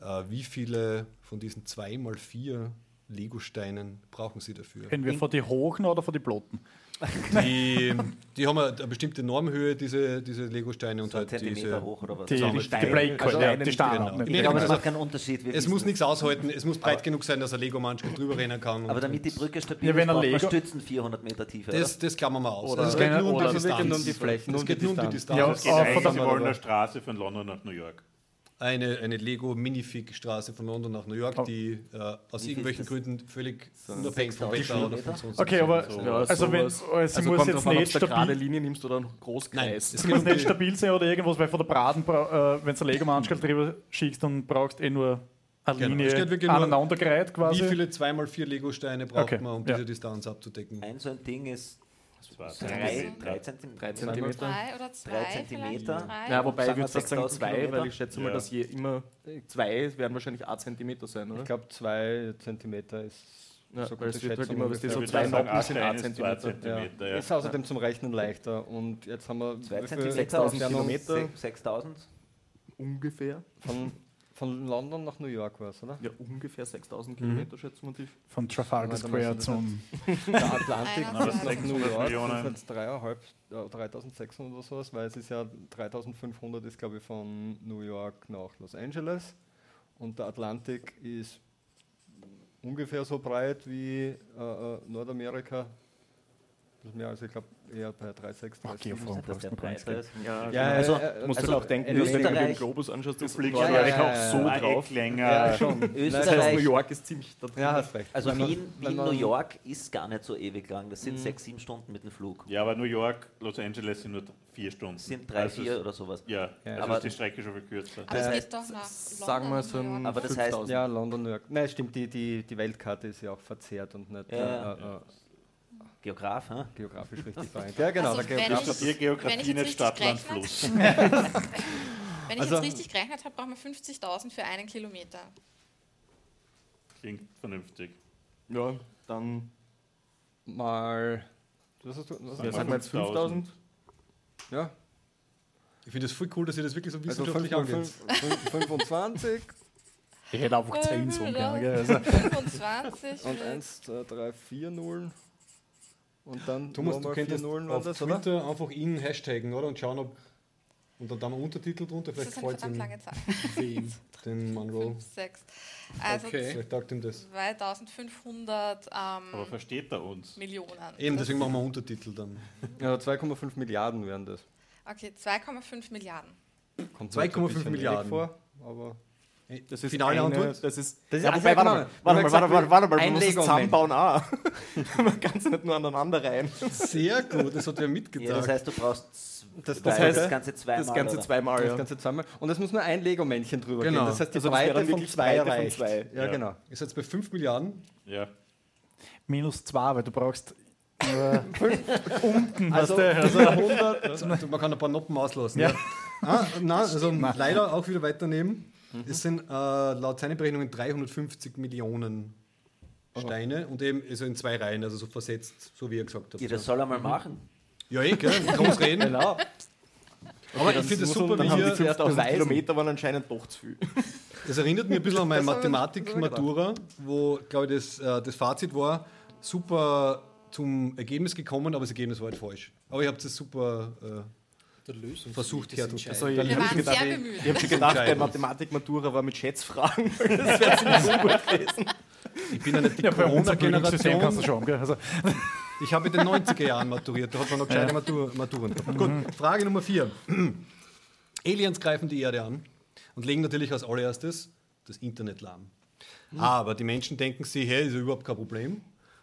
[SPEAKER 1] Äh, wie viele von diesen 2x4 Lego-Steinen brauchen sie dafür?
[SPEAKER 7] Reden wir von die Hochen oder von die Bloten?
[SPEAKER 1] Die, die haben eine bestimmte Normhöhe, diese, diese Lego-Steine und
[SPEAKER 9] So
[SPEAKER 1] halt
[SPEAKER 9] Zentimeter
[SPEAKER 1] diese.
[SPEAKER 9] hoch oder was?
[SPEAKER 7] Die, die,
[SPEAKER 1] wir
[SPEAKER 7] die
[SPEAKER 1] Steine.
[SPEAKER 7] Blake,
[SPEAKER 6] Also
[SPEAKER 7] ja, die Steine.
[SPEAKER 1] genau.
[SPEAKER 9] Ich glaube,
[SPEAKER 1] also-
[SPEAKER 9] es macht keinen Unterschied. wir
[SPEAKER 1] Es muss nichts aushalten, es muss breit genug sein, dass ein Lego-Manschkel drüber rennen kann.
[SPEAKER 9] Aber damit die Brücke stabil
[SPEAKER 7] Ja, wenn
[SPEAKER 9] ist, braucht man
[SPEAKER 7] Lego-
[SPEAKER 9] Stützen 400 Meter Tiefe.
[SPEAKER 1] das, das klammern wir aus.
[SPEAKER 6] Oder-
[SPEAKER 1] es geht
[SPEAKER 7] Oder-
[SPEAKER 1] nur um
[SPEAKER 7] oder
[SPEAKER 1] die
[SPEAKER 5] es geht
[SPEAKER 1] Distanz.
[SPEAKER 5] nur um die Flächen,
[SPEAKER 1] Es geht nur um die
[SPEAKER 5] Distanz.
[SPEAKER 1] Distanz.
[SPEAKER 7] Ja, von der-
[SPEAKER 8] Straße von London nach New York.
[SPEAKER 1] Eine, eine Lego-Minifig-Straße von London nach New York,
[SPEAKER 7] Oh.
[SPEAKER 1] die äh, aus
[SPEAKER 9] Wie
[SPEAKER 1] irgendwelchen? Gründen völlig unabhängig vom
[SPEAKER 9] 6000
[SPEAKER 1] Wetter oder von sonst
[SPEAKER 7] Okay, aber
[SPEAKER 8] So.
[SPEAKER 6] Ja,
[SPEAKER 7] also wenn sie
[SPEAKER 6] Also
[SPEAKER 7] muss jetzt
[SPEAKER 6] an,
[SPEAKER 7] nicht
[SPEAKER 6] eine gerade
[SPEAKER 7] stabil,
[SPEAKER 6] Linie nimmst oder einen
[SPEAKER 1] Nein,
[SPEAKER 6] Großkreis.
[SPEAKER 1] es
[SPEAKER 7] sie
[SPEAKER 1] geht
[SPEAKER 7] muss nicht stabil sein oder irgendwas, weil von der Braten, bra- äh, wenn du Lego Manschkel drüber schickst, dann brauchst du eh nur eine
[SPEAKER 1] Genau.
[SPEAKER 7] Linie
[SPEAKER 1] Es geht wirklich nur-
[SPEAKER 7] aneinandergereiht quasi.
[SPEAKER 1] wie viele 2x4 Lego-Steine braucht
[SPEAKER 7] Okay,
[SPEAKER 1] man, um
[SPEAKER 7] ja.
[SPEAKER 1] diese Distanz abzudecken?
[SPEAKER 9] Ein so ein Ding ist
[SPEAKER 8] Zwei
[SPEAKER 9] Drei,
[SPEAKER 8] Zentimeter.
[SPEAKER 9] drei Zentimeter.
[SPEAKER 6] Drei Zentimeter.
[SPEAKER 4] Drei oder zwei?
[SPEAKER 9] Drei
[SPEAKER 4] vielleicht?
[SPEAKER 9] Zentimeter.
[SPEAKER 4] Drei?
[SPEAKER 6] Ja, wobei ich würde fast sagen
[SPEAKER 9] 6000
[SPEAKER 6] zwei,
[SPEAKER 9] Kilometer.
[SPEAKER 6] weil ich schätze mal,
[SPEAKER 8] Ja.
[SPEAKER 6] dass je immer zwei werden wahrscheinlich ein Zentimeter sein, oder?
[SPEAKER 5] Ich glaube, zwei Zentimeter ist
[SPEAKER 6] Ja,
[SPEAKER 5] so
[SPEAKER 6] es wird halt immer, was die so zwei Noppen sind
[SPEAKER 8] ein
[SPEAKER 6] ein
[SPEAKER 8] ist zwei
[SPEAKER 6] Zentimeter.
[SPEAKER 8] Zentimeter.
[SPEAKER 5] Ja.
[SPEAKER 8] Ja.
[SPEAKER 5] Ist außerdem zum Rechnen leichter. Und jetzt haben wir
[SPEAKER 9] Zwei
[SPEAKER 5] wie viel-
[SPEAKER 9] Zentimeter,
[SPEAKER 6] 6000
[SPEAKER 5] Entfernung
[SPEAKER 6] Kilometer.
[SPEAKER 9] Se- 6000.
[SPEAKER 6] Ungefähr.
[SPEAKER 5] Von, von London nach New York war es, oder?
[SPEAKER 6] Ja, ungefähr 6000 Kilometer, schätzen wir die.
[SPEAKER 7] Von Trafalgar Square zum.
[SPEAKER 5] Der Atlantik bis nach. New York
[SPEAKER 8] 600
[SPEAKER 5] sind jetzt dreieinhalb, ja, 3600 oder sowas, weil es ist ja 3500 ist glaube ich von New York nach Los Angeles und der Atlantik ist ungefähr so breit wie äh, äh, Nordamerika. Mehr, also ich glaube eher bei 3,6,
[SPEAKER 7] Ach,
[SPEAKER 5] 3,7.
[SPEAKER 7] Geofront.
[SPEAKER 9] Dass der breiter ist.
[SPEAKER 6] Ja,
[SPEAKER 5] Ja,
[SPEAKER 9] Also,
[SPEAKER 5] äh,
[SPEAKER 6] Du musst
[SPEAKER 5] also
[SPEAKER 6] halt auch denken, dass wenn du den Globus anschaust, ist
[SPEAKER 8] fliegst
[SPEAKER 5] ja, ja,
[SPEAKER 6] auch so
[SPEAKER 5] ja,
[SPEAKER 6] drauf.
[SPEAKER 8] Länger.
[SPEAKER 5] ja, schon.
[SPEAKER 6] Das heißt,
[SPEAKER 9] Österreich,
[SPEAKER 6] New York ist ziemlich da drin.
[SPEAKER 5] Ja, hast recht.
[SPEAKER 9] also Wien, Wien New York ist gar nicht so ewig lang. Das sind sechs, sieben Stunden mit dem Flug.
[SPEAKER 8] Ja, aber New York, Los Angeles sind nur vier Stunden.
[SPEAKER 9] Das sind drei,
[SPEAKER 8] Also
[SPEAKER 9] vier oder sowas.
[SPEAKER 8] Ja,
[SPEAKER 5] Ja.
[SPEAKER 8] also
[SPEAKER 9] Aber-
[SPEAKER 8] ist die Strecke schon viel kürzer.
[SPEAKER 4] Aber es
[SPEAKER 6] Äh,
[SPEAKER 4] geht doch nach
[SPEAKER 6] Sagen wir so ein.
[SPEAKER 9] Aber das heißt-
[SPEAKER 6] 5000.
[SPEAKER 5] Ja, London, New York. Nein, stimmt, die, die, die Weltkarte ist ja auch verzerrt und nicht äh, äh,
[SPEAKER 9] Geograf, hä?
[SPEAKER 5] geografisch richtig vereint. Ja, genau,
[SPEAKER 4] Also
[SPEAKER 5] der
[SPEAKER 4] wenn
[SPEAKER 5] Geograf.
[SPEAKER 4] ich- ich
[SPEAKER 8] Geografie, nicht
[SPEAKER 4] richtig
[SPEAKER 8] Stadt, Land,
[SPEAKER 4] gerechnet-
[SPEAKER 8] Fluss.
[SPEAKER 4] Wenn ich
[SPEAKER 5] Also-
[SPEAKER 4] jetzt richtig gerechnet habe, brauchen wir 50.000 für einen Kilometer.
[SPEAKER 8] Klingt vernünftig.
[SPEAKER 6] Ja, dann
[SPEAKER 5] Mal. Was hast du? Was
[SPEAKER 8] Sag
[SPEAKER 6] ja,
[SPEAKER 8] mal
[SPEAKER 6] sagen wir jetzt 5000.
[SPEAKER 5] Ja,
[SPEAKER 1] Ich finde das voll cool, dass ihr das wirklich so
[SPEAKER 5] also
[SPEAKER 1] wissenschaftlich
[SPEAKER 5] 5 mal
[SPEAKER 1] angeht.
[SPEAKER 5] 5, 25
[SPEAKER 7] Ich hätte einfach 10 so gerne. Also,
[SPEAKER 4] 25
[SPEAKER 5] und
[SPEAKER 4] für
[SPEAKER 5] 1, 2, 3, 4 Nullen. Und dann
[SPEAKER 1] Thomas, du
[SPEAKER 5] nochmal 4
[SPEAKER 1] könntest
[SPEAKER 5] Nullen
[SPEAKER 1] auf
[SPEAKER 5] das, oder?
[SPEAKER 1] Twitter einfach ihn hashtaggen, oder? Und schauen, ob. Und dann da mal Untertitel drunter, vielleicht freut ihn
[SPEAKER 4] lange Zahl.
[SPEAKER 1] wem, den Monroe.
[SPEAKER 4] 5, 6. Also
[SPEAKER 2] Okay.
[SPEAKER 1] Vielleicht taugt ihm das.
[SPEAKER 4] 2500
[SPEAKER 8] Aber
[SPEAKER 4] ähm,
[SPEAKER 8] versteht er uns?
[SPEAKER 4] Millionen.
[SPEAKER 1] Eben, deswegen machen wir Untertitel dann.
[SPEAKER 5] Ja, 2,5 Milliarden wären das.
[SPEAKER 4] Okay, 2,5 Milliarden.
[SPEAKER 5] Kommt
[SPEAKER 1] 2,5
[SPEAKER 5] mir jetzt ein bisschen
[SPEAKER 1] Milliarden.
[SPEAKER 5] Vor, aber
[SPEAKER 6] Das ist
[SPEAKER 1] Finale
[SPEAKER 6] eine,
[SPEAKER 1] Antwort?
[SPEAKER 6] Das ist,
[SPEAKER 5] Das ist-
[SPEAKER 6] ja,
[SPEAKER 5] also
[SPEAKER 6] wobei,
[SPEAKER 5] ja,
[SPEAKER 6] warte mal, warte mal, warte mal, warte mal, man muss
[SPEAKER 5] ein
[SPEAKER 6] das zusammenbauen auch. Man kann es nicht nur aneinander rein.
[SPEAKER 1] Sehr gut, das hat er
[SPEAKER 9] Ja,
[SPEAKER 1] mitgedacht.
[SPEAKER 9] das heißt, du brauchst
[SPEAKER 5] Das-
[SPEAKER 9] das,
[SPEAKER 5] das heißt,
[SPEAKER 9] das Ganze zweimal.
[SPEAKER 6] Das Ganze
[SPEAKER 9] oder?
[SPEAKER 6] zweimal,
[SPEAKER 5] das
[SPEAKER 6] ja.
[SPEAKER 5] Ganze zweimal. Und es muss nur ein Lego-Männchen drüber
[SPEAKER 1] Genau.
[SPEAKER 5] gehen. Das heißt, die
[SPEAKER 6] Also das
[SPEAKER 5] Breite
[SPEAKER 6] dann
[SPEAKER 5] von 2
[SPEAKER 6] Breite von
[SPEAKER 5] reicht.
[SPEAKER 6] zwei.
[SPEAKER 5] Ja,
[SPEAKER 8] Ja.
[SPEAKER 5] genau.
[SPEAKER 1] Seid jetzt bei 5 Milliarden.
[SPEAKER 8] Ja.
[SPEAKER 7] minus 2, weil du brauchst unten.
[SPEAKER 5] Also,
[SPEAKER 7] du,
[SPEAKER 5] 100.
[SPEAKER 1] Also, man kann ein paar Noppen auslassen.
[SPEAKER 7] Ja.
[SPEAKER 1] Ja. Ah, nein, also leider auch wieder weiter nehmen. Es sind äh, laut seinen Berechnungen 350 Millionen Steine und eben also in zwei Reihen, also so versetzt, so wie er gesagt hat.
[SPEAKER 9] Ja, das soll er mal machen.
[SPEAKER 1] Ja, eh, gell? Kann man reden.
[SPEAKER 5] Genau.
[SPEAKER 1] Aber ich finde es super,
[SPEAKER 6] Dann
[SPEAKER 1] wie hier,
[SPEAKER 6] 5000
[SPEAKER 5] beweisen.
[SPEAKER 6] Kilometer waren anscheinend doch zu viel.
[SPEAKER 1] das erinnert mich ein bisschen an meine
[SPEAKER 5] ich-
[SPEAKER 1] Mathematik-Matura, wo, glaube ich, das, äh, das Fazit war, super zum Ergebnis gekommen, aber das Ergebnis war halt falsch. Aber ich habe es super äh,
[SPEAKER 2] Der Lösung
[SPEAKER 1] versucht herzustellen.
[SPEAKER 6] Also, ich
[SPEAKER 4] Wir
[SPEAKER 6] habe
[SPEAKER 4] waren
[SPEAKER 6] gedacht,
[SPEAKER 4] sehr
[SPEAKER 6] ich,
[SPEAKER 4] bemüht.
[SPEAKER 6] ich hab schon gedacht, der. Mathematik-Matura war mit Schätzfragen. Das wäre ziemlich ungut gewesen.
[SPEAKER 1] Ich bin ja nicht die
[SPEAKER 7] ja, bei unserem Bildungssystem kannst du
[SPEAKER 1] Corona-Generation.
[SPEAKER 7] schon. Gell? Also,
[SPEAKER 1] Ich habe in den 90er Jahren maturiert, da hat man noch gescheite Matur Maturen gehabt. Gut, Frage Nummer 4. Aliens greifen die Erde an und legen natürlich als allererstes das Internet lahm. Aber die Menschen denken sich, hey, ist ja überhaupt kein Problem.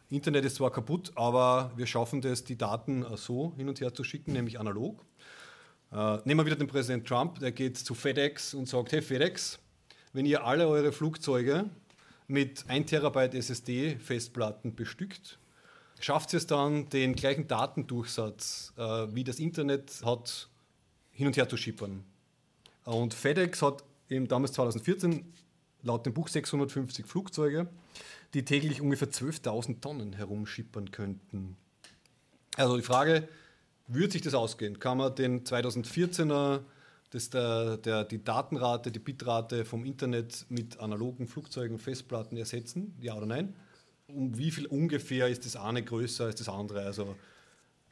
[SPEAKER 1] Internet ist zwar kaputt, aber wir schaffen das, die Daten so hin und her zu schicken, nämlich analog. Äh, nehmen wir wieder den Präsident Trump, der geht zu FedEx und sagt, hey FedEx, wenn ihr alle eure Flugzeuge mit 1 Terabyte SSD-Festplatten bestückt, schafft es dann, den gleichen Datendurchsatz äh, wie das Internet hat, hin und her zu schippern. Und FedEx hat eben damals 2014 laut dem Buch 650 Flugzeuge, die täglich ungefähr 12.000 Tonnen herumschippern könnten. Also die Frage, würde sich das ausgehen? Kann man den 2014er, das der, der, die Datenrate, die Bitrate vom Internet mit analogen Flugzeugen und Festplatten ersetzen? Ja oder nein? Um wie viel ungefähr ist das eine größer als das andere? Also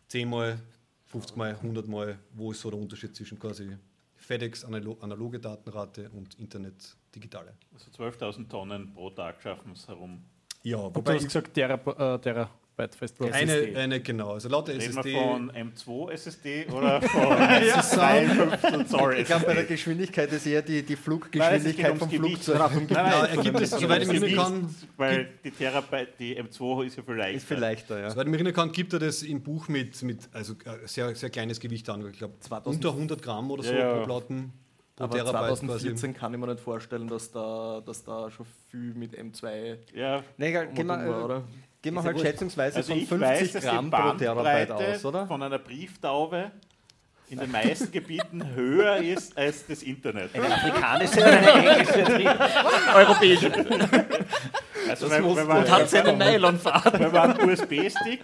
[SPEAKER 1] 10 mal, 50 mal, 100 mal, wo ist so der Unterschied zwischen quasi FedEx analo analoge Datenrate und Internet digitale?
[SPEAKER 8] Also 12.000 Tonnen pro Tag schaffen es herum.
[SPEAKER 1] Ja,
[SPEAKER 7] du
[SPEAKER 1] wobei
[SPEAKER 7] hast gesagt, Tera, äh, Terabyte Festplatte.
[SPEAKER 1] eine,
[SPEAKER 6] SSD.
[SPEAKER 1] eine, genau, also laut der
[SPEAKER 8] Reden
[SPEAKER 1] SSD.
[SPEAKER 8] wir von M2 SSD oder von 2 Fünftel Zoll
[SPEAKER 5] Ich glaube, bei der? Geschwindigkeit ist eher die, die
[SPEAKER 8] Nein,
[SPEAKER 5] Fluggeschwindigkeit vom. Flugzeug.
[SPEAKER 8] Nein, nein,
[SPEAKER 1] Ja, er gibt es, soweit ich mich erinnern kann,
[SPEAKER 8] Weil die Terabyte, die M2 ist ja viel leichter.
[SPEAKER 5] Ist viel leichter, ja.
[SPEAKER 1] Soweit ich mich erinnern kann, gibt er das im Buch mit, mit also äh, sehr, sehr kleines Gewicht an. Ich glaube,
[SPEAKER 6] 2000
[SPEAKER 1] unter 100 Gramm oder so
[SPEAKER 8] Ja, ja.
[SPEAKER 1] pro Platten. Pro
[SPEAKER 6] Aber
[SPEAKER 1] Terabyte
[SPEAKER 6] 2014 kann ich mir nicht vorstellen, dass da, dass da schon viel mit M2
[SPEAKER 8] Ja,
[SPEAKER 5] Nee, egal,
[SPEAKER 6] war, oder?
[SPEAKER 5] Gehen wir halt schätzungsweise
[SPEAKER 8] Also
[SPEAKER 5] von
[SPEAKER 8] ich
[SPEAKER 5] 50
[SPEAKER 8] weiß, dass
[SPEAKER 5] Gramm
[SPEAKER 8] die
[SPEAKER 5] pro Terabyte
[SPEAKER 8] Bandbreite
[SPEAKER 5] aus, oder?
[SPEAKER 8] von einer Brieftaube in den meisten Gebieten höher ist als das Internet.
[SPEAKER 9] Eine afrikanische oder eine englische?
[SPEAKER 7] Europäische.
[SPEAKER 8] Also wenn, wenn, man,
[SPEAKER 7] Und hat Nylonfaden?
[SPEAKER 8] wenn man einen USB-Stick,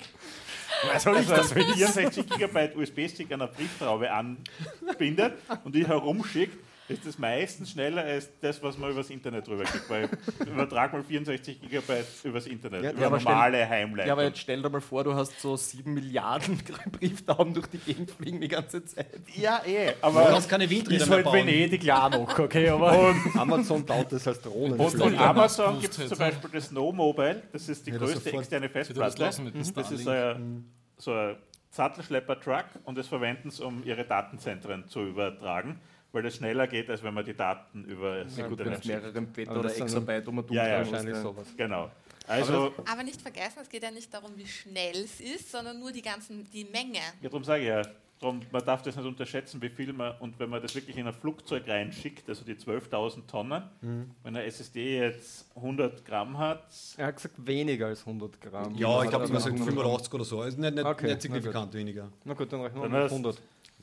[SPEAKER 7] Was soll ich
[SPEAKER 8] also
[SPEAKER 7] das
[SPEAKER 8] einen 64 GB USB-Stick an einer Brieftaube anbindet und die herumschickt, ist das meistens schneller als das, was man übers Internet drüber kriegt. Weil übertrag mal 64 GB übers Internet,
[SPEAKER 5] Ja,
[SPEAKER 8] über
[SPEAKER 6] aber stell-
[SPEAKER 8] normale Heimleitung.
[SPEAKER 6] Ja, aber jetzt stell dir mal vor, du hast so sieben Milliarden Brieftauben durch die Gegend fliegen die ganze Zeit.
[SPEAKER 8] ja, eh.
[SPEAKER 1] Du
[SPEAKER 8] Aber
[SPEAKER 1] kannst keine Windräder
[SPEAKER 7] Ist
[SPEAKER 1] mehr
[SPEAKER 7] halt
[SPEAKER 1] bauen.
[SPEAKER 7] Venedig ja noch, okay, aber.
[SPEAKER 5] Amazon baut das als Drohnen.
[SPEAKER 8] Und von
[SPEAKER 2] Ja,
[SPEAKER 8] Amazon
[SPEAKER 2] das
[SPEAKER 8] gibt es
[SPEAKER 2] jetzt,
[SPEAKER 8] zum
[SPEAKER 2] ja.
[SPEAKER 8] Beispiel das Snowmobile, das ist die
[SPEAKER 1] Ja, das
[SPEAKER 8] größte
[SPEAKER 1] sofort-
[SPEAKER 8] externe
[SPEAKER 2] das
[SPEAKER 8] Festplatte.
[SPEAKER 2] dem
[SPEAKER 8] Das ist
[SPEAKER 2] Starlink.
[SPEAKER 8] ein, so ein Sattelschlepper-Truck und das verwenden sie, um ihre Datenzentren zu übertragen, weil das schneller geht, als wenn man die Daten über das
[SPEAKER 6] Na gut,
[SPEAKER 8] Internet schickt.
[SPEAKER 6] mehrere Beta
[SPEAKER 5] Aber
[SPEAKER 6] oder Exabyte um und
[SPEAKER 8] Ja, ja,
[SPEAKER 5] Wahrscheinlich sowas.
[SPEAKER 8] Genau. Also,
[SPEAKER 4] Aber nicht vergessen, es geht ja nicht darum, wie schnell es ist, sondern nur die ganzen, die Menge.
[SPEAKER 8] ja, darum sage ich ja, drum, man darf das nicht unterschätzen, wie viel man, und wenn man das wirklich in ein Flugzeug reinschickt, also die 12.000 Tonnen,
[SPEAKER 5] Mhm.
[SPEAKER 8] wenn eine SSD jetzt 100 Gramm hat,
[SPEAKER 5] Er hat gesagt weniger als 100 Gramm.
[SPEAKER 1] Ja, ich glaube,
[SPEAKER 5] Also
[SPEAKER 1] man sagt
[SPEAKER 5] 100 Gramm.
[SPEAKER 1] 85 oder so. Also nicht, nicht,
[SPEAKER 5] Okay,
[SPEAKER 1] nicht
[SPEAKER 5] na
[SPEAKER 1] signifikant weniger.
[SPEAKER 5] Na gut, dann rechnen wir mit
[SPEAKER 8] hast-
[SPEAKER 5] 100.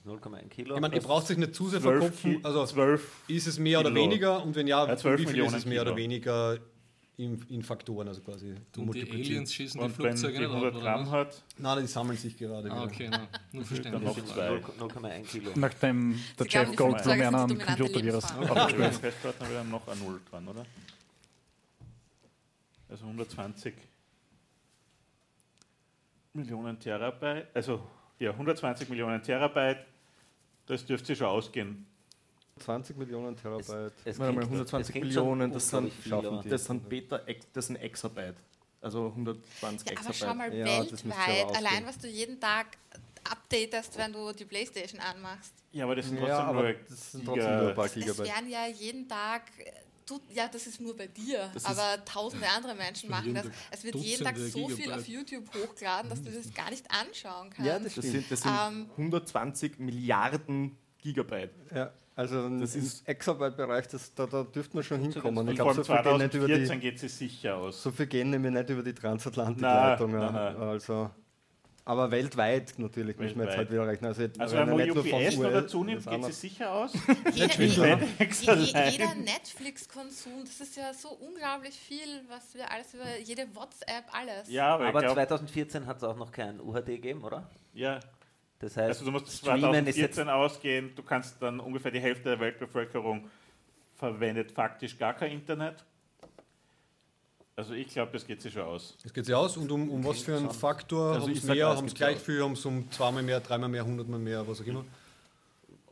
[SPEAKER 9] 0,1 Kilo.
[SPEAKER 1] Ich meine, ihr braucht sich nicht zu sehr
[SPEAKER 8] 12,
[SPEAKER 1] verkopfen.
[SPEAKER 8] Ki-
[SPEAKER 1] Also
[SPEAKER 8] 12
[SPEAKER 1] ist es mehr oder
[SPEAKER 8] Kilo.
[SPEAKER 1] weniger und wenn ja,
[SPEAKER 8] Ja, 12
[SPEAKER 1] wie viel ist
[SPEAKER 8] Millionen
[SPEAKER 1] es mehr oder
[SPEAKER 8] Kilo.
[SPEAKER 1] weniger in, in Faktoren, also quasi
[SPEAKER 2] Und die
[SPEAKER 1] multipliziert.
[SPEAKER 2] Aliens schießen die
[SPEAKER 8] und wenn
[SPEAKER 2] Flugzeuge
[SPEAKER 8] die
[SPEAKER 2] nicht ab,
[SPEAKER 8] 100
[SPEAKER 2] oder
[SPEAKER 8] Gramm hat,
[SPEAKER 1] Nein, die sammeln sich gerade
[SPEAKER 2] Ah,
[SPEAKER 1] wieder.
[SPEAKER 2] okay, na, nur
[SPEAKER 8] dann
[SPEAKER 2] verständlich.
[SPEAKER 8] noch zwei.
[SPEAKER 9] 0,1 Kilo.
[SPEAKER 7] Nachdem der
[SPEAKER 4] Sie
[SPEAKER 7] Jeff
[SPEAKER 4] die
[SPEAKER 7] Goldblum
[SPEAKER 4] die dominante
[SPEAKER 7] Computervirus aufgespielt
[SPEAKER 8] den Festplatten haben wir noch ein Null dran, oder? Also 120 Millionen Terabyte, also ja, 120 Millionen Terabyte, das dürfte schon ausgehen.
[SPEAKER 5] 20 Millionen Terabyte.
[SPEAKER 9] Es
[SPEAKER 6] Warte mal,
[SPEAKER 9] klingt-
[SPEAKER 6] 120
[SPEAKER 9] es
[SPEAKER 6] Millionen, das sind,
[SPEAKER 9] viel,
[SPEAKER 6] das sind Beta, das sind Exabyte. Also 120
[SPEAKER 4] Ja, aber schau
[SPEAKER 6] Exabyte.
[SPEAKER 4] mal,
[SPEAKER 5] Ja, das
[SPEAKER 4] weltweit, allein was du jeden Tag updatest, wenn du die Playstation anmachst.
[SPEAKER 8] Ja, aber das sind trotzdem
[SPEAKER 5] Ja,
[SPEAKER 8] nur
[SPEAKER 5] das sind trotzdem nur ein paar
[SPEAKER 4] Es
[SPEAKER 5] Gigabyte.
[SPEAKER 4] werden ja jeden Tag, du, ja, das ist nur bei dir,
[SPEAKER 6] Das
[SPEAKER 4] aber tausende andere Menschen machen das. Es wird jeden Tag so viel
[SPEAKER 2] Gigabyte.
[SPEAKER 4] auf YouTube hochgeladen, dass du das gar nicht anschauen kannst.
[SPEAKER 5] Ja, das
[SPEAKER 6] Das sind, das sind
[SPEAKER 4] Ähm,
[SPEAKER 6] 120 Milliarden Gigabyte.
[SPEAKER 5] Ja, also
[SPEAKER 6] Das
[SPEAKER 5] im
[SPEAKER 6] ist-
[SPEAKER 5] Exabyte-Bereich, da, da dürften wir schon hinkommen.
[SPEAKER 8] und
[SPEAKER 5] Ich glaube, so viel gehen nicht über
[SPEAKER 8] 2014
[SPEAKER 5] die,
[SPEAKER 8] geht sie sicher aus.
[SPEAKER 5] so viel gehen nämlich nicht über die Transatlantikleitung. Also, aber weltweit natürlich müssen wir jetzt
[SPEAKER 8] Weltweit.
[SPEAKER 5] halt wieder rechnen. Also,
[SPEAKER 8] Also wenn man UPS noch dazu nimmt, geht sie sicher aus.
[SPEAKER 4] jeder,
[SPEAKER 8] Netflix
[SPEAKER 4] je- je-
[SPEAKER 8] allein.
[SPEAKER 4] jeder Netflix-Konsum, das ist ja so unglaublich viel, was wir alles über jede WhatsApp, alles.
[SPEAKER 8] Ja, aber,
[SPEAKER 9] Aber
[SPEAKER 8] ich glaube,
[SPEAKER 9] 2014 hat es auch noch kein UHD gegeben, oder?
[SPEAKER 8] ja,
[SPEAKER 9] Das heißt,
[SPEAKER 8] Also du musst
[SPEAKER 9] Streamen ist jetzt
[SPEAKER 8] 2014 ausgehen, du kannst dann ungefähr die Hälfte der Weltbevölkerung verwendet faktisch gar kein Internet. Also ich glaube, das geht sich schon aus.
[SPEAKER 1] Das geht sich aus und um, um was für einen Faktor
[SPEAKER 6] Also
[SPEAKER 1] haben
[SPEAKER 6] sag,
[SPEAKER 1] mehr,
[SPEAKER 6] ja, es
[SPEAKER 1] haben sie
[SPEAKER 6] geht
[SPEAKER 1] gleich viel, haben sie um zweimal mehr, dreimal mehr, hundertmal mehr, was auch immer.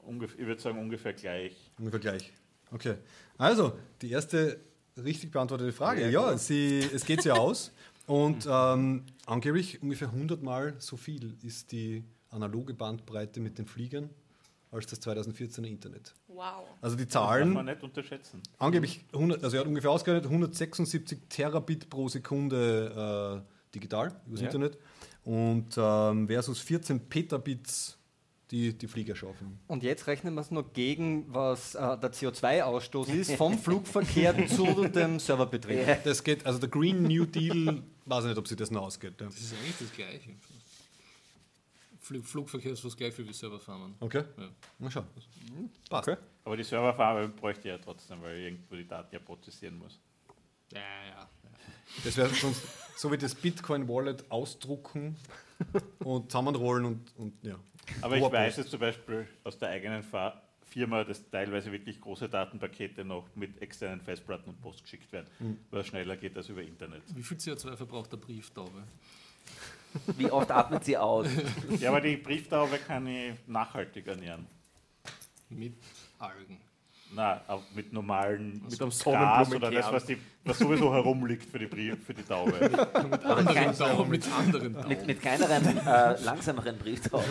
[SPEAKER 8] Ungef ich würde sagen ungefähr gleich.
[SPEAKER 1] Ungefähr gleich. Okay. Also, die erste richtig beantwortete Frage. Ja, sie, es geht sich aus. Und ähm, angeblich ungefähr 100 Mal so viel ist die analoge Bandbreite mit den Fliegern als das 2014er Internet.
[SPEAKER 4] Wow.
[SPEAKER 1] Also die
[SPEAKER 8] Das darf
[SPEAKER 1] Zahlen,
[SPEAKER 8] man nicht unterschätzen.
[SPEAKER 1] angeblich, 100, also er hat ungefähr ausgerechnet, 176 Terabit pro Sekunde äh, digital übers
[SPEAKER 6] Ja.
[SPEAKER 1] Internet und ähm, versus 14 Petabits die, die Flieger schaffen.
[SPEAKER 5] Und jetzt rechnen wir es noch gegen, was äh, der CO2-Ausstoß ist vom Flugverkehr zu dem Serverbetrieb.
[SPEAKER 1] Das geht, also der Green New Deal, weiß ich nicht, ob sich das noch ausgeht. Ja.
[SPEAKER 2] Das ist eigentlich das Gleiche. Flug, Flugverkehr ist fast gleich viel wie Serverfarmen.
[SPEAKER 1] Okay,
[SPEAKER 2] Ja.
[SPEAKER 1] mal schauen. Passt.
[SPEAKER 5] Okay.
[SPEAKER 8] Aber die Serverfarbe bräuchte ja trotzdem, weil irgendwo die Daten ja prozessieren muss.
[SPEAKER 2] Ja, ja.
[SPEAKER 1] Das wäre sonst so wie das Bitcoin-Wallet ausdrucken und zusammenrollen und, und ja.
[SPEAKER 8] Aber ich weiß
[SPEAKER 1] Post.
[SPEAKER 8] jetzt zum Beispiel aus der eigenen Fa Firma, dass teilweise wirklich große Datenpakete noch mit externen Festplatten und Post geschickt werden,
[SPEAKER 1] Mhm.
[SPEAKER 8] weil es schneller geht als über Internet.
[SPEAKER 2] Wie viel CO2 verbraucht der Brieftaube?
[SPEAKER 9] Wie oft atmet sie aus?
[SPEAKER 8] Ja, aber die Brieftaube kann ich nachhaltig ernähren.
[SPEAKER 2] Mit Algen.
[SPEAKER 8] Na, auch mit normalen
[SPEAKER 6] Mit einem
[SPEAKER 8] Gras oder das, was, die, was sowieso herumliegt für die, Brief, für die Taube.
[SPEAKER 2] Anderen Tauben, mit anderen Tauben.
[SPEAKER 9] mit, mit kleineren, äh, langsameren Brieftauben.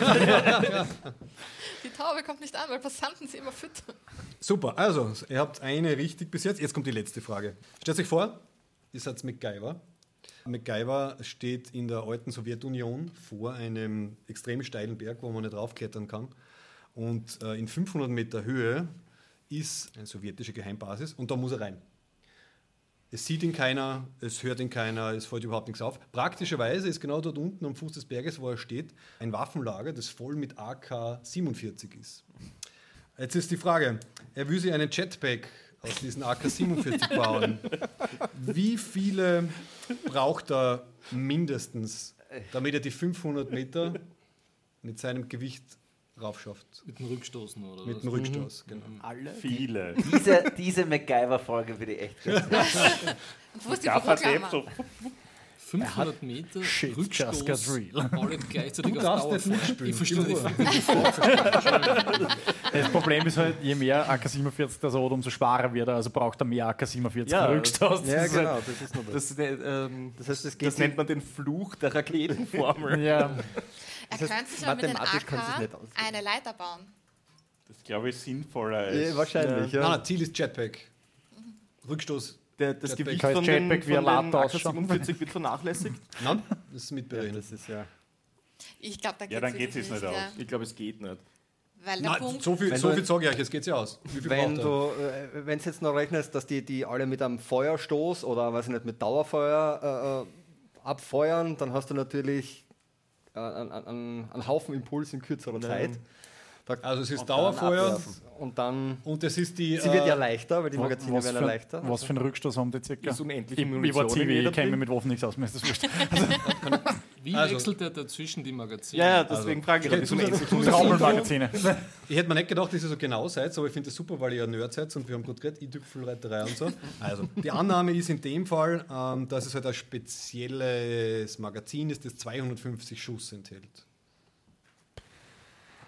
[SPEAKER 4] Die Taube kommt nicht an, weil Passanten sie immer füttern.
[SPEAKER 1] Super, also ihr habt eine richtig bis jetzt. Jetzt kommt die letzte Frage. Stellt euch vor, ihr seid MacGyver. MacGyver steht in der alten Sowjetunion vor einem extrem steilen Berg, wo man nicht raufklettern kann. Und äh, in 500 Meter Höhe ist eine sowjetische Geheimbasis und da muss er rein. Es sieht ihn keiner, es hört ihn keiner, es fällt überhaupt nichts auf. Praktischerweise ist genau dort unten am Fuß des Berges, wo er steht, ein Waffenlager, das voll mit AK-47 ist. Jetzt ist die Frage, er will sich einen Jetpack aus diesen AK-47 bauen. Wie viele braucht er mindestens, damit er die 500 Meter mit seinem Gewicht raufschafft?
[SPEAKER 2] Mit dem Rückstoßen oder
[SPEAKER 1] Mit dem Rückstoß, genau.
[SPEAKER 7] Alle?
[SPEAKER 8] Viele.
[SPEAKER 9] Diese, diese MacGyver-Folge würde ich echt gut
[SPEAKER 4] Und wo ist die
[SPEAKER 8] Gaffertape,
[SPEAKER 4] Büroklammer?
[SPEAKER 8] so
[SPEAKER 2] 500 Meter
[SPEAKER 7] Shit just got
[SPEAKER 2] Rückstoß,
[SPEAKER 7] real.
[SPEAKER 2] alle gleichzeitig
[SPEAKER 1] Du
[SPEAKER 2] auf
[SPEAKER 1] darfst
[SPEAKER 2] Dauer
[SPEAKER 1] nicht mitspielen,
[SPEAKER 2] Ich verstehe nicht.
[SPEAKER 7] Das Problem ist halt, je mehr AK-47 das hat, umso schwerer wird er, also braucht er mehr AK-47
[SPEAKER 6] Ja.
[SPEAKER 7] Rückstoß. Das
[SPEAKER 5] Ja,
[SPEAKER 7] ist halt-
[SPEAKER 5] genau, das ist noch das.
[SPEAKER 6] Das, äh, ähm,
[SPEAKER 5] Das heißt, geht
[SPEAKER 6] das nennt man den Fluch der Raketenformel.
[SPEAKER 7] Ja,
[SPEAKER 4] Er
[SPEAKER 5] Das heißt,
[SPEAKER 4] könnte sich aber mit den
[SPEAKER 5] mathematisch kann es
[SPEAKER 4] AK eine Leiter bauen.
[SPEAKER 8] Das glaube ich sinnvoller als.
[SPEAKER 5] Ja, wahrscheinlich, ja.
[SPEAKER 1] Nein, nein, Ziel ist Jetpack. Rückstoß.
[SPEAKER 6] Der, das
[SPEAKER 1] Jetpack.
[SPEAKER 6] Gewicht von den,
[SPEAKER 7] Jetpack
[SPEAKER 6] von
[SPEAKER 7] wie ein
[SPEAKER 6] den
[SPEAKER 7] Latte ausschauen?
[SPEAKER 6] AK-47 wird vernachlässigt.
[SPEAKER 1] Nein, das ist
[SPEAKER 5] Ja,
[SPEAKER 1] mitberechnet.
[SPEAKER 5] das ist ja.
[SPEAKER 4] Ich glaube, da geht
[SPEAKER 8] Ja, dann geht es
[SPEAKER 4] wirklich
[SPEAKER 8] nicht aus.
[SPEAKER 4] ja.
[SPEAKER 6] Ich glaube, es geht nicht.
[SPEAKER 4] Weil der
[SPEAKER 1] Nein,
[SPEAKER 4] Punkt,
[SPEAKER 1] so viel, so viel sage ich euch, es geht ja aus. Wie viel
[SPEAKER 5] Wenn du, äh, jetzt noch rechnest, dass die, die alle mit einem Feuerstoß oder weiß ich nicht, mit Dauerfeuer äh, äh, abfeuern, dann hast du natürlich äh, einen, einen, einen Haufen Impuls in kürzerer Zeit.
[SPEAKER 1] Er? Also es ist Dauerfeuer.
[SPEAKER 5] Und dann.
[SPEAKER 1] und es ist die...
[SPEAKER 5] Sie wird ja
[SPEAKER 1] äh,
[SPEAKER 5] leichter, weil die Magazine werden ja leichter.
[SPEAKER 7] was für einen Rückstoß haben die circa?
[SPEAKER 6] Ist unendlich
[SPEAKER 7] ich, ich war
[SPEAKER 6] jeder
[SPEAKER 7] ich kenne mich mit Waffen nichts aus, mir ist das wurscht.
[SPEAKER 2] Wie
[SPEAKER 1] Also-
[SPEAKER 2] wechselt er dazwischen die Magazine?
[SPEAKER 6] Ja, ja, deswegen frage ich,
[SPEAKER 7] Trommelmagazine.
[SPEAKER 1] Ich hätte mir nicht gedacht, dass ihr so genau seid, aber ich finde es super, weil ihr ja Nerd seid und wir haben gerade geredet, i-Tüpfelreiterei und so. Also, die Annahme ist in dem Fall, ähm, dass es halt ein spezielles Magazin ist, das 250 Schuss enthält.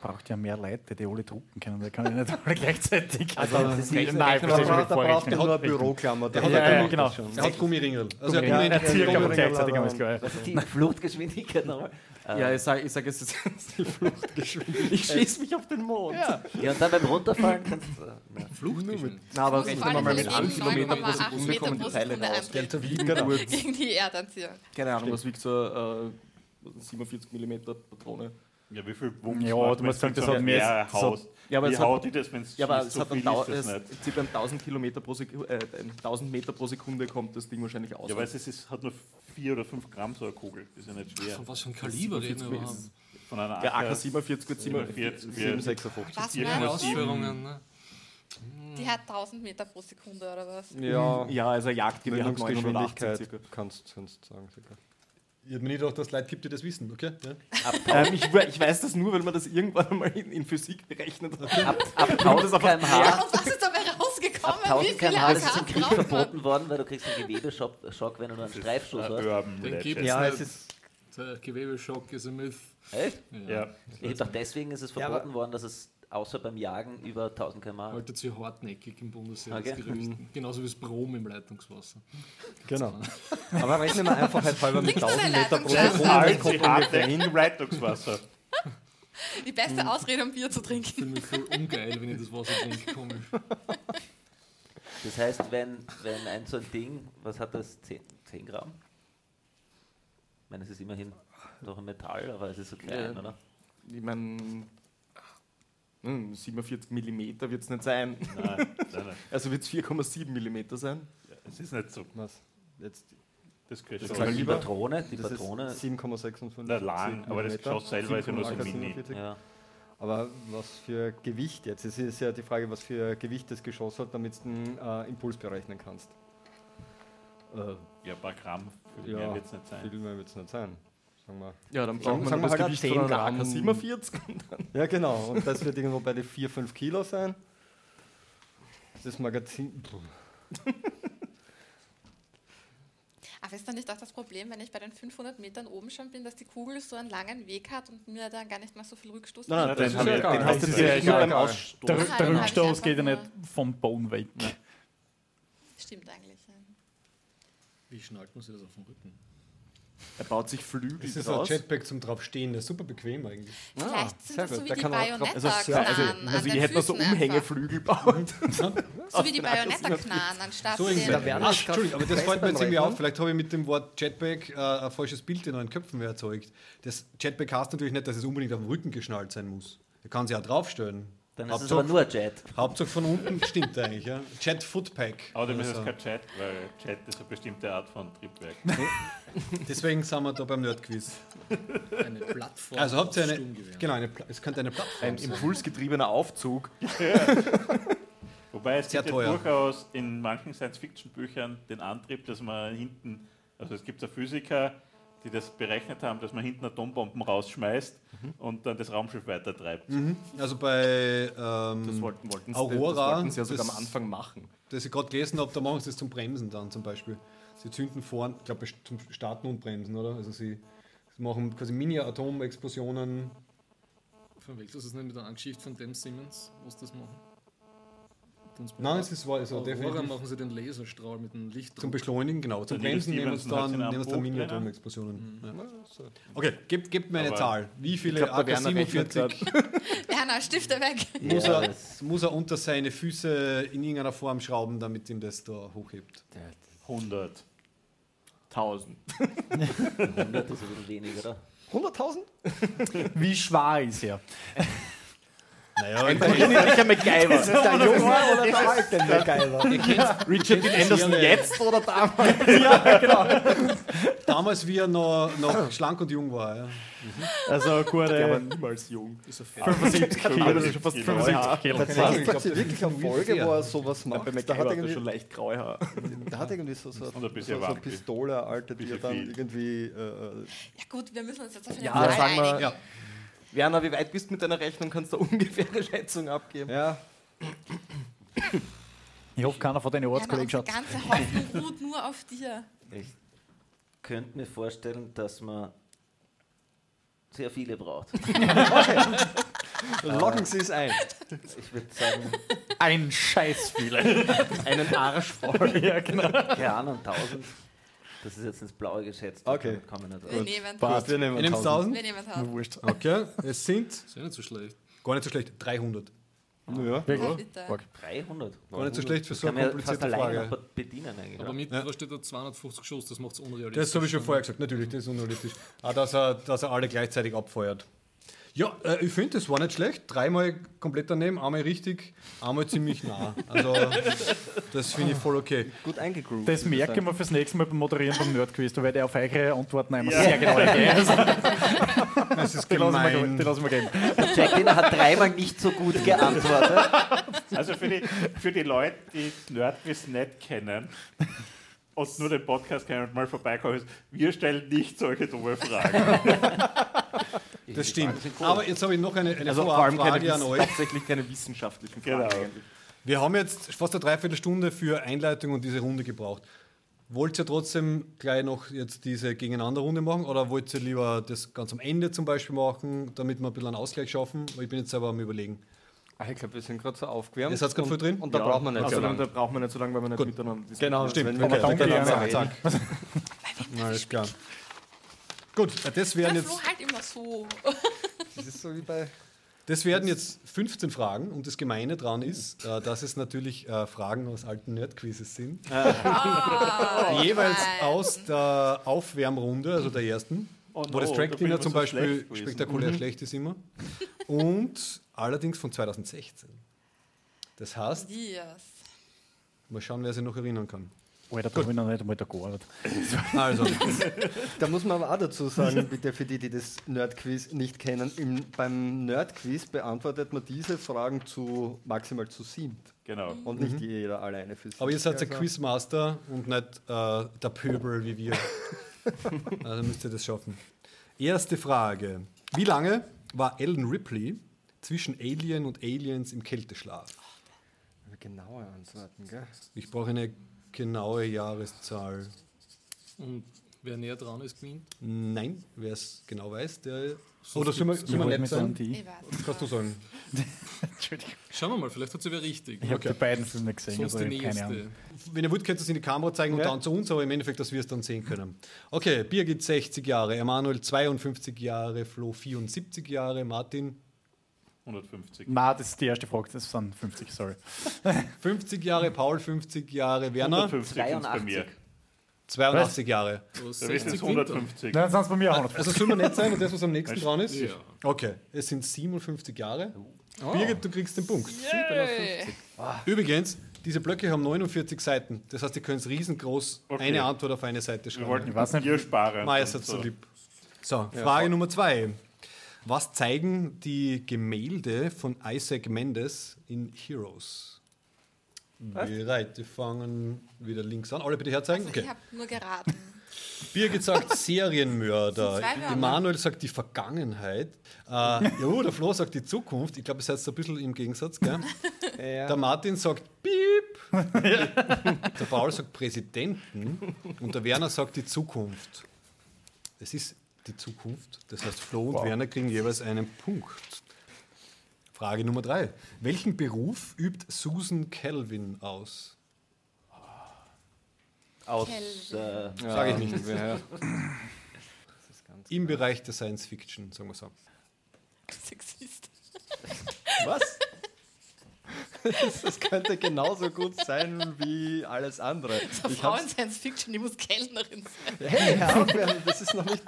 [SPEAKER 7] Braucht ja mehr Leute, die alle drucken können, da kann ich nicht alle gleichzeitig.
[SPEAKER 5] Also, das ist
[SPEAKER 7] Nein,
[SPEAKER 5] Nein,
[SPEAKER 7] verstehe
[SPEAKER 5] da,
[SPEAKER 7] ich
[SPEAKER 5] bra-
[SPEAKER 7] mit
[SPEAKER 5] da braucht man nur eine Büroklammer.
[SPEAKER 1] Der
[SPEAKER 5] Der
[SPEAKER 1] hat
[SPEAKER 7] Ja, ja, genau.
[SPEAKER 5] schon.
[SPEAKER 1] Er hat Gummiringel. Also er hat
[SPEAKER 7] Ja, er circa
[SPEAKER 1] Gummiringel.
[SPEAKER 7] gleichzeitig haben wir es
[SPEAKER 9] ist die Fluchtgeschwindigkeit nochmal?
[SPEAKER 6] Ja, ich sage, ich sag, es ist die Fluchtgeschwindigkeit. Ich schieße mich auf den Mond. Ja,
[SPEAKER 9] Ja, und dann beim Runterfallen kannst du. Na.
[SPEAKER 2] Fluchtgeschwindigkeit.
[SPEAKER 6] Na, aber
[SPEAKER 4] muss
[SPEAKER 6] rechnen wir mal
[SPEAKER 4] mit
[SPEAKER 6] mit 1 Kilometer pro
[SPEAKER 4] 9,8
[SPEAKER 6] Sekunde kommen die Teile raus.
[SPEAKER 1] Delta V,
[SPEAKER 6] Genau.
[SPEAKER 4] gegen die Erdanziehung.
[SPEAKER 6] Keine Ahnung, was wiegt so äh, 47 mm Patrone?
[SPEAKER 8] Ja, wie viel Wumms
[SPEAKER 7] Ja,
[SPEAKER 8] macht,
[SPEAKER 7] du musst sagen, das hat mehr-
[SPEAKER 8] mehr
[SPEAKER 7] das hat-
[SPEAKER 8] haust?
[SPEAKER 6] Ja, aber
[SPEAKER 8] Wie
[SPEAKER 6] es hat-
[SPEAKER 8] haut die das, wenn es
[SPEAKER 6] Ja, aber es
[SPEAKER 8] so
[SPEAKER 6] hat
[SPEAKER 8] viel
[SPEAKER 6] dann
[SPEAKER 8] ist das
[SPEAKER 6] es,
[SPEAKER 8] nicht.
[SPEAKER 6] circa 1000 Kilometer pro Sekunde, äh, 1000 Meter pro Sekunde kommt das Ding wahrscheinlich aus.
[SPEAKER 8] Ja, weil es ist, hat nur 4 oder 5 Gramm so eine Kugel. Das ist ja nicht schwer.
[SPEAKER 2] Von was für ein Kaliber reden wir überhaupt?
[SPEAKER 8] Von einer
[SPEAKER 6] der
[SPEAKER 8] AK
[SPEAKER 6] AK-47 wird
[SPEAKER 8] 47
[SPEAKER 6] 756.
[SPEAKER 4] Was
[SPEAKER 8] Ja,
[SPEAKER 2] Ausführungen, ne?
[SPEAKER 4] Die hat 1000 Meter pro Sekunde oder was?
[SPEAKER 5] Ja,
[SPEAKER 6] Ja, also Jagdgewehr hat 980
[SPEAKER 5] Wendungsgeschwindigkeit
[SPEAKER 6] circa.
[SPEAKER 5] kannst du sagen. Circa.
[SPEAKER 1] Ich hätte mir nicht gedacht, dass es Leute gibt, die das wissen, okay? Ja.
[SPEAKER 6] Ähm, ich, ich weiß das nur, weil man das irgendwann einmal in, in Physik berechnet hat.
[SPEAKER 9] Ab, ab 1000 km/h.
[SPEAKER 4] Ja, und was ist dabei
[SPEAKER 9] Ab
[SPEAKER 4] rausgekommen? Wie
[SPEAKER 9] 1000
[SPEAKER 4] viele
[SPEAKER 9] km/h ist es im Krieg verboten worden, weil du kriegst einen Gewebeschock, Schock, wenn du nur einen Streifschuss
[SPEAKER 8] Ein
[SPEAKER 9] hast.
[SPEAKER 8] Urban
[SPEAKER 2] Den gibt's
[SPEAKER 5] Ja, es ist.
[SPEAKER 2] Der Gewebeschock ist ein Myth.
[SPEAKER 9] Echt?
[SPEAKER 8] Ja.
[SPEAKER 9] Ich dachte, deswegen ist es
[SPEAKER 5] Ja,
[SPEAKER 9] verboten worden, dass es außer beim Jagen über 1000 km/h.
[SPEAKER 2] Haltet sie hartnäckig im Bundesheer.
[SPEAKER 9] Okay.
[SPEAKER 2] Gerücht. Genauso wie das Brom im Leitungswasser.
[SPEAKER 5] Genau. Aber rechnen wir einfach halt halber mit
[SPEAKER 4] Trinkst du
[SPEAKER 5] 1000
[SPEAKER 4] eine
[SPEAKER 5] Meter pro? Sekunde. Kommt ungefähr
[SPEAKER 8] in Leitungswasser.
[SPEAKER 4] Die beste Ausrede, um Bier zu trinken.
[SPEAKER 2] Ich fühle mich voll ungeil, wenn ich das Wasser trinke. Komisch.
[SPEAKER 9] Das heißt, wenn, wenn ein so ein Ding, was hat das, 10, 10 Gramm? Ich meine, es ist immerhin doch ein Metall, aber es ist so klein,
[SPEAKER 6] Ja.
[SPEAKER 9] oder?
[SPEAKER 6] Ich meine, 47 mm wird es nicht sein.
[SPEAKER 8] Nein, nein, nein.
[SPEAKER 6] Also wird es 4,7 mm sein.
[SPEAKER 8] Ja, Es ist nicht so.
[SPEAKER 5] Was? Jetzt,
[SPEAKER 8] Das gehört
[SPEAKER 6] Das
[SPEAKER 8] schon.
[SPEAKER 9] Die? Patrone, die
[SPEAKER 5] das
[SPEAKER 9] Patrone,
[SPEAKER 5] ist 7,56
[SPEAKER 8] Na, lang, aber das. Geschoss selber ist ja nur so
[SPEAKER 5] 7,47.
[SPEAKER 8] mini.
[SPEAKER 9] ja.
[SPEAKER 5] Aber was für Gewicht jetzt? Es ist ja die Frage, was für Gewicht das Geschoss hat, damit du den äh, Impuls berechnen kannst. Äh,
[SPEAKER 8] Ja, ein paar Gramm, viel
[SPEAKER 5] ja,
[SPEAKER 8] mehr wird es nicht sein.
[SPEAKER 5] Viel mehr wird es nicht sein. Sagen wir.
[SPEAKER 6] Ja, dann
[SPEAKER 5] Sagen-
[SPEAKER 6] braucht man
[SPEAKER 5] sagen
[SPEAKER 6] das
[SPEAKER 5] wir halt
[SPEAKER 6] Gewicht
[SPEAKER 5] 10
[SPEAKER 6] von einer
[SPEAKER 5] Gramm.
[SPEAKER 6] AK-47.
[SPEAKER 5] Ja, genau. Und das wird irgendwo bei den 4, 5 Kilo sein. Das Magazin.
[SPEAKER 4] Aber ist dann nicht auch das Problem, wenn ich bei den 500 Metern oben schon bin, dass die Kugel so einen langen Weg hat und mir dann gar nicht mehr so viel Rückstoß
[SPEAKER 6] Nein,
[SPEAKER 8] das
[SPEAKER 6] nein,
[SPEAKER 8] ist ja
[SPEAKER 6] wir-
[SPEAKER 8] egal.
[SPEAKER 6] den hast du
[SPEAKER 8] Das
[SPEAKER 6] direkt
[SPEAKER 8] ja
[SPEAKER 6] nur beim. Ausstoß.
[SPEAKER 7] Der, der
[SPEAKER 4] ich
[SPEAKER 7] Rückstoß geht ja nicht vom Boden weg.
[SPEAKER 4] Stimmt eigentlich. Ja.
[SPEAKER 2] Wie schnallt man sich das auf den Rücken?
[SPEAKER 6] Er baut sich Flügel
[SPEAKER 1] Das ist ein
[SPEAKER 6] draus.
[SPEAKER 1] Jetpack zum draufstehen, das ist super bequem eigentlich.
[SPEAKER 4] Vielleicht sind
[SPEAKER 5] sehr
[SPEAKER 4] das so
[SPEAKER 5] gut.
[SPEAKER 4] wie
[SPEAKER 5] Da
[SPEAKER 4] die
[SPEAKER 6] Also,
[SPEAKER 4] Bayonetta-Knarren
[SPEAKER 6] also,
[SPEAKER 4] an
[SPEAKER 6] also ich
[SPEAKER 4] den
[SPEAKER 6] hätte noch so. Umhängeflügel baut.
[SPEAKER 4] So wie die
[SPEAKER 6] den AK-47.
[SPEAKER 4] Bayonetta-Knarren, anstatt
[SPEAKER 1] So
[SPEAKER 4] den...
[SPEAKER 5] Da
[SPEAKER 1] Ah, Entschuldigung, aber das fällt mir jetzt irgendwie auf. Vielleicht habe ich mit dem Wort Jetpack äh, ein falsches Bild in euren Köpfen erzeugt. Das Jetpack heißt natürlich nicht, dass es unbedingt auf dem Rücken geschnallt sein muss. Er kann sich auch draufstellen.
[SPEAKER 9] Dann ist es aber nur Jet.
[SPEAKER 1] Hauptsache von unten stimmt eigentlich, ja. Jet Footpack.
[SPEAKER 8] Außerdem ist
[SPEAKER 1] Also,
[SPEAKER 8] es kein Jet, weil Jet ist eine bestimmte Art von Triebwerk.
[SPEAKER 1] deswegen sind wir da beim Nerdquiz.
[SPEAKER 2] Eine Plattform.
[SPEAKER 1] Also habt ihr eine. Genau, eine, es könnte eine Plattform
[SPEAKER 6] Ein
[SPEAKER 1] sein.
[SPEAKER 6] impulsgetriebener Aufzug.
[SPEAKER 8] Wobei es
[SPEAKER 1] Sehr
[SPEAKER 8] gibt ja durchaus in manchen Science-Fiction-Büchern den Antrieb, dass man hinten, also es gibt ja Physiker, die das berechnet haben, dass man hinten Atombomben rausschmeißt und dann das Raumschiff weitertreibt.
[SPEAKER 1] Also bei ähm,
[SPEAKER 6] Das wollten, wollten, sie,
[SPEAKER 1] Aurora,
[SPEAKER 6] das wollten sie ja sogar
[SPEAKER 1] das-
[SPEAKER 6] am Anfang machen.
[SPEAKER 1] das ich gerade gelesen habe, da machen sie das zum Bremsen dann zum Beispiel. Sie zünden vorn, ich glaube zum Starten und Bremsen, oder? Also sie, sie machen quasi Mini-Atomexplosionen.
[SPEAKER 2] Verwechselst du es nicht mit einer Geschichte von dem Siemens, was das machen? Bei
[SPEAKER 1] Nein, es ist wahr, also definitiv
[SPEAKER 2] machen sie den Laserstrahl mit dem Licht.
[SPEAKER 1] zum Beschleunigen, genau. Zum Bremsen nehmen sie
[SPEAKER 8] Stephenson hat's
[SPEAKER 1] dann,
[SPEAKER 8] einem
[SPEAKER 1] nehmen dann. Mini-Atomexplosionen. Ja. Okay, gebt, gebt mir eine
[SPEAKER 8] Aber
[SPEAKER 1] Zahl. Wie viele
[SPEAKER 6] glaub, der Werner rechnet
[SPEAKER 1] AK-47
[SPEAKER 4] Werner, Stifte weg.
[SPEAKER 1] muss,
[SPEAKER 9] Ja,
[SPEAKER 1] er, muss er unter seine Füße in irgendeiner Form schrauben, damit ihm das da hochhebt?
[SPEAKER 8] 100.
[SPEAKER 6] 1000.
[SPEAKER 9] 100 ist ein bisschen wenig, oder?
[SPEAKER 5] 100.000?
[SPEAKER 7] Wie schwer ist er?
[SPEAKER 1] Naja,
[SPEAKER 6] Niedlicher MacGyver.
[SPEAKER 5] Ist das der Junge oder der alte MacGyver?
[SPEAKER 6] Richard Dean Anderson jetzt oder damals?
[SPEAKER 1] damals, wie er noch, noch schlank und jung war. Ja.
[SPEAKER 7] Also
[SPEAKER 6] Der war
[SPEAKER 7] gute
[SPEAKER 6] niemals jung.
[SPEAKER 7] 75 Kilo.
[SPEAKER 6] Aber das ist schon fast
[SPEAKER 7] 75 Kilo.
[SPEAKER 5] Tatsächlich gibt es wirklich eine Folge, wo er sowas
[SPEAKER 6] Bei
[SPEAKER 5] macht. Da
[SPEAKER 6] MacGyver
[SPEAKER 5] hat,
[SPEAKER 6] hat er schon leicht graue Haare.
[SPEAKER 5] da hat irgendwie so, so, so, so eine. Pistole, alte, die er dann irgendwie. Äh,
[SPEAKER 4] Ja gut, wir müssen uns jetzt auf eine
[SPEAKER 6] Ja, sagen wir-.
[SPEAKER 1] Ja.
[SPEAKER 6] Werner, wie weit bist du mit deiner Rechnung? Kannst du eine ungefähre Schätzung abgeben?
[SPEAKER 5] ja,
[SPEAKER 7] Ich hoffe, keiner von deinen Ortskollegen schaut.
[SPEAKER 4] ganze Hoffnung ruht nur auf dir.
[SPEAKER 9] Ich könnte mir vorstellen, dass man sehr viele braucht.
[SPEAKER 5] locken Sie es ein.
[SPEAKER 9] Ich würde sagen,
[SPEAKER 7] Ein Scheiß viele.
[SPEAKER 6] Einen Arsch voll.
[SPEAKER 7] ja, genau.
[SPEAKER 9] keine Ahnung, 1000. Das ist jetzt ins Blaue geschätzt. da
[SPEAKER 5] Okay.
[SPEAKER 9] Kann man nicht
[SPEAKER 4] Wir nehmen
[SPEAKER 5] Passt, wir nehmen
[SPEAKER 1] Ihr nehmt
[SPEAKER 5] 1000.
[SPEAKER 1] 1000?
[SPEAKER 4] Wir nehmen es
[SPEAKER 7] Wurscht.
[SPEAKER 1] Okay, es sind
[SPEAKER 2] Ist ja nicht so schlecht.
[SPEAKER 1] gar nicht so schlecht. 300.
[SPEAKER 5] Ja.
[SPEAKER 4] Ja, bitte.
[SPEAKER 9] 300.
[SPEAKER 1] Gar nicht so schlecht für so eine
[SPEAKER 9] ja
[SPEAKER 1] komplizierte Frage.
[SPEAKER 9] bedienen eigentlich.
[SPEAKER 2] Aber mit,
[SPEAKER 1] Ja.
[SPEAKER 2] was steht da 250 Schuss, das macht es unrealistisch.
[SPEAKER 1] Das habe ich schon vorher gesagt. Natürlich, das ist unrealistisch. Auch, dass er, dass er alle gleichzeitig abfeuert. Ja, äh, ich finde, das war nicht schlecht. Dreimal komplett daneben, einmal richtig, einmal ziemlich nah. Also, das finde ich voll okay.
[SPEAKER 5] Gut eingegroovt.
[SPEAKER 7] Das merke ich mir fürs nächste Mal beim Moderieren beim Nerdquiz. Da werde ich auf eure Antworten einmal sehr genau eingehen.
[SPEAKER 1] Das ist
[SPEAKER 7] die, lassen wir,
[SPEAKER 1] gemein.
[SPEAKER 7] die lassen wir gehen.
[SPEAKER 9] Jack Dina hat dreimal nicht so gut geantwortet.
[SPEAKER 8] Also für die, für die Leute, die Nerdquiz nicht kennen und nur den Podcast kennen und mal vorbeikommen, wir stellen nicht solche dumme Fragen.
[SPEAKER 1] Das stimmt. Aber jetzt habe ich noch eine, eine
[SPEAKER 6] Also vor allem keine,
[SPEAKER 1] Vorabfrage an euch.
[SPEAKER 6] hauptsächlich keine wissenschaftlichen Fragen
[SPEAKER 8] Genau.
[SPEAKER 1] Wir haben jetzt fast eine Dreiviertelstunde für Einleitung und diese Runde gebraucht. Wollt ihr trotzdem gleich noch jetzt diese Gegeneinander-Runde machen oder wollt ihr lieber das ganz am Ende zum Beispiel machen, damit wir ein bisschen einen Ausgleich schaffen? Weil Ich bin jetzt selber am Überlegen.
[SPEAKER 5] Ah, ich glaube, wir sind gerade so aufgewärmt.
[SPEAKER 1] Ihr seid gerade voll drin?
[SPEAKER 5] Und da braucht man nicht so
[SPEAKER 6] Außerdem,
[SPEAKER 5] lange.
[SPEAKER 6] da braucht man nicht so lange, weil man nicht
[SPEAKER 1] Gut.
[SPEAKER 6] miteinander
[SPEAKER 5] Genau,
[SPEAKER 1] Stimmt.
[SPEAKER 5] wenn wir
[SPEAKER 1] Okay,
[SPEAKER 7] danke, ja.
[SPEAKER 1] Zack. Alles klar. Gut, das wären jetzt,
[SPEAKER 4] Flo halt immer so.
[SPEAKER 5] Das ist so wie bei.
[SPEAKER 1] das werden jetzt 15 Fragen und das Gemeine dran ist, äh, dass es natürlich äh, Fragen aus alten Nerdquizzes sind.
[SPEAKER 4] Ah,
[SPEAKER 1] Jeweils
[SPEAKER 4] nein.
[SPEAKER 1] aus der Aufwärmrunde, also der ersten,
[SPEAKER 8] Oh
[SPEAKER 1] wo das
[SPEAKER 8] no, da bin
[SPEAKER 1] Track-Dinner
[SPEAKER 8] ich
[SPEAKER 1] zum
[SPEAKER 8] so
[SPEAKER 1] Beispiel
[SPEAKER 8] schlecht
[SPEAKER 1] spektakulär schlecht ist immer. Und allerdings von 2016. Das heißt,
[SPEAKER 4] Yes.
[SPEAKER 1] mal schauen, wer sich noch erinnern kann.
[SPEAKER 7] Alter, da habe ich noch nicht einmal da gearbeitet.
[SPEAKER 1] Also,
[SPEAKER 5] Da muss man aber auch dazu sagen, bitte für die, die das Nerdquiz nicht kennen, im, beim Nerdquiz beantwortet man diese Fragen zu maximal zu siebt
[SPEAKER 8] Genau.
[SPEAKER 5] und nicht jeder alleine für sich.
[SPEAKER 1] aber ihr seid der
[SPEAKER 5] Also-
[SPEAKER 1] Quizmaster und nicht äh, der Pöbel wie wir. also müsst ihr das schaffen. Erste Frage. Wie lange war Ellen Ripley zwischen Alien und Aliens im Kälteschlaf?
[SPEAKER 5] Genaue Antworten, gell?
[SPEAKER 1] Ich brauche eine genaue Jahreszahl.
[SPEAKER 2] Und wer näher dran ist, gewinnt.
[SPEAKER 1] Nein, wer es genau weiß, der.
[SPEAKER 2] Sonst
[SPEAKER 1] Oder sollen wir,
[SPEAKER 2] gibt's-
[SPEAKER 1] sollen wir
[SPEAKER 7] wollte
[SPEAKER 1] nett
[SPEAKER 7] sagen,
[SPEAKER 1] sein?
[SPEAKER 7] die.
[SPEAKER 4] Ich weiß.
[SPEAKER 1] Das kannst du sagen.
[SPEAKER 7] Entschuldigung.
[SPEAKER 2] Schauen wir mal, vielleicht hat sie wer richtig.
[SPEAKER 7] Ich habe die beiden Filme gesehen,
[SPEAKER 2] Sonst
[SPEAKER 7] also
[SPEAKER 2] die
[SPEAKER 7] keine. Ahnung.
[SPEAKER 1] Wenn ihr wollt, könnt ihr es in die Kamera zeigen und
[SPEAKER 5] Ja.
[SPEAKER 1] dann zu uns, aber im Endeffekt, dass wir es dann sehen können. Okay, Birgit 60 Jahre, Emanuel 52 Jahre, Flo 74 Jahre, Martin
[SPEAKER 8] 150.
[SPEAKER 7] Nein, das ist die erste Frage, das sind 50, sorry.
[SPEAKER 1] 50 Jahre, Paul 50 Jahre, Werner
[SPEAKER 8] 150 sind's bei
[SPEAKER 9] 82.
[SPEAKER 8] mir.
[SPEAKER 1] 82 Jahre.
[SPEAKER 2] Du hast
[SPEAKER 8] Der Rest
[SPEAKER 2] 60
[SPEAKER 8] ist
[SPEAKER 2] Winter.
[SPEAKER 8] 150.
[SPEAKER 7] Dann sind es bei mir 150.
[SPEAKER 1] Also soll man nicht sein und das, was am nächsten dran ist?
[SPEAKER 2] Ja.
[SPEAKER 1] Okay, es sind 57 Jahre. Birgit, du kriegst den Punkt.
[SPEAKER 4] Yay.
[SPEAKER 1] Übrigens, diese Blöcke haben 49 Seiten. Das heißt, ihr könnt riesengroß
[SPEAKER 8] Okay.
[SPEAKER 1] eine Antwort auf eine Seite
[SPEAKER 8] Wir
[SPEAKER 1] schreiben.
[SPEAKER 8] wollten
[SPEAKER 7] Ich weiß nicht.
[SPEAKER 8] Bier sparen.
[SPEAKER 1] Seid so
[SPEAKER 8] so.
[SPEAKER 1] lieb. So, Frage Nummer zwei. Was zeigen die Gemälde von Isaac Mendes in Heroes? Bereit, wir fangen wieder links an. Alle bitte herzeigen.
[SPEAKER 4] Also
[SPEAKER 1] Okay.
[SPEAKER 4] Ich habe nur geraten.
[SPEAKER 1] Birgit sagt Serienmörder. Emanuel sagt die Vergangenheit. Äh, jo, der Flo sagt die Zukunft. Ich glaube, seid so ein bisschen im Gegensatz. Gell? Der Martin sagt Piep. der Paul sagt Präsidenten. Und der Werner sagt die Zukunft. Es ist die Zukunft. Das heißt, Flo und Werner kriegen jeweils einen Punkt. Frage Nummer drei. Welchen Beruf übt Susan Kelvin aus?
[SPEAKER 9] Aus,
[SPEAKER 4] Kelvin.
[SPEAKER 9] äh,
[SPEAKER 1] Sage ich nicht.
[SPEAKER 5] Wer-
[SPEAKER 1] Im Bereich der Science Fiction, sagen wir so.
[SPEAKER 4] Sexist.
[SPEAKER 5] Was? Das könnte genauso gut sein wie alles andere.
[SPEAKER 4] So
[SPEAKER 5] Ich
[SPEAKER 4] Frau
[SPEAKER 5] hab's-
[SPEAKER 4] in Science Fiction, die muss Kellnerin sein.
[SPEAKER 5] Hey, hör auf, das ist noch nicht.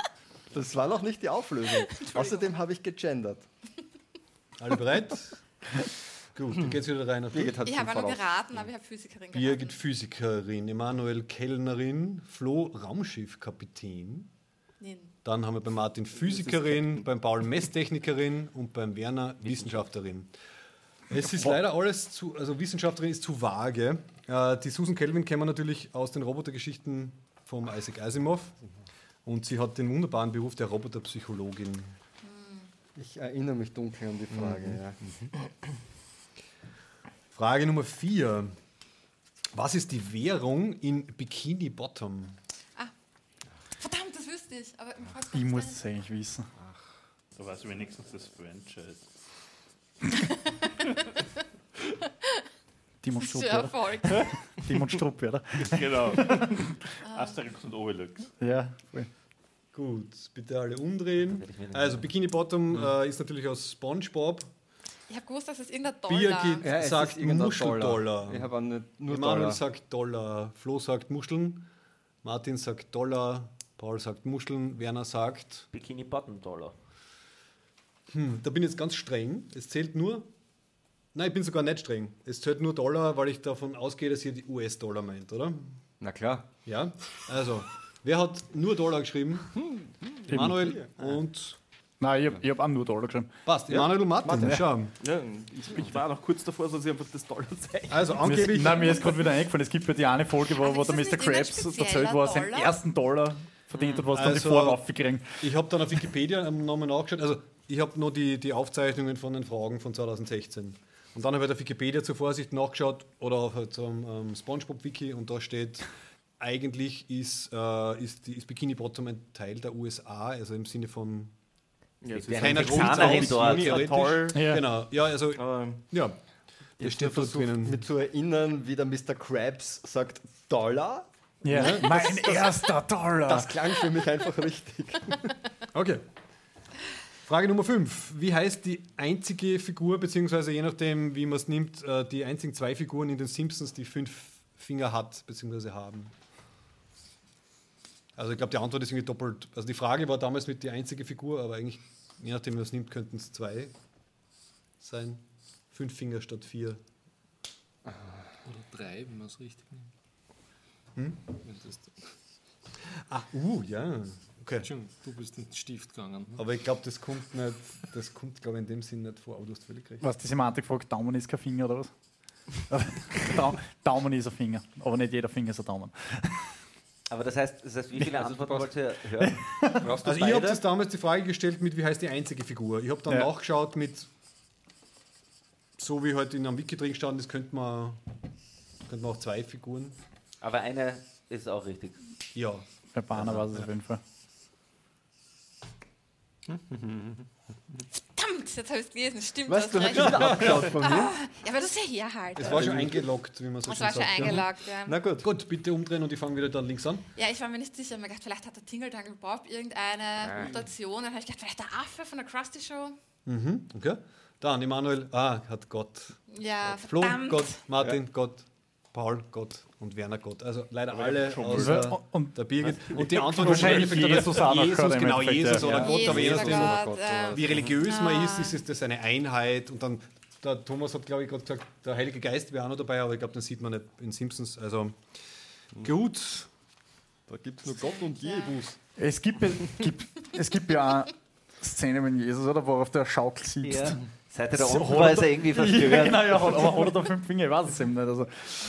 [SPEAKER 5] Das war noch nicht die Auflösung. Außerdem habe ich gegendert.
[SPEAKER 1] Alle bereit? Gut, dann geht's wieder rein.
[SPEAKER 5] Birgit hat
[SPEAKER 4] Ich habe nur geraten, aber ich habe Physikerin
[SPEAKER 1] Birgit
[SPEAKER 4] geraten.
[SPEAKER 1] Physikerin, Emanuel Kellnerin, Flo Raumschiffkapitän.
[SPEAKER 4] Nein.
[SPEAKER 1] Dann haben wir bei Martin Physikerin, beim Paul Messtechnikerin und beim Werner Wissenschaftlerin. Es ist leider alles zu, also Wissenschaftlerin ist zu vage. Äh, die Susan Kelvin kennen wir natürlich aus den Robotergeschichten vom Isaac Asimov. Und sie hat den wunderbaren Beruf der Roboterpsychologin.
[SPEAKER 5] Ich erinnere mich dunkel an die Frage. Ja.
[SPEAKER 1] Frage Nummer vier. Was ist die Währung in Bikini Bottom?
[SPEAKER 4] Verdammt, das wüsste ich. Aber im Fall
[SPEAKER 7] Ich muss das eigentlich wissen.
[SPEAKER 8] Da weiß ich wenigstens das Franchise.
[SPEAKER 7] Timon Strupp, oder?
[SPEAKER 4] Erfolg.
[SPEAKER 7] Timon Strupp, oder?
[SPEAKER 8] Genau. Asterix und Obelix.
[SPEAKER 7] Ja, voll.
[SPEAKER 1] Gut, bitte alle umdrehen. Also Bikini Bottom äh, ist natürlich aus SpongeBob.
[SPEAKER 4] Ich habe gewusst, dass es irgendein Dollar
[SPEAKER 1] Birgit
[SPEAKER 5] Ja,
[SPEAKER 1] sagt Muscheldollar.
[SPEAKER 5] Ich habe auch nicht nur
[SPEAKER 1] Emanuel
[SPEAKER 5] Dollar.
[SPEAKER 1] sagt Dollar. Flo sagt Muscheln. Martin sagt Dollar. Paul sagt Muscheln. Werner sagt,
[SPEAKER 9] Bikini Bottom Dollar.
[SPEAKER 1] hm, da bin ich jetzt ganz streng. Es zählt nur. Nein, ich bin sogar nicht streng. Es zählt nur Dollar, weil ich davon ausgehe, dass ihr die US-Dollar meint, oder?
[SPEAKER 5] Na klar.
[SPEAKER 1] Ja. Also, wer hat nur Dollar geschrieben? Emanuel und.
[SPEAKER 7] Nein, ich habe hab auch nur Dollar geschrieben.
[SPEAKER 1] Passt, Emanuel und Martin. Schau.
[SPEAKER 6] Ja, ich, ich war noch kurz davor, dass ich einfach das Dollar zeige.
[SPEAKER 1] Also, angeblich.
[SPEAKER 7] nein, mir ist gerade wieder eingefallen, es gibt ja die eine Folge, wo, wo der Mr. Krabs erzählt, wo er seinen ersten Dollar verdient hat, was dann die
[SPEAKER 1] Also-
[SPEAKER 7] Farbe aufgekriegt.
[SPEAKER 1] Ich habe dann auf Wikipedia nochmal nachgeschaut. Also, ich habe nur die, die Aufzeichnungen von den Fragen von 2016. Und dann habe ich auf Wikipedia zur Vorsicht nachgeschaut oder auf halt so einem ähm, Spongebob-Wiki und da steht, eigentlich ist, äh, ist, die, ist Bikini Bottom ein Teil der USA, also im Sinne von
[SPEAKER 6] Ja, es ist
[SPEAKER 9] Wäre
[SPEAKER 1] keiner
[SPEAKER 9] ein Texanerin dort.
[SPEAKER 1] theoretisch.
[SPEAKER 7] Ja.
[SPEAKER 1] Genau, ja, also,
[SPEAKER 6] Aber
[SPEAKER 1] ja, das
[SPEAKER 5] Ich
[SPEAKER 1] steht
[SPEAKER 5] versucht,
[SPEAKER 1] drinnen.
[SPEAKER 5] mich zu erinnern, wie der Mr. Krabs sagt, Dollar?
[SPEAKER 7] Ja. Mein erster Dollar!
[SPEAKER 5] Das klang für mich einfach richtig.
[SPEAKER 1] Okay. Frage Nummer 5. Wie heißt die einzige Figur, beziehungsweise je nachdem, wie man es nimmt, äh, die einzigen zwei Figuren in den Simpsons, die fünf Finger hat, beziehungsweise haben? Also ich glaube, die Antwort ist irgendwie doppelt. Also die Frage war damals mit die einzige Figur, aber eigentlich, je nachdem, wie man es nimmt, könnten es zwei sein. Fünf Finger statt vier.
[SPEAKER 2] Oder drei, wenn man es richtig nimmt. Das,
[SPEAKER 1] Ah, uh, ja. Okay.
[SPEAKER 2] schon, du bist in den Stift gegangen. ne?
[SPEAKER 1] Aber ich glaube, das kommt nicht, das kommt, glaube ich, in dem Sinn nicht vor, aber du hast völlig recht.
[SPEAKER 7] Was, die Semantik fragt, Daumen ist kein Finger oder was? Dau- Daumen ist ein Finger, aber nicht jeder Finger ist ein Daumen.
[SPEAKER 9] Aber das heißt, das heißt wie viele Antworten wollt ihr hören?
[SPEAKER 5] Brauchst
[SPEAKER 1] Also ich habe das damals die Frage gestellt mit, wie heißt die einzige Figur? Ich habe dann
[SPEAKER 7] Ja.
[SPEAKER 1] nachgeschaut mit, so wie heute in einem Wiki drin stand, das könnte man, könnte man auch zwei Figuren.
[SPEAKER 9] Aber eine ist auch richtig.
[SPEAKER 1] Ja.
[SPEAKER 7] Bei Banner war es auf jeden Fall.
[SPEAKER 4] Verdammt, jetzt habe ich es gelesen. Stimmt,
[SPEAKER 5] Was,
[SPEAKER 4] du
[SPEAKER 5] du
[SPEAKER 4] hast
[SPEAKER 5] wieder abgeschaut von mir?
[SPEAKER 4] Ja, aber das ist ja hier halt.
[SPEAKER 1] Es war schon eingeloggt, wie man so
[SPEAKER 4] Das
[SPEAKER 1] schön
[SPEAKER 4] war schon
[SPEAKER 1] sagt. ja.
[SPEAKER 4] eingeloggt, ja.
[SPEAKER 5] Na gut.
[SPEAKER 1] Gut, bitte umdrehen und ich fange wieder dann links an.
[SPEAKER 4] Ja, ich war mir nicht sicher. Ich hab mir gedacht, vielleicht hat der Tingle Tangle Bob irgendeine Mutation. Dann habe ich gedacht, vielleicht der Affe von der Krusty Show.
[SPEAKER 1] Mhm, okay. Dann, Emanuel, ah, hat Gott.
[SPEAKER 4] Ja,
[SPEAKER 1] Flo,
[SPEAKER 4] verdammt.
[SPEAKER 1] Gott, Martin, Gott. Paul Gott und Werner Gott. Also leider
[SPEAKER 6] Aber
[SPEAKER 1] alle
[SPEAKER 6] schon
[SPEAKER 1] außer
[SPEAKER 7] Und-
[SPEAKER 1] der Birgit. Und die Antwort
[SPEAKER 7] Wahrscheinlich
[SPEAKER 1] ist Endeffekt,
[SPEAKER 7] Jesus
[SPEAKER 1] genau, Jesus
[SPEAKER 7] ja.
[SPEAKER 1] oder Gott, aber je
[SPEAKER 4] Jesus
[SPEAKER 1] nachdem,
[SPEAKER 4] oder Gott,
[SPEAKER 1] wie religiös man
[SPEAKER 4] ah.
[SPEAKER 1] ist, ist es das eine Einheit. Und dann, der Thomas hat, glaube ich, gerade gesagt, der Heilige Geist wäre auch noch dabei, aber ich glaube, den sieht man nicht in Simpsons. Also gut.
[SPEAKER 5] Da gibt es nur Gott und Jesus.
[SPEAKER 7] Es gibt, gibt, es gibt ja eine Szene mit Jesus, oder, wo er auf der Schaukel sitzt.
[SPEAKER 9] Ja. Seit er da unten war, ist er
[SPEAKER 7] da-
[SPEAKER 9] irgendwie
[SPEAKER 7] Ja,
[SPEAKER 9] verstört.
[SPEAKER 7] genau, ja, aber hat er da fünf Finger? Ich weiß es eben nicht. Also,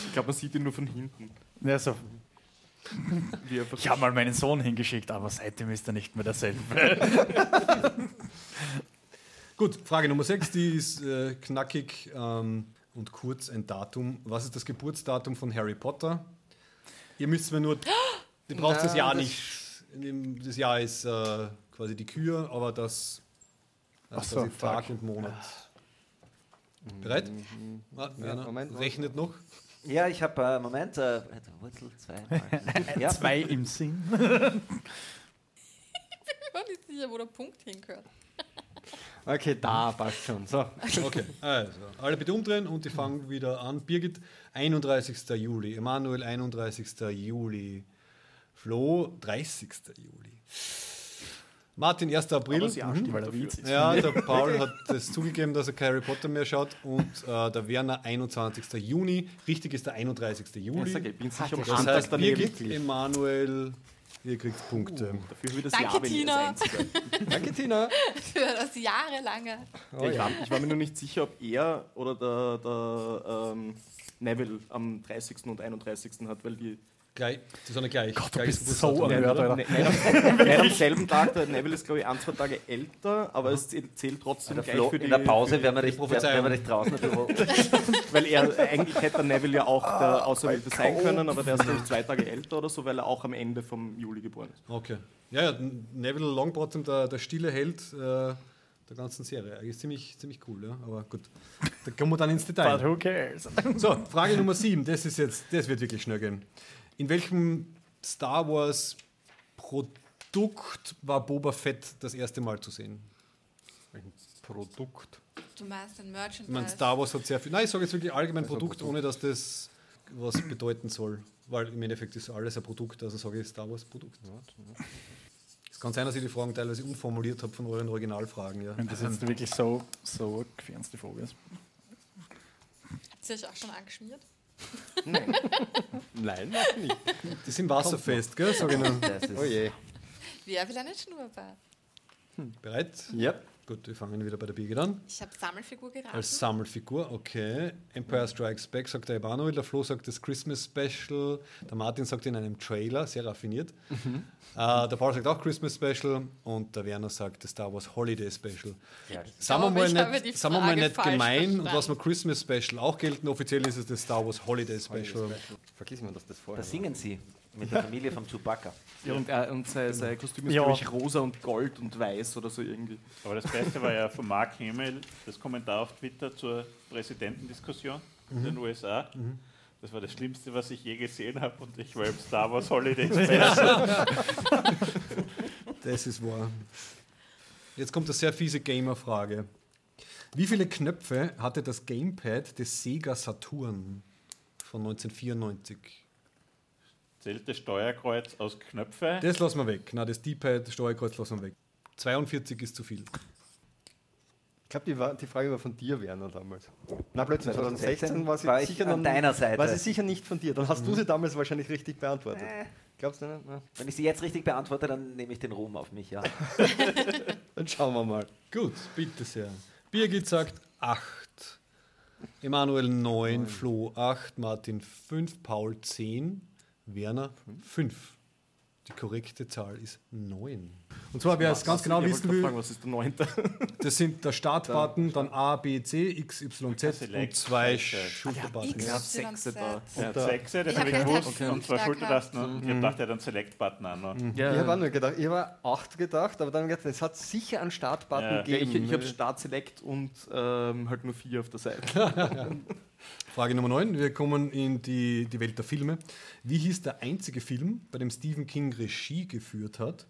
[SPEAKER 6] Ich glaube, man sieht ihn nur von hinten.
[SPEAKER 7] ja, so. Ich habe mal meinen Sohn hingeschickt, aber seitdem ist er nicht mehr derselbe.
[SPEAKER 1] Gut, Frage Nummer 6, die ist äh, knackig ähm, und kurz ein Datum. Was ist das Geburtsdatum von Harry Potter? Ihr müsst mir nur, ihr braucht das Jahr
[SPEAKER 5] das-
[SPEAKER 1] nicht. Das Jahr ist äh, quasi die Kür, aber das
[SPEAKER 7] Ach
[SPEAKER 1] also
[SPEAKER 7] so,
[SPEAKER 1] Tag und Monat. Bereit? Ah, Werner,
[SPEAKER 5] Moment,
[SPEAKER 1] rechnet noch.
[SPEAKER 9] Ja, ich habe, äh, Moment, äh, Wurzel 2. ja.
[SPEAKER 7] Zwei im Sinn.
[SPEAKER 4] Ich bin mir nicht sicher, wo der Punkt hingehört.
[SPEAKER 5] Okay, da passt schon. So.
[SPEAKER 1] Okay, also alle bitte umdrehen und die fangen wieder an. Birgit, 31. Juli. Emanuel, 31. Juli. Flo, 30. Juli. Martin, 1. April.
[SPEAKER 6] Dafür.
[SPEAKER 7] Ist.
[SPEAKER 1] Ja, der Paul hat das zugegeben, dass er kein Harry Potter mehr schaut. Und äh, der Werner, 21. Juni. Richtig ist der 31.
[SPEAKER 6] Ja,
[SPEAKER 1] Juli.
[SPEAKER 6] sag, ich bin sicher um
[SPEAKER 1] das heißt,
[SPEAKER 6] daneben.
[SPEAKER 1] Birgit, Emanuel, ihr kriegt Punkte.
[SPEAKER 6] Dafür habe ich das
[SPEAKER 4] Danke,
[SPEAKER 6] Jahr ich
[SPEAKER 4] Tina.
[SPEAKER 5] Danke, Tina.
[SPEAKER 4] Für das jahrelange.
[SPEAKER 5] Oh,
[SPEAKER 6] ich,
[SPEAKER 5] ja.
[SPEAKER 6] war, ich war mir nur nicht sicher, ob er oder der, der ähm, Neville am 30. und 31. hat, weil die
[SPEAKER 1] Gleich, die sind ja gleich.
[SPEAKER 7] Gott, du bist so ein Nerd.
[SPEAKER 6] Ne- nicht, am, nicht am selben Tag, der Neville ist glaube ich ein, zwei Tage älter, aber es zählt trotzdem
[SPEAKER 9] Der
[SPEAKER 6] gleich
[SPEAKER 9] Flo,
[SPEAKER 6] für die
[SPEAKER 9] in der Pause werden wir dich, werden wir dich draußen
[SPEAKER 6] Weil er, eigentlich hätte der Neville ja auch der Auserwählte sein können, aber der ist glaube ich zwei Tage älter oder so, weil er auch am Ende vom Juli geboren ist.
[SPEAKER 1] Okay. Ja, ja, Neville Longbottom, der, der stille Held äh, der ganzen Serie. Eigentlich ziemlich, ziemlich cool, ja. Aber gut. Da kommen wir dann ins
[SPEAKER 7] But
[SPEAKER 1] Detail.
[SPEAKER 7] who cares?
[SPEAKER 1] So, Frage Nummer 7. Das ist jetzt, das wird wirklich schnell gehen. In welchem Star Wars Produkt war Boba Fett das erste Mal zu sehen?
[SPEAKER 5] Produkt.
[SPEAKER 4] Du meinst ein
[SPEAKER 1] Ich meine,
[SPEAKER 4] Merchandise.
[SPEAKER 1] Star Wars hat sehr viel. Nein, ich sage jetzt wirklich allgemein
[SPEAKER 5] Also
[SPEAKER 1] Produkt,
[SPEAKER 5] Produkt.
[SPEAKER 1] ohne dass das was bedeuten soll. Weil im Endeffekt ist alles ein Produkt, also sage ich Star Wars Produkt. Es kann sein, dass ich die Fragen teilweise umformuliert habe von euren Originalfragen. Ja.
[SPEAKER 7] Wenn das jetzt wirklich so, so eine gefernste Frage ist.
[SPEAKER 4] Habt ihr euch auch schon angeschmiert?
[SPEAKER 5] Nein, noch nicht.
[SPEAKER 1] Die sind wasserfest, gell? Ich nur.
[SPEAKER 9] Das ist
[SPEAKER 5] Oh je.
[SPEAKER 4] Wer will eine Schnurrbart?
[SPEAKER 1] Bereit?
[SPEAKER 5] Ja.
[SPEAKER 1] Gut, wir fangen wieder bei der Birgit an.
[SPEAKER 4] Ich habe Sammelfigur geraten.
[SPEAKER 1] Als Sammelfigur, okay. Empire Strikes Back sagt der Emanuel, der Flo sagt das Christmas Special, der Martin sagt in einem Trailer, sehr raffiniert. Äh, der Paul sagt auch Christmas Special und der Werner sagt das Star Wars Holiday Special.
[SPEAKER 9] Ja,
[SPEAKER 1] Sagen wir mal nicht, sagen wir mal nicht gemein und was wir Christmas Special auch gelten, offiziell ist es das Star Wars Holiday Special.
[SPEAKER 5] Vergiss mal, dass das
[SPEAKER 9] da
[SPEAKER 5] vorher
[SPEAKER 9] singen sie mit der Familie vom Chewbacca.
[SPEAKER 6] Ja, und, äh, und sein, sein Kostüm ist,
[SPEAKER 7] Ja.
[SPEAKER 6] glaube ich, rosa und gold und weiß oder so irgendwie.
[SPEAKER 8] Aber das Beste war ja von Mark Hamill das Kommentar auf Twitter zur Präsidentendiskussion in den USA. Das war das Schlimmste, was ich je gesehen habe und ich war im Star Wars Holiday Special.
[SPEAKER 1] Das ist wahr. Jetzt kommt eine sehr fiese Gamer-Frage. Wie viele Knöpfe hatte das Gamepad des Sega Saturn von 1994?
[SPEAKER 8] Zählt das Steuerkreuz aus Knöpfe?
[SPEAKER 1] Das lassen wir weg. Na, das D-Pad, das Steuerkreuz lassen wir weg. 42 ist zu viel.
[SPEAKER 5] Ich glaube, die, die Frage war von dir, Werner, damals. Na, plötzlich
[SPEAKER 9] 2016
[SPEAKER 5] 2016 war sie
[SPEAKER 9] war ich
[SPEAKER 5] sicher
[SPEAKER 9] an deiner Seite.
[SPEAKER 5] War sie sicher nicht von dir. Dann hast du sie damals wahrscheinlich richtig beantwortet. Glaubst du nicht? Na,
[SPEAKER 9] Wenn ich sie jetzt richtig beantworte, dann nehme ich den Ruhm auf mich, ja.
[SPEAKER 5] dann schauen wir mal.
[SPEAKER 1] Gut, bitte sehr. Birgit sagt 8. Emanuel 9, Flo 8, Martin 5, Paul 10, Werner 5. Die korrekte Zahl ist 9. Und zwar, wer es ganz genau
[SPEAKER 6] Ich
[SPEAKER 1] wissen will,
[SPEAKER 6] Fragen, was ist der neunte?
[SPEAKER 1] das sind der Startbutton, dann A, B, C, X, Y, Z und zwei. Schulterbuttons.
[SPEAKER 6] Ja,
[SPEAKER 4] Y,
[SPEAKER 6] Sechse
[SPEAKER 4] Z.
[SPEAKER 6] da.
[SPEAKER 8] Der
[SPEAKER 5] da-
[SPEAKER 8] Sechse, das
[SPEAKER 4] Ich
[SPEAKER 8] habe ich
[SPEAKER 4] hab
[SPEAKER 8] gewusst,
[SPEAKER 4] gedacht,
[SPEAKER 8] und zwei Schultertasten.
[SPEAKER 4] gehabt.
[SPEAKER 8] Und ich dachte, den Select-Button auch noch.
[SPEAKER 6] Ja,
[SPEAKER 5] Ich habe auch nur gedacht, ich habe 8 gedacht, aber dann gedacht, es hat sicher einen Startbutton
[SPEAKER 8] Ja.
[SPEAKER 6] Ja,
[SPEAKER 5] gegeben.
[SPEAKER 6] ich, ich habe Start Select und ähm, halt nur vier auf der Seite.
[SPEAKER 1] Frage Nummer 9. Wir kommen in die, die Welt der Filme. Wie hieß der einzige Film, bei dem Stephen King Regie geführt hat,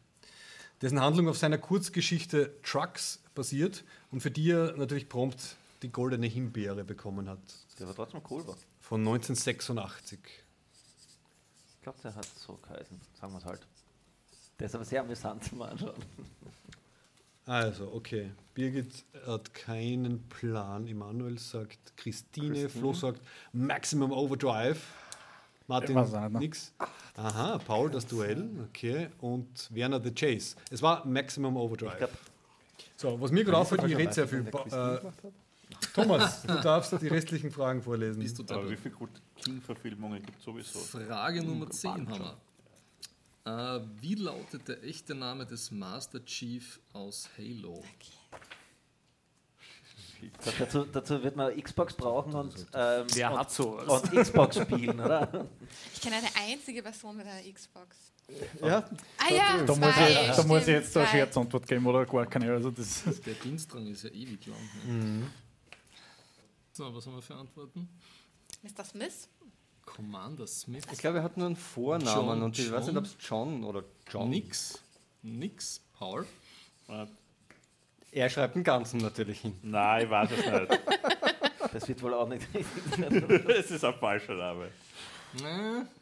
[SPEAKER 1] dessen Handlung auf seiner Kurzgeschichte Trucks basiert und für die er natürlich prompt die goldene Himbeere bekommen hat.
[SPEAKER 9] Der war trotzdem cool war.
[SPEAKER 1] Von 1986.
[SPEAKER 9] Ich glaube, der hat so geheißen. Sagen wir es halt. Der ist aber sehr amüsant zum Anschauen.
[SPEAKER 1] Also, okay. Birgit hat keinen Plan. Immanuel sagt Christine. Flo sagt Maximum Overdrive. Martin,
[SPEAKER 7] ne?
[SPEAKER 1] nix. Aha, Paul, das Duell. Okay. Und Werner the Chase. Es war Maximum Overdrive.
[SPEAKER 9] Glaub-
[SPEAKER 1] so, was mir gerade auffällt, ich rede sehr viel. Äh? Thomas, du darfst die restlichen Fragen vorlesen.
[SPEAKER 2] Bist du
[SPEAKER 8] Aber wie
[SPEAKER 2] da?
[SPEAKER 8] viele gute King-Verfilmungen gibt es sowieso?
[SPEAKER 2] Frage Nummer 10 haben wir. Äh, wie lautet der echte Name des Master Chief aus Halo?
[SPEAKER 9] Das- Dazu, dazu wird man Xbox brauchen und, ähm,
[SPEAKER 6] Wer
[SPEAKER 9] und,
[SPEAKER 6] hat sowas?
[SPEAKER 9] und Xbox spielen, oder?
[SPEAKER 4] Ich kenne eine einzige Person mit einer Xbox.
[SPEAKER 5] Ja,
[SPEAKER 4] Ah ja,
[SPEAKER 7] Da
[SPEAKER 4] zwei,
[SPEAKER 7] muss ich, da muss ich
[SPEAKER 4] stimmt,
[SPEAKER 7] jetzt eine. Scherzantwort geben oder gar keine. Also das,
[SPEAKER 2] Der Dienstrang ist ja ewig lang.
[SPEAKER 1] Mhm.
[SPEAKER 2] So, was haben wir für Antworten?
[SPEAKER 4] Mr. Smith?
[SPEAKER 2] Commander Smith.
[SPEAKER 5] ich glaube, er hat nur einen Vornamen
[SPEAKER 2] John,
[SPEAKER 5] und ich weiß nicht,
[SPEAKER 2] John?
[SPEAKER 5] ob es John oder John.
[SPEAKER 2] Nix. Nix. Paul.
[SPEAKER 5] Er schreibt den Ganzen natürlich hin.
[SPEAKER 8] Nein, ich weiß es nicht.
[SPEAKER 9] Das wird wohl auch nicht.
[SPEAKER 8] Es ist ein falscher Name.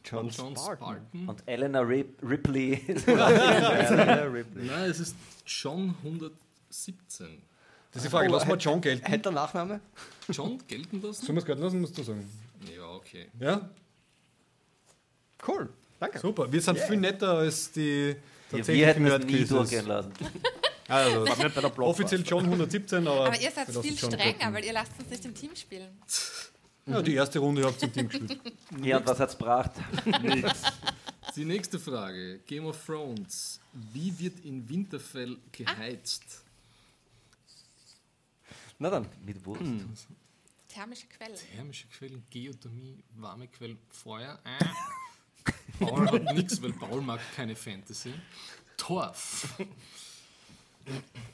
[SPEAKER 5] John
[SPEAKER 2] John
[SPEAKER 5] Spartan.
[SPEAKER 2] Spartan.
[SPEAKER 9] Und Eleanor Rip Ripley
[SPEAKER 5] Ja.
[SPEAKER 2] Nein, es ist John 117.
[SPEAKER 1] Das ist die Frage,
[SPEAKER 5] Oh,
[SPEAKER 1] lass mal John gelten.
[SPEAKER 5] Hätte der Nachname?
[SPEAKER 2] John gelten lassen?
[SPEAKER 1] Sollen wir es gelten lassen, musst du sagen.
[SPEAKER 2] Ja, okay.
[SPEAKER 1] Ja?
[SPEAKER 5] Cool, danke.
[SPEAKER 1] Super. Wir sind viel netter als die
[SPEAKER 9] Wir, wir hätten das nie durchgehen lassen.
[SPEAKER 1] Also,
[SPEAKER 6] Nicht bei der
[SPEAKER 1] offiziell John 117, aber.
[SPEAKER 4] Aber ihr seid viel strenger, weil ihr lasst uns nicht im Team spielen.
[SPEAKER 1] Ja, die erste Runde habt ihr im Team gespielt.
[SPEAKER 9] Ja, und was hat's gebracht?
[SPEAKER 2] Die nächste Frage. Game of Thrones. Wie wird in Winterfell geheizt?
[SPEAKER 5] Na dann.
[SPEAKER 9] Mit Wurst.
[SPEAKER 4] Thermische Quelle.
[SPEAKER 2] Thermische Quellen, Geothermie, warme Quellen, Feuer. Äh. Paul hat nichts, weil Paul mag keine Fantasy. Torf.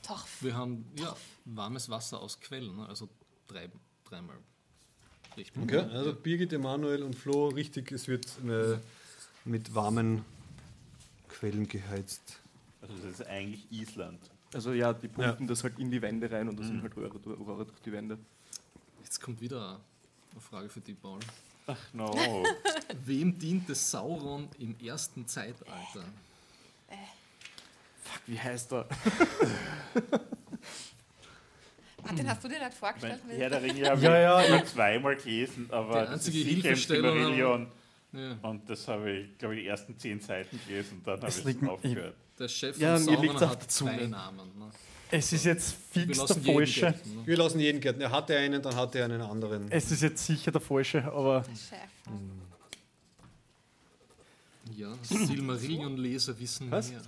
[SPEAKER 4] Torf.
[SPEAKER 2] Wir haben ja, warmes Wasser aus Quellen, ne? also drei, dreimal. Richtig.
[SPEAKER 1] Okay, also Birgit, Emanuel und Flo, richtig, es wird äh, mit warmen Quellen geheizt.
[SPEAKER 8] Also das ist eigentlich Island.
[SPEAKER 6] Also ja, die pumpen das halt in die Wände rein und da sind halt Röhre, durch- Röhre durch die Wände.
[SPEAKER 2] Jetzt kommt wieder eine Frage für die Paul.
[SPEAKER 8] Ach no.
[SPEAKER 2] Wem diente Sauron im ersten Zeitalter?
[SPEAKER 6] Fuck, wie heißt er?
[SPEAKER 4] Martin, hast du dir das vorgestellt?
[SPEAKER 8] Mein Herr der Ringe habe
[SPEAKER 7] Ja,
[SPEAKER 8] ich
[SPEAKER 7] ja,
[SPEAKER 8] nur zweimal gelesen, aber
[SPEAKER 2] Die
[SPEAKER 8] das
[SPEAKER 2] einzige
[SPEAKER 8] ist sicher im Silmarillion.
[SPEAKER 2] Ja.
[SPEAKER 8] Und das habe ich, glaube ich, die ersten zehn Seiten gelesen und dann habe ich es aufgehört.
[SPEAKER 2] Der Chef
[SPEAKER 6] Ja,
[SPEAKER 2] von
[SPEAKER 6] mir
[SPEAKER 2] Sauron hat
[SPEAKER 6] der
[SPEAKER 2] zwei Namen. Ne?
[SPEAKER 7] es ist jetzt fix der falsche.
[SPEAKER 2] gelten, ne?
[SPEAKER 1] Wir lassen jeden gelten. Er hatte einen, dann hatte er einen anderen.
[SPEAKER 7] Es ist jetzt sicher der falsche, aber
[SPEAKER 4] Chef.
[SPEAKER 2] Ja, Silmarillion-Leser wissen
[SPEAKER 5] Was?
[SPEAKER 2] mehr.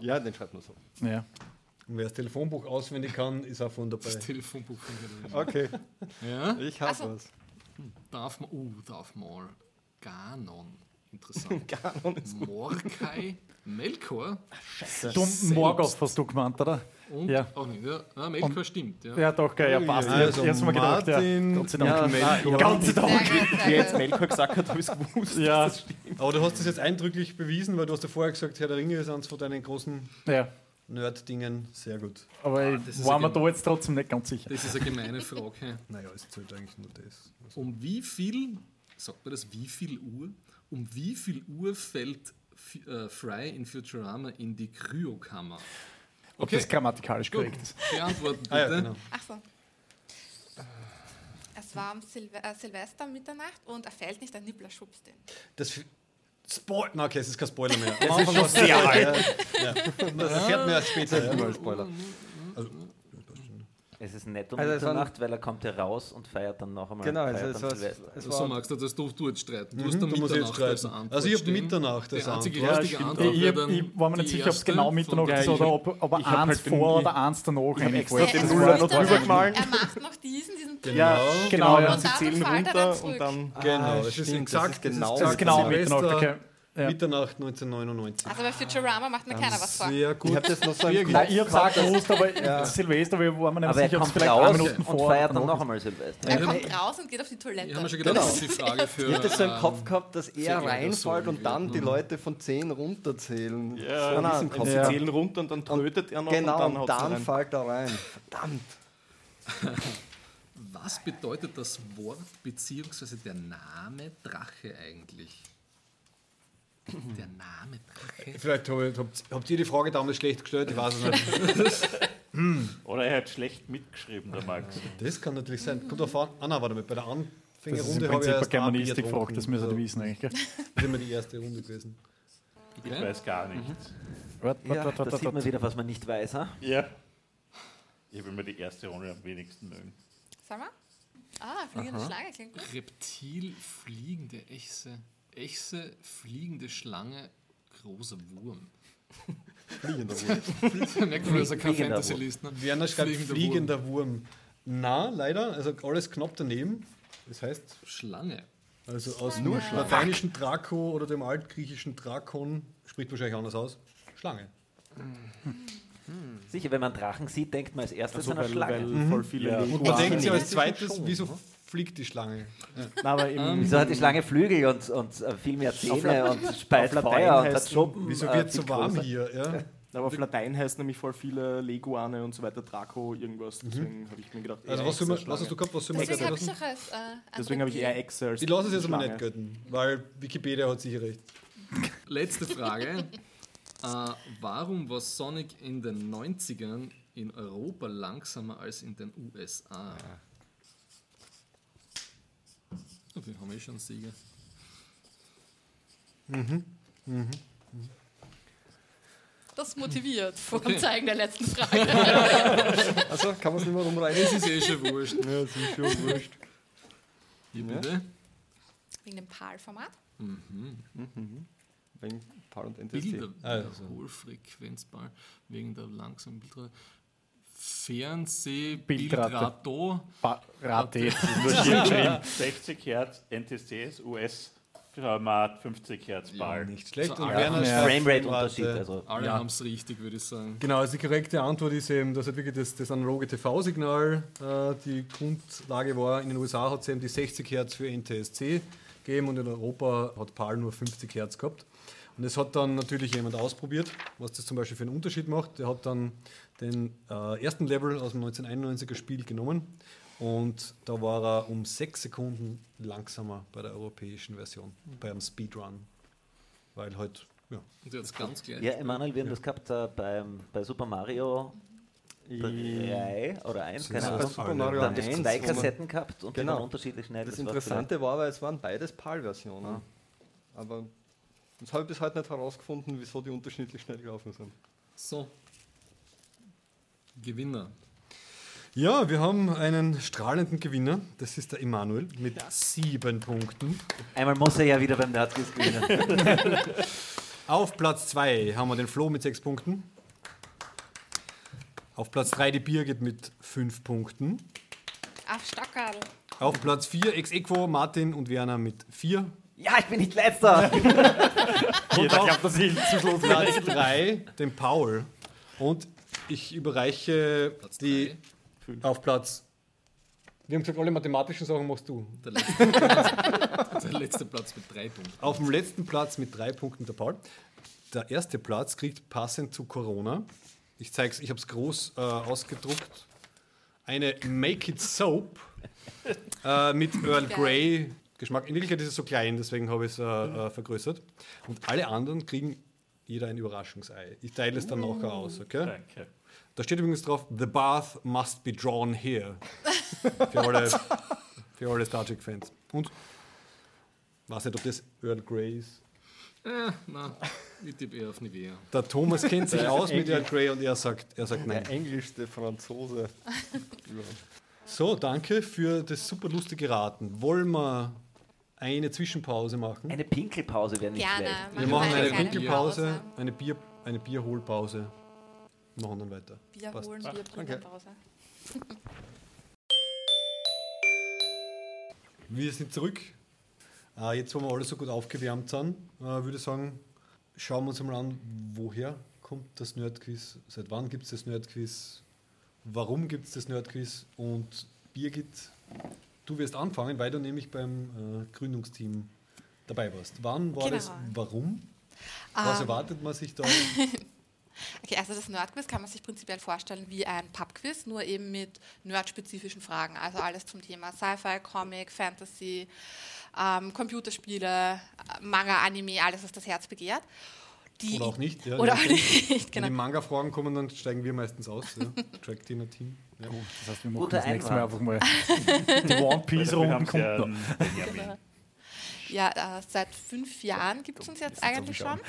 [SPEAKER 5] Ja, den schreibt man so.
[SPEAKER 7] ja.
[SPEAKER 1] Und wer das Telefonbuch auswendig kann, ist auch von dabei.
[SPEAKER 2] Das Telefonbuch von der
[SPEAKER 5] Okay.
[SPEAKER 2] Ja?
[SPEAKER 5] ich habe
[SPEAKER 4] Ach so.
[SPEAKER 5] was.
[SPEAKER 2] Darf man, uh, darf mal. Ganon. Interessant. Ganon ist Morkai, Melkor
[SPEAKER 7] Du Morgoth hast du gemeint, oder?
[SPEAKER 2] und
[SPEAKER 7] Ja.
[SPEAKER 2] auch nicht. Ja, ja Melkor stimmt. Ja.
[SPEAKER 7] Ja, doch, geil, ja, passt.
[SPEAKER 1] Also
[SPEAKER 7] ich hab's erst mal gedacht, ja. Gott sei Dank.
[SPEAKER 5] Ja,
[SPEAKER 1] Melkor.
[SPEAKER 7] Ganz sei Dank.
[SPEAKER 6] Wie jetzt. Melkor gesagt hat, habe ich es gewusst.
[SPEAKER 7] Ja,
[SPEAKER 1] Aber du hast das jetzt eindrücklich bewiesen, weil du hast ja vorher gesagt, Herr der Ringe ist eines von deinen großen
[SPEAKER 7] ja.
[SPEAKER 1] Nerd-Dingen. Sehr gut.
[SPEAKER 7] Aber
[SPEAKER 2] Ah,
[SPEAKER 7] ich
[SPEAKER 2] das ist
[SPEAKER 7] war mir
[SPEAKER 2] ein-
[SPEAKER 7] da jetzt trotzdem nicht ganz sicher.
[SPEAKER 2] Das ist eine gemeine Frage.
[SPEAKER 1] Naja, es zählt eigentlich nur das.
[SPEAKER 2] Um wie viel, sagt man das, wie viel Uhr? Um wie viel Uhr fällt F äh, Fry in Futurama in die Kryokammer?
[SPEAKER 7] Ob das grammatikalisch
[SPEAKER 2] gut.
[SPEAKER 7] korrekt ist.
[SPEAKER 2] Beantworten bitte.
[SPEAKER 1] Ah ja, genau.
[SPEAKER 4] Ach so. Es war am Silve äh, Silvester Mitternacht und er fällt nicht, ein Nippler schubst ihn.
[SPEAKER 1] Das Spoil Na, okay, es ist kein Spoiler mehr. Das ist schon sehr alt. Ja. Das erfährt man erst später. Ja.
[SPEAKER 5] Spoiler.
[SPEAKER 9] Es ist nett um
[SPEAKER 5] Also
[SPEAKER 9] Mitternacht, weil er kommt ja raus und feiert dann noch einmal.
[SPEAKER 5] Genau, also es
[SPEAKER 9] dann
[SPEAKER 5] war,
[SPEAKER 9] Silvester.
[SPEAKER 5] es
[SPEAKER 2] So
[SPEAKER 5] war
[SPEAKER 2] magst du das, du, du jetzt streiten. Du
[SPEAKER 1] Mhm,
[SPEAKER 2] hast da
[SPEAKER 1] du musst jetzt
[SPEAKER 2] Mitternacht als. Antwort
[SPEAKER 1] Also ich hab
[SPEAKER 2] stehen.
[SPEAKER 1] Mitternacht als Antwort.
[SPEAKER 6] Ja,
[SPEAKER 2] Antwort
[SPEAKER 7] Ich,
[SPEAKER 2] wäre
[SPEAKER 7] ich,
[SPEAKER 2] dann
[SPEAKER 7] ich war mir nicht sicher, ob es genau Mitternacht ist oder ob, ob er
[SPEAKER 6] Ich hab
[SPEAKER 7] eins
[SPEAKER 6] halt
[SPEAKER 7] vor oder eins danach
[SPEAKER 6] hab extra
[SPEAKER 7] reinfällt.
[SPEAKER 6] den Nuller
[SPEAKER 4] ist
[SPEAKER 6] noch drüber gemalt.
[SPEAKER 4] Er macht noch diesen, diesen
[SPEAKER 1] Genau.
[SPEAKER 7] Ja, genau,
[SPEAKER 6] Sie
[SPEAKER 4] dann
[SPEAKER 6] zählen
[SPEAKER 4] fällt er dann
[SPEAKER 6] runter
[SPEAKER 4] zurück.
[SPEAKER 6] und dann.
[SPEAKER 1] Genau, es ist exakt,
[SPEAKER 5] das ist genau-
[SPEAKER 7] genau Mitternacht. Ja.
[SPEAKER 1] Mitternacht 1999.
[SPEAKER 4] Also bei Futurama macht mir keiner was vor.
[SPEAKER 1] Sehr gut.
[SPEAKER 5] Ich habe das noch so im
[SPEAKER 7] Nein,
[SPEAKER 5] gehabt, dass-
[SPEAKER 7] gewusst, aber Silvester, wir waren mir nicht
[SPEAKER 9] Aber er
[SPEAKER 7] sicher, ob es
[SPEAKER 9] kommt
[SPEAKER 7] vielleicht ein
[SPEAKER 9] raus
[SPEAKER 7] Minuten
[SPEAKER 9] und
[SPEAKER 7] vor
[SPEAKER 9] feiert dann noch einmal Silvester.
[SPEAKER 4] Er
[SPEAKER 1] Genau.
[SPEAKER 4] kommt raus und geht auf die Toilette.
[SPEAKER 2] Ich habe mir schon gedacht,
[SPEAKER 5] Genau.
[SPEAKER 2] das ist die Frage für.
[SPEAKER 5] Ich hatte das so im
[SPEAKER 2] ähm,
[SPEAKER 5] Kopf gehabt, dass er reinfällt und dann die Leute von 10 runterzählen.
[SPEAKER 6] Ja,
[SPEAKER 5] So Kopf
[SPEAKER 6] sie
[SPEAKER 7] Ja.
[SPEAKER 5] gehabt.
[SPEAKER 6] zählen runter und dann trötet er noch
[SPEAKER 5] Genau,
[SPEAKER 6] und dann
[SPEAKER 5] und dann
[SPEAKER 6] rein.
[SPEAKER 5] fällt er rein. Verdammt.
[SPEAKER 2] Was bedeutet das Wort bzw. der Name Drache eigentlich? Der Name Drache?
[SPEAKER 1] Vielleicht habt, ihr die Frage damals schlecht gestellt, ich weiß es nicht.
[SPEAKER 8] Oder er hat schlecht mitgeschrieben, der Max.
[SPEAKER 1] Das kann natürlich sein. Kommt drauf an. Ah, nein, warte mal, bei der
[SPEAKER 7] Das
[SPEAKER 1] Anfängerrunde habe ich erst ein
[SPEAKER 7] Germanistik gefragt, das müssen die wissen eigentlich. Gell?
[SPEAKER 1] Das ist immer die erste Runde gewesen.
[SPEAKER 8] Ich weiß gar nichts.
[SPEAKER 7] Wart, wart,
[SPEAKER 9] Ja,
[SPEAKER 7] wart, wart,
[SPEAKER 9] da
[SPEAKER 7] wart,
[SPEAKER 9] sieht man wieder, was man nicht weiß. Ha?
[SPEAKER 8] Ja. Ich will mir die erste Runde am wenigsten mögen.
[SPEAKER 4] Sag mal. Ah, fliegende Schlange klingt gut.
[SPEAKER 2] Reptil, fliegende Echse. Echse, fliegende Schlange, großer Wurm.
[SPEAKER 1] Fliegender Wurm.
[SPEAKER 2] Merkt man, dass er kein Fantasy-List ne?
[SPEAKER 1] Werner schreibt
[SPEAKER 2] Fliegender
[SPEAKER 1] fliegender, Wurm. Na, leider, also alles knapp daneben. Das heißt,
[SPEAKER 2] Schlange.
[SPEAKER 1] also aus nur lateinischen Draco oder dem altgriechischen Drakon, spricht wahrscheinlich anders aus, Schlange.
[SPEAKER 9] Sicher, wenn man Drachen sieht, denkt man als erstes
[SPEAKER 6] Also,
[SPEAKER 9] an eine
[SPEAKER 6] weil,
[SPEAKER 9] Schlange.
[SPEAKER 6] weil voll viele
[SPEAKER 7] Ja.
[SPEAKER 6] Lego-
[SPEAKER 1] Und man denkt sich als zweites, wieso fliegt die Schlange?
[SPEAKER 6] Nein, aber im,
[SPEAKER 9] Wieso hat die Schlange Flügel und, und äh, viel mehr Zähne und speit Feuer und hat Schuppen?
[SPEAKER 1] Wieso
[SPEAKER 9] äh,
[SPEAKER 1] wird es so warm
[SPEAKER 9] größer?
[SPEAKER 1] hier? Ja?
[SPEAKER 6] aber auf Latein heißt nämlich voll viele Leguane und so weiter, Draco, irgendwas. Deswegen habe ich mir gedacht,
[SPEAKER 1] Also was, soll man,
[SPEAKER 6] Echse,
[SPEAKER 1] was hast du gehabt? Was soll man
[SPEAKER 4] Deswegen habe ich
[SPEAKER 1] lassen?
[SPEAKER 4] auch als. Äh,
[SPEAKER 6] Deswegen habe ich eher als
[SPEAKER 1] Ich lasse es jetzt mal nicht gelten, weil Wikipedia hat sicher recht.
[SPEAKER 2] Letzte Frage. äh, warum war Sonic in den 90ern in Europa langsamer als in den USA? Oh, wir haben eh schon Sieger.
[SPEAKER 4] Das motiviert vor
[SPEAKER 2] Okay.
[SPEAKER 4] dem Zeigen der letzten Frage.
[SPEAKER 5] Also kann man es nicht mehr rumreißen.
[SPEAKER 2] Das ist eh schon wurscht.
[SPEAKER 5] Ja, das ist schon wurscht.
[SPEAKER 2] Hier bitte.
[SPEAKER 4] Wegen dem PAL-Format.
[SPEAKER 5] Wegen PAL und NTSC.
[SPEAKER 2] Bilder,
[SPEAKER 1] Also.
[SPEAKER 2] also Hohlfrequenzball wegen der langsamen Bildrate. Fernseh,
[SPEAKER 7] Bildrate.
[SPEAKER 2] Bildrato.
[SPEAKER 7] Ba- Rate, das ist nur hier geschrieben.
[SPEAKER 8] 60 Hertz NTCs, US-Format 50 Hertz Ball.
[SPEAKER 1] Nicht schlecht.
[SPEAKER 2] Also
[SPEAKER 9] Framerate-Unterschied.
[SPEAKER 1] Framerate.
[SPEAKER 9] Also,
[SPEAKER 2] Alle
[SPEAKER 1] Ja.
[SPEAKER 2] haben es richtig, würde ich sagen.
[SPEAKER 1] Genau, also die korrekte Antwort ist eben, dass halt wirklich das, das analoge TV-Signal äh, die Grundlage war. In den USA hat es eben die 60 Hertz für NTSC gegeben und in Europa hat PAL nur 50 Hertz gehabt. Und das hat dann natürlich jemand ausprobiert, was das zum Beispiel für einen Unterschied macht. Der hat dann den äh, ersten Level aus dem 1991er Spiel genommen und da war er um 6 Sekunden langsamer bei der europäischen Version, bei einem Speedrun. Weil halt, ja,
[SPEAKER 2] Und jetzt ganz gleich.
[SPEAKER 9] ja, Emanuel, wir haben das gehabt äh, beim, bei Super Mario 3 oder 1, keine Ahnung.
[SPEAKER 1] das
[SPEAKER 5] Super Mario
[SPEAKER 9] Da haben wir
[SPEAKER 5] 1,
[SPEAKER 9] zwei Kassetten gehabt und die
[SPEAKER 5] Genau.
[SPEAKER 9] waren unterschiedlich schnell.
[SPEAKER 5] Das
[SPEAKER 9] war
[SPEAKER 5] Interessante war, weil es waren beides PAL-Versionen. Aber das habe ich bis heute nicht herausgefunden, wieso die unterschiedlich schnell gelaufen sind.
[SPEAKER 2] So. Gewinner.
[SPEAKER 1] Ja, wir haben einen strahlenden Gewinner. Das ist der Emanuel mit sieben Punkten.
[SPEAKER 9] Einmal muss er ja wieder beim Nerdquiz gewinnen.
[SPEAKER 1] Auf Platz 2 haben wir den Flo mit sechs Punkten. Auf Platz 3 die Birgit mit fünf Punkten.
[SPEAKER 4] Auf Stockerl.
[SPEAKER 1] Auf Platz 4 ex equo Martin und Werner mit vier.
[SPEAKER 9] ja, ich bin nicht letzter.
[SPEAKER 7] Jeder glaubt, dass ich zum Schluss
[SPEAKER 1] Platz 3 den Paul. Und ich überreiche
[SPEAKER 2] Platz
[SPEAKER 1] die
[SPEAKER 2] drei.
[SPEAKER 1] auf Platz. Wir haben gesagt, alle mathematischen Sachen machst du.
[SPEAKER 2] Der letzte, Platz, der letzte Platz mit drei Punkten.
[SPEAKER 1] Auf dem letzten Platz mit drei Punkten der Paul. Der erste Platz kriegt passend zu Corona. Ich zeige es, ich habe es groß äh, ausgedruckt. Eine Make It Soap äh, mit Earl Grey Geschmack. In Wirklichkeit ist es so klein, deswegen habe ich es äh, äh, vergrößert. Und alle anderen kriegen jeder ein Überraschungsei. Ich teile es dann nachher aus, okay?
[SPEAKER 8] Danke.
[SPEAKER 1] Da steht übrigens drauf: The bath must be drawn here. Für alle, für alle Star Trek-Fans. Und weiß nicht, ob das Earl Grey ist.
[SPEAKER 2] Äh, nein, ich tippe eher auf Nivea.
[SPEAKER 1] Der Thomas kennt sich aus mit. Earl Grey und er sagt, er sagt nein.
[SPEAKER 5] Der englischste Franzose.
[SPEAKER 1] So, danke für das super lustige Raten. Wollen wir eine Zwischenpause machen?
[SPEAKER 9] Eine Pinkelpause wäre nicht
[SPEAKER 4] Gerne.
[SPEAKER 9] schlecht.
[SPEAKER 1] wir machen eine
[SPEAKER 4] kleine
[SPEAKER 1] Winkelpause,
[SPEAKER 4] Pause.
[SPEAKER 1] eine, Bier, eine Bierholpause. Machen dann weiter.
[SPEAKER 4] Bier
[SPEAKER 1] Passt.
[SPEAKER 4] holen, Bier bringen, Pause.
[SPEAKER 1] Wir sind zurück. Äh, jetzt, wo wir alle so gut aufgewärmt sind, äh, würde ich sagen, schauen wir uns mal an, woher kommt das Nerdquiz, seit wann gibt es das Nerdquiz, warum gibt es das Nerdquiz und Birgit, du wirst anfangen, weil du nämlich beim äh, Gründungsteam dabei warst. Wann war
[SPEAKER 4] Genau.
[SPEAKER 1] das, warum? Was
[SPEAKER 4] Ähm,
[SPEAKER 1] erwartet man sich da?
[SPEAKER 4] Okay, Okay, also das Nerdquiz kann man sich prinzipiell vorstellen wie ein Pubquiz, nur eben mit nerdspezifischen Fragen. Also alles zum Thema Sci-Fi, Comic, Fantasy, ähm, Computerspiele, Manga, Anime, alles, was das Herz begehrt.
[SPEAKER 1] Die oder auch nicht.
[SPEAKER 4] Ja, oder auch nicht,
[SPEAKER 1] genau. Wenn die Manga-Fragen kommen, dann steigen wir meistens aus. Ja. Track Team, Team.
[SPEAKER 7] Ja. Oh, das heißt, wir machen Guter das nächste Mal einfach mal die One kommt noch.
[SPEAKER 4] Genau. Ja, äh, seit fünf Jahren gibt es uns jetzt eigentlich schon.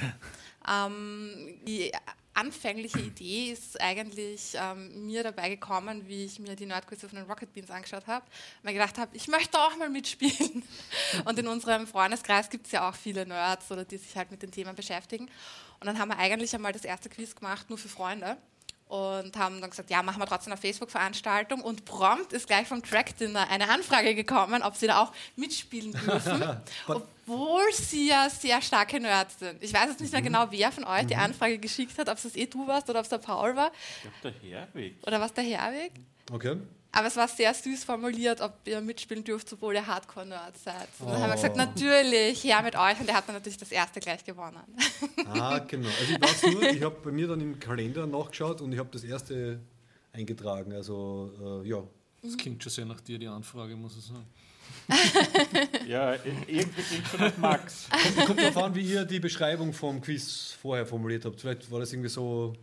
[SPEAKER 4] Ähm, die anfängliche Idee ist eigentlich ähm, mir dabei gekommen, wie ich mir die Nerdquiz von den Rocket Beans angeschaut habe, ich gedacht habe, ich möchte auch mal mitspielen. Und in unserem Freundeskreis gibt es ja auch viele Nerds, oder die sich halt mit den Themen beschäftigen. Und dann haben wir eigentlich einmal das erste Quiz gemacht, nur für Freunde und haben dann gesagt, ja, machen wir trotzdem eine Facebook-Veranstaltung. Und prompt ist gleich vom Track Dinner eine Anfrage gekommen, ob sie da auch mitspielen dürfen, obwohl sie ja sehr starke Nerds sind. Ich weiß jetzt nicht mehr mhm. genau, wer von euch die mhm. Anfrage geschickt hat, ob es eh du warst oder ob es der Paul war.
[SPEAKER 8] Ich glaube, der Herweg.
[SPEAKER 4] Oder was der Herweg?
[SPEAKER 1] Okay.
[SPEAKER 4] Aber es war sehr süß formuliert, ob ihr mitspielen dürft, obwohl ihr Hardcore-Nerd seid. Und dann oh. haben wir gesagt, natürlich, her mit euch. Und der hat dann natürlich das erste gleich gewonnen.
[SPEAKER 1] Ah, genau. Also ich weiß nur, ich habe bei mir dann im Kalender nachgeschaut und ich habe das erste eingetragen. Also äh, ja.
[SPEAKER 2] Das klingt schon sehr nach dir, die Anfrage, muss ich sagen.
[SPEAKER 8] ja, irgendwie klingt schon nach Max.
[SPEAKER 1] Kommt, kommt darauf an, wie ihr die Beschreibung vom Quiz vorher formuliert habt. Vielleicht war das irgendwie so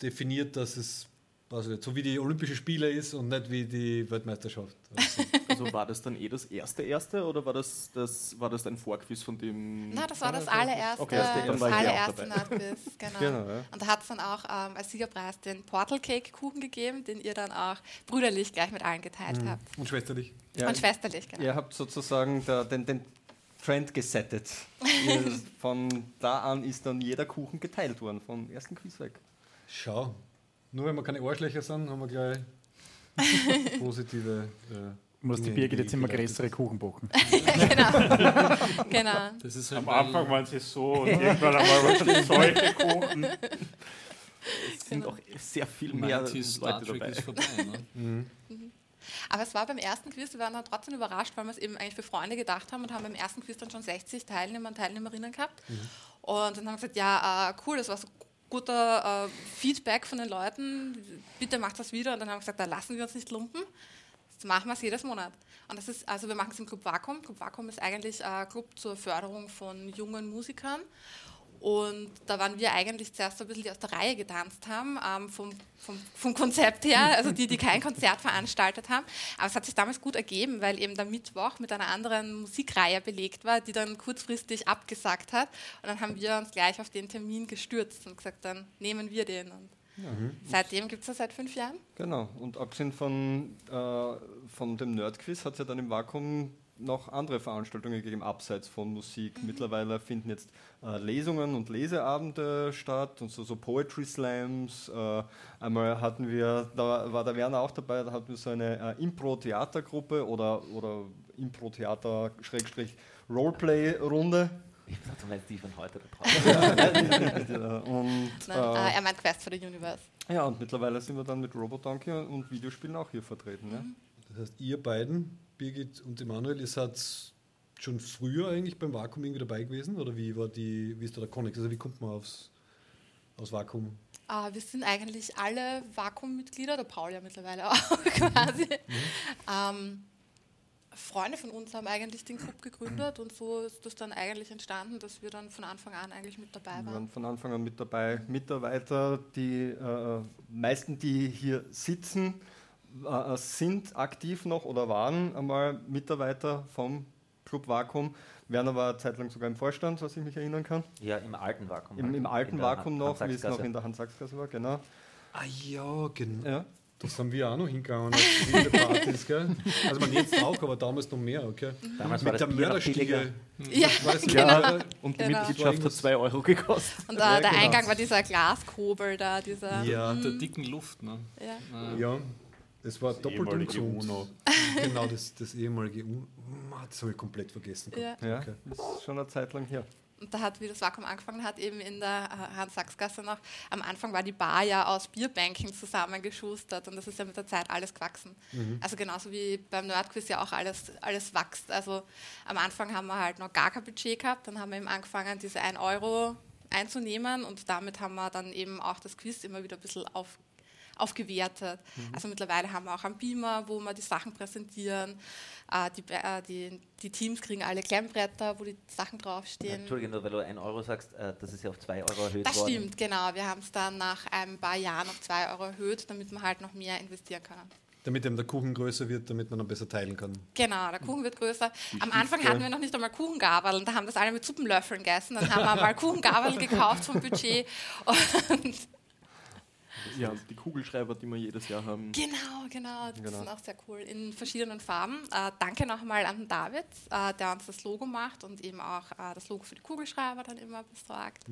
[SPEAKER 1] definiert, dass es also so wie die Olympische Spiele ist und nicht wie die Weltmeisterschaft.
[SPEAKER 6] Also, also war das dann eh das erste erste oder war das, das, war das ein Vorquiz von dem?
[SPEAKER 4] Na, das war das allererste, okay, das allererste Nerdquiz, genau. genau ja. Und da hat es dann auch ähm, als Siegerpreis den Portal Cake Kuchen gegeben, den ihr dann auch brüderlich gleich mit allen geteilt mhm. habt.
[SPEAKER 1] Und schwesterlich.
[SPEAKER 4] Ja, und schwesterlich, genau.
[SPEAKER 5] Ihr habt sozusagen der, den, den Trend gesettet. von da an ist dann jeder Kuchen geteilt worden, vom ersten Quiz weg.
[SPEAKER 1] Schau, nur wenn wir keine Arschlöcher sind, haben wir gleich positive. Äh,
[SPEAKER 7] muss die Birgit jetzt immer größere Kuchen backen.
[SPEAKER 4] genau. genau.
[SPEAKER 8] Das ist halt Am Anfang waren sie so und irgendwann einmal solche Kuchen.
[SPEAKER 6] Es sind genau. auch sehr viel mehr Leute dabei. Vorbei, ne?
[SPEAKER 4] mhm. Mhm. Aber es war beim ersten Quiz, wir waren dann trotzdem überrascht, weil wir es eben eigentlich für Freunde gedacht haben und haben beim ersten Quiz dann schon 60 Teilnehmer und Teilnehmerinnen gehabt. Mhm. Und dann haben wir gesagt, ja, äh, cool, das war so guter äh, Feedback von den Leuten, bitte macht das wieder. Und dann haben wir gesagt, da lassen wir uns nicht lumpen. Das machen wir es jedes Monat. Und das ist, also wir machen es im Club Vakuum. Club Vakuum ist eigentlich ein Club zur Förderung von jungen Musikern. Und da waren wir eigentlich zuerst so ein bisschen die aus der Reihe getanzt haben, ähm, vom, vom, vom, Konzept her, also die, die kein Konzert veranstaltet haben. Aber es hat sich damals gut ergeben, weil eben der Mittwoch mit einer anderen Musikreihe belegt war, die dann kurzfristig abgesagt hat. Und dann haben wir uns gleich auf den Termin gestürzt und gesagt, dann nehmen wir den. Und mhm. Seitdem gibt es das seit fünf Jahren.
[SPEAKER 5] Genau, und abgesehen von, äh, von dem Nerdquiz hat es ja dann im Vakuum noch andere Veranstaltungen gegeben, abseits von Musik. Mhm. Mittlerweile finden jetzt äh, Lesungen und Leseabende statt und so, so Poetry Slams. Äh, einmal hatten wir, da war der Werner auch dabei, da hatten wir so eine äh, Impro-Theatergruppe oder, oder Impro-Theater-Roleplay-Runde.
[SPEAKER 9] Ich dachte, du meinst die von heute da
[SPEAKER 4] und, Nein, äh, er meint Quest for the Universe.
[SPEAKER 5] Ja, und mittlerweile sind wir dann mit Robodonkey und Videospielen auch hier vertreten. Mhm. Ja?
[SPEAKER 1] Das heißt, ihr beiden Birgit und Emanuel, ihr seid schon früher eigentlich beim Vakuum irgendwie dabei gewesen? Oder wie war die, wie ist da der Connex? Also wie kommt man aufs, aufs Vakuum?
[SPEAKER 4] Ah, wir sind eigentlich alle Vakuum-Mitglieder, der Paul ja mittlerweile auch quasi. Mhm. Ähm, Freunde von uns haben eigentlich den Club gegründet und so ist das dann eigentlich entstanden, dass wir dann von Anfang an eigentlich mit dabei waren. Wir waren
[SPEAKER 5] von Anfang an mit dabei. Mitarbeiter, die äh, meisten, die hier sitzen, äh, sind aktiv noch oder waren einmal Mitarbeiter vom Club Vakuum. Werner war eine Zeit lang sogar im Vorstand, was ich mich erinnern kann.
[SPEAKER 9] Ja, im alten Vakuum.
[SPEAKER 5] Im, im alten Vakuum noch, wie es noch in der Hans-Sachs-Gasse war, genau.
[SPEAKER 1] Ah ja, genau. Ja. Das haben wir auch noch hingegangen auf Partys, gell? Also man jetzt auch, aber damals noch mehr, okay?
[SPEAKER 9] Damals Mit war der Mörderstiege.
[SPEAKER 4] Ja,
[SPEAKER 6] genau. Und die genau. Mitgliedschaft hat 2 Euro gekostet.
[SPEAKER 4] Und äh, ja, der genau. Eingang war dieser Glaskobel da, dieser...
[SPEAKER 2] Ja, der dicken Luft, ne?
[SPEAKER 1] Ja. ja. Das war das doppelt und UNO. genau, das, das ehemalige UNO. Das habe ich komplett vergessen.
[SPEAKER 5] Ja. ja, okay. das ist schon eine Zeit lang her.
[SPEAKER 4] Und da hat, wie das Vakuum angefangen hat, eben in der äh, Hans-Sachs-Gasse noch, am Anfang war die Bar ja aus Bierbänken zusammengeschustert und das ist ja mit der Zeit alles gewachsen. Mhm. Also genauso wie beim Nerdquiz ja auch alles, alles wächst. Also am Anfang haben wir halt noch gar kein Budget gehabt, dann haben wir eben angefangen, diese 1 Euro einzunehmen und damit haben wir dann eben auch das Quiz immer wieder ein bisschen auf, aufgewertet.
[SPEAKER 9] Mhm.
[SPEAKER 4] Also mittlerweile haben wir auch einen Beamer, wo wir die Sachen präsentieren. Äh, die, äh, die, die Teams kriegen alle Klemmbretter, wo die Sachen draufstehen.
[SPEAKER 9] Entschuldige, nur weil du 1 Euro sagst, äh, das ist ja auf 2 Euro erhöht
[SPEAKER 4] Das
[SPEAKER 9] worden.
[SPEAKER 4] stimmt, genau. Wir haben es dann nach ein paar Jahren auf 2 Euro erhöht, damit wir halt noch mehr investieren können.
[SPEAKER 1] Damit eben der Kuchen größer wird, damit man dann besser teilen kann.
[SPEAKER 4] Genau, der Kuchen wird größer. Am Anfang hatten wir noch nicht einmal Kuchengabeln, da haben das alle mit Suppenlöffeln gegessen. Dann haben wir mal Kuchengabeln gekauft vom Budget. Und
[SPEAKER 6] Ja, die Kugelschreiber, die wir jedes Jahr haben.
[SPEAKER 4] genau, genau, die
[SPEAKER 6] Genau.
[SPEAKER 4] sind auch sehr cool in verschiedenen Farben. Äh, danke nochmal an den David, äh, der uns das Logo macht und eben auch äh, das Logo für die Kugelschreiber dann immer besorgt.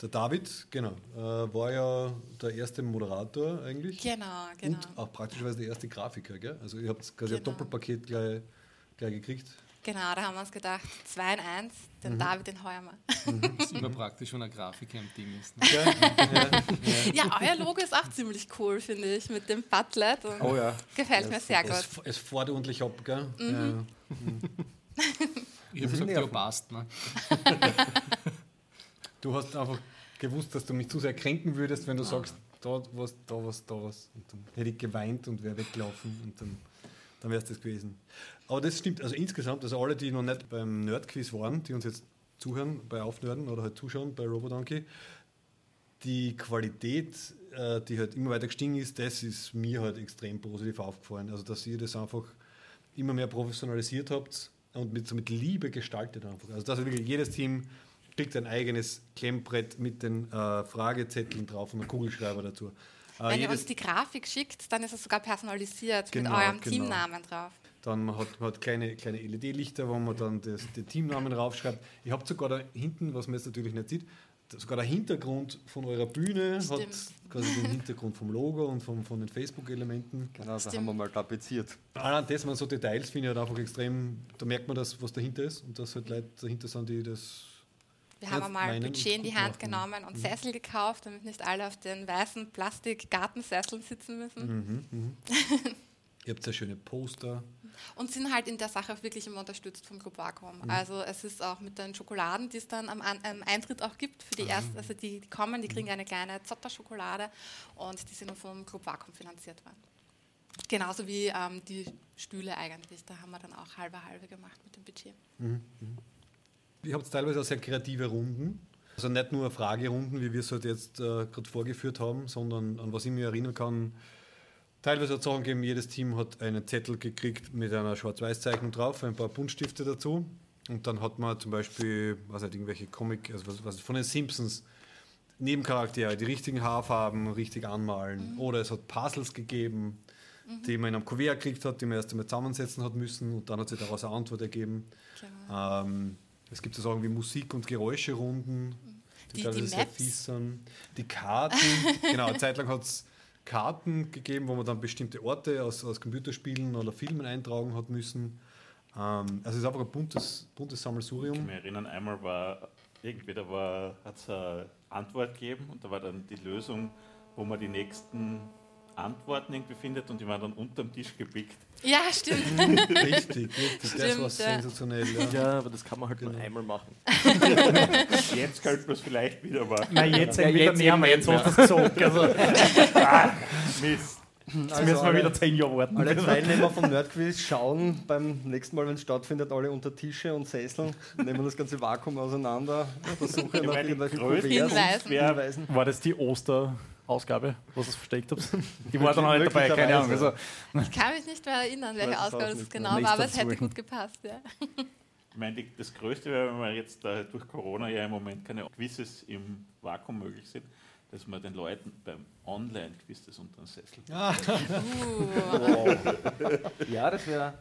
[SPEAKER 1] Der David, genau, äh, war ja der erste Moderator eigentlich.
[SPEAKER 4] Genau, genau.
[SPEAKER 1] Und auch praktischerweise der erste Grafiker, gell? Also ihr habt quasi ein
[SPEAKER 4] Genau.
[SPEAKER 1] Doppelpaket gleich, gleich gekriegt.
[SPEAKER 4] Genau, da haben wir uns gedacht, 2 in 1, den David, den heuer mal.
[SPEAKER 2] Das ist immer praktisch, wenn ein Grafiker im Team ist. Ne?
[SPEAKER 4] Ja, euer Logo ist auch ziemlich cool, finde ich, mit dem Butlet. Und
[SPEAKER 6] Oh ja.
[SPEAKER 4] Gefällt mir sehr gut.
[SPEAKER 1] Es, es fährt ordentlich ab, gell?
[SPEAKER 4] Mhm.
[SPEAKER 2] Ich habe
[SPEAKER 5] sind
[SPEAKER 2] gesagt, ja, passt. Ne?
[SPEAKER 1] Ja. Du hast einfach gewusst, dass du mich zu sehr kränken würdest, wenn du sagst, da was, da was, da was. Und dann hätte ich geweint und wäre weggelaufen und dann, dann wäre es das gewesen. Aber das stimmt, also insgesamt, also alle, die noch nicht beim Nerdquiz waren, die uns jetzt zuhören bei Aufnörden oder halt zuschauen bei Robodonkey, die Qualität, äh, die halt immer weiter gestiegen ist, das ist mir halt extrem positiv aufgefallen. Also, dass ihr das einfach immer mehr professionalisiert habt und mit, so mit Liebe gestaltet einfach. Also, dass wirklich jedes Team kriegt ein eigenes Klemmbrett mit den äh, Fragezetteln drauf und einem Kugelschreiber dazu. Äh,
[SPEAKER 4] Wenn ihr uns die Grafik schickt, dann ist es sogar personalisiert
[SPEAKER 1] Genau,
[SPEAKER 4] mit eurem
[SPEAKER 1] genau.
[SPEAKER 4] Teamnamen drauf.
[SPEAKER 1] Dann man hat man hat kleine, kleine LED-Lichter, wo man dann das, den Teamnamen raufschreibt. Ich habe sogar da hinten, was man jetzt natürlich nicht sieht, sogar der Hintergrund von eurer Bühne hat
[SPEAKER 4] Stimmt.
[SPEAKER 1] quasi den Hintergrund vom Logo und vom, von den Facebook-Elementen.
[SPEAKER 5] Genau, da
[SPEAKER 4] Stimmt.
[SPEAKER 5] haben wir mal tapeziert.
[SPEAKER 1] Allein das waren so Details, finde ich halt einfach extrem, da merkt man das, was dahinter ist und dass halt Leute dahinter sind, die das.
[SPEAKER 4] Wir haben einmal
[SPEAKER 1] und
[SPEAKER 4] Budget in die Hand
[SPEAKER 1] machen.
[SPEAKER 4] genommen und Sessel gekauft, damit nicht alle auf den weißen Plastik-Gartensesseln sitzen müssen.
[SPEAKER 1] Mhm, mhm. Ihr habt sehr schöne Poster.
[SPEAKER 4] Und sind halt in der Sache auch wirklich immer unterstützt vom Club Vakuum.
[SPEAKER 1] Mhm.
[SPEAKER 4] Also es ist auch mit den Schokoladen, die es dann am, am Eintritt auch gibt für die ersten, also die, die kommen, die kriegen eine kleine Zotter-Schokolade und die sind vom Club Vakuum finanziert worden. Genauso wie ähm, die Stühle eigentlich. Da haben wir dann auch halbe halbe gemacht mit dem Budget.
[SPEAKER 1] Ihr habt teilweise auch sehr kreative Runden. Also nicht nur Fragerunden, wie wir es halt jetzt äh, gerade vorgeführt haben, sondern an was ich mich erinnern kann, teilweise hat es Sachen gegeben, jedes Team hat einen Zettel gekriegt mit einer Schwarz-Weiß-Zeichnung drauf, ein paar Buntstifte dazu. Und dann hat man zum Beispiel, was halt irgendwelche Comic, also was, was von den Simpsons, Nebencharaktere, die richtigen Haarfarben richtig anmalen. Oder es hat Puzzles gegeben, die man in einem Kuvert gekriegt hat, die man erst einmal zusammensetzen hat müssen und dann hat sich daraus eine Antwort ergeben.
[SPEAKER 4] Genau.
[SPEAKER 1] Ähm, es gibt so Sachen wie Musik- und Geräuscherunden, die,
[SPEAKER 4] Die-
[SPEAKER 1] teilweise
[SPEAKER 4] die
[SPEAKER 1] sehr fies sind. Die Karten, genau, eine Zeit lang hat es Karten gegeben, wo man dann bestimmte Orte aus, aus Computerspielen oder Filmen eintragen hat müssen. Ähm, also es ist einfach ein buntes, buntes
[SPEAKER 8] Ich
[SPEAKER 1] Sammelsurium.
[SPEAKER 8] kann mich erinnern, einmal war irgendwie, da war, hat es eine Antwort gegeben und da war dann die Lösung, wo man die nächsten Antworten irgendwie findet und die waren dann unterm Tisch gepickt.
[SPEAKER 4] Ja, stimmt.
[SPEAKER 1] Richtig, richtig. das
[SPEAKER 4] Stimmt,
[SPEAKER 1] war
[SPEAKER 4] ja.
[SPEAKER 1] sensationell. Ja.
[SPEAKER 6] Ja, aber das kann man halt
[SPEAKER 1] Genau.
[SPEAKER 6] nur einmal machen.
[SPEAKER 8] Jetzt könnte man es vielleicht wieder machen.
[SPEAKER 7] Nein, jetzt
[SPEAKER 6] Ja,
[SPEAKER 7] wieder
[SPEAKER 6] jetzt
[SPEAKER 7] näher,
[SPEAKER 6] eben
[SPEAKER 7] jetzt du es gesagt. Also,
[SPEAKER 8] Mist.
[SPEAKER 7] jetzt müssen wir wieder zehn Jahre warten.
[SPEAKER 5] Alle Teilnehmer vom Nerdquiz schauen beim nächsten Mal, wenn es stattfindet, alle unter Tische und Sesseln, nehmen das ganze Vakuum auseinander, versuchen nach irgendwelchen
[SPEAKER 4] Hinweisen.
[SPEAKER 7] War das die Osterausgabe, was ihr versteckt habt? Die war dann auch nicht dabei, keine Ahnung. Also,
[SPEAKER 4] Ich kann mich nicht mehr erinnern, welche
[SPEAKER 5] es
[SPEAKER 4] Ausgabe das genau war, aber es hätte gut gepasst. Ja.
[SPEAKER 8] Ich meine, das Größte wäre, wenn wir jetzt äh, durch Corona ja im Moment keine Quizzes im Vakuum möglich sind, dass man den Leuten beim Online-Quiz das unter den Sessel
[SPEAKER 4] Uh.
[SPEAKER 9] Ja, das wäre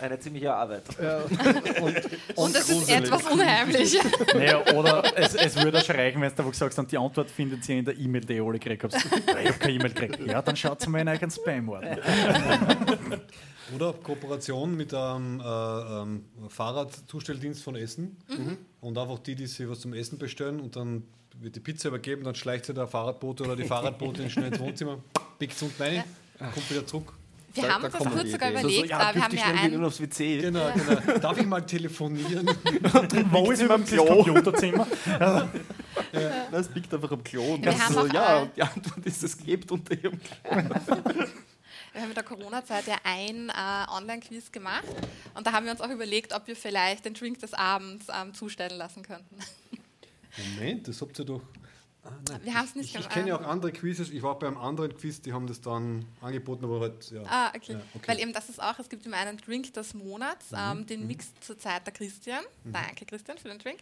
[SPEAKER 9] eine ziemliche Arbeit.
[SPEAKER 4] Und das ist etwas unheimlich.
[SPEAKER 7] naja, oder es, es würde schon reichen, wenn du da gesagt hast, die Antwort findet ihr in der E-Mail, die ihr alle gekriegt habt. Ich habe keine E-Mail gekriegt. Ja, dann schaut mal in euren Spam-Ordner.
[SPEAKER 1] Oder Kooperation mit einem äh, ähm, Fahrradzustelldienst von Essen. Und einfach die, die sich was zum Essen bestellen und dann wird die Pizza übergeben, dann schleicht sich der Fahrradbote oder die Fahrradbotin schnell ins Wohnzimmer, pickt es unten rein, kommt wieder zurück.
[SPEAKER 4] Wir
[SPEAKER 5] Da-
[SPEAKER 4] haben
[SPEAKER 5] da
[SPEAKER 4] uns das kurz sogar
[SPEAKER 5] Ideen.
[SPEAKER 6] So, so,
[SPEAKER 4] überlegt,
[SPEAKER 6] ja,
[SPEAKER 4] aber wir haben
[SPEAKER 6] ich
[SPEAKER 4] ja
[SPEAKER 6] schnell wieder
[SPEAKER 4] ein,
[SPEAKER 6] aufs WC.
[SPEAKER 1] Genau, genau. Darf ich mal telefonieren?
[SPEAKER 7] Wo ist mein Computerzimmer?
[SPEAKER 1] Ja,
[SPEAKER 6] Das liegt einfach am Klo. Das
[SPEAKER 4] haben
[SPEAKER 6] so, ja, und die Antwort ist, es klebt unter ihrem Klo.
[SPEAKER 4] Wir haben in der Corona-Zeit ja ein äh, Online-Quiz gemacht und da haben wir uns auch überlegt, ob wir vielleicht den Drink des Abends ähm, zustellen lassen könnten.
[SPEAKER 1] Moment, das habt ihr doch. Ah.
[SPEAKER 4] Wir haben es nicht
[SPEAKER 1] Ich, ich kenne ja auch andere Quizzes. Ich war bei einem anderen Quiz, die haben das dann angeboten, aber halt, ja.
[SPEAKER 4] Ah, okay.
[SPEAKER 1] Ja, okay.
[SPEAKER 4] Weil eben das ist auch, es gibt immer einen Drink des Monats,
[SPEAKER 1] Mhm,
[SPEAKER 4] ähm, den mixt zurzeit der Christian. Danke Christian für den Drink.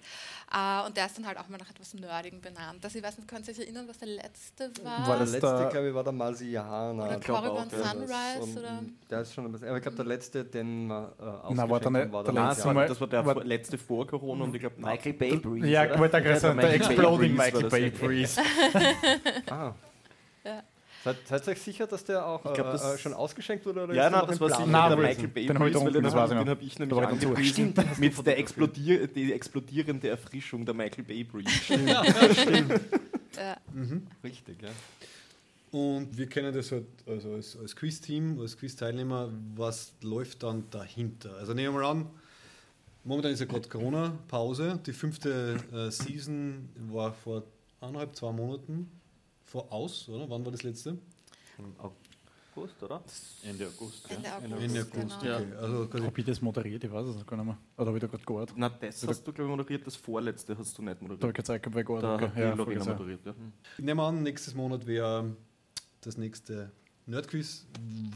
[SPEAKER 4] Äh, und der ist dann halt auch mal nach etwas Nerdigen benannt. Also ich weiß nicht, könnt ihr euch erinnern, was der letzte war?
[SPEAKER 7] War
[SPEAKER 5] Der
[SPEAKER 7] das
[SPEAKER 5] letzte,
[SPEAKER 7] der-
[SPEAKER 5] glaube ich, war der Marsianer.
[SPEAKER 4] Oder Corrigan. Sunrise
[SPEAKER 5] Und,
[SPEAKER 4] oder...
[SPEAKER 5] Der ist schon ein bisschen, aber ich glaube, der letzte, den wir äh,
[SPEAKER 7] Na, war nicht-
[SPEAKER 5] war
[SPEAKER 7] der
[SPEAKER 5] der
[SPEAKER 6] Nein,
[SPEAKER 7] letzte
[SPEAKER 6] das war,
[SPEAKER 7] Mal-
[SPEAKER 6] das war der
[SPEAKER 7] war-
[SPEAKER 6] letzte vor Corona und ich glaube,
[SPEAKER 9] Michael Bay Breeze.
[SPEAKER 7] Ja,
[SPEAKER 9] oder?
[SPEAKER 7] wollte ich gerade sagen, der Exploding
[SPEAKER 6] Breeze
[SPEAKER 7] Michael Bay
[SPEAKER 6] ja.
[SPEAKER 7] Breeze.
[SPEAKER 5] Ah.
[SPEAKER 4] Ja.
[SPEAKER 5] Seid, seid ihr euch sicher, dass der auch
[SPEAKER 6] glaub,
[SPEAKER 5] äh,
[SPEAKER 6] das-
[SPEAKER 5] äh, schon ausgeschenkt wurde? Oder
[SPEAKER 6] Ja, nein, das war sicher
[SPEAKER 7] Nein,
[SPEAKER 6] der
[SPEAKER 7] den
[SPEAKER 6] Michael Bay
[SPEAKER 7] den hab ich
[SPEAKER 6] den
[SPEAKER 7] das
[SPEAKER 6] habe
[SPEAKER 7] noch.
[SPEAKER 6] hab ich nämlich angepriesen mit der, explodier die explodierende Erfrischung der Michael Bay Breeze.
[SPEAKER 4] Ja.
[SPEAKER 5] Richtig, ja.
[SPEAKER 1] Und wir kennen das halt also als, als Quiz-Team, als Quiz-Teilnehmer, was läuft dann dahinter? Also nehmen wir mal an, momentan ist ja gerade Corona-Pause. Die fünfte äh, Season war vor eineinhalb, zwei Monaten voraus, oder? Wann war das letzte?
[SPEAKER 9] Im August, oder?
[SPEAKER 8] Ende August.
[SPEAKER 4] Ende
[SPEAKER 8] Ja.
[SPEAKER 4] August.
[SPEAKER 1] Ende August,
[SPEAKER 4] genau.
[SPEAKER 1] okay. Also quasi
[SPEAKER 7] Ob ich das moderiert, ich weiß es gar nicht mehr. Oder habe ich da gerade gehört?
[SPEAKER 6] Na, das hast du, glaube ich, moderiert, das vorletzte hast du nicht
[SPEAKER 7] Da habe ich
[SPEAKER 6] moderiert.
[SPEAKER 7] keine Zeit gehabt, weil ich
[SPEAKER 6] Da
[SPEAKER 7] gerade
[SPEAKER 6] hat die
[SPEAKER 7] ja, voll
[SPEAKER 6] moderiert, ja.
[SPEAKER 1] Nehmen wir an, nächstes Monat wäre das nächste Nerdquiz.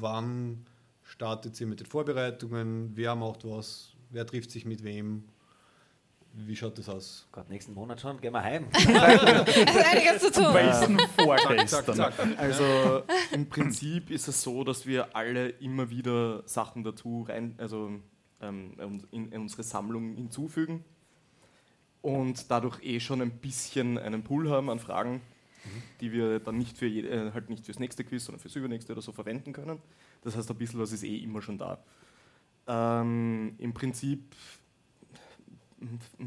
[SPEAKER 1] Wann startet ihr mit den Vorbereitungen? Wer macht was? Wer trifft sich mit wem? Wie schaut das aus?
[SPEAKER 9] Gott, nächsten Monat schon, gehen wir heim.
[SPEAKER 4] Es ist einiges zu tun.
[SPEAKER 7] Weißen
[SPEAKER 1] Zack,
[SPEAKER 7] vorgestern.
[SPEAKER 6] Also im Prinzip ist es so, dass wir alle immer wieder Sachen dazu rein, also ähm, in, in unsere Sammlung hinzufügen und dadurch eh schon ein bisschen einen Pool haben an Fragen, die wir dann nicht für je, äh, halt nicht fürs nächste Quiz, sondern fürs übernächste oder so verwenden können. Das heißt, ein bisschen was ist eh immer schon da. Ähm, Im Prinzip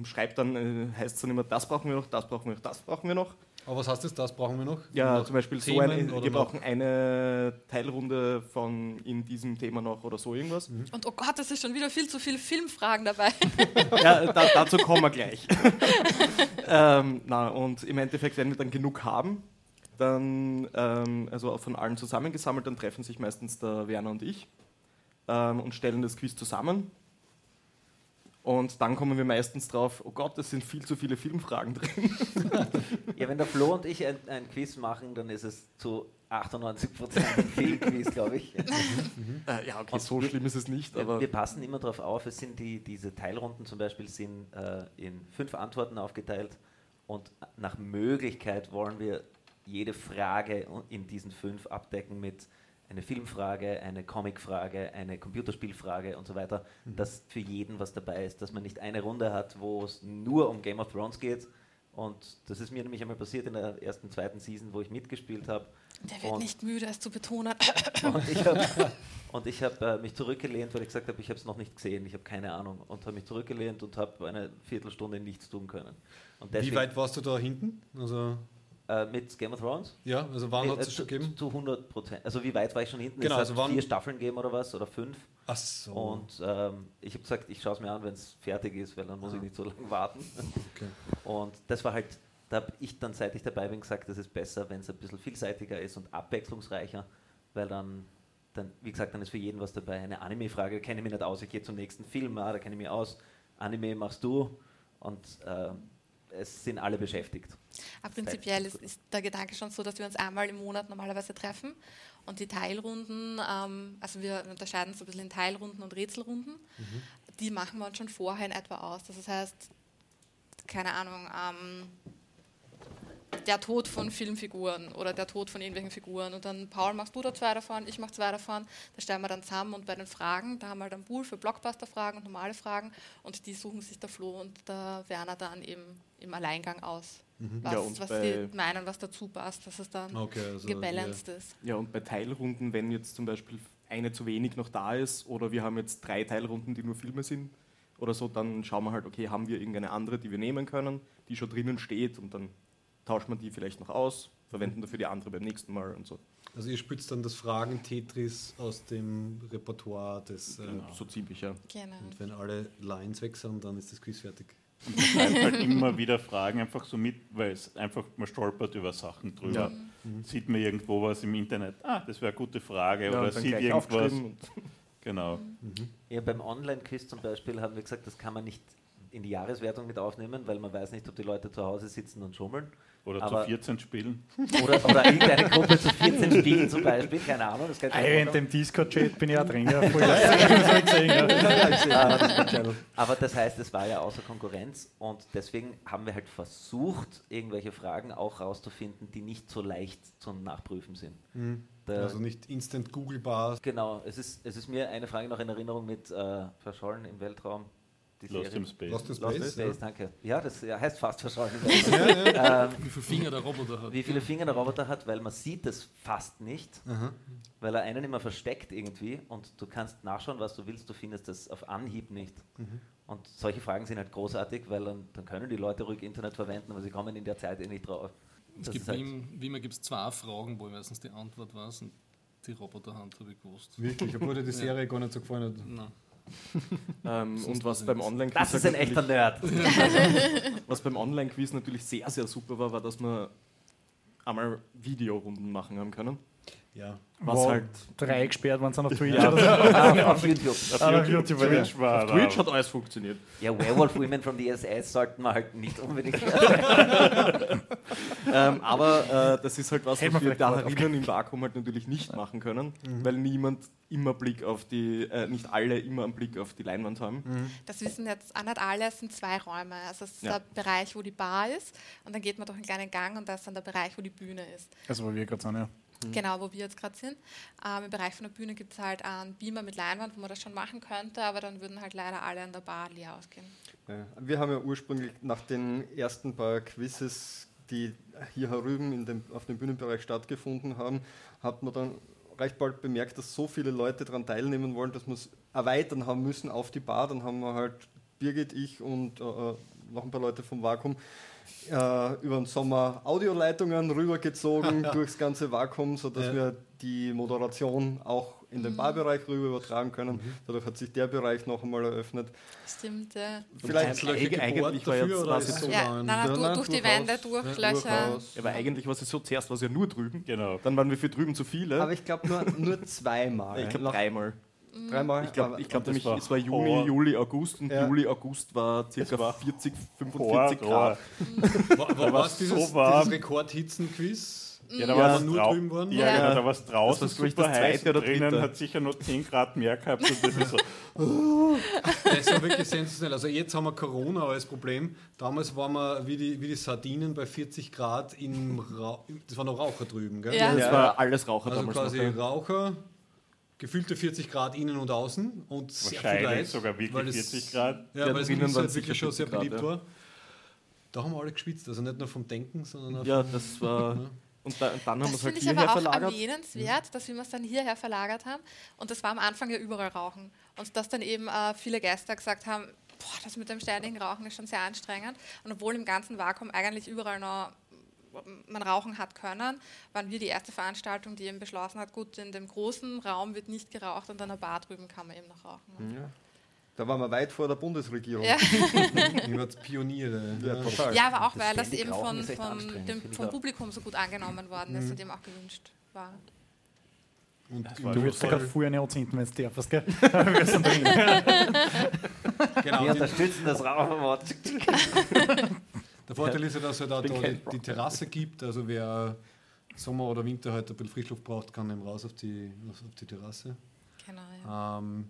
[SPEAKER 6] schreibt dann, äh, heißt es dann immer, das brauchen wir noch, das brauchen wir noch, das brauchen wir noch.
[SPEAKER 1] Aber was heißt das? Das brauchen wir noch?
[SPEAKER 6] Ja,
[SPEAKER 1] Noch
[SPEAKER 6] zum Beispiel so
[SPEAKER 1] Themen
[SPEAKER 6] ein,
[SPEAKER 1] oder
[SPEAKER 6] wir
[SPEAKER 1] noch-
[SPEAKER 6] brauchen eine Teilrunde von in diesem Thema noch oder so irgendwas.
[SPEAKER 4] Und oh Gott, es ist schon wieder viel zu viele Filmfragen dabei.
[SPEAKER 6] Ja, da, dazu kommen wir gleich. ähm, na, und im Endeffekt, wenn wir dann genug haben, dann, ähm, also von allen zusammengesammelt, dann treffen sich meistens der Werner und ich ähm, und stellen das Quiz zusammen. Und dann kommen wir meistens drauf, oh Gott, es sind viel zu viele Filmfragen drin.
[SPEAKER 9] Ja, wenn der Flo und ich ein, ein Quiz machen, dann ist es zu 98% ein Filmquiz, glaube ich.
[SPEAKER 6] Äh, ja, okay,
[SPEAKER 9] Und
[SPEAKER 6] so
[SPEAKER 9] wir-
[SPEAKER 6] schlimm ist es nicht,
[SPEAKER 9] Wir,
[SPEAKER 6] aber
[SPEAKER 9] wir passen immer darauf auf, es sind die, diese Teilrunden zum Beispiel sind äh, in fünf Antworten aufgeteilt und nach Möglichkeit wollen wir jede Frage in diesen fünf abdecken mit eine Filmfrage, eine Comicfrage, eine Computerspielfrage und so weiter, dass für jeden was dabei ist, dass man nicht eine Runde hat, wo es nur um Game of Thrones geht. Und das ist mir nämlich einmal passiert in der ersten, zweiten Season, wo ich mitgespielt habe.
[SPEAKER 4] Der wird
[SPEAKER 9] Und-
[SPEAKER 4] nicht müde, es zu betonen.
[SPEAKER 9] und ich habe hab, äh, mich zurückgelehnt, weil ich gesagt habe, ich habe es noch nicht gesehen, ich habe keine Ahnung. Und habe mich zurückgelehnt und habe eine Viertelstunde nichts tun können. Und
[SPEAKER 1] Wie weit warst du da hinten? Also,
[SPEAKER 9] äh, mit Game of Thrones?
[SPEAKER 1] ja, also wann
[SPEAKER 9] Nee,
[SPEAKER 1] hat
[SPEAKER 9] äh,
[SPEAKER 1] es schon
[SPEAKER 9] zu,
[SPEAKER 1] gegeben?
[SPEAKER 9] zu 100 Prozent. Also wie weit war ich schon hinten?
[SPEAKER 1] Genau,
[SPEAKER 9] es
[SPEAKER 1] also
[SPEAKER 9] hat vier Staffeln gegeben oder was, oder fünf.
[SPEAKER 1] Ach so.
[SPEAKER 9] Und ähm, ich habe gesagt, ich schaue es mir an, wenn es fertig ist, weil dann muss ich nicht so lange warten.
[SPEAKER 1] Okay.
[SPEAKER 9] Und das war halt, da habe ich dann, seit ich dabei bin, gesagt, das ist besser, wenn es ein bisschen vielseitiger ist und abwechslungsreicher, weil dann, dann, wie gesagt, dann ist für jeden was dabei. Eine Anime-Frage kenne ich mich nicht aus, ich gehe zum nächsten Film, ah, da kenne ich mich aus. Anime machst du und äh, es sind alle beschäftigt.
[SPEAKER 4] Aber prinzipiell ist, ist der Gedanke schon so, dass wir uns einmal im Monat normalerweise treffen und die Teilrunden, ähm, also wir unterscheiden so ein bisschen in Teilrunden und Rätselrunden, die machen wir uns schon vorher in etwa aus. Das heißt, keine Ahnung, ähm, der Tod von Filmfiguren oder der Tod von irgendwelchen Figuren. Und dann, Paul, machst du da zwei davon, ich mach zwei davon. Da stellen wir dann zusammen und bei den Fragen, da haben wir halt einen Pool für Blockbuster-Fragen und normale Fragen und die suchen sich der Flo und der Werner dann eben im Alleingang aus. Was,
[SPEAKER 6] Ja, und
[SPEAKER 4] was
[SPEAKER 6] bei-
[SPEAKER 4] die meinen, was dazu passt, dass es dann
[SPEAKER 1] Okay, also
[SPEAKER 4] gebalanced ist.
[SPEAKER 6] Ja, und bei Teilrunden, wenn jetzt zum Beispiel eine zu wenig noch da ist oder wir haben jetzt drei Teilrunden, die nur Filme sind oder so, dann schauen wir halt, okay, haben wir irgendeine andere, die wir nehmen können, die schon drinnen steht und dann tauscht man die vielleicht noch aus, verwenden dafür die andere beim nächsten Mal und so.
[SPEAKER 1] Also ihr spürt dann das Fragen-Tetris aus dem Repertoire des... Äh,
[SPEAKER 6] So ziemlich, ja.
[SPEAKER 4] Genau.
[SPEAKER 1] Und wenn alle Lines weg sind, dann ist das Quiz fertig.
[SPEAKER 8] Und wir schreiben halt immer wieder Fragen einfach so mit, weil es einfach, man stolpert über Sachen drüber.
[SPEAKER 6] Ja.
[SPEAKER 8] Mhm. Sieht man irgendwo was im Internet, ah, das wäre eine gute Frage,
[SPEAKER 6] Ja,
[SPEAKER 8] oder sieht irgendwas. Genau.
[SPEAKER 9] Ja, beim Online-Quiz zum Beispiel haben wir gesagt, das kann man nicht in die Jahreswertung mit aufnehmen, weil man weiß nicht, ob die Leute zu Hause sitzen und schummeln.
[SPEAKER 8] Oder
[SPEAKER 9] Aber-
[SPEAKER 8] zu 14 spielen.
[SPEAKER 9] Oder, oder irgendeine Gruppe zu 14 Spielen zum Beispiel, keine Ahnung. Das kann
[SPEAKER 7] Ah, ja, in dem Discord-Chat bin ich auch drin. Ja, voll ich ja.
[SPEAKER 9] Ähm, Aber das heißt, es war ja außer Konkurrenz und deswegen haben wir halt versucht, irgendwelche Fragen auch rauszufinden, die nicht so leicht zum Nachprüfen sind.
[SPEAKER 1] Mhm. Also nicht instant googlebar.
[SPEAKER 9] Genau, es ist, es ist mir eine Frage noch in Erinnerung mit äh, Verschollen im Weltraum. Die
[SPEAKER 8] Lost
[SPEAKER 9] Serie.
[SPEAKER 8] in Space.
[SPEAKER 1] Lost in
[SPEAKER 9] Lost in
[SPEAKER 1] Space,
[SPEAKER 9] Space,
[SPEAKER 1] ja.
[SPEAKER 9] danke. Ja, das ja, heißt fast Verschollen im Weltraum. ähm,
[SPEAKER 2] Wie viele Finger der Roboter hat.
[SPEAKER 9] wie viele Finger der Roboter hat, weil man sieht es fast nicht,
[SPEAKER 1] Aha.
[SPEAKER 9] weil er einen immer versteckt irgendwie und du kannst nachschauen, was du willst, du findest das auf Anhieb nicht. Und solche Fragen sind halt großartig, weil dann, dann können die Leute ruhig Internet verwenden, aber sie kommen in der Zeit eh nicht drauf.
[SPEAKER 2] Es
[SPEAKER 9] Das
[SPEAKER 2] gibt
[SPEAKER 9] halt-
[SPEAKER 2] wie, im- wie immer gibt es zwei Fragen, wo ich meistens die Antwort weiß und die Roboterhand habe ich gewusst.
[SPEAKER 1] Wirklich, obwohl dir die Serie gar nicht so gefallen hat.
[SPEAKER 2] Nein.
[SPEAKER 6] Ähm, und was beim. Online-Quiz
[SPEAKER 9] Das ist ein echter
[SPEAKER 6] natürlich-
[SPEAKER 9] Nerd.
[SPEAKER 6] Was beim Online-Quiz natürlich sehr, sehr super war, war, dass wir einmal Videorunden machen haben können.
[SPEAKER 1] Ja.
[SPEAKER 6] Was
[SPEAKER 7] Wow.
[SPEAKER 6] halt
[SPEAKER 7] Drei gesperrt waren es auf Twitch.
[SPEAKER 6] Ja.
[SPEAKER 9] auf YouTube.
[SPEAKER 8] Auf
[SPEAKER 7] auf
[SPEAKER 8] YouTube. Twitch war
[SPEAKER 6] auf. Twitch hat alles funktioniert.
[SPEAKER 9] Ja, Werewolf Women from the SS sollten wir halt nicht unbedingt.
[SPEAKER 6] Ähm, aber äh, das ist halt was, was
[SPEAKER 7] wir
[SPEAKER 6] wir
[SPEAKER 7] vielleicht
[SPEAKER 6] da
[SPEAKER 7] vorher
[SPEAKER 6] herinnen im Vakuum halt natürlich nicht machen können, weil niemand immer Blick auf die, äh, nicht alle immer einen Blick auf die Leinwand haben.
[SPEAKER 4] Das wissen jetzt auch nicht alle, es sind zwei Räume. Also es ist
[SPEAKER 6] Ja.
[SPEAKER 4] der Bereich, wo die Bar ist und dann geht man durch einen kleinen Gang und da ist dann der Bereich, wo die Bühne ist.
[SPEAKER 7] Also, wo wir gerade sind, ja.
[SPEAKER 4] Genau, wo wir jetzt gerade sind. Ähm, Im Bereich von der Bühne gibt es halt einen Beamer mit Leinwand, wo man das schon machen könnte, aber dann würden halt leider alle an der Bar leer ausgehen.
[SPEAKER 5] Ja, wir haben ja ursprünglich nach den ersten paar Quizzes, die hier herüben dem, auf dem Bühnenbereich stattgefunden haben, hat man dann recht bald bemerkt, dass so viele Leute daran teilnehmen wollen, dass wir es erweitern haben müssen auf die Bar. Dann haben wir halt Birgit, ich und äh, noch ein paar Leute vom Vakuum äh, über den Sommer Audioleitungen rübergezogen durchs ganze Vakuum, sodass
[SPEAKER 1] Ja.
[SPEAKER 5] wir die Moderation auch in den Barbereich rüber übertragen können. Dadurch hat sich der Bereich noch einmal eröffnet.
[SPEAKER 4] Stimmt, ja.
[SPEAKER 5] Vielleicht
[SPEAKER 1] Hast du Löcher
[SPEAKER 6] Eig- eigentlich war jetzt- war es
[SPEAKER 1] es
[SPEAKER 6] so
[SPEAKER 4] Ja, nein, nein,
[SPEAKER 5] Ja,
[SPEAKER 4] du,
[SPEAKER 5] nein,
[SPEAKER 4] durch die. Wände, durch Löcher.
[SPEAKER 6] Aber eigentlich war es so, zuerst war es ja nur drüben,
[SPEAKER 8] Genau.
[SPEAKER 6] dann waren wir für drüben zu viele.
[SPEAKER 5] Aber ich glaube nur, nur zweimal.
[SPEAKER 6] ich glaube dreimal.
[SPEAKER 5] dreimal.
[SPEAKER 6] Ich glaube, ich glaub, nämlich,
[SPEAKER 8] war
[SPEAKER 6] es war Juni,
[SPEAKER 8] Horror.
[SPEAKER 6] Juli, August und
[SPEAKER 5] Ja.
[SPEAKER 6] Juli, August war circa
[SPEAKER 8] war
[SPEAKER 6] 40, 45
[SPEAKER 8] Horror.
[SPEAKER 6] Grad.
[SPEAKER 1] War, war,
[SPEAKER 8] war
[SPEAKER 1] was dieses,
[SPEAKER 8] so
[SPEAKER 1] dieses Rekordhitzen-Quiz?
[SPEAKER 8] Ja, da
[SPEAKER 1] Ja,
[SPEAKER 8] war es
[SPEAKER 1] nur drüben waren?
[SPEAKER 8] Ja,
[SPEAKER 4] Ja.
[SPEAKER 8] genau, da war es draußen
[SPEAKER 6] Das war,
[SPEAKER 8] super
[SPEAKER 6] das
[SPEAKER 8] heiß.
[SPEAKER 6] zweite oder
[SPEAKER 8] drinnen
[SPEAKER 6] dritte.
[SPEAKER 8] hat sicher nur 10 Grad mehr gehabt. Und das ist so,
[SPEAKER 1] Das war wirklich sensationell. Also jetzt haben wir Corona als Problem. Damals waren wir wie die, wie die Sardinen bei 40 Grad im Das waren noch Raucher drüben, gell?
[SPEAKER 4] Ja.
[SPEAKER 6] Das war alles Raucher
[SPEAKER 1] Also
[SPEAKER 6] damals
[SPEAKER 1] quasi
[SPEAKER 6] noch.
[SPEAKER 1] Raucher, gefühlte 40 Grad innen und außen und sehr viel
[SPEAKER 8] wahrscheinlich
[SPEAKER 1] Leid,
[SPEAKER 8] sogar wirklich
[SPEAKER 1] das-
[SPEAKER 8] 40 Grad.
[SPEAKER 1] Ja,
[SPEAKER 6] Ja,
[SPEAKER 1] weil es
[SPEAKER 6] waren
[SPEAKER 1] halt wirklich schon sehr
[SPEAKER 6] 40 Grad,
[SPEAKER 1] beliebt
[SPEAKER 6] ja.
[SPEAKER 1] war. Da haben wir alle geschwitzt, also nicht nur vom Denken, sondern auch
[SPEAKER 6] Ja,
[SPEAKER 1] vom,
[SPEAKER 6] das war. Und, da, und dann haben wir
[SPEAKER 4] Das
[SPEAKER 6] es halt
[SPEAKER 4] finde ich
[SPEAKER 6] hierher
[SPEAKER 4] aber auch
[SPEAKER 6] verlagert.
[SPEAKER 4] erwähnenswert, dass wir es dann hierher verlagert haben. Und das war am Anfang ja überall Rauchen. Und dass dann eben äh, viele Gäste gesagt haben, boah, das mit dem ständigen Rauchen ist schon sehr anstrengend. Und obwohl im ganzen Vakuum eigentlich überall noch man rauchen hat können, waren wir die erste Veranstaltung, die eben beschlossen hat, gut, in dem großen Raum wird nicht geraucht und an der Bar drüben kann man eben noch rauchen.
[SPEAKER 5] Ja. Da waren wir weit vor der Bundesregierung.
[SPEAKER 4] Ja.
[SPEAKER 1] Wart Pioniere.
[SPEAKER 5] Ja, total.
[SPEAKER 4] Ja, aber auch,
[SPEAKER 9] Das
[SPEAKER 4] weil das eben von, von dem, vom. Publikum so gut angenommen worden ist und dem auch gewünscht war.
[SPEAKER 1] Und
[SPEAKER 7] Du würdest da gerade
[SPEAKER 1] Notfall,
[SPEAKER 7] vorher nicht anzünden, wenn du darfst, gell? Wir sind drin.
[SPEAKER 1] genau,
[SPEAKER 9] Wir
[SPEAKER 1] die,
[SPEAKER 9] unterstützen das Raucherwort.
[SPEAKER 1] der Vorteil ist ja, dass es halt auch da die, die Terrasse gibt. Also wer Sommer oder Winter halt ein bisschen Frischluft braucht, kann eben raus auf die, auf die Terrasse.
[SPEAKER 4] Genau, ja.
[SPEAKER 1] Ähm,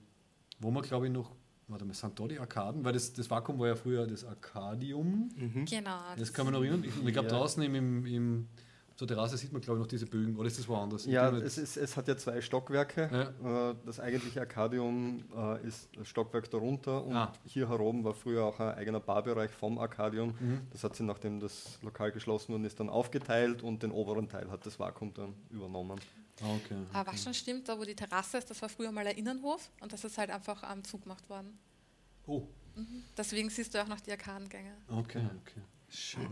[SPEAKER 1] wo wir, glaube ich, noch, warte mal, sind da die Arkaden? Weil das, das Vakuum war ja früher das Arcadium.
[SPEAKER 4] Genau.
[SPEAKER 1] Das kann man noch erinnern. Ich, ich glaube,
[SPEAKER 5] Ja.
[SPEAKER 1] draußen im, im, im, auf der Terrasse sieht man, glaube ich, noch diese Bögen. Oder ist das woanders?
[SPEAKER 5] Ja, es, ist, es hat ja zwei Stockwerke. Äh, Das eigentliche Arcadium äh, ist das Stockwerk darunter und
[SPEAKER 1] Ah.
[SPEAKER 5] hier heroben war früher auch ein eigener Barbereich vom Arcadium.
[SPEAKER 1] Mhm.
[SPEAKER 5] Das hat sie, nachdem das Lokal geschlossen wurde, ist dann aufgeteilt und den oberen Teil hat das Vakuum dann übernommen.
[SPEAKER 1] Ah, okay.
[SPEAKER 4] Aber was schon stimmt, da wo die Terrasse ist, das war früher mal ein Innenhof und das ist halt einfach am Zug gemacht worden.
[SPEAKER 1] Oh,
[SPEAKER 4] Deswegen siehst du auch noch die Arkadengänge.
[SPEAKER 1] okay, okay. Schön.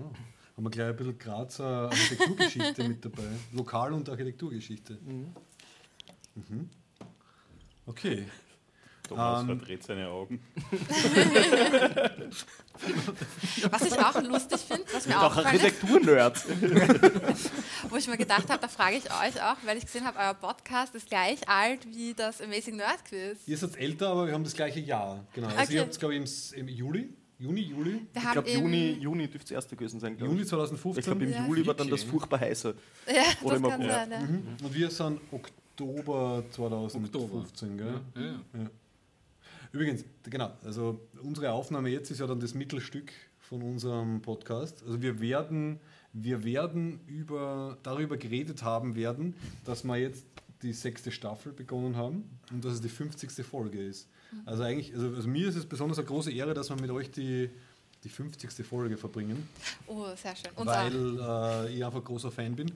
[SPEAKER 1] Haben wir gleich ein bisschen Grazer Architekturgeschichte mit dabei. Lokal- und Architekturgeschichte. Mhm. Okay.
[SPEAKER 8] Thomas
[SPEAKER 1] Ähm,
[SPEAKER 8] verdreht seine Augen.
[SPEAKER 4] Was ich auch lustig finde, was mir ist,
[SPEAKER 6] Architektur-Nerd.
[SPEAKER 4] wo ich mir gedacht habe, da frage ich euch auch, weil ich gesehen habe, euer Podcast ist gleich alt wie das Amazing Nerd Quiz.
[SPEAKER 1] Ihr seid älter, aber wir haben das gleiche Jahr. Genau. Also
[SPEAKER 4] Okay.
[SPEAKER 1] ihr habt es, glaube ich, im, im Juli, Juni, Juli,
[SPEAKER 4] Wir
[SPEAKER 6] Ich glaube,
[SPEAKER 4] im-
[SPEAKER 6] Juni, Juni dürfte das erste gewesen sein.
[SPEAKER 1] Juni
[SPEAKER 6] ich.
[SPEAKER 1] 2015.
[SPEAKER 6] Ich glaube, im
[SPEAKER 4] Ja.
[SPEAKER 6] Juli war dann das furchtbar heiße.
[SPEAKER 4] Ja,
[SPEAKER 6] Oder
[SPEAKER 4] das kann sein, ja.
[SPEAKER 1] Mhm. Und wir sind Oktober 2015, gell?
[SPEAKER 2] Ja, ja.
[SPEAKER 1] Übrigens, genau, also unsere Aufnahme jetzt ist ja dann das Mittelstück von unserem Podcast. Also wir werden, wir werden über, darüber geredet haben werden, dass wir jetzt die sechste Staffel begonnen haben und dass es die 50. Folge ist. Also eigentlich, also, also mir ist es besonders eine große Ehre, dass wir mit euch die, die 50. Folge verbringen,
[SPEAKER 4] Oh, sehr schön. Auch.
[SPEAKER 1] weil äh, ich einfach großer Fan bin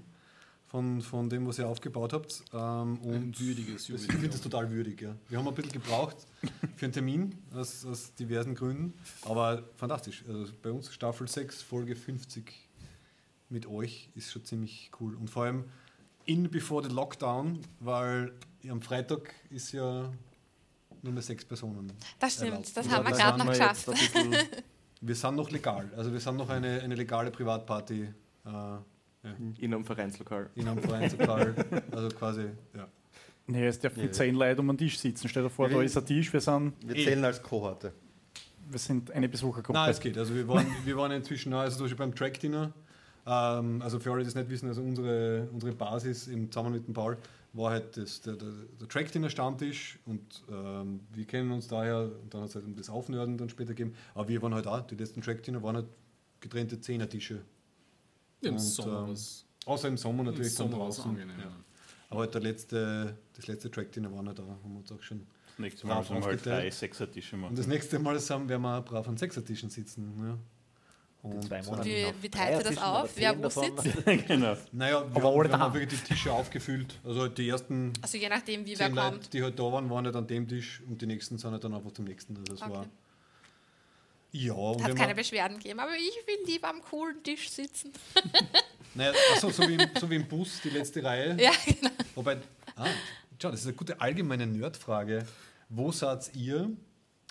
[SPEAKER 1] von, von dem, was ihr aufgebaut habt. Ähm, und
[SPEAKER 2] würdiges
[SPEAKER 1] das- Ich
[SPEAKER 2] Jubiläum.
[SPEAKER 1] finde das total würdig. Ja. Wir haben ein bisschen gebraucht für einen Termin aus, aus diversen Gründen, aber fantastisch. Also bei uns Staffel 6, Folge 50 mit euch ist schon ziemlich cool. Und vor allem in before the Lockdown, weil am Freitag ist ja nur mehr sechs Personen.
[SPEAKER 4] Das stimmt,
[SPEAKER 1] erlaubt.
[SPEAKER 4] das
[SPEAKER 1] Und
[SPEAKER 4] haben wir gerade
[SPEAKER 1] sind
[SPEAKER 4] noch
[SPEAKER 6] wir
[SPEAKER 4] geschafft.
[SPEAKER 6] ein
[SPEAKER 1] Wir sind noch legal. Also wir sind noch eine, eine legale Privatparty äh, ja,
[SPEAKER 6] in einem Vereinslokal.
[SPEAKER 1] in einem Vereinslokal. Also quasi, ja.
[SPEAKER 7] Nee, es dürfen zehn Leute um den Tisch sitzen. Stell dir vor, da ist ein Tisch, wir sind,
[SPEAKER 5] Wir zählen als Kohorte.
[SPEAKER 7] wir sind eine Besuchergruppe.
[SPEAKER 1] Nein, es geht. Also wir waren, wir waren inzwischen, also zum Beispiel beim Track Dinner, ähm, also für alle, die es nicht wissen, also unsere, unsere Basis im zusammen mit dem Paul war halt das, der, der, der Track Dinner Stammtisch und ähm, wir kennen uns daher und dann hat es halt um das Aufnörden dann später gegeben. Aber wir waren halt auch, die letzten Track Dinner waren halt getrennte Zehnertische.
[SPEAKER 2] Im
[SPEAKER 1] Und,
[SPEAKER 2] Sommer
[SPEAKER 1] ähm. Außer im Sommer
[SPEAKER 2] Im
[SPEAKER 1] natürlich dann
[SPEAKER 2] Sommer was
[SPEAKER 1] draußen.
[SPEAKER 2] angenehm.
[SPEAKER 1] Ja. Aber halt der letzte, das letzte Track Dinner war nicht da, haben wir uns auch schon.
[SPEAKER 8] Das nächste Mal müssen wir halt
[SPEAKER 1] aufgeteilt.
[SPEAKER 8] drei Sechsertische
[SPEAKER 1] Und
[SPEAKER 8] machen.
[SPEAKER 1] das nächste Mal zusammen werden wir brav an Sechsertischen sitzen. Ja. Und,
[SPEAKER 9] Zwei Monate
[SPEAKER 4] Wie, wie teilt ihr das auf? Wer wo sitzt?
[SPEAKER 8] genau.
[SPEAKER 1] Naja, wir,
[SPEAKER 7] Aber
[SPEAKER 1] haben,
[SPEAKER 7] alle
[SPEAKER 1] wir haben wirklich die Tische aufgefüllt. Also halt die ersten
[SPEAKER 4] Also je nachdem, wie wer
[SPEAKER 1] Leute,
[SPEAKER 4] kommt.
[SPEAKER 1] die halt da waren, waren halt an dem Tisch und die nächsten sind halt dann einfach zum nächsten. Also es
[SPEAKER 4] Okay.
[SPEAKER 1] war. Ja, und
[SPEAKER 4] Hat keine
[SPEAKER 1] man,
[SPEAKER 4] Beschwerden gegeben, aber ich will lieber am coolen Tisch sitzen.
[SPEAKER 1] naja, achso, so, wie im, so wie im Bus, die letzte Reihe.
[SPEAKER 4] Ja, genau.
[SPEAKER 1] Wobei, ah, schau, das ist eine gute allgemeine Nerdfrage. Wo seid ihr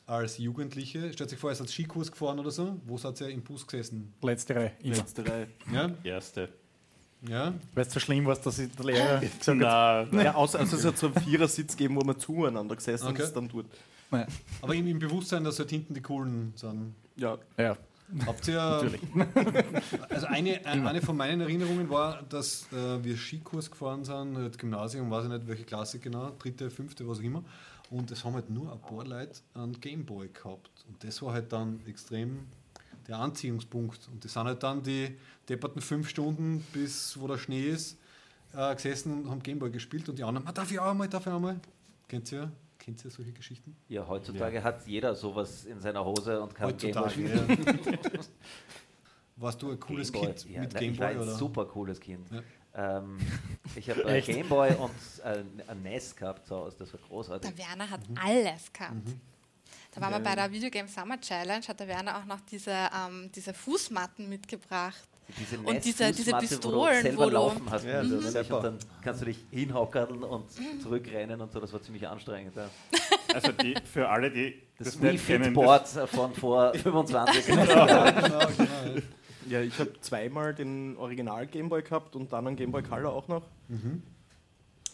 [SPEAKER 1] als Jugendliche? Stellt sich vor, ihr seid Skikurs gefahren oder so. Wo seid ihr im Bus gesessen?
[SPEAKER 7] Letzte Reihe. Immer.
[SPEAKER 6] Letzte Reihe.
[SPEAKER 1] Ja?
[SPEAKER 8] Erste.
[SPEAKER 1] Ja?
[SPEAKER 7] Weil es so schlimm war, dass ich der Lehrer gesagt hat,
[SPEAKER 8] na,
[SPEAKER 6] Ja, außer, also es hat so einen Vierersitz gegeben, wo wir zueinander gesessen
[SPEAKER 1] Okay.
[SPEAKER 6] ist, dann dort.
[SPEAKER 7] Nein,
[SPEAKER 1] Aber im, im Bewusstsein, dass halt hinten die Coolen sind.
[SPEAKER 6] Ja,
[SPEAKER 7] ja,
[SPEAKER 1] Habt ihr. Also eine, ein- eine von meinen Erinnerungen war, dass äh, wir Skikurs gefahren sind, halt Gymnasium, weiß ich nicht welche Klasse genau, dritte, fünfte, was auch immer. Und es haben halt nur ein paar Leute einen Gameboy gehabt. Und das war halt dann extrem der Anziehungspunkt. Und die sind halt dann die depperten fünf Stunden, bis wo der Schnee ist, äh, gesessen und haben Gameboy gespielt. Und die anderen, ah, darf ich auch einmal, darf ich auch einmal? Kennt ihr, kennt ihr solche Geschichten?
[SPEAKER 9] Ja, heutzutage hat jeder sowas in seiner Hose und kann
[SPEAKER 1] Heutzutage,
[SPEAKER 9] Gameboy spielen.
[SPEAKER 1] ja. Warst du ein cooles
[SPEAKER 9] Gameboy.
[SPEAKER 1] Kind
[SPEAKER 9] Ja,
[SPEAKER 1] mit
[SPEAKER 9] na, ich war
[SPEAKER 1] Gameboy?
[SPEAKER 9] ein
[SPEAKER 1] oder?
[SPEAKER 9] super cooles Kind.
[SPEAKER 1] Ja.
[SPEAKER 9] Ähm, ich habe äh? Gameboy und äh, ein NES gehabt zu Hause, das war großartig.
[SPEAKER 4] Der Werner hat
[SPEAKER 1] Mhm.
[SPEAKER 4] alles gehabt. Da waren wir bei der Videogame Summer Challenge, hat der Werner auch noch diese, ähm, diese Fußmatten mitgebracht.
[SPEAKER 9] Diese
[SPEAKER 4] Und diese- diese Pistolen,
[SPEAKER 9] wo du selber laufen hast.
[SPEAKER 5] Ja, das super.
[SPEAKER 9] und dann kannst du dich hinhockerln und zurückrennen und so, das war ziemlich anstrengend. Ja.
[SPEAKER 8] also die, für alle, die
[SPEAKER 9] Das
[SPEAKER 8] das nicht kennen,
[SPEAKER 9] Board von vor 25 Jahren.
[SPEAKER 1] genau, genau.
[SPEAKER 6] ja ich habe zweimal den Original Gameboy gehabt und dann einen Gameboy Color auch noch.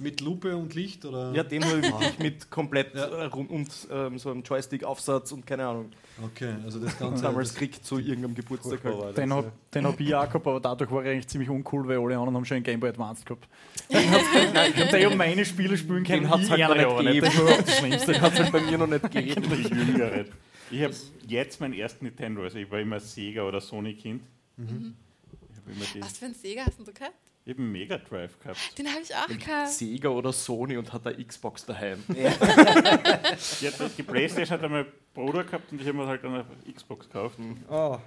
[SPEAKER 1] Mit Lupe und Licht oder?
[SPEAKER 6] Ja, den habe ich mit komplett
[SPEAKER 1] Ja.
[SPEAKER 6] äh, rund und ähm, so einem Joystick-Aufsatz und keine Ahnung.
[SPEAKER 1] Okay, also das Ganze.
[SPEAKER 6] Damals kriegt zu irgendeinem Geburtstag halt.
[SPEAKER 7] den habe den hab ich auch gehabt, aber dadurch war er eigentlich ziemlich uncool, weil alle anderen haben schon einen Game Boy Advance gehabt. Und der um meine Spiele spielen kann,
[SPEAKER 6] Den hat's
[SPEAKER 7] ich
[SPEAKER 6] halt
[SPEAKER 7] einer
[SPEAKER 6] noch nicht
[SPEAKER 7] aber nicht. Das war auch das Schlimmste.
[SPEAKER 6] Den hat es halt bei mir noch nicht gegeben.
[SPEAKER 8] Jüngeren. Ich habe jetzt meinen ersten Nintendo, also ich war immer Sega oder Sony Kind. Ich habe immer die,
[SPEAKER 4] Was für ein Sega hast denn du gehabt?
[SPEAKER 8] Ich hab einen Mega Drive gehabt.
[SPEAKER 4] Den habe ich auch gehabt.
[SPEAKER 6] Sega oder Sony und hat eine Xbox daheim.
[SPEAKER 8] Ja, die, die Playstation hat mein Bruder gehabt und ich habe mir halt eine Xbox gekauft.
[SPEAKER 5] Oh,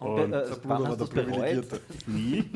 [SPEAKER 8] Und
[SPEAKER 9] äh,
[SPEAKER 5] der
[SPEAKER 9] wann
[SPEAKER 5] Bruder war
[SPEAKER 9] hast
[SPEAKER 5] der? Privilegierte.
[SPEAKER 8] nie.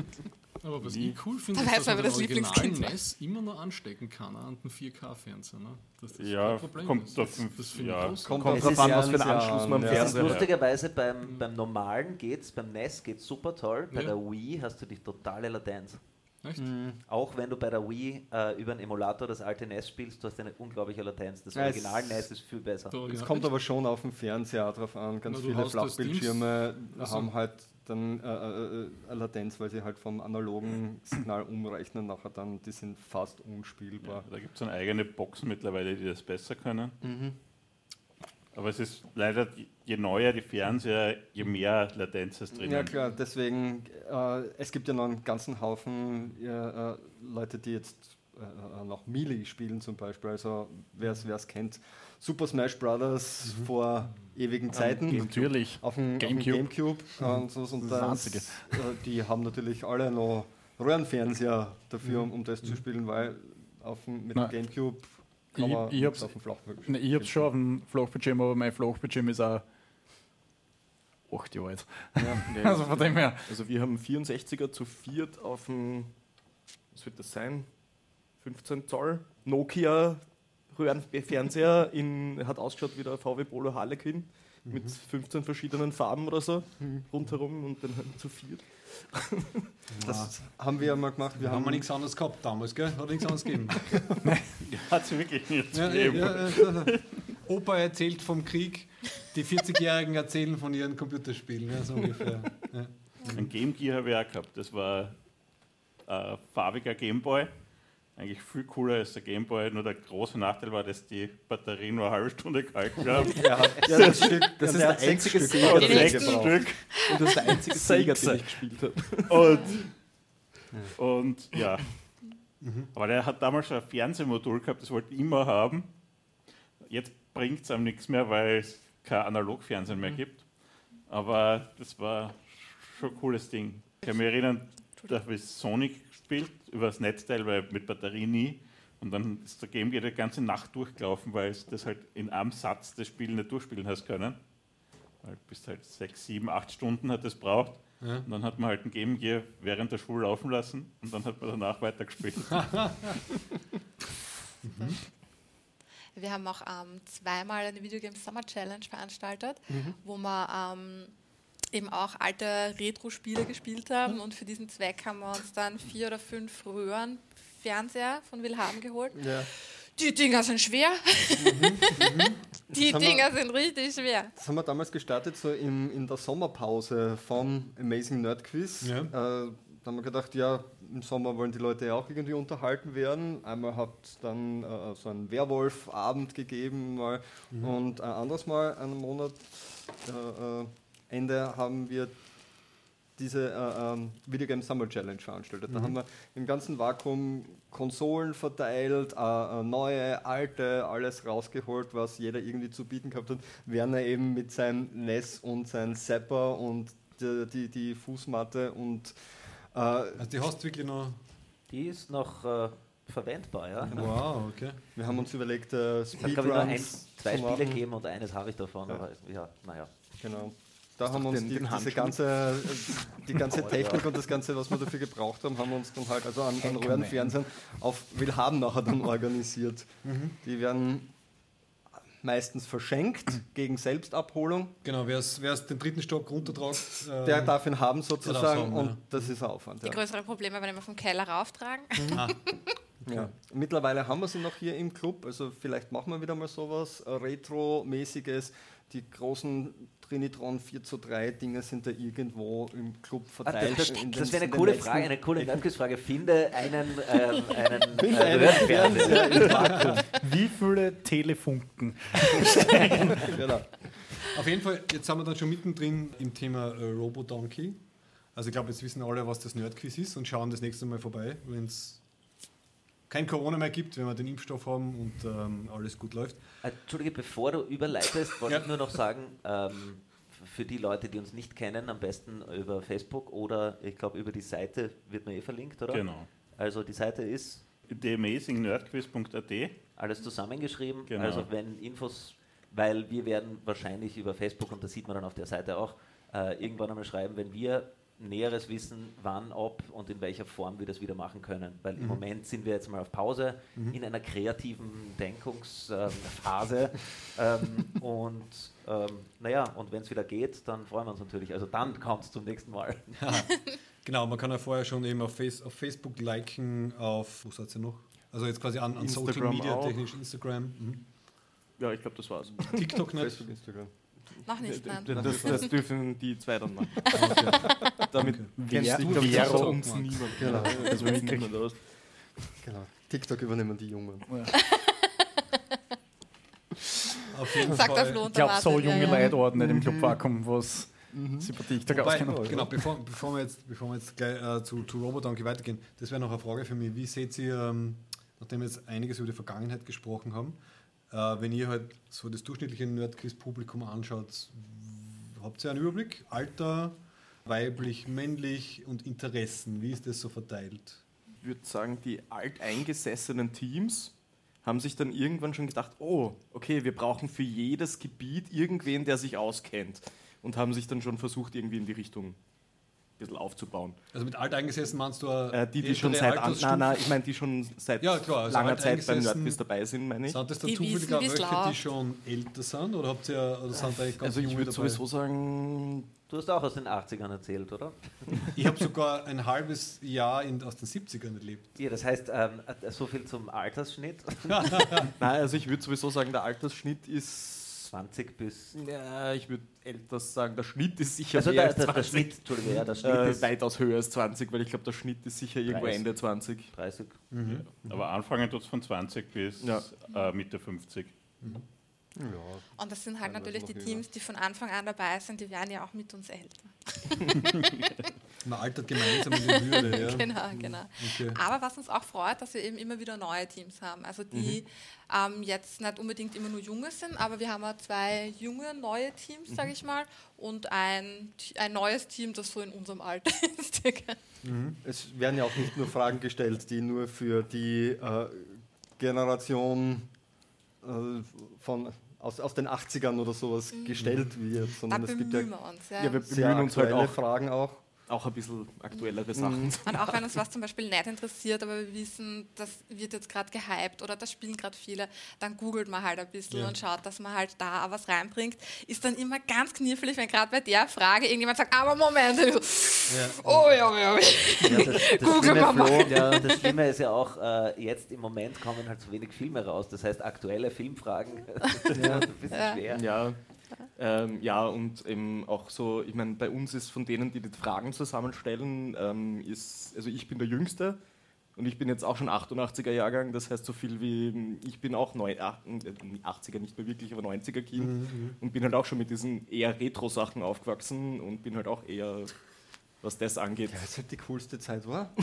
[SPEAKER 2] Aber was ich cool finde,
[SPEAKER 4] Da
[SPEAKER 2] ist, dass
[SPEAKER 4] man, das.
[SPEAKER 2] NES immer noch anstecken kann an den 4K-Fernseher. Ne? Das
[SPEAKER 8] Ja,
[SPEAKER 2] kein Problem
[SPEAKER 8] kommt
[SPEAKER 2] ist. Das,
[SPEAKER 8] den-
[SPEAKER 2] das finde
[SPEAKER 8] ja.
[SPEAKER 2] ich.
[SPEAKER 5] Kommt
[SPEAKER 6] drauf
[SPEAKER 5] ist
[SPEAKER 6] an,
[SPEAKER 5] ja
[SPEAKER 6] was für einen
[SPEAKER 5] ein
[SPEAKER 6] Anschluss man am
[SPEAKER 5] ja.
[SPEAKER 9] ist
[SPEAKER 6] Fernseher hat.
[SPEAKER 9] lustigerweise beim, beim normalen geht's, beim NES geht's super toll, bei
[SPEAKER 2] Ja.
[SPEAKER 9] der Wii hast du die totale Latenz.
[SPEAKER 2] Echt?
[SPEAKER 9] Auch wenn du bei der Wii äh, über einen Emulator das alte NES spielst, du hast eine unglaubliche Latenz. Das
[SPEAKER 5] Ja, es-
[SPEAKER 9] Original NES ist viel besser.
[SPEAKER 5] Es
[SPEAKER 2] ja.
[SPEAKER 5] kommt aber schon auf den Fernseher drauf an. Ganz
[SPEAKER 2] Na,
[SPEAKER 5] viele Flachbildschirme
[SPEAKER 2] Also-
[SPEAKER 5] haben halt dann äh, äh, eine Latenz, weil sie halt vom analogen Signal umrechnen nachher dann, die sind fast
[SPEAKER 8] Ja,
[SPEAKER 5] unspielbar.
[SPEAKER 8] da gibt es dann eigene Boxen mittlerweile, die das besser können.
[SPEAKER 5] Mhm.
[SPEAKER 8] Aber es ist leider, je neuer die Fernseher, je mehr Latenz ist drinnen.
[SPEAKER 5] Ja klar, deswegen, äh, es gibt ja noch einen ganzen Haufen äh, Leute, die jetzt äh, äh, noch Melee spielen zum Beispiel, also wer es kennt, Super Smash Brothers
[SPEAKER 2] Mhm.
[SPEAKER 5] vor ewigen Zeiten.
[SPEAKER 7] Natürlich.
[SPEAKER 5] auf dem
[SPEAKER 7] Gamecube.
[SPEAKER 5] Gamecube, Gamecube und, so, und
[SPEAKER 7] Das
[SPEAKER 5] das,
[SPEAKER 7] Einzige.
[SPEAKER 5] äh, die haben natürlich alle noch Röhrenfernseher dafür, um, um das zu spielen, weil auf dem, mit
[SPEAKER 7] Na,
[SPEAKER 5] dem Gamecube kann
[SPEAKER 7] ich-
[SPEAKER 5] man
[SPEAKER 7] ich hab's-
[SPEAKER 5] auf dem Flachbildschirm.
[SPEAKER 7] Ne, ich hab's schon auf dem Flachbildschirm, aber mein Flachbildschirm ist auch 8 Jahre alt.
[SPEAKER 6] Nee,
[SPEAKER 7] Also von dem her.
[SPEAKER 6] Also wir haben 64er zu viert auf dem, was wird das sein? 15 Zoll Nokia Röhrenfernseher in, hat ausgeschaut wie der VW Polo Harlequin mit 15 verschiedenen Farben oder so rundherum und dann halt zu viert.
[SPEAKER 5] Das haben wir ja mal gemacht. Wir
[SPEAKER 10] haben
[SPEAKER 5] haben
[SPEAKER 10] wir nichts anderes gehabt damals, gell? Hat nichts anderes gegeben.
[SPEAKER 8] Hat es wirklich nicht
[SPEAKER 10] ja,
[SPEAKER 8] gegeben.
[SPEAKER 10] ja. Opa erzählt vom Krieg, die 40-Jährigen erzählen von ihren Computerspielen, ja, so ungefähr. Ja.
[SPEAKER 8] Ein Game Gear habe ich auch gehabt. Das war ein farbiger Gameboy. Eigentlich viel cooler als der Gameboy. Nur der große Nachteil war, dass die Batterie nur eine halbe Stunde gehalten hat.
[SPEAKER 5] ja, das, Stück,
[SPEAKER 6] Das ist
[SPEAKER 5] der
[SPEAKER 6] einzige
[SPEAKER 5] Stück
[SPEAKER 6] Sega,
[SPEAKER 5] oder
[SPEAKER 6] den
[SPEAKER 5] sechs
[SPEAKER 6] ich.
[SPEAKER 8] Stück.
[SPEAKER 6] Und das ist der einzige Sega, den ich gespielt habe.
[SPEAKER 8] Und, und ja. Aber der hat damals schon ein Fernsehmodul gehabt, das wollte ich immer haben. Jetzt bringt es einem nichts mehr, weil es kein Analogfernsehen mehr gibt. Aber das war schon ein cooles Ding. Ich kann mich erinnern, da habe ich Sonic gespielt, über das Netzteil, weil mit Batterie nie. Und dann ist der Game Gear die ganze Nacht durchgelaufen, weil es das halt in einem Satz das Spiel nicht durchspielen hast können. Weil bis halt sechs, sieben, acht Stunden hat es braucht.
[SPEAKER 10] Ja.
[SPEAKER 8] Und dann hat man halt ein Game Gear während der Schule laufen lassen und dann hat man danach weitergespielt.
[SPEAKER 4] Wir haben auch ähm, zweimal eine Videogame Summer Challenge veranstaltet, wo wir ähm, eben auch alte Retro-Spiele gespielt haben und für diesen Zweck haben wir uns dann vier oder fünf Röhren-Fernseher von Wilhelm geholt.
[SPEAKER 5] Ja.
[SPEAKER 4] Die Dinger sind schwer. Die
[SPEAKER 5] Das haben wir-
[SPEAKER 4] Dinger sind richtig schwer.
[SPEAKER 5] Das haben wir damals gestartet, so in, in der Sommerpause vom Amazing Nerd Quiz.
[SPEAKER 10] Ja.
[SPEAKER 5] Äh, da haben wir gedacht, ja, im Sommer wollen die Leute ja auch irgendwie unterhalten werden. Einmal hat es dann äh, so einen Werwolf-Abend gegeben mal und ein anderes Mal, einen Monat äh, äh, Ende, haben wir diese äh, ähm, Videogame Summer Challenge veranstaltet. Da haben wir im ganzen Vakuum Konsolen verteilt, äh, äh, neue, alte, alles rausgeholt, was jeder irgendwie zu bieten gehabt hat. Werner eben mit seinem NES und seinem Zapper und die, die, die Fußmatte und äh,
[SPEAKER 10] Also die hast du wirklich noch.
[SPEAKER 9] Die ist noch äh, verwendbar, ja.
[SPEAKER 10] Wow, okay.
[SPEAKER 5] wir haben uns überlegt, äh,
[SPEAKER 9] Es hat glaube ich nur ein,
[SPEAKER 5] Speedruns
[SPEAKER 9] zwei Spiele gegeben und eines habe ich davon,
[SPEAKER 5] Ja.
[SPEAKER 9] aber ja, naja.
[SPEAKER 5] Genau. Da haben wir uns
[SPEAKER 6] den-
[SPEAKER 5] die,
[SPEAKER 6] den
[SPEAKER 5] diese ganze, äh, die ganze Technik und das Ganze, was wir dafür gebraucht haben, haben wir uns dann halt also an, an Röhrenfernsehen auf Wilhelm nachher dann organisiert. Die werden meistens verschenkt gegen Selbstabholung.
[SPEAKER 10] Genau, wer es den dritten Stock runtertragt, äh,
[SPEAKER 5] Der darf ihn haben sozusagen
[SPEAKER 10] haben,
[SPEAKER 5] und
[SPEAKER 10] ja.
[SPEAKER 5] das ist ein Aufwand.
[SPEAKER 4] Die
[SPEAKER 5] Ja.
[SPEAKER 4] größeren Probleme, wenn wir vom Keller rauftragen.
[SPEAKER 5] Ja. Mittlerweile haben wir sie noch hier im Club, also vielleicht machen wir wieder mal sowas äh, Retro-mäßiges. Die großen Trinitron 4 zu 3 Dinge sind da irgendwo im Club
[SPEAKER 9] Ah,
[SPEAKER 5] verteilt.
[SPEAKER 9] das das, das wäre
[SPEAKER 5] in
[SPEAKER 9] eine coole Frage, eine coole Nerdquiz-Frage. Finde einen, ähm, einen,
[SPEAKER 5] Finde
[SPEAKER 9] äh,
[SPEAKER 5] einen
[SPEAKER 9] Röhrenfernseher.
[SPEAKER 5] Fernseher im Vakuum.
[SPEAKER 7] Wie viele Telefunken?
[SPEAKER 5] Genau.
[SPEAKER 10] Auf jeden Fall, jetzt sind wir dann schon mittendrin im Thema äh, Robo-Donkey. Also ich glaube, jetzt wissen alle, was das Nerdquiz ist und schauen das nächste Mal vorbei, wenn es kein Corona mehr gibt, wenn wir den Impfstoff haben und ähm, alles gut läuft.
[SPEAKER 9] Äh, Entschuldige, bevor du überleitest, wollte
[SPEAKER 10] Ja.
[SPEAKER 9] ich nur noch sagen, ähm, für die Leute, die uns nicht kennen, am besten über Facebook oder ich glaube über die Seite wird mir eh verlinkt, oder?
[SPEAKER 8] Genau.
[SPEAKER 9] Also die Seite ist
[SPEAKER 8] TheAmazingNerdquiz.at
[SPEAKER 9] alles zusammengeschrieben.
[SPEAKER 8] Genau.
[SPEAKER 9] Also wenn Infos, weil wir werden wahrscheinlich über Facebook, und das sieht man dann auf der Seite auch, äh, irgendwann einmal schreiben, wenn wir Näheres wissen, wann, ob und in welcher Form wir das wieder machen können. Weil im Moment sind wir jetzt mal auf Pause in einer kreativen Denkungsphase. ähm, und ähm, naja, und wenn es wieder geht, dann freuen wir uns natürlich. Also dann kommt es zum nächsten Mal.
[SPEAKER 1] Genau, man kann ja vorher schon eben auf, Face, auf Facebook liken, auf, wo seid ihr noch? Also jetzt quasi an, an Social Media
[SPEAKER 6] auch.
[SPEAKER 1] technisch, Instagram. Mhm.
[SPEAKER 6] Ja, ich glaube, das war's.
[SPEAKER 1] TikTok nicht.
[SPEAKER 5] Facebook, Instagram.
[SPEAKER 4] Noch nicht, nein.
[SPEAKER 6] Das, das, das dürfen die zwei dann machen.
[SPEAKER 1] Okay.
[SPEAKER 6] Damit kennst
[SPEAKER 7] Wer-
[SPEAKER 6] du
[SPEAKER 7] wer so
[SPEAKER 6] uns niemand.
[SPEAKER 5] Genau.
[SPEAKER 6] Also wirklich niemand aus.
[SPEAKER 5] Genau. TikTok übernehmen die Jungen.
[SPEAKER 1] Auf jeden
[SPEAKER 4] Sagt
[SPEAKER 1] Fall.
[SPEAKER 4] Flo
[SPEAKER 7] Ich glaube, so
[SPEAKER 4] Martin, ja,
[SPEAKER 7] junge
[SPEAKER 4] ja.
[SPEAKER 7] Leute ordnen nicht im Club Vakuum, was sie bei TikTok
[SPEAKER 1] Wobei,
[SPEAKER 7] auskennen.
[SPEAKER 1] genau, bevor, bevor wir jetzt, bevor wir jetzt gleich äh, zu, zu Robodonkey weitergehen, das wäre noch eine Frage für mich. Wie seht ihr, ähm, nachdem wir jetzt einiges über die Vergangenheit gesprochen haben, wenn ihr halt so das durchschnittliche Nerdquiz-Publikum anschaut, habt ihr einen Überblick? Alter, weiblich, männlich und Interessen, wie ist das so verteilt?
[SPEAKER 6] Ich würde sagen, die alteingesessenen Teams haben sich dann irgendwann schon gedacht, oh, okay, wir brauchen für jedes Gebiet irgendwen, der sich auskennt. Und haben sich dann schon versucht, irgendwie in die Richtung bisschen aufzubauen.
[SPEAKER 1] Also mit alteingesessen meinst du
[SPEAKER 6] Äh, die, die schon seit, an, nein, nein, ich meine, die schon seit
[SPEAKER 1] Ja, klar, also
[SPEAKER 6] langer Zeit beim Nerdquiz dabei sind, meine ich.
[SPEAKER 1] Sind das dann
[SPEAKER 4] Die
[SPEAKER 1] zufällig auch welche, die schon älter sind? Oder habt ihr oder sind da ganz
[SPEAKER 6] Also ich
[SPEAKER 1] junge
[SPEAKER 6] würde sowieso sagen,
[SPEAKER 9] Du hast auch aus den 80ern erzählt, oder?
[SPEAKER 1] Ich habe sogar ein halbes Jahr in, aus den 70ern erlebt.
[SPEAKER 9] Ja, das heißt, ähm, äh, so viel zum Altersschnitt.
[SPEAKER 6] nein, also ich würde sowieso sagen, der Altersschnitt ist,
[SPEAKER 9] 20 bis.
[SPEAKER 6] ja, ich würde älter sagen, der Schnitt ist sicher
[SPEAKER 9] Also
[SPEAKER 6] mehr
[SPEAKER 9] der,
[SPEAKER 6] als
[SPEAKER 9] der, der
[SPEAKER 6] 20.
[SPEAKER 9] Schnitt, Entschuldigung, ja, der Schnitt
[SPEAKER 6] äh,
[SPEAKER 9] ist
[SPEAKER 6] weitaus höher als 20, weil ich glaube, der Schnitt ist sicher irgendwo
[SPEAKER 9] 30.
[SPEAKER 6] Ende 20.
[SPEAKER 9] 30.
[SPEAKER 8] Aber anfangen tut es von 20 bis
[SPEAKER 6] Ja.
[SPEAKER 8] äh, Mitte 50.
[SPEAKER 5] Ja.
[SPEAKER 4] Und das sind halt natürlich die. Teams, die von Anfang an dabei sind, die werden ja auch mit uns älter.
[SPEAKER 1] Man altert gemeinsam in die Würde. Ja.
[SPEAKER 4] Genau, genau.
[SPEAKER 1] Okay.
[SPEAKER 4] Aber was uns auch freut, dass wir eben immer wieder neue Teams haben. Also die
[SPEAKER 1] Mhm.
[SPEAKER 4] ähm, jetzt nicht unbedingt immer nur junge sind, aber wir haben auch zwei junge, neue Teams,
[SPEAKER 1] Mhm.
[SPEAKER 4] sage ich mal, und ein, ein neues Team, das so in unserem Alter ist. circa.
[SPEAKER 5] Es werden ja auch nicht nur Fragen gestellt, die nur für die äh, Generation äh, von, aus, aus den 80ern oder sowas gestellt wird,
[SPEAKER 4] Da
[SPEAKER 5] sondern es gibt ja
[SPEAKER 4] uns. Ja.
[SPEAKER 6] Ja, wir
[SPEAKER 5] sehr
[SPEAKER 6] bemühen uns halt auch,
[SPEAKER 5] Fragen auch.
[SPEAKER 6] Auch ein bisschen aktuellere Sachen.
[SPEAKER 4] Und auch wenn uns was zum Beispiel nicht interessiert, aber wir wissen, das wird jetzt gerade gehypt oder das spielen gerade viele, dann googelt man halt ein bisschen
[SPEAKER 1] Ja.
[SPEAKER 4] und schaut, dass man halt da auch was reinbringt. Ist dann immer ganz knifflig, wenn gerade bei der Frage irgendjemand sagt, aber Moment, so, oh ja, ja, ja.
[SPEAKER 9] Ja, das, das,
[SPEAKER 4] Google
[SPEAKER 9] Schlimme. Flo, ja, das Schlimme ist ja auch, äh, jetzt im Moment kommen halt so wenig Filme raus. Das heißt, aktuelle Filmfragen das ist ein bisschen
[SPEAKER 4] Ja.
[SPEAKER 9] schwer.
[SPEAKER 6] Ja, ähm, ja, und eben auch so, ich meine, bei uns ist von denen, die die Fragen zusammenstellen, ähm, ist, also ich bin der Jüngste und ich bin jetzt auch schon 88er Jahrgang, das heißt so viel wie, ich bin auch neu, ach, äh, 80er nicht mehr wirklich, aber 90er Kind und bin halt auch schon mit diesen eher Retro-Sachen aufgewachsen und bin halt auch eher, was das angeht.
[SPEAKER 5] Ja, es halt die coolste Zeit war.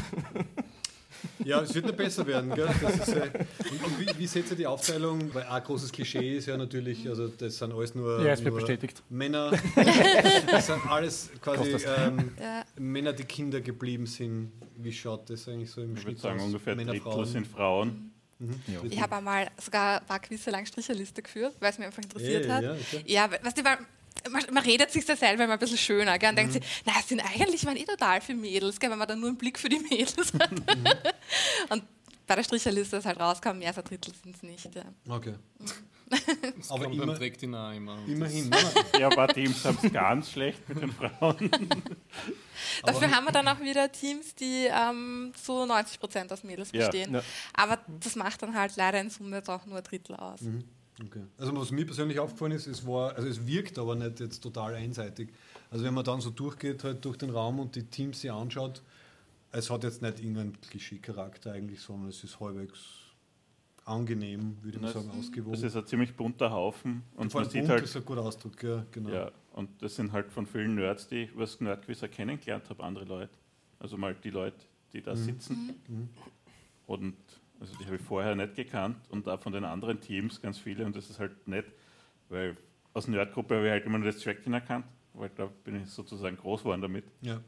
[SPEAKER 1] Ja, es wird nicht besser werden. Gell? Das ist, äh, und und wie, wie seht ihr die Aufteilung? Weil ein großes Klischee ist ja natürlich, also das sind alles nur,
[SPEAKER 7] Ja,
[SPEAKER 1] nur
[SPEAKER 7] bestätigt.
[SPEAKER 1] Männer. Das sind alles quasi ähm,
[SPEAKER 4] Ja.
[SPEAKER 1] Männer, die Kinder geblieben sind. Wie schaut das eigentlich so im
[SPEAKER 8] Ich würde
[SPEAKER 1] Schnitt
[SPEAKER 8] sagen,
[SPEAKER 1] aus?
[SPEAKER 8] ungefähr
[SPEAKER 1] Männer,
[SPEAKER 8] Drittel
[SPEAKER 1] Frauen?
[SPEAKER 8] sind Frauen.
[SPEAKER 4] Ich habe einmal sogar ein paar Quizze lang Stricherliste geführt, weil es mich einfach interessiert
[SPEAKER 1] Eh,
[SPEAKER 4] hat.
[SPEAKER 1] ja, okay.
[SPEAKER 4] Ja, weißt du, weil man, man redet sich da selber immer ein bisschen schöner gell, und denkt sich, na, es sind eigentlich waren eh total für Mädels, gell, wenn man dann nur einen Blick für die Mädels hat. Und bei der Stricherliste ist halt rauskam, mehr als ein Drittel sind es nicht. Ja.
[SPEAKER 1] Okay.
[SPEAKER 2] Das
[SPEAKER 1] Aber
[SPEAKER 2] kommt
[SPEAKER 1] immer-
[SPEAKER 2] Trägt auch immer.
[SPEAKER 1] Immerhin.
[SPEAKER 8] Ja, ein paar Teams haben es ganz schlecht mit den Frauen.
[SPEAKER 4] Dafür haben wir dann auch wieder Teams, die ähm, zu 90 Prozent aus Mädels
[SPEAKER 8] Ja.
[SPEAKER 4] bestehen.
[SPEAKER 6] Ja.
[SPEAKER 4] Aber das macht dann halt leider in Summe jetzt auch nur ein Drittel aus.
[SPEAKER 1] Okay. Also was mir persönlich aufgefallen ist, es war, also es wirkt aber nicht jetzt total einseitig. Also wenn man dann so durchgeht halt durch den Raum und die Teams sich anschaut, es hat jetzt nicht irgendeinen Klischee-Charakter eigentlich, sondern es ist halbwegs angenehm, würde ich sagen, ausgewogen.
[SPEAKER 8] Das ist ein ziemlich bunter Haufen. Und
[SPEAKER 1] Vor
[SPEAKER 8] man
[SPEAKER 1] allem
[SPEAKER 8] sieht halt,
[SPEAKER 1] ist ein guter Ausdruck, ja, genau.
[SPEAKER 8] ja, und das sind halt von vielen Nerds, die ich über das Nerdquiz kennengelernt habe, andere Leute. Also mal die Leute, die da sitzen. Und also die habe ich vorher nicht gekannt und auch von den anderen Teams ganz viele. Und das ist halt nett, weil aus der Nerdgruppe habe ich halt immer nur das Tracking erkannt, weil da bin ich sozusagen groß geworden damit.
[SPEAKER 1] Ja.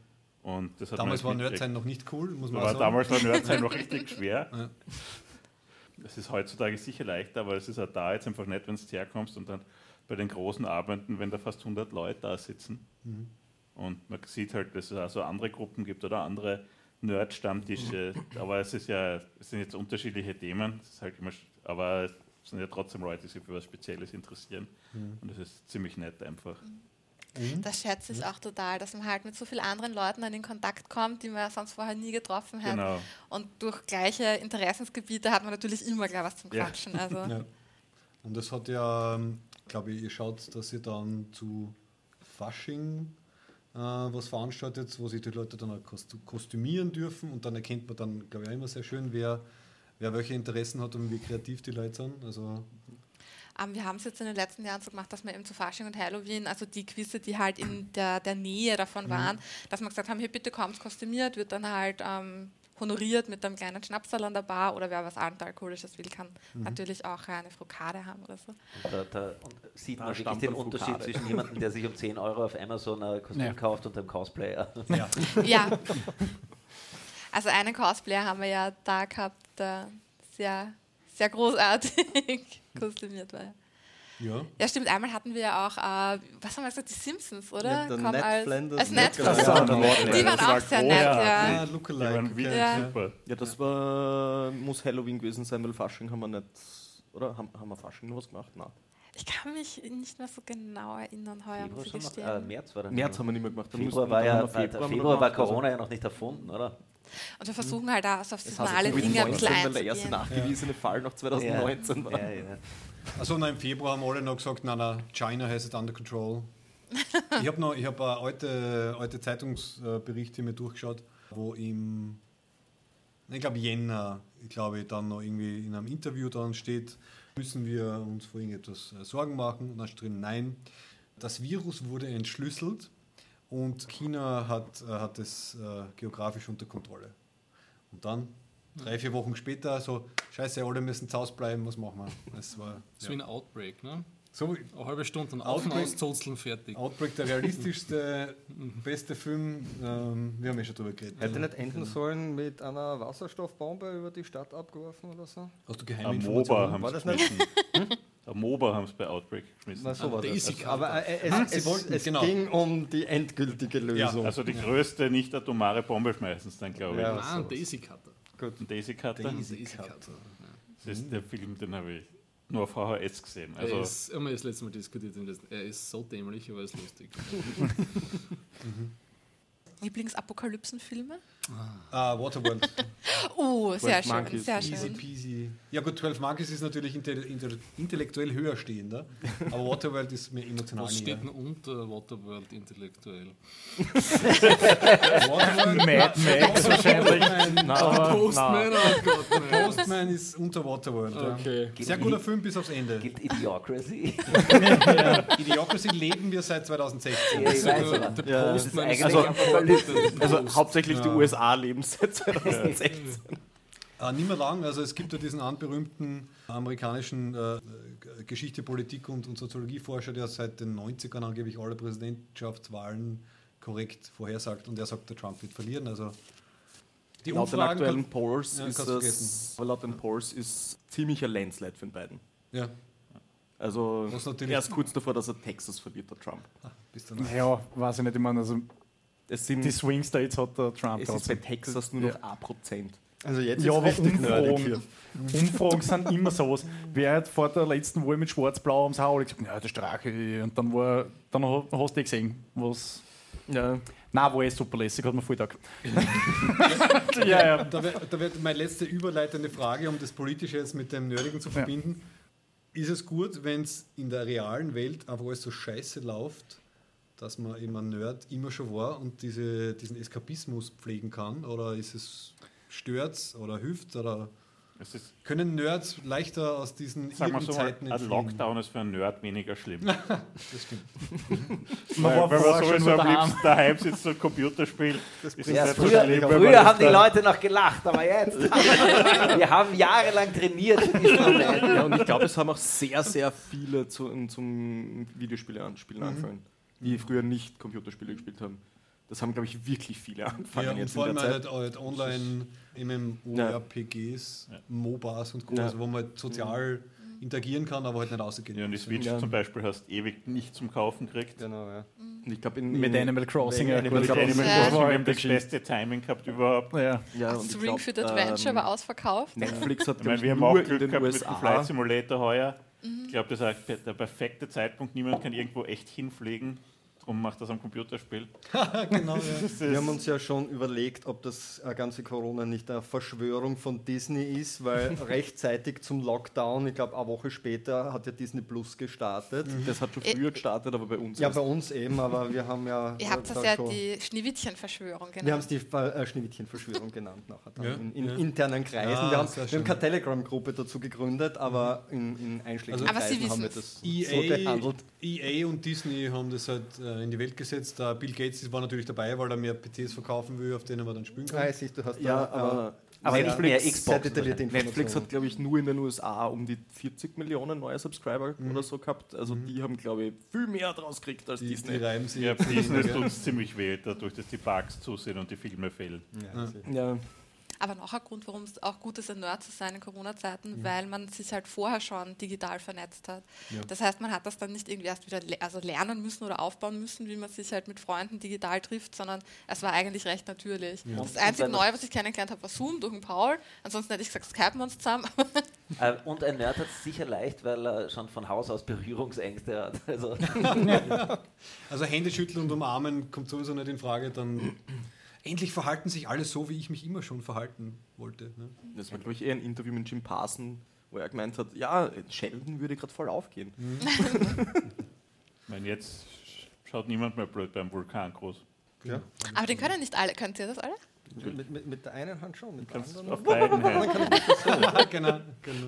[SPEAKER 8] Und das hat
[SPEAKER 1] Damals war Nerdsein noch nicht cool, muss man
[SPEAKER 8] aber
[SPEAKER 1] auch sagen.
[SPEAKER 8] damals war Nerdsein noch richtig schwer.
[SPEAKER 1] Ja.
[SPEAKER 8] Das ist heutzutage sicher leichter, aber es ist auch da jetzt einfach nett, wenn du herkommst und dann bei den großen Abenden, wenn da fast 100 Leute da sitzen.
[SPEAKER 1] Mhm.
[SPEAKER 8] Und man sieht halt, dass es also andere Gruppen gibt oder andere Nerd-Stammtische. Aber es ist ja, es sind jetzt unterschiedliche Themen. Es ist halt immer, aber es sind ja trotzdem Leute, die sich für was Spezielles interessieren.
[SPEAKER 1] Mhm.
[SPEAKER 8] Und das ist ziemlich nett einfach.
[SPEAKER 4] Das schätze ich auch total, dass man halt mit so vielen anderen Leuten dann in Kontakt kommt, die man sonst vorher nie getroffen hat.
[SPEAKER 8] Genau.
[SPEAKER 4] Und durch gleiche Interessensgebiete hat man natürlich immer gleich was zum
[SPEAKER 8] Ja.
[SPEAKER 4] Quatschen. Also.
[SPEAKER 1] Ja. Und das hat ja, glaube ich, ihr schaut, dass ihr dann zu Fasching äh, was veranstaltet, wo sich die Leute dann auch kostümieren dürfen und dann erkennt man dann, glaube ich, auch immer sehr schön, wer, wer welche Interessen hat und wie kreativ die Leute sind. Also
[SPEAKER 4] Ähm, wir haben es jetzt in den letzten Jahren so gemacht, dass wir eben zu Fasching und Halloween, also die Quizze, die halt in der, der Nähe davon waren, dass wir gesagt haben, hier bitte kommt kostümiert, wird dann halt ähm, honoriert mit einem kleinen Schnapsal an der Bar oder wer was Alkoholisches will, kann natürlich auch eine Frukade haben oder so.
[SPEAKER 9] Und da, da und sieht man wirklich den Unterschied zwischen jemandem, der sich um 10 Euro auf Amazon ein Kostüm
[SPEAKER 7] Ja.
[SPEAKER 9] kauft und einem Cosplayer.
[SPEAKER 1] ja.
[SPEAKER 4] Ja. Also einen Cosplayer haben wir ja da gehabt, der sehr, sehr großartig kostümiert war.
[SPEAKER 1] Ja.
[SPEAKER 4] Ja, stimmt. Einmal hatten wir ja auch, äh, was haben wir gesagt, die Simpsons, oder?
[SPEAKER 5] Ja,
[SPEAKER 4] Kommen
[SPEAKER 5] Ned
[SPEAKER 4] als,
[SPEAKER 5] Flanders
[SPEAKER 4] als Ned. Flanders.
[SPEAKER 6] Ja,
[SPEAKER 4] Die waren
[SPEAKER 8] Das war
[SPEAKER 4] auch sehr nett,
[SPEAKER 8] Ja.
[SPEAKER 4] ja.
[SPEAKER 1] Ah,
[SPEAKER 8] Die
[SPEAKER 1] Lookalike.
[SPEAKER 8] waren wirklich
[SPEAKER 4] Ja.
[SPEAKER 8] super.
[SPEAKER 6] Ja, das war, muss Halloween gewesen sein, weil Fasching haben wir nicht, oder? Haben, haben wir Fasching noch was gemacht? Nein.
[SPEAKER 4] Ich kann mich nicht mehr so genau erinnern heuer, muss
[SPEAKER 9] Februar
[SPEAKER 4] ich
[SPEAKER 9] schon noch? Äh,
[SPEAKER 4] gestehen.
[SPEAKER 9] März war dann
[SPEAKER 6] März haben wir nicht mehr gemacht.
[SPEAKER 9] Februar war ja
[SPEAKER 6] wir
[SPEAKER 9] Februar,
[SPEAKER 6] Februar
[SPEAKER 9] war
[SPEAKER 6] gemacht, also-
[SPEAKER 9] Corona ja noch nicht erfunden, oder?
[SPEAKER 4] Und wir versuchen halt auch so auf
[SPEAKER 6] Das
[SPEAKER 4] saisonale
[SPEAKER 6] Covid-19,
[SPEAKER 4] Dinge ein bisschen
[SPEAKER 6] weil der erste
[SPEAKER 4] einzugehen.
[SPEAKER 6] nachgewiesene Fall noch 2019 war.
[SPEAKER 9] Ja, ja.
[SPEAKER 1] Also im Februar haben alle noch gesagt, nein, nein, China has it under control. ich habe noch, ich habe alte, alte Zeitungsberichte mir durchgeschaut, wo im, ich glaube Jänner, ich glaube dann noch irgendwie in einem Interview dann steht, müssen wir uns vor irgendetwas äh, Sorgen machen und dann steht drin, nein, das Virus wurde entschlüsselt und China hat, äh, hat es äh, geografisch unter Kontrolle. Und dann, drei, vier Wochen später, so, scheiße, alle müssen zu Hause bleiben, was machen wir? Das war
[SPEAKER 2] So wie ein Outbreak, ne?
[SPEAKER 1] so,
[SPEAKER 2] Eine halbe Stunde dann auf
[SPEAKER 1] Outbreak-
[SPEAKER 2] auszozeln, fertig.
[SPEAKER 1] Outbreak, der realistischste, beste Film. Ähm, wir haben ja schon drüber geredet.
[SPEAKER 5] Hätte nicht enden sollen mit einer Wasserstoffbombe über die Stadt abgeworfen oder so?
[SPEAKER 1] Hast du geheime
[SPEAKER 8] Am MOBA
[SPEAKER 1] Informationen?
[SPEAKER 8] haben
[SPEAKER 5] War
[SPEAKER 8] sie
[SPEAKER 5] das nicht?
[SPEAKER 8] geschmissen. Am MOBA haben sie bei Outbreak geschmissen.
[SPEAKER 5] Na, so war das.
[SPEAKER 2] Daisy
[SPEAKER 5] Aber äh, es,
[SPEAKER 1] Ah, sie
[SPEAKER 5] es,
[SPEAKER 1] wollten,
[SPEAKER 5] es
[SPEAKER 1] genau.
[SPEAKER 5] ging um die endgültige Lösung.
[SPEAKER 8] Also die größte nicht atomare Bombe schmeißen sie dann, glaube ich.
[SPEAKER 5] Ja.
[SPEAKER 2] Nein, Daisy Cutter.
[SPEAKER 8] Und Daisy Cutter.
[SPEAKER 2] Daisy Cutter.
[SPEAKER 8] Das ist der Film, den habe ich nur auf VHS gesehen. Also
[SPEAKER 2] er ist, haben wir das letzte Mal diskutiert, er ist so dämlich, aber er ist lustig.
[SPEAKER 4] Lieblingsapokalypsenfilme?
[SPEAKER 1] Ah, Waterworld.
[SPEAKER 4] Oh, sehr schön,
[SPEAKER 6] Monkeys.
[SPEAKER 4] sehr
[SPEAKER 1] Easy
[SPEAKER 4] schön.
[SPEAKER 1] peasy. Ja gut, 12 Monkeys ist natürlich inte inte intellektuell höher stehender, aber Waterworld ist mir emotional
[SPEAKER 2] Was steht denn unter Waterworld intellektuell?
[SPEAKER 7] Mad Max wahrscheinlich.
[SPEAKER 2] Postman, oh Gott, nein.
[SPEAKER 1] Postman ist unter Waterworld.
[SPEAKER 2] Okay.
[SPEAKER 1] Ja. Sehr guter Film bis aufs Ende.
[SPEAKER 9] Gilt Idiocracy?
[SPEAKER 1] Idiocracy leben wir seit 2016.
[SPEAKER 9] Ja, ich weiß,
[SPEAKER 2] Der der
[SPEAKER 9] das ist
[SPEAKER 2] Postman
[SPEAKER 9] eigentlich
[SPEAKER 6] Also-
[SPEAKER 2] Apokalypse.
[SPEAKER 6] Also hauptsächlich die USA leben seit 2016.
[SPEAKER 1] Äh, nicht mehr lang, also es gibt ja diesen anberühmten amerikanischen äh, Geschichte, Politik und, und Soziologieforscher, der seit den 90ern angeblich alle Präsidentschaftswahlen korrekt vorhersagt und er sagt, der Trump wird verlieren. Also die
[SPEAKER 6] laut den
[SPEAKER 1] Umfragen
[SPEAKER 6] aktuellen
[SPEAKER 1] kann-
[SPEAKER 6] Polls
[SPEAKER 1] Ja,
[SPEAKER 6] ist das, aber laut den Polls ist ziemlicher Landslide für den beiden.
[SPEAKER 1] ja,
[SPEAKER 6] Also erst kurz davor, dass er Texas verliert, der Trump.
[SPEAKER 1] bis dann.
[SPEAKER 7] ja, weiß ich nicht, ich meine, also die Swing States hat der Trump
[SPEAKER 6] es ist bei. Texas nur noch 1%.
[SPEAKER 5] Also jetzt
[SPEAKER 7] Ja,
[SPEAKER 5] ist
[SPEAKER 7] aber. Umfragen, Umfragen sind immer sowas. Wer hat vor der letzten Wahl mit Schwarz-Blau sie auch alle gesagt, ja, der Strache. Und dann, war, dann ha- hast du eh gesehen, was.
[SPEAKER 6] Ja.
[SPEAKER 7] Nein, war eh super lässig, hat mir voll taugt. ja, ja.
[SPEAKER 1] Da wird da wird meine letzte überleitende Frage, um das Politische jetzt mit dem Nerdigen zu verbinden. Ist es gut, wenn es in der realen Welt einfach alles so scheiße läuft, dass man eben ein Nerd immer schon war und diese, diesen Eskapismus pflegen kann? Oder ist es stört's oder hilft oder
[SPEAKER 8] es ist,
[SPEAKER 1] können Nerds leichter aus diesen
[SPEAKER 8] sagen wir so mal,
[SPEAKER 1] Zeiten
[SPEAKER 8] ein
[SPEAKER 1] entfliehen?
[SPEAKER 8] Lockdown ist für einen Nerd weniger schlimm.
[SPEAKER 1] Das stimmt.
[SPEAKER 7] Man
[SPEAKER 8] weil,
[SPEAKER 7] war
[SPEAKER 8] weil man sowieso am
[SPEAKER 7] daheim.
[SPEAKER 8] liebsten daheim sitzt und Computer spielt.
[SPEAKER 9] Ja,
[SPEAKER 8] nicht so
[SPEAKER 9] früher
[SPEAKER 8] schlimm, man
[SPEAKER 9] früher haben die Leute noch gelacht, aber jetzt. Wir haben jahrelang trainiert
[SPEAKER 6] ja, und ich glaube, es haben auch sehr, sehr viele zu, zum Videospiele anspielen
[SPEAKER 1] Mhm.
[SPEAKER 6] angefangen, die früher nicht Computerspiele gespielt haben. Das haben, glaube ich, wirklich viele angefangen
[SPEAKER 1] Ja, und
[SPEAKER 6] jetzt
[SPEAKER 1] vor
[SPEAKER 6] in
[SPEAKER 1] allem
[SPEAKER 6] der Zeit.
[SPEAKER 1] halt, halt online MMORPGs, MOBAs und Co.,
[SPEAKER 6] Ja.
[SPEAKER 1] also wo man halt sozial interagieren kann, aber halt nicht rausgehen.
[SPEAKER 8] Ja, und die Switch
[SPEAKER 6] Ja.
[SPEAKER 8] zum Beispiel hast ewig nicht zum Kaufen gekriegt.
[SPEAKER 5] Genau, ja.
[SPEAKER 6] Und ich glaube, in,
[SPEAKER 7] Mit
[SPEAKER 6] in,
[SPEAKER 7] Animal Crossing. Ja,
[SPEAKER 6] Animal
[SPEAKER 8] Mit
[SPEAKER 7] aber
[SPEAKER 8] Animal
[SPEAKER 7] das
[SPEAKER 4] Ja.
[SPEAKER 8] Crossing,
[SPEAKER 7] eben
[SPEAKER 8] das beste Timing gehabt überhaupt.
[SPEAKER 7] Ja.
[SPEAKER 6] ja, und
[SPEAKER 4] Ring
[SPEAKER 6] glaub,
[SPEAKER 4] Fit Adventure
[SPEAKER 6] ähm,
[SPEAKER 4] war ausverkauft.
[SPEAKER 6] Netflix hat
[SPEAKER 8] Ich meine,
[SPEAKER 6] glaub
[SPEAKER 8] wir haben
[SPEAKER 6] nur
[SPEAKER 8] auch
[SPEAKER 6] in
[SPEAKER 8] Glück
[SPEAKER 6] den
[SPEAKER 8] gehabt mit dem Flight
[SPEAKER 6] USA.
[SPEAKER 8] Simulator heuer. Ich glaube, das ist der perfekte Zeitpunkt. Niemand kann irgendwo echt hinfliegen. Drum macht das am Computerspiel.
[SPEAKER 1] genau, ja.
[SPEAKER 5] Wir haben uns ja schon überlegt, ob das äh, ganze Corona nicht eine Verschwörung von Disney ist, weil rechtzeitig zum Lockdown, ich glaube eine Woche später, hat ja Disney Plus gestartet.
[SPEAKER 6] Das hat schon
[SPEAKER 4] Äh,
[SPEAKER 6] früher gestartet, aber bei uns
[SPEAKER 5] Ja, bei uns eben, aber wir haben ja.
[SPEAKER 4] Ihr habt
[SPEAKER 5] da
[SPEAKER 4] das ja
[SPEAKER 5] schon-
[SPEAKER 4] die Schneewittchen-Verschwörung
[SPEAKER 5] Wir haben
[SPEAKER 4] genannt.
[SPEAKER 5] es die äh, Schneewittchen-Verschwörung genannt nachher dann
[SPEAKER 1] Ja,
[SPEAKER 5] in, in
[SPEAKER 1] ja.
[SPEAKER 5] internen Kreisen.
[SPEAKER 1] Ah,
[SPEAKER 5] wir haben, wir haben keine Telegram-Gruppe dazu gegründet, aber in, in einschlägigen
[SPEAKER 1] Also-
[SPEAKER 4] Aber Sie
[SPEAKER 5] Kreisen haben wir das so
[SPEAKER 1] EA,
[SPEAKER 5] behandelt.
[SPEAKER 1] EA E und Disney haben das halt äh, in die Welt gesetzt. Der Bill Gates war natürlich dabei, weil er mehr PCs verkaufen will, auf denen man dann spielen kann.
[SPEAKER 5] Ah, ich sehe, du hast
[SPEAKER 6] Ja,
[SPEAKER 5] da,
[SPEAKER 6] aber,
[SPEAKER 9] Aber nicht mehr
[SPEAKER 5] sehr
[SPEAKER 9] Xbox.
[SPEAKER 6] Netflix hat, glaube ich, nur in den USA um die 40 Millionen neue Subscriber oder so gehabt. Also die haben, glaube ich, viel mehr draus gekriegt als
[SPEAKER 1] Die, die
[SPEAKER 6] Disney.
[SPEAKER 1] reiben sich
[SPEAKER 8] Ja, Disney tut es ziemlich weh, dadurch, dass die Bugs zu sind und die Filme fehlen.
[SPEAKER 5] Ja,
[SPEAKER 6] Ja,
[SPEAKER 4] Aber noch ein Grund, warum es auch gut ist, ein Nerd zu sein in Corona-Zeiten,
[SPEAKER 1] Mhm.
[SPEAKER 4] weil man sich halt vorher schon digital vernetzt hat.
[SPEAKER 1] Ja.
[SPEAKER 4] Das heißt, man hat das dann nicht irgendwie erst wieder le also lernen müssen oder aufbauen müssen, wie man sich halt mit Freunden digital trifft, sondern es war eigentlich recht natürlich. Das
[SPEAKER 9] Und
[SPEAKER 4] einzige Neue, was ich kennengelernt habe, war Zoom durch den Paul. Ansonsten hätte ich gesagt, skypen wir uns zusammen.
[SPEAKER 9] Äh, und ein Nerd hat es sicher leicht, weil er schon von Haus aus Berührungsängste hat. Also,
[SPEAKER 1] Also Hände schütteln und umarmen kommt sowieso nicht in Frage. Dann endlich verhalten sich alle so, wie ich mich immer schon verhalten wollte. Ne?
[SPEAKER 6] das war, glaube ich, eher ein Interview mit Jim Parson, wo er gemeint hat, ja, Sheldon würde gerade voll aufgehen.
[SPEAKER 8] Ich meine, jetzt sch- schaut niemand mehr blöd beim Vulkan groß.
[SPEAKER 1] Ja.
[SPEAKER 4] Aber den können nicht alle. Könnt ihr das alle?
[SPEAKER 5] Mit, mit, mit der einen Hand schon, mit der anderen
[SPEAKER 8] auf beiden Händen.
[SPEAKER 1] genau, genau.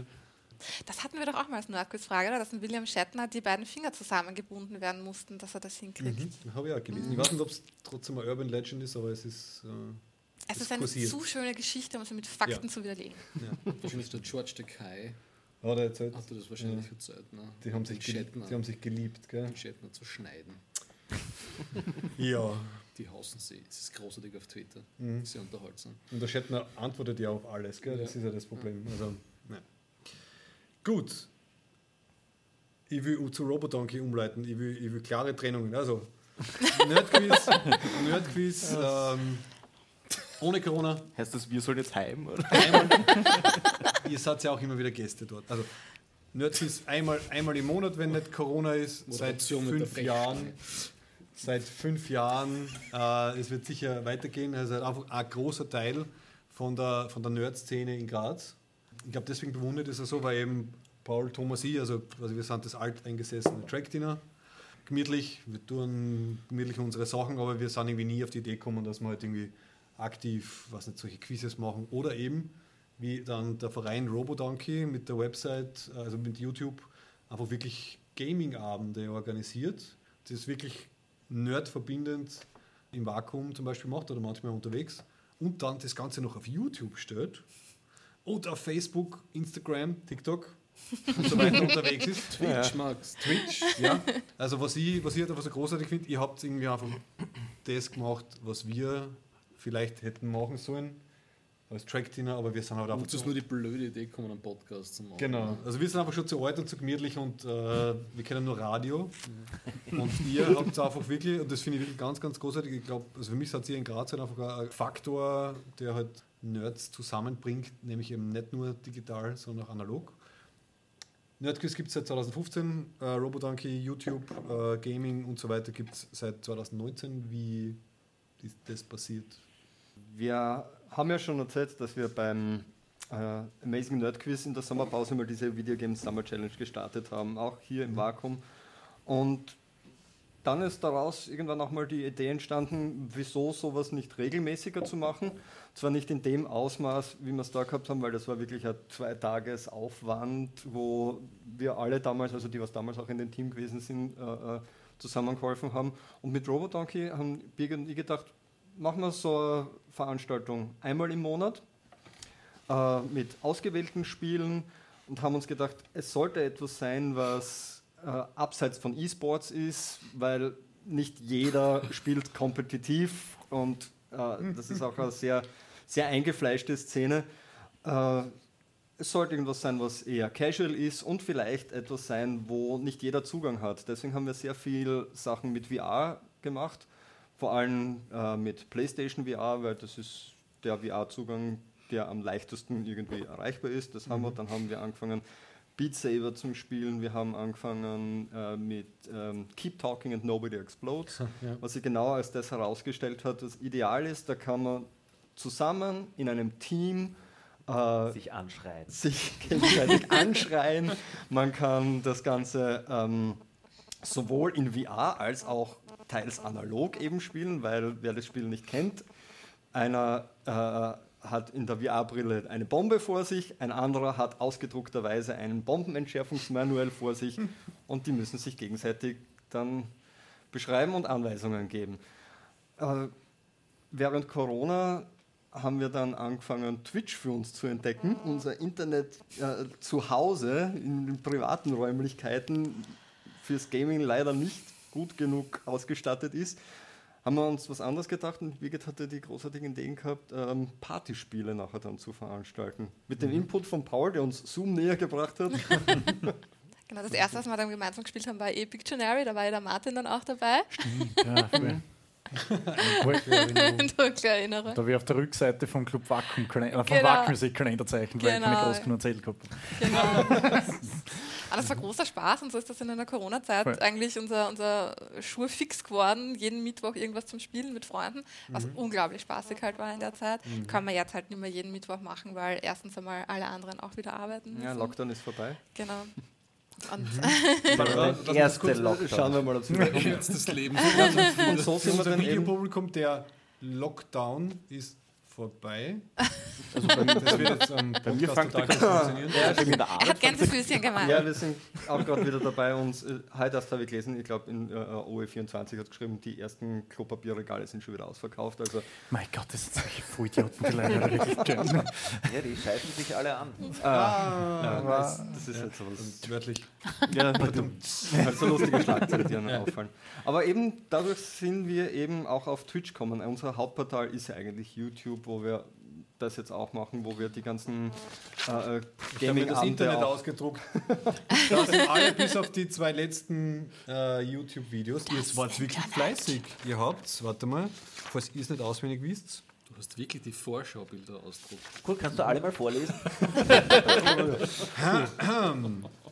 [SPEAKER 4] Das hatten wir doch auch mal als Nerdquiz-Frage, oder? dass ein William Shatner die beiden Finger zusammengebunden werden mussten, dass er das hinkriegt.
[SPEAKER 1] Mhm. Habe ich auch gelesen. Ich weiß nicht, ob es trotzdem ein Urban Legend ist, aber es ist. Äh,
[SPEAKER 4] Es ist eine
[SPEAKER 1] kursiert.
[SPEAKER 4] zu schöne Geschichte, um sie mit Fakten
[SPEAKER 1] Ja.
[SPEAKER 4] zu widerlegen.
[SPEAKER 2] Wahrscheinlich der George Takei
[SPEAKER 1] hat er erzählt.
[SPEAKER 2] hat er das wahrscheinlich erzählt. Ne?
[SPEAKER 1] Die haben, sich geliebt,
[SPEAKER 2] Shatner,
[SPEAKER 1] die haben sich geliebt, gell?
[SPEAKER 2] den Shatner zu schneiden.
[SPEAKER 1] Ja.
[SPEAKER 2] Die hausen sie. Es ist großartig auf Twitter.
[SPEAKER 1] Mhm.
[SPEAKER 2] Sehr unterhaltsam.
[SPEAKER 1] Und der Shatner antwortet ja auf alles, gell? Das ist ja das Problem. Also, ja. Gut. Ich will zu Robodonkey umleiten. Ich will, ich will klare Trennungen. Also, Nerdquiz, Nerdquiz ähm, ohne Corona.
[SPEAKER 6] Heißt das, wir sollen jetzt heim? Oder?
[SPEAKER 1] Einmal, ihr seid ja auch immer wieder Gäste dort. Also, Nerdquiz einmal, einmal im Monat, wenn nicht Corona ist, seit fünf Jahren. Seit fünf Jahren. Äh, es wird sicher weitergehen. Also einfach ein großer Teil von der, von der Nerd-Szene in Graz. Ich glaube, deswegen bewundert es er so, weil eben Paul, Thomas, ich, also, also wir sind das alteingesessene Track-Dinner. Gemütlich, wir tun gemütlich unsere Sachen, aber wir sind irgendwie nie auf die Idee gekommen, dass wir halt irgendwie aktiv, was nicht, solche Quizzes machen. Oder eben, wie dann der Verein Robodonkey mit der Website, also mit YouTube, einfach wirklich Gaming-Abende organisiert. Das ist wirklich nerdverbindend im Vakuum zum Beispiel macht oder manchmal unterwegs. Und dann das Ganze noch auf YouTube stellt und auf Facebook, Instagram, TikTok und so weiter unterwegs ist.
[SPEAKER 2] Twitch, Max.
[SPEAKER 1] Twitch, ja. Also was ich, was ich halt einfach so großartig finde, ihr habt irgendwie einfach das gemacht, was wir vielleicht hätten machen sollen als Track-Dinner, aber wir sind halt einfach
[SPEAKER 2] Und es ist nur die blöde Idee gekommen, einen Podcast zu machen.
[SPEAKER 1] Genau. Also wir sind einfach schon zu alt und zu gemütlich und äh, wir kennen nur Radio. Und ihr habt es einfach wirklich, und das finde ich wirklich ganz, ganz großartig. Ich glaube, also für mich hat ihr in Graz halt einfach ein Faktor, der halt Nerds zusammenbringt, nämlich eben nicht nur digital, sondern auch analog. Nerdquiz gibt es seit 2015, äh, Robodonkey, YouTube, äh, Gaming und so weiter gibt es seit 2019. Wie ist das passiert?
[SPEAKER 5] Wir haben ja schon erzählt, dass wir beim äh, Amazing Nerd Quiz in der Sommerpause mal diese Video Games Summer Challenge gestartet haben, auch hier im Vakuum. Und dann ist daraus irgendwann auch mal die Idee entstanden, wieso sowas nicht regelmäßiger zu machen. Zwar nicht in dem Ausmaß, wie wir es da gehabt haben, weil das war wirklich ein Zwei-Tages-Aufwand, wo wir alle damals, also die, was damals auch in dem Team gewesen sind, äh, äh, zusammengeholfen haben. Und mit Robodonkey haben Birgit und ich gedacht, machen wir so eine Veranstaltung einmal im Monat äh, mit ausgewählten Spielen und haben uns gedacht, es sollte etwas sein, was äh, abseits von E-Sports ist, weil nicht jeder spielt kompetitiv und äh, das ist auch eine sehr, sehr eingefleischte Szene. Äh, es sollte irgendwas sein, was eher casual ist und vielleicht etwas sein, wo nicht jeder Zugang hat. Deswegen haben wir sehr viel Sachen mit VR gemacht, vor allem äh, mit PlayStation VR, weil das ist der VR-Zugang, der am leichtesten irgendwie erreichbar ist. Das haben wir. Dann haben wir angefangen, Beat Saber zum Spielen. Wir haben angefangen äh, mit ähm, Keep Talking and Nobody Explodes,
[SPEAKER 2] Ja.
[SPEAKER 5] was sich genau als das herausgestellt hat, das ideal ist. Da kann man zusammen in einem Team äh,
[SPEAKER 9] Sich anschreien.
[SPEAKER 5] sich gegenseitig anschreien. Man kann das Ganze ähm, sowohl in VR als auch teils analog eben spielen, weil wer das Spiel nicht kennt, einer äh, hat in der VR-Brille eine Bombe vor sich, ein anderer hat ausgedruckterweise einen Bombenentschärfungsmanual vor sich und die müssen sich gegenseitig dann beschreiben und Anweisungen geben. Äh, während Corona haben wir dann angefangen, Twitch für uns zu entdecken. Unser Internet äh, zu Hause in den privaten Räumlichkeiten fürs Gaming leider nicht gut genug ausgestattet ist. Haben wir uns was anderes gedacht und Birgit hatte die großartigen Ideen gehabt, ähm, Partyspiele nachher dann zu veranstalten. Mit dem Input von Paul, der uns Zoom näher gebracht hat.
[SPEAKER 4] Genau, das erste, was wir dann gemeinsam gespielt haben, war eh Pictionary, da war ja der Martin dann auch dabei.
[SPEAKER 7] Ja, voll.
[SPEAKER 4] In dunkler Erinnerung.
[SPEAKER 7] Da wir auf der Rückseite vom Club Vakuum Kalender, äh, vom
[SPEAKER 4] Genau.
[SPEAKER 7] Vakuum Kalender zeichnen, weil ich keine
[SPEAKER 4] Genau.
[SPEAKER 7] groß genug Zettel gehabt habe.
[SPEAKER 4] Genau. Aber das war großer Spaß und so ist das in einer Corona-Zeit
[SPEAKER 7] Voll.
[SPEAKER 4] eigentlich unser, unser Schur fix geworden. Jeden Mittwoch irgendwas zum Spielen mit Freunden, was
[SPEAKER 5] Mhm.
[SPEAKER 4] unglaublich spaßig halt war in der Zeit. Kann man jetzt halt nicht mehr jeden Mittwoch machen, weil erstens einmal alle anderen auch wieder arbeiten.
[SPEAKER 5] Ja,
[SPEAKER 4] müssen.
[SPEAKER 5] Lockdown ist vorbei.
[SPEAKER 4] Genau. Und
[SPEAKER 9] Der erste Lockdown.
[SPEAKER 5] Schauen wir mal, ob es
[SPEAKER 10] Jetzt das Leben.
[SPEAKER 5] Und so sind wir dann
[SPEAKER 10] Videopublikum, der Lockdown ist vorbei.
[SPEAKER 6] Also bei,
[SPEAKER 10] Das wird jetzt am
[SPEAKER 6] bei mir fängt
[SPEAKER 10] total funktionieren.
[SPEAKER 6] ja,
[SPEAKER 4] er hat Gänsefüßchen gemacht.
[SPEAKER 5] Ja, wir sind auch gerade wieder dabei. Uns, äh, heute erst habe ich gelesen, ich glaube, in äh, OE24 hat geschrieben, die ersten Klopapierregale sind schon wieder ausverkauft. Also
[SPEAKER 7] Mein Gott, das sind solche Vollidioten, die Leute wirklich.
[SPEAKER 9] Ja, die scheißen sich alle an.
[SPEAKER 10] Ah,
[SPEAKER 5] das, das ist jetzt so was.
[SPEAKER 10] Und wörtlich.
[SPEAKER 5] Ja, halt so lustige Schlagzeilen, die einem auffallen. Aber eben dadurch sind wir eben auch auf Twitch gekommen. Unser Hauptportal ist ja eigentlich YouTube, wo wir das jetzt auch machen, wo wir die ganzen äh,
[SPEAKER 10] habe mir das Internet
[SPEAKER 5] auch
[SPEAKER 10] ausgedruckt. Da sind alle bis auf die zwei letzten äh, YouTube-Videos. Ihr wart wirklich fleißig. Ihr habt, warte mal, falls ihr es nicht auswendig wisst.
[SPEAKER 2] Du hast wirklich die Vorschaubilder ausdruckt.
[SPEAKER 9] Cool, kannst du alle mal vorlesen?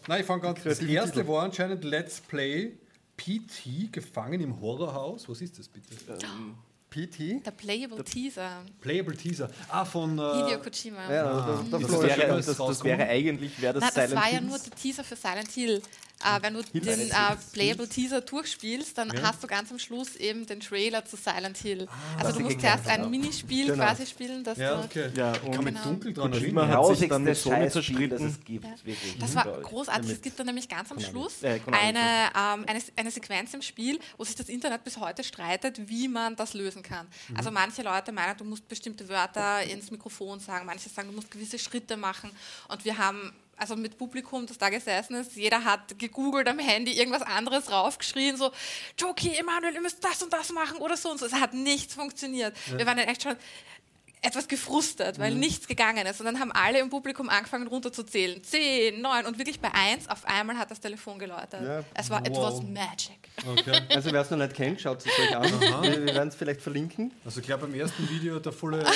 [SPEAKER 10] Nein, ich fange ganz Das erste war anscheinend Let's Play PT, gefangen im Horrorhaus. Was ist das bitte?
[SPEAKER 5] PT.
[SPEAKER 4] Der Playable Teaser.
[SPEAKER 10] Playable Teaser. Ah, von.
[SPEAKER 4] Hideo
[SPEAKER 10] Äh,
[SPEAKER 4] Kojima.
[SPEAKER 5] Ja, da,
[SPEAKER 6] das,
[SPEAKER 5] Flo ist
[SPEAKER 6] wäre, das, das wäre eigentlich, wäre das
[SPEAKER 4] Nein, das
[SPEAKER 6] Silent
[SPEAKER 4] war ja
[SPEAKER 6] Hills.
[SPEAKER 4] nur der Teaser für Silent Hill. Äh, wenn du
[SPEAKER 5] Hills.
[SPEAKER 4] den äh, Playable Teaser durchspielst, dann hast du ganz am Schluss eben den Trailer zu Silent Hill. also du musst zuerst ein Minispiel
[SPEAKER 5] Genau.
[SPEAKER 4] quasi spielen, das
[SPEAKER 10] ja,
[SPEAKER 4] du
[SPEAKER 10] okay.
[SPEAKER 6] Ja,
[SPEAKER 10] kann
[SPEAKER 6] und
[SPEAKER 10] mich
[SPEAKER 4] Genau.
[SPEAKER 10] dunkel dran
[SPEAKER 6] Kojima hat sich dann mit Sony
[SPEAKER 9] Scheißspiel, das
[SPEAKER 6] zerstritten.
[SPEAKER 9] es gibt, wirklich.
[SPEAKER 4] Das war großartig. Es gibt dann nämlich ganz am. Schluss eine, ähm, eine, eine Sequenz im Spiel, wo sich das Internet bis heute streitet, wie man das lösen kann. Also manche Leute meinen, du musst bestimmte Wörter ins Mikrofon sagen, manche sagen, du musst gewisse Schritte machen. Und wir haben also mit Publikum, das da gesessen ist, jeder hat gegoogelt am Handy, irgendwas anderes raufgeschrien, so, Joki, Emanuel, ihr müsst das und das machen oder so und so. Es hat nichts funktioniert. Wir waren dann echt schon etwas gefrustet,
[SPEAKER 5] Mhm.
[SPEAKER 4] weil nichts gegangen ist. Und dann haben alle im Publikum angefangen runterzuzählen. Zehn, neun und wirklich bei eins auf einmal hat das Telefon geläutet.
[SPEAKER 5] Ja.
[SPEAKER 4] Es war,
[SPEAKER 10] Wow.
[SPEAKER 4] was magic.
[SPEAKER 10] Okay.
[SPEAKER 5] Also wer es noch nicht kennt, schaut es euch an. Wir, wir werden es vielleicht verlinken.
[SPEAKER 10] Also ich glaube beim ersten Video der volle äh,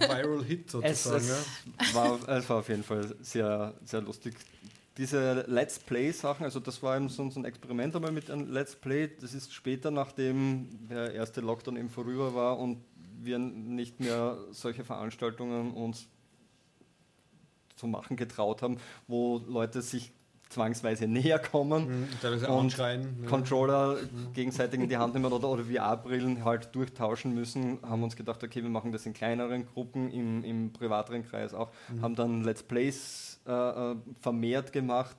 [SPEAKER 10] Viral Hit
[SPEAKER 5] Es,
[SPEAKER 10] sozusagen.
[SPEAKER 5] es, war, es war auf jeden Fall sehr, sehr lustig. Diese Let's Play-Sachen, also das war eben so, so ein Experiment einmal mit einem Let's Play. Das ist später, nachdem der erste Lockdown eben vorüber war und wir nicht mehr solche Veranstaltungen uns zu machen getraut haben, wo Leute sich zwangsweise näher kommen
[SPEAKER 10] Mhm,
[SPEAKER 5] und
[SPEAKER 10] anschreien. ja.
[SPEAKER 5] Controller gegenseitig in die Hand nehmen oder, oder VR-Brillen halt durchtauschen müssen, haben uns gedacht, okay, wir machen das in kleineren Gruppen, im, im privateren Kreis auch, haben dann Let's Plays äh, äh, vermehrt gemacht.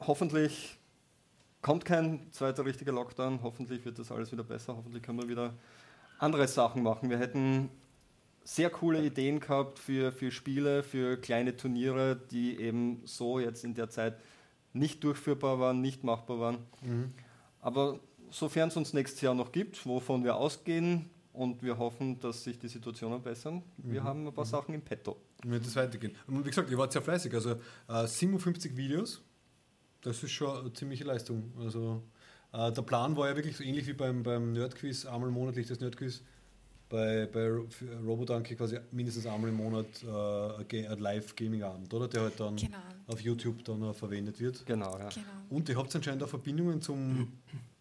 [SPEAKER 5] Hoffentlich kommt kein zweiter richtiger Lockdown, hoffentlich wird das alles wieder besser, hoffentlich können wir wieder andere Sachen machen. Wir hätten sehr coole Ideen gehabt für, für Spiele, für kleine Turniere, die eben so jetzt in der Zeit nicht durchführbar waren, nicht machbar waren. Aber sofern es uns nächstes Jahr noch gibt, wovon wir ausgehen und wir hoffen, dass sich die Situationen bessern, wir haben ein paar Sachen im Petto.
[SPEAKER 10] Wird es weitergehen. Und wie gesagt, ihr wart sehr fleißig. Also äh, 57 Videos, das ist schon eine ziemliche Leistung. Also äh, der Plan war ja wirklich so ähnlich wie beim, beim Nerdquiz, einmal monatlich das Nerdquiz.
[SPEAKER 1] bei, bei Robodonkey quasi mindestens einmal im Monat äh, ein Live-Gaming-Abend, oder? Der halt dann
[SPEAKER 4] Genau.
[SPEAKER 1] auf YouTube dann auch verwendet wird.
[SPEAKER 5] Genau, ja.
[SPEAKER 4] Genau.
[SPEAKER 1] Und ihr habt anscheinend auch Verbindungen zum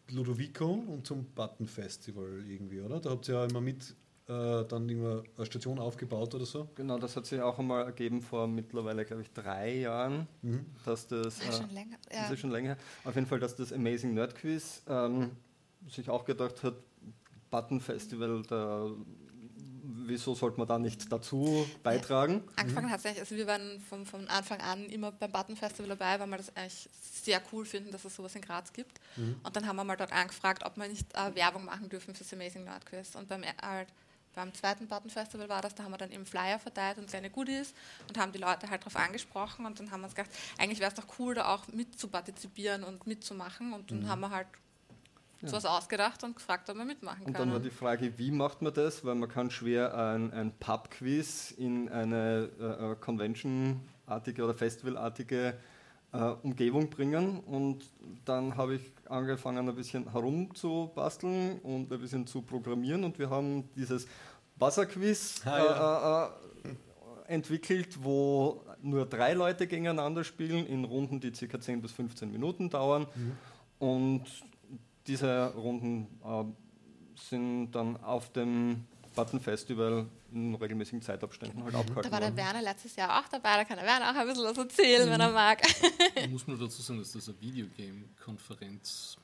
[SPEAKER 1] Ludovico und zum Button Festival irgendwie, oder? Da habt ihr ja immer mit äh, dann irgendwo eine Station aufgebaut oder so.
[SPEAKER 5] Genau, das hat sich auch einmal ergeben vor mittlerweile, glaube ich, drei Jahren,
[SPEAKER 1] Mhm.
[SPEAKER 5] dass das.
[SPEAKER 4] Ja,
[SPEAKER 5] äh,
[SPEAKER 4] schon länger.
[SPEAKER 5] Das
[SPEAKER 4] Ja.
[SPEAKER 5] ist schon länger. Auf jeden Fall, dass das Amazing Nerd Quiz ähm, sich auch gedacht hat, Button Festival, da, wieso sollte man da nicht dazu beitragen?
[SPEAKER 4] Angefangen hat es eigentlich, also wir waren von, von Anfang an immer beim Button Festival dabei, weil wir das eigentlich sehr cool finden, dass es sowas in Graz gibt. Und dann haben wir mal dort angefragt, ob wir nicht äh, Werbung machen dürfen für das Amazing Nerd Quiz. Und beim, äh, halt, beim zweiten Button Festival war das, da haben wir dann eben Flyer verteilt und kleine Goodies und haben die Leute halt darauf angesprochen und dann haben wir uns gedacht, eigentlich wäre es doch cool, da auch mitzupartizipieren und mitzumachen und dann haben wir halt sowas ausgedacht und gefragt, ob wir mitmachen
[SPEAKER 5] Und
[SPEAKER 4] können.
[SPEAKER 5] dann war die Frage, wie macht man das? Weil man kann schwer ein, ein Pub-Quiz in eine äh, äh, Convention-artige oder Festival-artige äh, Umgebung bringen. Und dann habe ich angefangen, ein bisschen herumzubasteln und ein bisschen zu programmieren. Und wir haben dieses Buzzer-Quiz
[SPEAKER 1] Ah,
[SPEAKER 5] äh, äh, entwickelt, wo nur drei Leute gegeneinander spielen, in Runden, die ca. 10 bis 15 Minuten dauern. Und diese Runden äh, sind dann auf dem Button Festival in regelmäßigen Zeitabständen halt abgehalten
[SPEAKER 4] da war der
[SPEAKER 5] worden.
[SPEAKER 4] Werner letztes Jahr auch dabei, da kann der Werner auch ein bisschen was erzählen, wenn er mag.
[SPEAKER 2] Muss man dazu sagen, dass das eine Videogame-Konferenz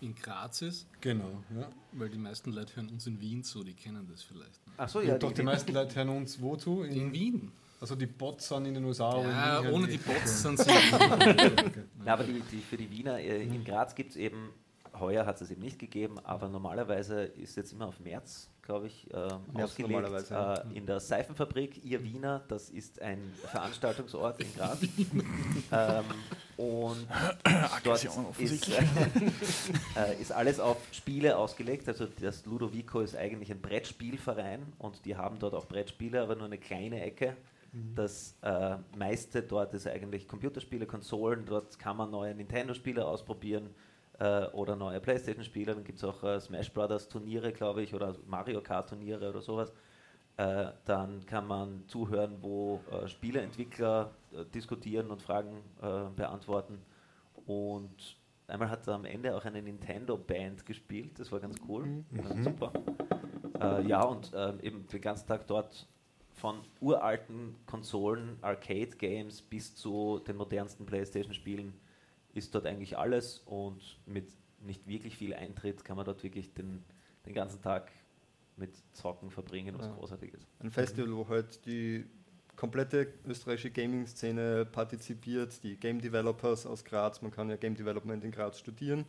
[SPEAKER 2] in Graz ist,
[SPEAKER 1] Genau, ja.
[SPEAKER 2] weil die meisten Leute hören uns in Wien zu, die kennen das vielleicht.
[SPEAKER 9] Achso,
[SPEAKER 1] Ja,
[SPEAKER 9] ja,
[SPEAKER 1] doch, die meisten Leute hören uns wozu?
[SPEAKER 2] In Wien.
[SPEAKER 1] Also die Bots sind in den USA. in
[SPEAKER 2] Ja,
[SPEAKER 1] hören
[SPEAKER 2] ohne die Bots sind sie.
[SPEAKER 1] Okay.
[SPEAKER 9] Na, aber die, die, für die Wiener äh, in Graz gibt es eben, heuer hat es eben nicht gegeben, aber normalerweise ist jetzt immer auf März, glaube ich, äh,
[SPEAKER 5] März
[SPEAKER 9] ausgelegt. Äh, in der Seifenfabrik, ihr Wiener, das ist ein Veranstaltungsort in Graz. ähm, und dort ist, äh, ist alles auf Spiele ausgelegt. Also das Ludovico ist eigentlich ein Brettspielverein und die haben dort auch Brettspiele, aber nur eine kleine Ecke. Das äh, meiste dort ist eigentlich Computerspiele, Konsolen. Dort kann man neue Nintendo-Spiele ausprobieren äh, oder neue PlayStation-Spiele. Dann gibt es auch äh, Smash Brothers Turniere, glaube ich, oder Mario Kart Turniere oder sowas. Äh, dann kann man zuhören, wo äh, Spieleentwickler äh, diskutieren und Fragen äh, beantworten. Und einmal hat am Ende auch eine Nintendo-Band gespielt. Das war ganz cool, äh, super. Äh, ja, und ähm, eben den ganzen Tag dort von uralten Konsolen, Arcade-Games bis zu den modernsten PlayStation-Spielen ist dort eigentlich alles und mit nicht wirklich viel Eintritt kann man dort wirklich den, den ganzen Tag mit Zocken verbringen, was
[SPEAKER 5] Ja.
[SPEAKER 9] großartig ist.
[SPEAKER 5] Ein Festival, wo halt die komplette österreichische Gaming-Szene partizipiert, die Game Developers aus Graz, man kann ja Game Development in Graz studieren,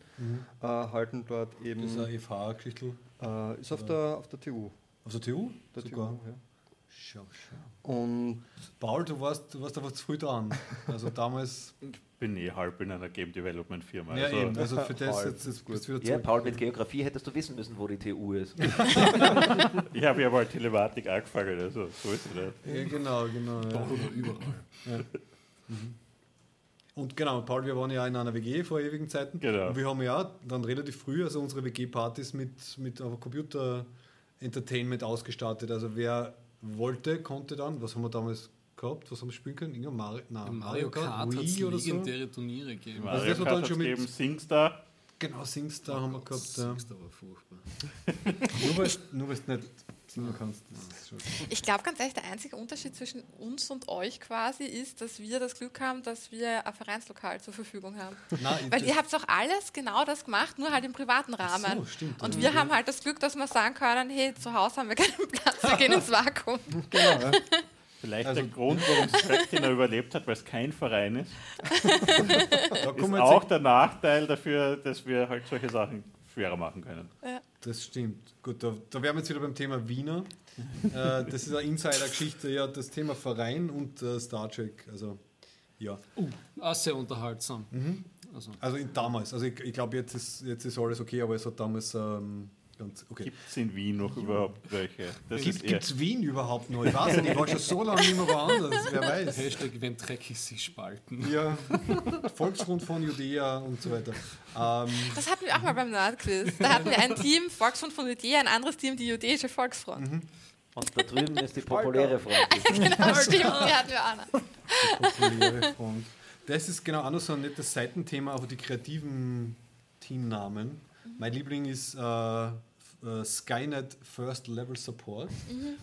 [SPEAKER 5] äh, halten dort eben,
[SPEAKER 1] Das ist eine FH-Geschichte.
[SPEAKER 5] äh, ist auf der, auf der TU.
[SPEAKER 1] Auf der TU?
[SPEAKER 5] Der
[SPEAKER 1] Sogar.
[SPEAKER 5] TU ja.
[SPEAKER 1] Schau, schau.
[SPEAKER 5] Und
[SPEAKER 1] Paul, du warst, du warst einfach zu früh dran. Also damals.
[SPEAKER 8] bin eh halb in einer Game Development Firma.
[SPEAKER 1] ja,
[SPEAKER 8] also
[SPEAKER 1] eben. Also für das
[SPEAKER 5] halb,
[SPEAKER 1] jetzt, du wieder
[SPEAKER 9] Ja. Paul, mit Geografie hättest du wissen müssen, wo die TU ist.
[SPEAKER 8] ich habe ja mal Telematik angefangen, also so ist es nicht.
[SPEAKER 1] Ja, genau, genau. Ja.
[SPEAKER 2] Doch überall.
[SPEAKER 1] Und genau, Paul, wir waren ja in einer WG vor ewigen Zeiten.
[SPEAKER 8] Genau.
[SPEAKER 1] Und wir haben ja dann relativ früh also unsere WG-Partys mit, mit einfach Computer-Entertainment ausgestattet. Also wer wollte, konnte dann, was haben wir damals gehabt, was haben wir spielen können? Irgendein Mario, nein,
[SPEAKER 2] Mario Kart hat es
[SPEAKER 1] Wii oder so?
[SPEAKER 2] Turniere gegeben.
[SPEAKER 1] Also
[SPEAKER 8] Mario
[SPEAKER 1] das war
[SPEAKER 8] Kart
[SPEAKER 1] dann schon
[SPEAKER 8] hat's
[SPEAKER 1] mit-
[SPEAKER 8] gegeben, SingStar.
[SPEAKER 1] Genau, Singstar haben wir gehabt.
[SPEAKER 2] Das war furchtbar.
[SPEAKER 1] Nur weil du nicht singen kannst. Das ist schon.
[SPEAKER 4] Ich glaube ganz ehrlich, der einzige Unterschied zwischen uns und euch quasi ist, dass wir das Glück haben, dass wir ein Vereinslokal zur Verfügung haben.
[SPEAKER 1] Nein,
[SPEAKER 4] Weil ihr habt doch alles genau das gemacht, nur halt im privaten Rahmen.
[SPEAKER 1] so, stimmt,
[SPEAKER 4] und
[SPEAKER 1] ja.
[SPEAKER 4] wir haben halt das Glück, dass wir sagen können, hey, zu Hause haben wir keinen Platz, wir gehen ins Vakuum.
[SPEAKER 5] genau, ja.
[SPEAKER 8] Vielleicht
[SPEAKER 1] Also-
[SPEAKER 8] der Grund, warum Spectina überlebt hat, weil es kein Verein ist,
[SPEAKER 1] da
[SPEAKER 8] ist auch der Nachteil dafür, dass wir halt solche Sachen schwerer machen können.
[SPEAKER 1] Das stimmt. Gut, da, da wären wir jetzt wieder beim Thema Wiener. äh, das ist eine Insider-Geschichte, ja, das Thema Verein und äh, Star Trek. Also, ja.
[SPEAKER 2] Auch sehr unterhaltsam.
[SPEAKER 1] Mhm.
[SPEAKER 2] Also,
[SPEAKER 1] Also damals, also ich, ich glaube, jetzt ist, jetzt ist alles okay, aber es hat damals ähm, okay.
[SPEAKER 8] Gibt es in Wien noch überhaupt welche? Das
[SPEAKER 1] Gibt es Wien überhaupt noch? Ich weiß nicht, ich war schon so lange nicht mehr woanders, wer weiß.
[SPEAKER 2] Hashtag, wenn dreckig sich spalten.
[SPEAKER 1] Ja, Volksgrund von Judäa und so weiter. Ähm,
[SPEAKER 4] Das hatten wir auch mal beim Nerdquiz. Da hatten wir ein Team, Volksfront von Judäa, ein anderes Team, die jüdische Volksfront.
[SPEAKER 9] Und da drüben ist die populäre Front.
[SPEAKER 4] genau, stimmt, die hatten wir auch noch.
[SPEAKER 1] populäre Front. Das ist genau auch noch so ein nettes Seitenthema, aber die kreativen Teamnamen. Mein Liebling ist äh, äh, Skynet First Level Support.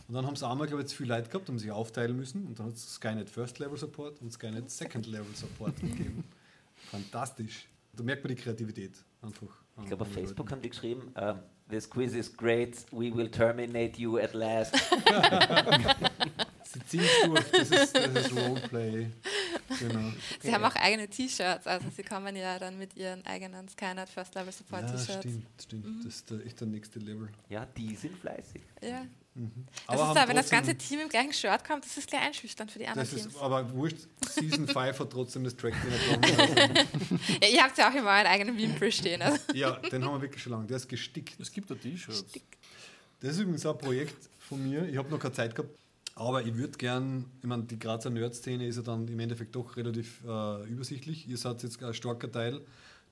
[SPEAKER 1] Und dann haben sie einmal, glaube ich, zu viel Leute gehabt, haben sich aufteilen müssen. Und dann hat es Skynet First Level Support und Skynet Second Level Support gegeben. Fantastisch. Da merkt man die Kreativität einfach.
[SPEAKER 9] Ich glaube, auf Facebook haben die geschrieben, ähm, this quiz is great, we will terminate you at last.
[SPEAKER 1] Sie ziehen es durch, das ist, das ist Roleplay. Genau.
[SPEAKER 4] Sie haben auch eigene T-Shirts, also sie kommen ja dann mit ihren eigenen Skynet First Level Support
[SPEAKER 1] Ja,
[SPEAKER 4] T-Shirts.
[SPEAKER 1] stimmt, stimmt. Das ist der, echt der nächste Level.
[SPEAKER 9] Ja, die sind fleißig.
[SPEAKER 4] Ja.
[SPEAKER 1] Aber
[SPEAKER 4] Das ist
[SPEAKER 1] haben
[SPEAKER 4] da, wenn das ganze Team im gleichen Shirt kommt, das ist gleich einschüchternd für die anderen
[SPEAKER 1] Das ist
[SPEAKER 4] Teams.
[SPEAKER 1] aber wurscht, Season 5 hat trotzdem das Track drin.
[SPEAKER 4] Ja, ihr habt ja auch immer einen eigenen Wimpel stehen. Also.
[SPEAKER 1] ja, den haben wir wirklich schon lange. Der ist gestickt.
[SPEAKER 2] Es gibt da T-Shirts.
[SPEAKER 1] Das ist übrigens auch ein Projekt von mir. Ich habe noch keine Zeit gehabt. Aber ich würde gern, ich meine, die Grazer Nerd-Szene ist ja dann im Endeffekt doch relativ äh, übersichtlich. Ihr seid jetzt ein starker Teil.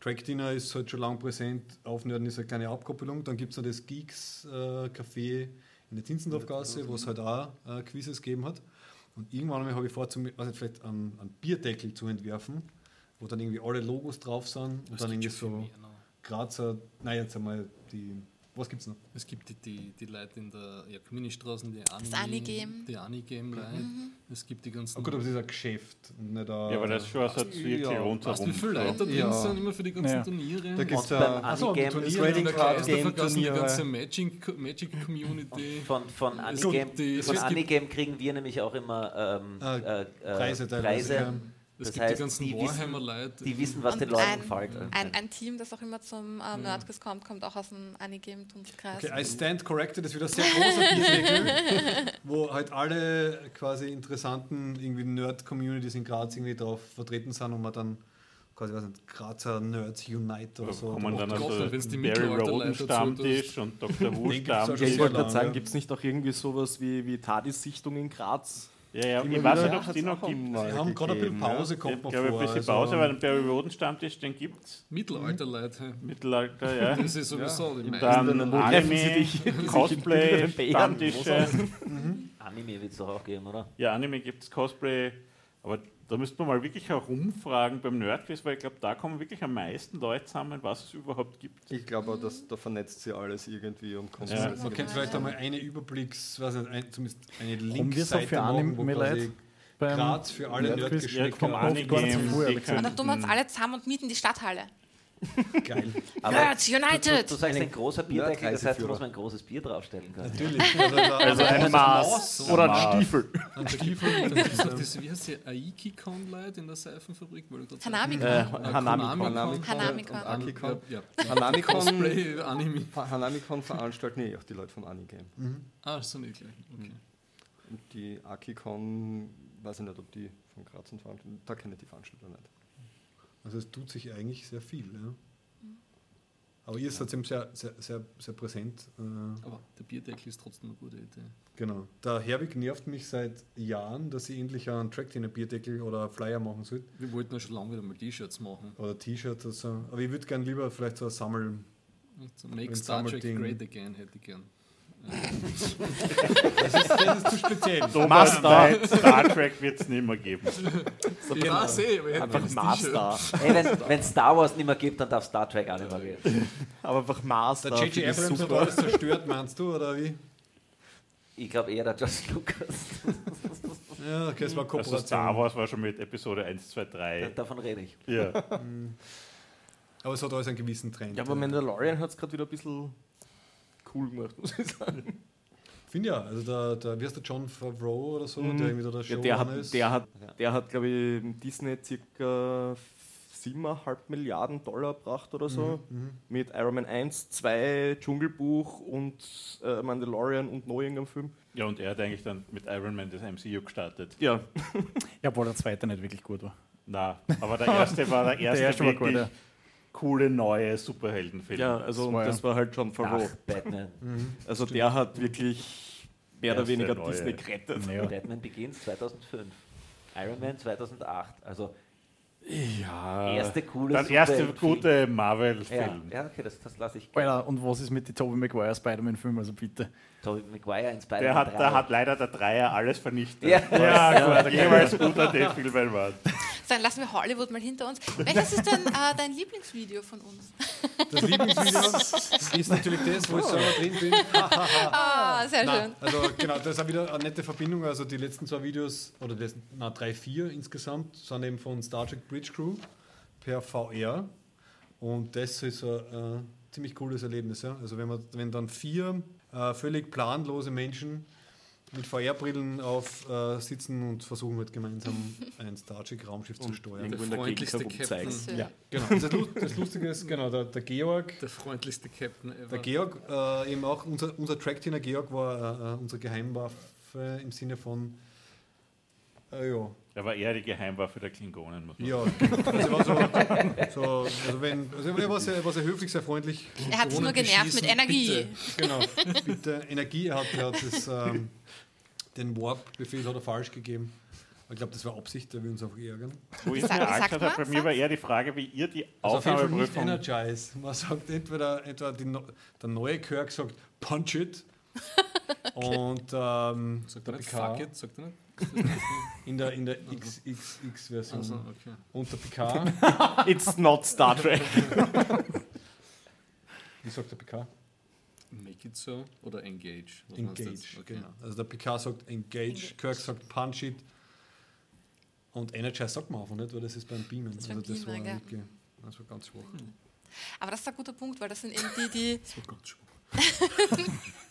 [SPEAKER 1] Track Dinner ist halt schon lange präsent. Aufnörden ist eine kleine Abkoppelung. Dann gibt es noch das Geeks-Café in der Zinzendorfgasse, wo es halt auch äh, Quizzes gegeben hat. Und irgendwann einmal habe ich vor, zum, nicht, vielleicht einen, einen Bierdeckel zu entwerfen, wo dann irgendwie alle Logos drauf sind und dann irgendwie so Grazer, nein, jetzt einmal die, was gibt's noch?
[SPEAKER 2] Es gibt die, die, die Leute in der ja, die Ani,
[SPEAKER 4] Anigame.
[SPEAKER 2] die Anigame-Leute. Es gibt die ganzen.
[SPEAKER 1] Oh gut, aber das ist ein Geschäft und nicht ein,
[SPEAKER 8] Ja, aber das schon so wirklich
[SPEAKER 1] Ja.
[SPEAKER 8] rundherum.
[SPEAKER 2] Weißt du, wie viele Leute da drin
[SPEAKER 1] Ja.
[SPEAKER 2] sind, immer für die ganzen
[SPEAKER 7] Ja.
[SPEAKER 2] Turniere?
[SPEAKER 1] Da gibt's
[SPEAKER 9] Und
[SPEAKER 1] ja
[SPEAKER 9] beim
[SPEAKER 1] Ach so,
[SPEAKER 9] Anigame-
[SPEAKER 7] Trading
[SPEAKER 2] da
[SPEAKER 7] Card Game
[SPEAKER 2] vergessen, die ganze Magic, Magic Community.
[SPEAKER 9] Von, von
[SPEAKER 2] Es
[SPEAKER 9] Anigame,
[SPEAKER 2] gibt
[SPEAKER 9] von
[SPEAKER 2] es gibt-
[SPEAKER 9] Anigame kriegen wir nämlich auch immer ähm,
[SPEAKER 1] Ah,
[SPEAKER 9] äh, äh,
[SPEAKER 1] Preise teilweise,
[SPEAKER 9] Preise.
[SPEAKER 1] Ja.
[SPEAKER 2] Es
[SPEAKER 9] Das
[SPEAKER 2] gibt
[SPEAKER 9] heißt,
[SPEAKER 2] die ganzen
[SPEAKER 9] die wissen-
[SPEAKER 2] Warhammer-Leute.
[SPEAKER 9] Die wissen, was
[SPEAKER 4] Und
[SPEAKER 9] den Leuten
[SPEAKER 4] ein,
[SPEAKER 9] gefällt.
[SPEAKER 4] ein, ein Team, das auch immer zum ähm, Nerdquiz kommt, kommt auch aus dem Anigame-Dunstkreis.
[SPEAKER 1] Okay, I stand corrected, das ist wieder sehr großer Bierdeckel, wo halt alle quasi interessanten irgendwie Nerd-Communities in Graz irgendwie drauf vertreten sind und man dann quasi, weiß nicht, Grazer Nerds Unite oder so.
[SPEAKER 8] kommen dann also Barry Roden Stammtisch und Dr. Wu Stammtisch.
[SPEAKER 6] Ich wollte gerade sagen,
[SPEAKER 1] ja.
[SPEAKER 6] gibt es nicht auch irgendwie sowas wie, wie TARDIS-Sichtung in Graz?
[SPEAKER 8] Ja, ja, ich weiß nicht, ob es die noch gibt.
[SPEAKER 1] Sie haben gerade ein bisschen Pause,
[SPEAKER 8] Ich
[SPEAKER 1] kommt man
[SPEAKER 8] glaube, ein bisschen
[SPEAKER 1] also-
[SPEAKER 8] Pause, weil den Barry Roden Stammtisch, den gibt es.
[SPEAKER 2] Mittelalter-Leute.
[SPEAKER 8] Mittelalter, ja.
[SPEAKER 2] Das ist sowieso die meisten.
[SPEAKER 8] Dann Anime?
[SPEAKER 6] Die
[SPEAKER 8] Cosplay. Stammtische.
[SPEAKER 9] Anime wird es doch auch geben, oder?
[SPEAKER 8] Ja, Anime gibt es Cosplay, aber da müsste man mal wirklich herumfragen beim Nerdquiz, weil ich glaube, da kommen wirklich am meisten Leute zusammen, was es überhaupt gibt.
[SPEAKER 5] Ich glaube, auch, dass da vernetzt sie alles irgendwie und kommt
[SPEAKER 8] Ja.
[SPEAKER 1] Man könnte vielleicht einmal eine Überblicks, weiß nicht, ein, zumindest eine
[SPEAKER 7] Haben wir so
[SPEAKER 1] Linkseite
[SPEAKER 7] für
[SPEAKER 1] machen, wo quasi
[SPEAKER 7] beim
[SPEAKER 1] Graz für alle?
[SPEAKER 8] Ja,
[SPEAKER 1] Nerdgeschmäcker
[SPEAKER 4] wir uns
[SPEAKER 8] könnten-
[SPEAKER 4] alle zusammen und mieten die Stadthalle.
[SPEAKER 1] geil.
[SPEAKER 9] Aber
[SPEAKER 4] Nerds
[SPEAKER 9] Du, du,
[SPEAKER 4] United!
[SPEAKER 9] du sagst ein großer Bierdeckel, das heißt, du musst man ein großes Bier draufstellen können.
[SPEAKER 1] Natürlich. Also, da-
[SPEAKER 6] Also ein Maß oder ein Stiefel.
[SPEAKER 2] Ein Stiefel. Das, wie heißt die, Aiki-Con-Leute in der Seifenfabrik?
[SPEAKER 4] Hanami-Con.
[SPEAKER 6] Äh,
[SPEAKER 2] Äh,
[SPEAKER 6] Hanami-Con.
[SPEAKER 4] Hanami-Con.
[SPEAKER 2] Und. Ja,
[SPEAKER 5] Hanamikon. Hanamikon veranstalten eh auch die Leute von Anigame.
[SPEAKER 2] Ah, so nicht gleich. Okay.
[SPEAKER 5] Und die Akikon, weiß ich nicht, ob die von Graz sind veranstaltet. Da kenne ich die Veranstalter nicht.
[SPEAKER 1] Also es tut sich eigentlich sehr viel. Ja. Aber ihr seid eben sehr, sehr, sehr, sehr präsent. Äh,
[SPEAKER 2] Aber der Bierdeckel ist trotzdem eine gute Idee.
[SPEAKER 1] genau. Der Herwig nervt mich seit Jahren, dass ich endlich einen Track in Bierdeckel oder einen Flyer machen sollte.
[SPEAKER 2] Wir wollten ja schon lange wieder mal T-Shirts machen.
[SPEAKER 1] Oder T-Shirt oder so. Aber ich würde gerne lieber vielleicht so ein Sammel.
[SPEAKER 2] So, Make
[SPEAKER 1] Ein
[SPEAKER 2] Star Trek
[SPEAKER 1] Sammelding.
[SPEAKER 2] great again hätte ich gern.
[SPEAKER 1] Das ist, das ist zu speziell.
[SPEAKER 8] Thomas Star, Star Trek wird es nicht mehr geben.
[SPEAKER 2] Ich weiß eh, aber ich hätte
[SPEAKER 6] Einfach Master.
[SPEAKER 9] Hey, wenn wenn Star Wars nicht mehr gibt, dann darf Star Trek auch nicht mehr geben.
[SPEAKER 6] Aber einfach Master.
[SPEAKER 1] Der J.J. Abrams hat alles zerstört, meinst du, oder wie?
[SPEAKER 9] Ich glaube eher der George Lucas.
[SPEAKER 1] Ja, okay, es war
[SPEAKER 8] Also
[SPEAKER 1] Kooperation.
[SPEAKER 8] Star Wars war schon mit Episode 1, 2, 3.
[SPEAKER 9] Davon rede ich.
[SPEAKER 8] Ja.
[SPEAKER 1] Aber es hat alles einen gewissen Trend.
[SPEAKER 6] Ja, aber Mandalorian hat es gerade wieder ein bisschen cool gemacht, muss ich sagen.
[SPEAKER 1] Finde ja, also der, der, wie heißt der John Favreau oder so,
[SPEAKER 6] Mhm.
[SPEAKER 1] der irgendwie da der
[SPEAKER 6] Ja,
[SPEAKER 1] Showrunner
[SPEAKER 6] der hat,
[SPEAKER 1] ist.
[SPEAKER 6] der hat,
[SPEAKER 9] Ja.
[SPEAKER 6] der hat glaube ich, Disney circa 7,5 Milliarden Dollar gebracht oder so.
[SPEAKER 1] Mhm.
[SPEAKER 6] Mit Iron Man 1, 2, Dschungelbuch und äh, Mandalorian und noch irgendeinem Film.
[SPEAKER 8] ja, und er hat eigentlich dann mit Iron Man das MCU gestartet.
[SPEAKER 6] Ja,
[SPEAKER 7] Ja, obwohl der zweite nicht wirklich gut war.
[SPEAKER 8] Na, aber der erste war der erste,
[SPEAKER 7] erste war gut,
[SPEAKER 8] wirklich
[SPEAKER 7] ja.
[SPEAKER 8] Coole neue Superheldenfilme.
[SPEAKER 6] Ja, also
[SPEAKER 7] Das war
[SPEAKER 6] das war halt John Favreau.
[SPEAKER 9] Nach Batman.
[SPEAKER 6] Also der hat wirklich mehr oder weniger. Disney gerettet.
[SPEAKER 7] Ja.
[SPEAKER 9] Batman Begins 2005. Iron Man 2008. Also
[SPEAKER 8] Ja.
[SPEAKER 9] erste coole
[SPEAKER 8] Dann erste
[SPEAKER 9] Superheldenfilm.
[SPEAKER 8] gute
[SPEAKER 9] Ja,
[SPEAKER 8] Marvel-Film.
[SPEAKER 9] ja, okay, das, das lasse ich.
[SPEAKER 7] Alter, und was ist mit den Tobey Maguire Spider-Man-Filmen? Also bitte.
[SPEAKER 9] Tobey Maguire in Spider-Man
[SPEAKER 8] Der hat,
[SPEAKER 9] 3.
[SPEAKER 8] da hat leider der Dreier alles vernichtet.
[SPEAKER 9] Ja.
[SPEAKER 8] ja gut, jeweils guter der Filme war.
[SPEAKER 4] Dann lassen wir Hollywood mal hinter uns. Welches ist denn äh, dein Lieblingsvideo von uns?
[SPEAKER 1] Das Lieblingsvideo ist natürlich das, wo ich selber drin bin.
[SPEAKER 4] Ah, sehr
[SPEAKER 1] Nein,
[SPEAKER 4] schön.
[SPEAKER 1] also genau, das ist auch wieder eine nette Verbindung. Also die letzten zwei Videos, oder das, na, drei, vier insgesamt, sind eben von Star Trek Bridge Crew per VR. Und das ist ein äh, ziemlich cooles Erlebnis. Ja? Also wenn, man, wenn dann vier äh, völlig planlose Menschen mit VR-Brillen auf äh, sitzen und versuchen halt gemeinsam ein Star Trek Raumschiff zu steuern.
[SPEAKER 6] Irgendwo in der
[SPEAKER 2] freundlichste. Captain,
[SPEAKER 1] Ja, genau. Das, das Lustige ist, genau, der, der Georg,
[SPEAKER 2] der freundlichste Captain ever.
[SPEAKER 1] der Georg, äh, eben auch unser, unser Track-Trainer Georg war äh, unsere Geheimwaffe im Sinne von, äh, ja,
[SPEAKER 8] Er war eher die Geheimwaffe der Klingonen, muss man
[SPEAKER 1] ja, genau. also, er war so, so, also, wenn, also er war sehr, er war sehr höflich, sehr freundlich.
[SPEAKER 4] Er hat sich
[SPEAKER 1] Drohnen
[SPEAKER 4] nur genervt mit Energie.
[SPEAKER 1] Bitte, genau, bitte Energie, er hat, er hat das, ähm, den Warp-Befehl hat er falsch gegeben. Ich glaube, das war Absicht, der will uns auch ärgern.
[SPEAKER 8] Wo ich mir Angst
[SPEAKER 4] man,
[SPEAKER 8] bei mir war eher die Frage, wie ihr die
[SPEAKER 1] Also auf nicht
[SPEAKER 8] Aufnahmeprüfung...
[SPEAKER 1] Energize. Man sagt entweder, entweder die, der neue Kirk sagt Punch it und ähm,
[SPEAKER 2] Sagt er nicht
[SPEAKER 1] PK
[SPEAKER 2] fuck it? Sagt er nicht?
[SPEAKER 1] in der, in der XXX-Version
[SPEAKER 2] Also, okay.
[SPEAKER 1] und der PK,
[SPEAKER 6] It's not Star Trek.
[SPEAKER 1] wie sagt der PK?
[SPEAKER 2] Make it so oder engage? Was
[SPEAKER 1] Engage?
[SPEAKER 2] Okay.
[SPEAKER 1] genau. Also der PK sagt Engage,
[SPEAKER 4] Engage.
[SPEAKER 1] Kirk sagt Punch it und Energize sagt man einfach nicht, weil das ist beim Beamen.
[SPEAKER 4] ist
[SPEAKER 1] also das war,
[SPEAKER 4] Beamen, ja.
[SPEAKER 1] wirklich, das war ganz schwach.
[SPEAKER 4] Aber das ist ein guter Punkt, weil das sind eben die, die,
[SPEAKER 2] Das war ganz schön.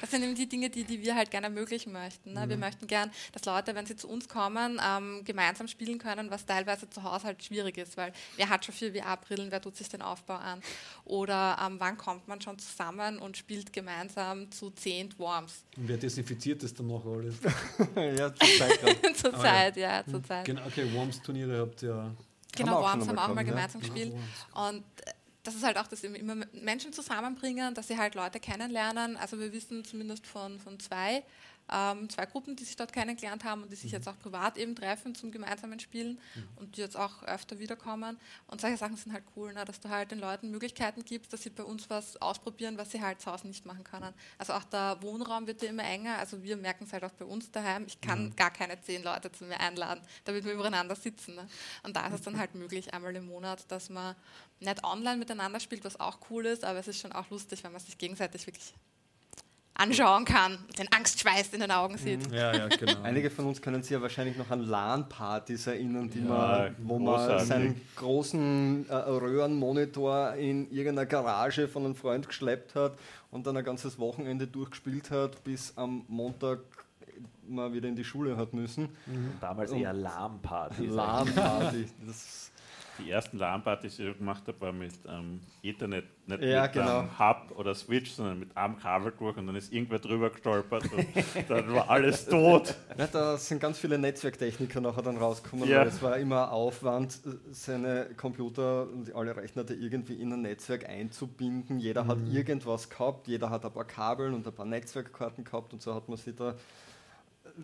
[SPEAKER 4] das sind eben die Dinge, die, die wir halt gerne ermöglichen möchten. Ne? Wir
[SPEAKER 1] Mhm.
[SPEAKER 4] möchten gern, dass Leute, wenn sie zu uns kommen, ähm, gemeinsam spielen können, was teilweise zu Hause halt schwierig ist, weil wer hat schon vier VR-Brillen, wer tut sich den Aufbau an? Oder ähm, wann kommt man schon zusammen und spielt gemeinsam zu zehn Dwarms?
[SPEAKER 1] Und wer desinfiziert das dann noch alles?
[SPEAKER 5] ja, zur Zeit gerade.
[SPEAKER 4] zur
[SPEAKER 1] Ah,
[SPEAKER 4] Zeit, ja, zur Zeit.
[SPEAKER 1] Genau, okay, Worms-Turniere habt ihr ja.
[SPEAKER 4] Genau,
[SPEAKER 5] Haben
[SPEAKER 4] Worms haben wir auch mal
[SPEAKER 5] gehabt,
[SPEAKER 4] gemeinsam gespielt. Und äh, das ist halt auch, dass immer Menschen zusammenbringen, dass sie halt Leute kennenlernen. Also wir wissen zumindest von, von zwei, ähm, zwei Gruppen, die sich dort kennengelernt haben und die sich jetzt auch privat eben treffen zum gemeinsamen Spielen und die jetzt auch öfter wiederkommen. Und solche Sachen sind halt cool, ne? dass du halt den Leuten Möglichkeiten gibst, dass sie bei uns was ausprobieren, was sie halt zu Hause nicht machen können. Also auch der Wohnraum wird ja immer enger. Also wir merken es halt auch bei uns daheim. Ich kann gar keine zehn Leute zu mir einladen, damit wir übereinander sitzen. Ne? Und da ist es dann halt möglich, einmal im Monat, dass man nicht online miteinander spielt, was auch cool ist, aber es ist schon auch lustig, wenn man sich gegenseitig wirklich anschauen kann, den Angstschweiß in den Augen sieht.
[SPEAKER 1] Ja, ja, genau.
[SPEAKER 5] Einige von uns können sich ja wahrscheinlich noch an LAN-Partys erinnern, die
[SPEAKER 8] Ja,
[SPEAKER 5] man, wo man seinen großen äh, Röhrenmonitor in irgendeiner Garage von einem Freund geschleppt hat und dann ein ganzes Wochenende durchgespielt hat, bis am Montag mal wieder in die Schule hat müssen.
[SPEAKER 9] Damals eher Lahmpartys.
[SPEAKER 5] LAN-Party. Das
[SPEAKER 8] Die ersten LAN-Partys, die ich gemacht habe, war mit ähm, Ethernet, nicht
[SPEAKER 5] Ja,
[SPEAKER 8] mit
[SPEAKER 5] genau.
[SPEAKER 8] ähm, Hub oder Switch, sondern mit einem Kabel durch und dann ist irgendwer drüber gestolpert und dann war alles tot.
[SPEAKER 5] Ja, da sind ganz viele Netzwerktechniker nachher dann rausgekommen,
[SPEAKER 8] Ja.
[SPEAKER 5] weil es war immer Aufwand, seine Computer und alle Rechner da irgendwie in ein Netzwerk einzubinden. Jeder hat irgendwas gehabt, jeder hat ein paar Kabel und ein paar Netzwerkkarten gehabt und so hat man sich da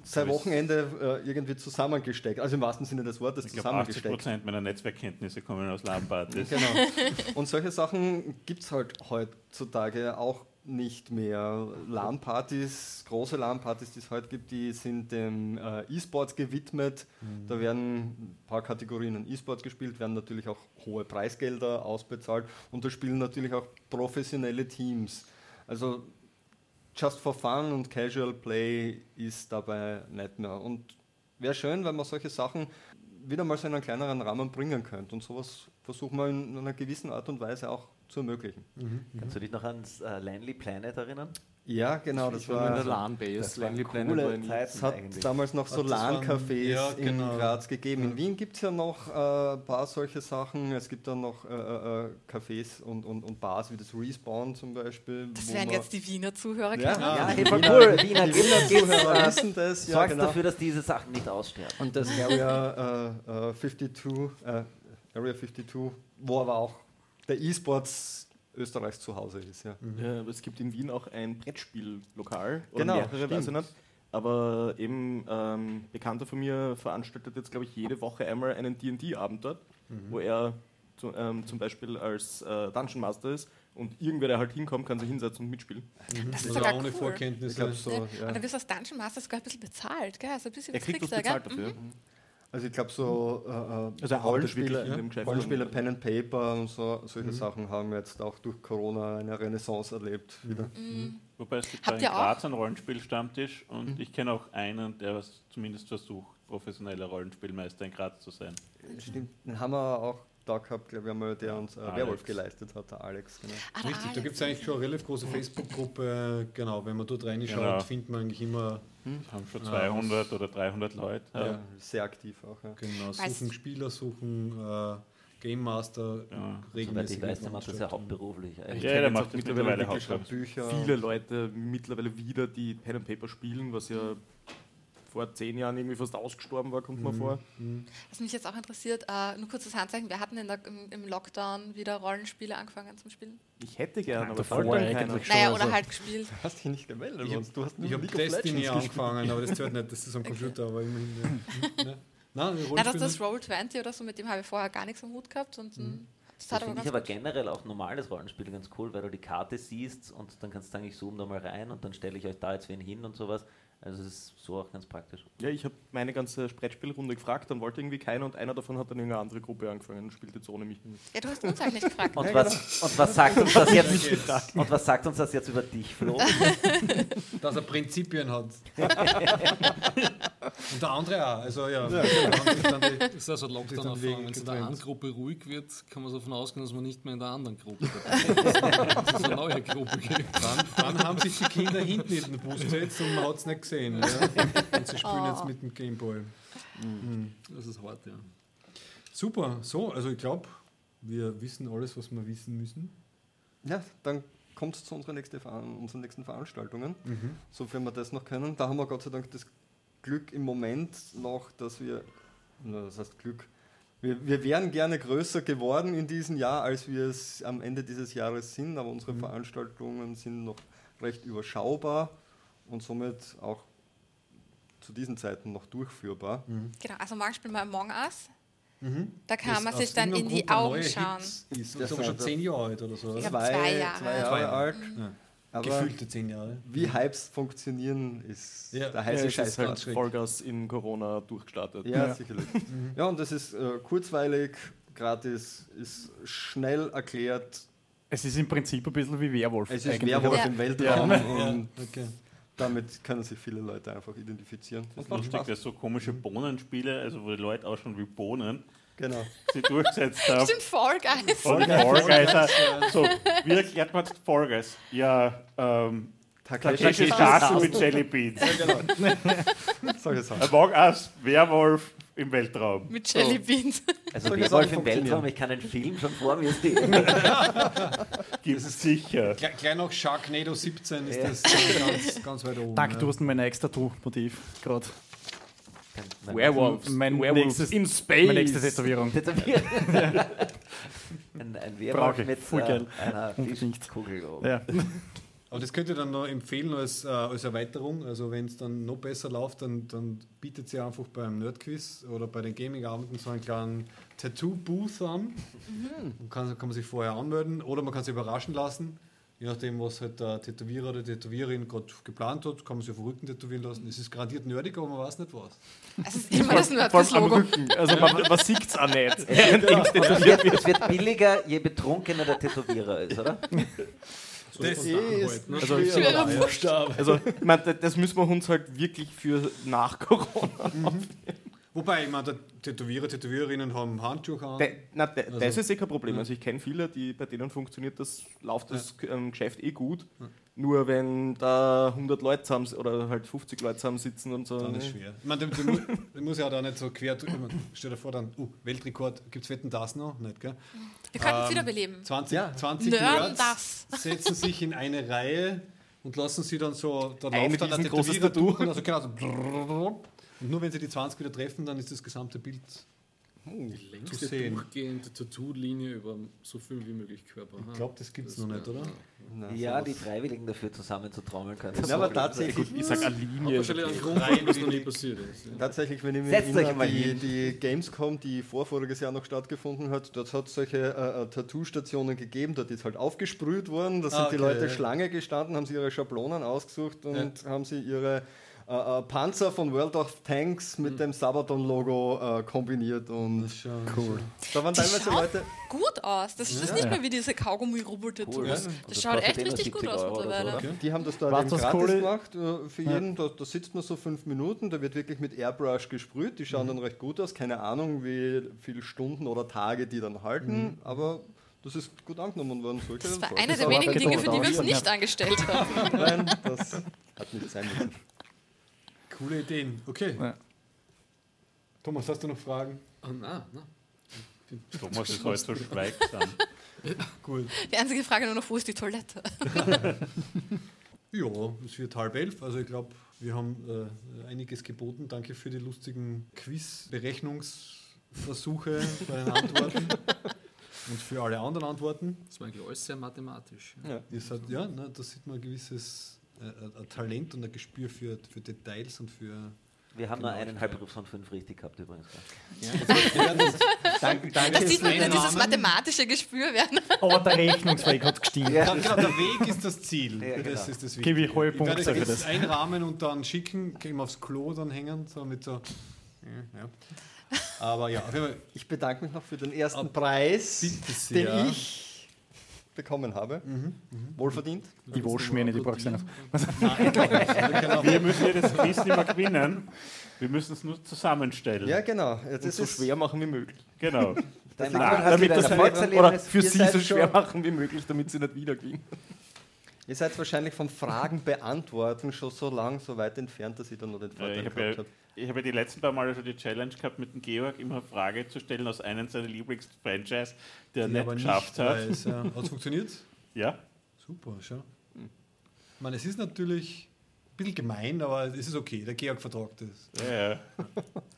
[SPEAKER 5] sein Wochenende äh, irgendwie zusammengesteckt. Also im wahrsten Sinne des Wortes
[SPEAKER 8] Ich glaube, 80
[SPEAKER 5] zusammengesteckt.
[SPEAKER 8] Prozent meiner Netzwerkkenntnisse kommen aus LAN-Partys.
[SPEAKER 5] Genau. Und solche Sachen gibt es halt heutzutage auch nicht mehr. LAN-Partys, große LAN-Partys, die es heute gibt, die sind dem äh, E-Sports gewidmet. Da werden ein paar Kategorien an E-Sport gespielt, werden natürlich auch hohe Preisgelder ausbezahlt und da spielen natürlich auch professionelle Teams. Also just for fun und casual play ist dabei nicht mehr. Und wäre schön, wenn man solche Sachen wieder mal so in einen kleineren Rahmen bringen könnte. Und sowas versuchen wir in einer gewissen Art und Weise auch zu ermöglichen.
[SPEAKER 9] Kannst du dich noch ans äh, Lanley Planet erinnern?
[SPEAKER 5] Ja, genau, das
[SPEAKER 6] Ich war in der. LAN-Base.
[SPEAKER 9] Das waren
[SPEAKER 6] Langley Planet
[SPEAKER 5] Es hat
[SPEAKER 9] eigentlich.
[SPEAKER 5] damals noch so
[SPEAKER 1] das
[SPEAKER 5] LAN-Cafés
[SPEAKER 1] ja,
[SPEAKER 5] in
[SPEAKER 1] genau.
[SPEAKER 5] Graz gegeben. In Wien gibt es ja noch äh, ein paar solche Sachen. Es gibt dann noch äh, äh, Cafés und, und, und Bars wie das Respawn zum Beispiel.
[SPEAKER 4] Das
[SPEAKER 5] man-
[SPEAKER 4] jetzt die Wiener Zuhörer
[SPEAKER 5] Ja,
[SPEAKER 4] kennen.
[SPEAKER 9] Ja,
[SPEAKER 5] die
[SPEAKER 9] hey, voll
[SPEAKER 5] Wiener-
[SPEAKER 9] cool. Wiener,
[SPEAKER 5] die Wiener Zuhörer
[SPEAKER 9] äh,
[SPEAKER 5] wissen das. Ja,
[SPEAKER 9] Sorgst
[SPEAKER 5] genau.
[SPEAKER 9] dafür, dass diese Sachen nicht aussterben.
[SPEAKER 5] Und das Area äh, äh, 52, äh, Area 52, wo aber auch der E-Sports Österreichs zu Hause ist. Ja.
[SPEAKER 6] Ja, aber es gibt in Wien auch ein Brettspiellokal oder
[SPEAKER 5] Genau,
[SPEAKER 6] mehrere, weiß ich nicht. Aber eben ähm, Bekannter von mir veranstaltet jetzt, glaube ich, jede Woche einmal einen D&D-Abend dort, wo er zu, ähm, zum Beispiel als äh, Dungeon Master ist und irgendwer, der halt hinkommt, kann sich hinsetzen und mitspielen.
[SPEAKER 4] Das ist
[SPEAKER 1] Also
[SPEAKER 4] sogar
[SPEAKER 1] ohne
[SPEAKER 4] cool.
[SPEAKER 1] Vorkenntnisse.
[SPEAKER 5] Ich so.
[SPEAKER 4] Ja.
[SPEAKER 5] Ja.
[SPEAKER 4] Und dann wirst du als Dungeon Master sogar ein bisschen bezahlt, gell? Also ein bisschen
[SPEAKER 6] Er kriegt was bezahlt dafür.
[SPEAKER 5] Also ich glaube so äh, äh,
[SPEAKER 6] Also er arbeitet
[SPEAKER 5] Rollenspiele,
[SPEAKER 6] wirklich in dem Geschäft.
[SPEAKER 5] Rollenspiele, Pen and Paper und so, solche Sachen haben jetzt auch durch Corona eine Renaissance erlebt wieder.
[SPEAKER 4] Mhm.
[SPEAKER 8] Wobei es gibt
[SPEAKER 4] Habt
[SPEAKER 8] da in? Graz einen Rollenspielstammtisch und ich kenne auch einen, der was zumindest versucht, professioneller Rollenspielmeister in Graz zu sein.
[SPEAKER 5] Stimmt, den haben wir auch da gehabt, glaube ich, einmal, der uns äh. Werwolf geleistet hat, der Alex. Genau.
[SPEAKER 4] Ah, der
[SPEAKER 1] Richtig, da
[SPEAKER 4] Alex.
[SPEAKER 1] gibt es eigentlich schon eine relativ große Facebook-Gruppe. Genau, wenn man dort reinschaut,
[SPEAKER 8] Genau.
[SPEAKER 1] findet man eigentlich immer
[SPEAKER 8] haben schon
[SPEAKER 1] Ja,
[SPEAKER 8] 200 oder 300 Leute.
[SPEAKER 5] Ja, sehr aktiv auch. Ja.
[SPEAKER 1] genau,
[SPEAKER 4] Weiß-
[SPEAKER 1] suchen Spieler, suchen äh, Game Master,
[SPEAKER 8] Ja.
[SPEAKER 9] Soweit
[SPEAKER 1] regelmäßig.
[SPEAKER 9] ich weiß, der macht das ja hauptberuflich. eigentlich.
[SPEAKER 8] Ja, der macht mittlerweile hauptberuflich.
[SPEAKER 5] Bücher.
[SPEAKER 6] viele Leute mittlerweile wieder, die Pen and Paper spielen, was ja vor zehn Jahren irgendwie fast ausgestorben war, kommt mir vor.
[SPEAKER 4] Was mich jetzt auch interessiert, äh, nur kurzes Handzeichen, wir hatten in der, im, Lockdown wieder Rollenspiele angefangen zum Spielen.
[SPEAKER 6] Ich hätte gern, aber
[SPEAKER 7] davor eigentlich
[SPEAKER 6] keiner.
[SPEAKER 7] schon.
[SPEAKER 4] Naja,
[SPEAKER 7] also-
[SPEAKER 4] oder halt gespielt.
[SPEAKER 5] Du hast dich nicht gemeldet,
[SPEAKER 1] Ich hab-
[SPEAKER 5] sonst du hast nur
[SPEAKER 1] Ich habe
[SPEAKER 5] League
[SPEAKER 1] Destiny angefangen, aber das zählt nicht, das ist am Computer, aber immerhin. Ja. Ne? Nein,
[SPEAKER 4] Na, das ist das Roll20 oder so, mit dem habe ich vorher gar nichts am Hut gehabt. Und, mm, das
[SPEAKER 9] Das
[SPEAKER 4] hat aber
[SPEAKER 9] finde ich aber
[SPEAKER 4] gut.
[SPEAKER 9] generell auch normales Rollenspiel ganz cool, weil du die Karte siehst und dann kannst du sagen, ich zoome da mal rein und dann stelle ich euch da jetzt wen hin und sowas. Also es ist so auch ganz praktisch.
[SPEAKER 6] Ja, ich habe meine ganze Brettspielrunde gefragt, dann wollte irgendwie keiner und einer davon hat dann irgendeine andere Gruppe angefangen und spielt jetzt ohne mich.
[SPEAKER 4] Ja, du hast uns eigentlich nicht gefragt.
[SPEAKER 9] Und, was, und was sagt uns das jetzt? Und was sagt uns das jetzt über dich, Flo?
[SPEAKER 1] Dass er Prinzipien hat. Und der andere auch. Also ja, dann die-
[SPEAKER 2] Das ist also Lockdown erfahrung Wenn es in der einen Gruppe ruhig wird, kann man davon ausgehen, dass man nicht mehr in der anderen Gruppe dabei ist. Dass es eine neue Gruppe gibt.
[SPEAKER 1] Dann, dann haben sich die Kinder hinten in den Bus gesetzt und man hat es nicht gesehen. Ja? Und sie spielen jetzt mit dem Gameboy.
[SPEAKER 2] Das ist hart, ja.
[SPEAKER 1] Super, so, also ich glaube, wir wissen alles, was wir wissen müssen.
[SPEAKER 5] Ja, dann kommt es zu unserer nächste, Ver- unseren nächsten Veranstaltungen, sofern wir das noch können. Da haben wir Gott sei Dank das Glück im Moment noch, dass wir, na, das heißt Glück, wir, wir wären gerne größer geworden in diesem Jahr, als wir es am Ende dieses Jahres sind, aber unsere Veranstaltungen sind noch recht überschaubar und somit auch zu diesen Zeiten noch durchführbar.
[SPEAKER 4] Genau, also morgen spielen wir Among Us. Da kann
[SPEAKER 1] Das
[SPEAKER 4] man sich dann in die Augen schauen.
[SPEAKER 1] Hit Ist. Das
[SPEAKER 5] Das
[SPEAKER 1] ist schon zehn Jahre alt oder so.
[SPEAKER 4] Ich
[SPEAKER 1] Oder?
[SPEAKER 4] glaub, zwei Jahre.
[SPEAKER 5] Zwei Jahre
[SPEAKER 1] Zwei Jahre.
[SPEAKER 5] alt.
[SPEAKER 1] Ja.
[SPEAKER 5] Aber
[SPEAKER 1] Gefühlte zehn Jahre.
[SPEAKER 5] wie Hypes funktionieren, ist
[SPEAKER 1] Ja.
[SPEAKER 5] der
[SPEAKER 6] Ja,
[SPEAKER 5] heiße
[SPEAKER 6] ist
[SPEAKER 5] Scheiß
[SPEAKER 6] halt. Vollgas in Corona durchgestartet.
[SPEAKER 5] Ja,
[SPEAKER 7] Ja.
[SPEAKER 5] sicherlich. Ja, und das ist äh, kurzweilig, gratis, ist schnell erklärt.
[SPEAKER 7] Es ist im Prinzip ein bisschen wie Werwolf.
[SPEAKER 5] Es ist
[SPEAKER 7] eigentlich.
[SPEAKER 5] Werwolf
[SPEAKER 4] Ja.
[SPEAKER 5] im Weltraum und
[SPEAKER 1] Okay.
[SPEAKER 5] Damit können sich viele Leute einfach identifizieren.
[SPEAKER 8] Das
[SPEAKER 5] Und macht
[SPEAKER 8] lustig, dass so komische Bohnenspiele, also wo die Leute ausschauen wie Bohnen,
[SPEAKER 5] Genau.
[SPEAKER 8] sie durchgesetzt haben.
[SPEAKER 4] Stimmt, Fall Guys.
[SPEAKER 8] Und Fall Guys, so, wie erklärt man Fall Guys? Ja, ähm, Takeshi Stasu mit Jelly Beans.
[SPEAKER 5] Solche Sachen.
[SPEAKER 8] Among Us, Werwolf im Weltraum.
[SPEAKER 4] Mit Jelly Beans.
[SPEAKER 9] Also
[SPEAKER 5] Solche
[SPEAKER 9] Werwolf im. Weltraum, ich kann den Film schon vor mir sehen.
[SPEAKER 8] Gibt es sicher.
[SPEAKER 1] Gleich, gleich nach Sharknado 17 ist das äh, ganz, ganz weit oben.
[SPEAKER 7] Danke,
[SPEAKER 1] ja.
[SPEAKER 7] du hast mein extra Tattoo-Motiv gerade.
[SPEAKER 6] Werewolves.
[SPEAKER 7] Mein
[SPEAKER 6] Werewolves
[SPEAKER 7] nächstes-
[SPEAKER 6] in Space.
[SPEAKER 7] Meine nächste Tätowierung.
[SPEAKER 9] Ein, ein Werwolf mit
[SPEAKER 7] Voll
[SPEAKER 9] äh,
[SPEAKER 7] geil.
[SPEAKER 9] einer
[SPEAKER 7] Unbedingt.
[SPEAKER 9] Fischkugel oben.
[SPEAKER 7] Ja.
[SPEAKER 1] Aber das könnt ihr dann noch empfehlen als, äh, als Erweiterung. Also wenn es dann noch besser läuft, dann, dann bietet sie einfach beim Nerdquiz oder bei den Gaming-Abenden so einen kleinen Tattoo-Booth an. Und kann, kann man sich vorher anmelden oder man kann sich überraschen lassen. Je nachdem, was halt der Tätowierer oder die Tätowiererin gerade geplant hat, kann man sich auf den Rücken tätowieren lassen. Es ist garantiert nerdig, aber man weiß nicht was.
[SPEAKER 4] Es ist immer das Nerdquiz-Logo.
[SPEAKER 6] Also man, man sieht es auch nicht.
[SPEAKER 9] Es wird, es wird billiger, je betrunkener der Tätowierer ist, oder?
[SPEAKER 1] Das
[SPEAKER 7] halt, ne?
[SPEAKER 6] Also,
[SPEAKER 1] Buchstabe.
[SPEAKER 6] also ich mein, das- das müssen wir uns halt wirklich für nach Corona.
[SPEAKER 1] Wobei, ich meine, Tätowierer, Tätowiererinnen haben Handschuhe an.
[SPEAKER 6] De, na, de, das
[SPEAKER 1] Also-
[SPEAKER 6] ist eh kein Problem. Also ich kenne viele, die, bei denen funktioniert das, läuft das ähm, Geschäft eh gut. Nur wenn da 100 Leute zusammen oder halt 50 Leute zusammen sitzen und so.
[SPEAKER 1] Dann ist
[SPEAKER 6] ne?
[SPEAKER 1] schwer. Ich meine, der, der, mu- der muss ja da nicht so quer drüber. Stell dir vor, dann, uh, Weltrekord, gibt es Wetten das noch? Nicht, gell?
[SPEAKER 4] Wir könnten es
[SPEAKER 1] Ähm,
[SPEAKER 4] wiederbeleben.
[SPEAKER 1] 20,
[SPEAKER 5] Ja.
[SPEAKER 1] 20
[SPEAKER 4] Nerden
[SPEAKER 1] Nerds setzen sich in eine Reihe und lassen sie dann so, da
[SPEAKER 6] Ein
[SPEAKER 1] läuft dann
[SPEAKER 6] riesengroßes
[SPEAKER 1] Tätowierer
[SPEAKER 6] Tattoo.
[SPEAKER 1] durch und also genau so und nur wenn sie die 20 wieder treffen, dann ist das gesamte Bild
[SPEAKER 2] Die längste
[SPEAKER 1] zu sehen.
[SPEAKER 2] durchgehende Tattoo-Linie über so viel wie möglich Körper.
[SPEAKER 1] Ich glaube, das gibt es noch nicht, oder?
[SPEAKER 9] Ja, die Freiwilligen dafür zusammenzutrommeln können.
[SPEAKER 5] Ja, aber tatsächlich,
[SPEAKER 6] Ich sage eine Linie.
[SPEAKER 2] wahrscheinlich einen Grund, warum das noch nie passiert ist. Ja.
[SPEAKER 5] tatsächlich, wenn ich mir erinnere, die, die Gamescom, die vorvoriges Jahr noch stattgefunden hat, dort hat es solche äh, äh, Tattoo-Stationen gegeben, dort ist halt aufgesprüht worden, da sind
[SPEAKER 1] Ah,
[SPEAKER 5] die
[SPEAKER 1] okay,
[SPEAKER 5] Leute
[SPEAKER 1] ja.
[SPEAKER 5] Schlange gestanden, haben sie ihre Schablonen ausgesucht und haben sie ihre äh, äh, Panzer von World of Tanks mit dem Sabaton-Logo äh, kombiniert und
[SPEAKER 1] Cool.
[SPEAKER 5] da waren
[SPEAKER 4] Die
[SPEAKER 5] teilweise
[SPEAKER 4] schaut
[SPEAKER 5] Leute,
[SPEAKER 4] gut aus. Das ist nicht mehr wie diese Kaugummi-Rubbel-Tattoos.
[SPEAKER 9] Cool.
[SPEAKER 4] Das,
[SPEAKER 9] das
[SPEAKER 4] schaut echt richtig gut
[SPEAKER 9] 70
[SPEAKER 4] aus
[SPEAKER 9] so,
[SPEAKER 4] mittlerweile.
[SPEAKER 9] oder?
[SPEAKER 5] Die haben das da
[SPEAKER 7] Was
[SPEAKER 5] eben
[SPEAKER 7] das
[SPEAKER 5] gratis
[SPEAKER 7] Coole-
[SPEAKER 5] gemacht äh, für jeden. Da, da sitzt man so fünf Minuten, da wird wirklich mit Airbrush gesprüht. Die schauen dann recht gut aus. Keine Ahnung, wie viele Stunden oder Tage die dann halten, aber das ist gut angenommen worden. Solche,
[SPEAKER 4] Das war
[SPEAKER 5] solche
[SPEAKER 4] eine der wenigen Dinge, für die wir uns nicht angestellt haben.
[SPEAKER 5] Nein, das hat nicht sein müssen.
[SPEAKER 1] Coole Ideen. Okay.
[SPEAKER 7] Ja.
[SPEAKER 1] Thomas, hast du noch Fragen?
[SPEAKER 2] Ah, nein, nein.
[SPEAKER 8] Thomas ist heute so schweigsam.
[SPEAKER 1] Gut.
[SPEAKER 4] Die einzige Frage nur noch, wo ist die Toilette?
[SPEAKER 1] Ja, es wird halb elf. Also ich glaube, wir haben äh, einiges geboten. Danke für die lustigen Quiz-Berechnungsversuche bei den Antworten und für alle anderen Antworten.
[SPEAKER 2] Das war eigentlich alles sehr mathematisch.
[SPEAKER 5] Ja.
[SPEAKER 1] Ihr seid, ja, ne, da sieht man ein gewisses äh, ein Talent und ein Gespür für, für Details und für.
[SPEAKER 9] Wir haben
[SPEAKER 1] Genau,
[SPEAKER 9] nur einen
[SPEAKER 1] ja.
[SPEAKER 9] Halbberuf von fünf richtig gehabt übrigens.
[SPEAKER 5] Danke, danke.
[SPEAKER 4] Da sieht man dieses mathematische Gespür werden.
[SPEAKER 7] Aber der Rechnungsweg hat gestimmt.
[SPEAKER 1] Ja, genau, der Weg ist das Ziel.
[SPEAKER 9] Ja,
[SPEAKER 1] Das
[SPEAKER 9] genau.
[SPEAKER 1] ist das
[SPEAKER 7] Gebe ich hohe
[SPEAKER 1] werde
[SPEAKER 7] Punkte
[SPEAKER 1] das
[SPEAKER 7] für das.
[SPEAKER 1] einrahmen und dann schicken, gehen wir aufs Klo dann hängen, so mit so. Ja. Aber ja, auf jeden Fall,
[SPEAKER 5] Ich bedanke mich noch für den ersten Preis,
[SPEAKER 1] bitte sehr.
[SPEAKER 5] den ich bekommen habe. Wohlverdient.
[SPEAKER 7] Ich wasche mir nicht, ich brauche es nicht.
[SPEAKER 8] Wir müssen ja das Quiz nicht mehr gewinnen. Wir müssen es nur zusammenstellen.
[SPEAKER 5] Ja, genau. Ja,
[SPEAKER 6] Und
[SPEAKER 5] das
[SPEAKER 6] so
[SPEAKER 5] ist
[SPEAKER 6] schwer machen wie möglich.
[SPEAKER 8] Genau.
[SPEAKER 9] Hat
[SPEAKER 8] damit das.
[SPEAKER 6] Oder für sie so schwer machen wie möglich, damit sie nicht wieder gewinnen.
[SPEAKER 5] Ihr seid wahrscheinlich vom Fragen beantworten schon so lang, so weit entfernt, dass ich dann noch den
[SPEAKER 8] Äh,
[SPEAKER 5] Vorteil
[SPEAKER 8] ich habe
[SPEAKER 5] gehabt
[SPEAKER 8] ja,
[SPEAKER 5] habe.
[SPEAKER 8] ich hab ja die letzten paar Mal schon die Challenge gehabt, mit dem Georg immer eine Frage zu stellen aus einem seiner Lieblingsfranchise, die er nicht geschafft hat.
[SPEAKER 1] weiß, ja. Hat es funktioniert?
[SPEAKER 8] Ja,
[SPEAKER 1] Super, schau. Ich meine, es ist natürlich ein bisschen gemein, aber es ist okay. Der Georg vertragt es.
[SPEAKER 8] ja, ja.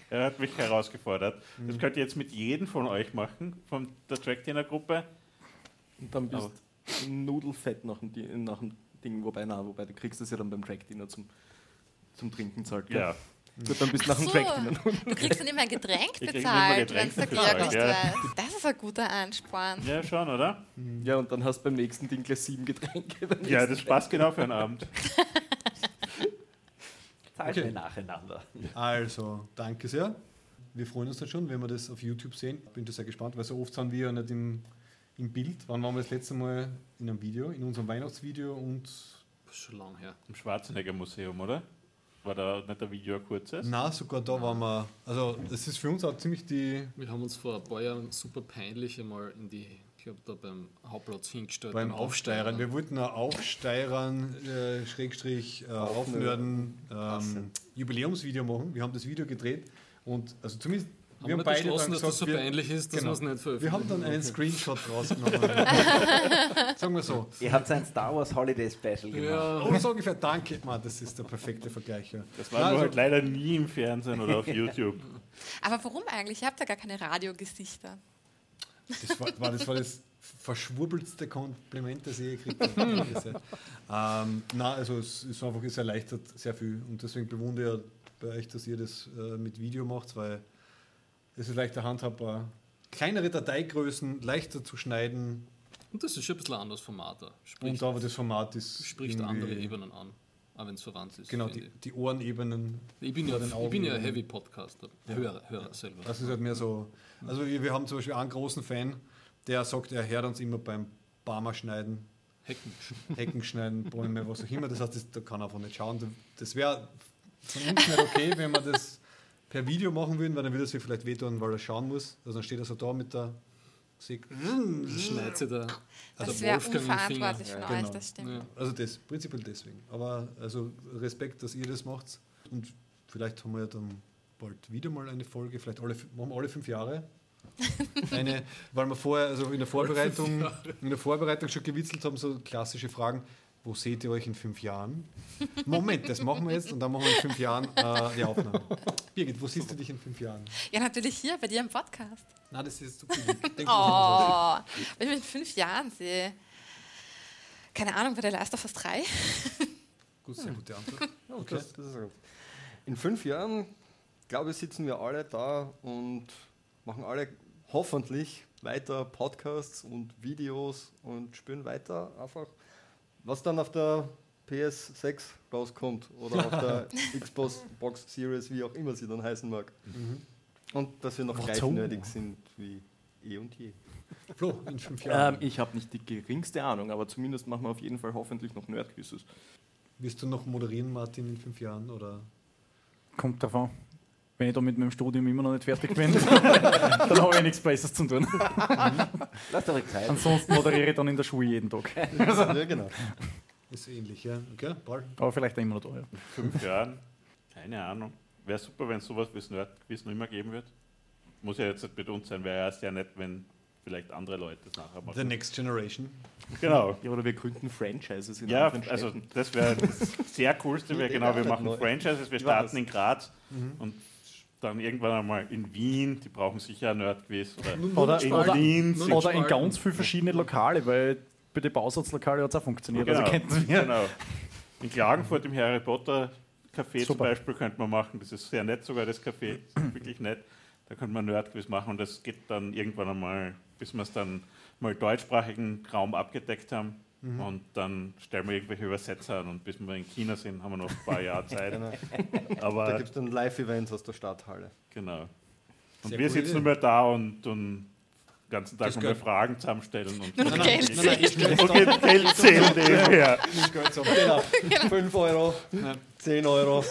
[SPEAKER 8] Er hat mich herausgefordert. Das könnt ihr jetzt mit jedem von euch machen, von der Track-Dinner-Gruppe.
[SPEAKER 6] Und dann bist du nudelfett nach dem, nach dem Ding, wobei, na, wobei du kriegst das ja dann beim Track-Dinner zum, zum Trinken zahlt.
[SPEAKER 8] Ja.
[SPEAKER 6] Gut, dann bist du nach dem
[SPEAKER 4] So,
[SPEAKER 6] Track-Dinner.
[SPEAKER 4] du kriegst dann immer ein Getränk bezahlt, wenn es der Georg nicht
[SPEAKER 8] ja.
[SPEAKER 4] weiß. Das ist ein guter Ansporn.
[SPEAKER 8] ja, schon, oder?
[SPEAKER 6] Ja, und dann hast du beim nächsten Ding gleich sieben Getränke.
[SPEAKER 8] Ja, das passt genau für einen Abend.
[SPEAKER 9] Zahlen
[SPEAKER 1] Okay.
[SPEAKER 9] wir nacheinander.
[SPEAKER 1] Also, danke sehr. Wir freuen uns dann schon, wenn wir das auf YouTube sehen. Bin da sehr gespannt, weil so oft sind wir ja nicht im, im Bild. Wann waren wir das letzte Mal in einem Video, in unserem Weihnachtsvideo und
[SPEAKER 2] Schon lang her.
[SPEAKER 8] Im Schwarzenegger Museum, oder? War da nicht ein Video ein kurzes?
[SPEAKER 1] na sogar da waren wir. Also, das ist für uns auch ziemlich die
[SPEAKER 2] Wir haben uns vor ein paar Jahren super peinlich einmal in die, ich glaube, da beim Hauptplatz hingestellt.
[SPEAKER 1] beim Aufsteirern. Wir wollten ein Aufsteirern, äh, Schrägstrich, äh, Aufnörden, ähm, Jubiläumsvideo machen. Wir haben das Video gedreht und also zumindest
[SPEAKER 2] haben wir, beide beschlossen, dass das so
[SPEAKER 1] wir,
[SPEAKER 2] peinlich ist, dass
[SPEAKER 1] genau.
[SPEAKER 2] wir es nicht veröffentlichen.
[SPEAKER 1] wir haben dann einen. Screenshot rausgenommen. Sagen wir so.
[SPEAKER 9] Ihr habt ein Star Wars Holiday Special gemacht.
[SPEAKER 2] Ja,
[SPEAKER 1] Oh, so ungefähr, danke. Man, das ist der perfekte Vergleich. Ja.
[SPEAKER 8] Das war
[SPEAKER 1] also-
[SPEAKER 8] halt leider nie im Fernsehen oder auf YouTube.
[SPEAKER 4] Aber warum eigentlich? Ihr habt ja gar keine Radiogesichter.
[SPEAKER 1] Das war, war, das war das verschwurbelste Kompliment, das ich je gekriegt habe. ähm, na, also es ist einfach, es erleichtert sehr viel und deswegen bewundere ich bei euch, dass ihr das äh, mit Video macht, weil es ist leichter handhabbar. Kleinere Dateigrößen, leichter zu schneiden
[SPEAKER 2] Und das ist schon ein bisschen ein anderes Format. da.
[SPEAKER 1] und
[SPEAKER 2] Spricht,
[SPEAKER 1] aber das Format ist
[SPEAKER 2] spricht andere Ebenen an, auch wenn es verwandt ist.
[SPEAKER 1] Genau, die, die Ohrenebenen.
[SPEAKER 2] ich. bin ja, ich bin ja ein
[SPEAKER 1] Augen-
[SPEAKER 2] Heavy-Podcaster. Hörer, Hörer selber.
[SPEAKER 1] Das ist halt mehr so. Also wir, wir haben zum Beispiel einen großen Fan, der sagt, er hört uns immer beim Barmer schneiden,
[SPEAKER 2] Hecken.
[SPEAKER 1] Hecken schneiden, Bäume, was auch immer. Das heißt, das, da kann er einfach nicht schauen. Das wäre von uns nicht okay, wenn wir das per Video machen würden, weil dann würde er sich vielleicht wehtun, weil er schauen muss. Also dann steht er so da mit der Säge.
[SPEAKER 2] Schneidet sich der,
[SPEAKER 4] Das
[SPEAKER 2] der
[SPEAKER 4] wäre unverantwortlich von euch,
[SPEAKER 1] genau.
[SPEAKER 4] das stimmt.
[SPEAKER 2] Ja.
[SPEAKER 1] Also das, prinzipiell deswegen. Aber also Respekt, dass ihr das macht. Und vielleicht haben wir ja dann bald wieder mal eine Folge, vielleicht alle, machen wir alle fünf Jahre. Eine, weil wir vorher, also in der Vorbereitung, in der Vorbereitung schon gewitzelt haben, so klassische Fragen.
[SPEAKER 10] Wo seht ihr euch in fünf Jahren? Moment, das machen wir jetzt und dann machen wir in fünf Jahren äh, die Aufnahme. Birgit, wo siehst du dich in fünf Jahren?
[SPEAKER 4] Ja, natürlich hier bei dir im Podcast.
[SPEAKER 10] Na, das ist zu. Denk
[SPEAKER 4] Oh, wenn ich mich in fünf Jahren sehe. Keine Ahnung, bei der Last of Us 3.
[SPEAKER 10] Gut, sehr gute Antwort.
[SPEAKER 5] Okay. Das, das ist gut. In fünf Jahren, glaube ich, sitzen wir alle da und machen alle hoffentlich weiter Podcasts und Videos und spielen weiter einfach, was dann auf der PS6 rauskommt oder auf der Xbox Box Series, wie auch immer sie dann heißen mag. Und dass wir noch gleich
[SPEAKER 2] Warum?
[SPEAKER 5] nerdig sind wie eh und je.
[SPEAKER 10] Flo, in fünf Jahren.
[SPEAKER 6] Ähm, ich habe nicht die geringste Ahnung, aber zumindest machen wir auf jeden Fall hoffentlich noch Nerdquizzes.
[SPEAKER 10] Wirst du noch moderieren, Martin, in fünf Jahren? Oder?
[SPEAKER 7] Kommt davon. Wenn ich da mit meinem Studium immer noch nicht fertig bin, dann habe ich nichts Besseres zu tun.
[SPEAKER 9] Lass euch Zeit.
[SPEAKER 7] Ansonsten moderiere ich dann in der Schule jeden Tag.
[SPEAKER 5] ja, genau.
[SPEAKER 10] Ist ähnlich, ja. Okay, Paul.
[SPEAKER 7] Aber vielleicht immer noch da. Ja.
[SPEAKER 8] fünf Jahren, keine Ahnung. Wäre super, wenn es sowas wie das Nerdquiz noch immer geben wird. Muss ja jetzt nicht mit uns sein, wäre ja sehr nett, wenn vielleicht andere Leute es nachher
[SPEAKER 10] The
[SPEAKER 8] machen.
[SPEAKER 10] Next Generation.
[SPEAKER 8] Genau.
[SPEAKER 6] Ja, oder wir gründen Franchises in
[SPEAKER 8] Ja, also das wäre das sehr coolste, wäre genau, wir machen Franchises, wir starten in Graz und dann irgendwann einmal in Wien, die brauchen sicher ein Nerdquiz. Oder,
[SPEAKER 7] Oder,
[SPEAKER 8] in
[SPEAKER 7] oder,
[SPEAKER 8] Linz.
[SPEAKER 7] oder in ganz viele verschiedene Lokale, weil bei den Bausatzlokale hat es auch funktioniert.
[SPEAKER 8] Genau,
[SPEAKER 7] Also könnten wir.
[SPEAKER 8] genau. In Klagenfurt im Harry Potter Café zum
[SPEAKER 7] Super.
[SPEAKER 8] Beispiel könnte man machen, das ist sehr nett sogar, das Café, wirklich nett. Da könnte man Nerdquiz machen und das geht dann irgendwann einmal, bis wir es dann mal deutschsprachigen Raum abgedeckt haben.
[SPEAKER 7] Mhm.
[SPEAKER 8] Und dann stellen wir irgendwelche Übersetzer an und bis wir in China sind, haben wir noch ein paar Jahre Zeit.
[SPEAKER 5] Genau. Da
[SPEAKER 8] Aber
[SPEAKER 5] gibt es dann Live-Events aus der Stadthalle.
[SPEAKER 8] genau. Und
[SPEAKER 10] Sehr
[SPEAKER 8] wir sitzen nur mehr da und, und den ganzen Tag nur Fragen zusammenstellen und
[SPEAKER 4] Geld
[SPEAKER 10] stelle
[SPEAKER 8] und Geld, Geld zählen nebenher.
[SPEAKER 5] Genau. 5 Euro, 10 Euro,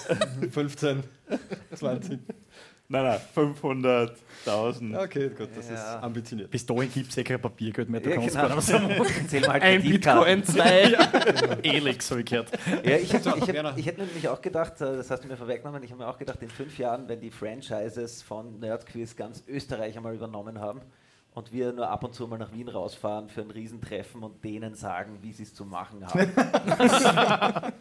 [SPEAKER 5] 15, 20.
[SPEAKER 8] Nein, nein, 500.000.
[SPEAKER 5] Okay, gut, das
[SPEAKER 9] Ja.
[SPEAKER 5] ist ambitioniert.
[SPEAKER 7] Bis dahin gibt es eh kein Papiergeld mehr. Du
[SPEAKER 9] Ja,
[SPEAKER 7] kannst
[SPEAKER 9] genau. Zähl mal halt
[SPEAKER 7] Ein. Bitcoin, zwei. Elix habe ich gehört.
[SPEAKER 9] Ja, ich, hätte,
[SPEAKER 10] So,
[SPEAKER 9] ich, ich hätte nämlich auch gedacht, äh, das hast du mir vorweggenommen, ich habe mir auch gedacht, in fünf Jahren, wenn die Franchises von Nerdquiz ganz Österreich einmal übernommen haben und wir nur ab und zu mal nach Wien rausfahren für ein Riesentreffen und denen sagen, wie sie es zu machen haben.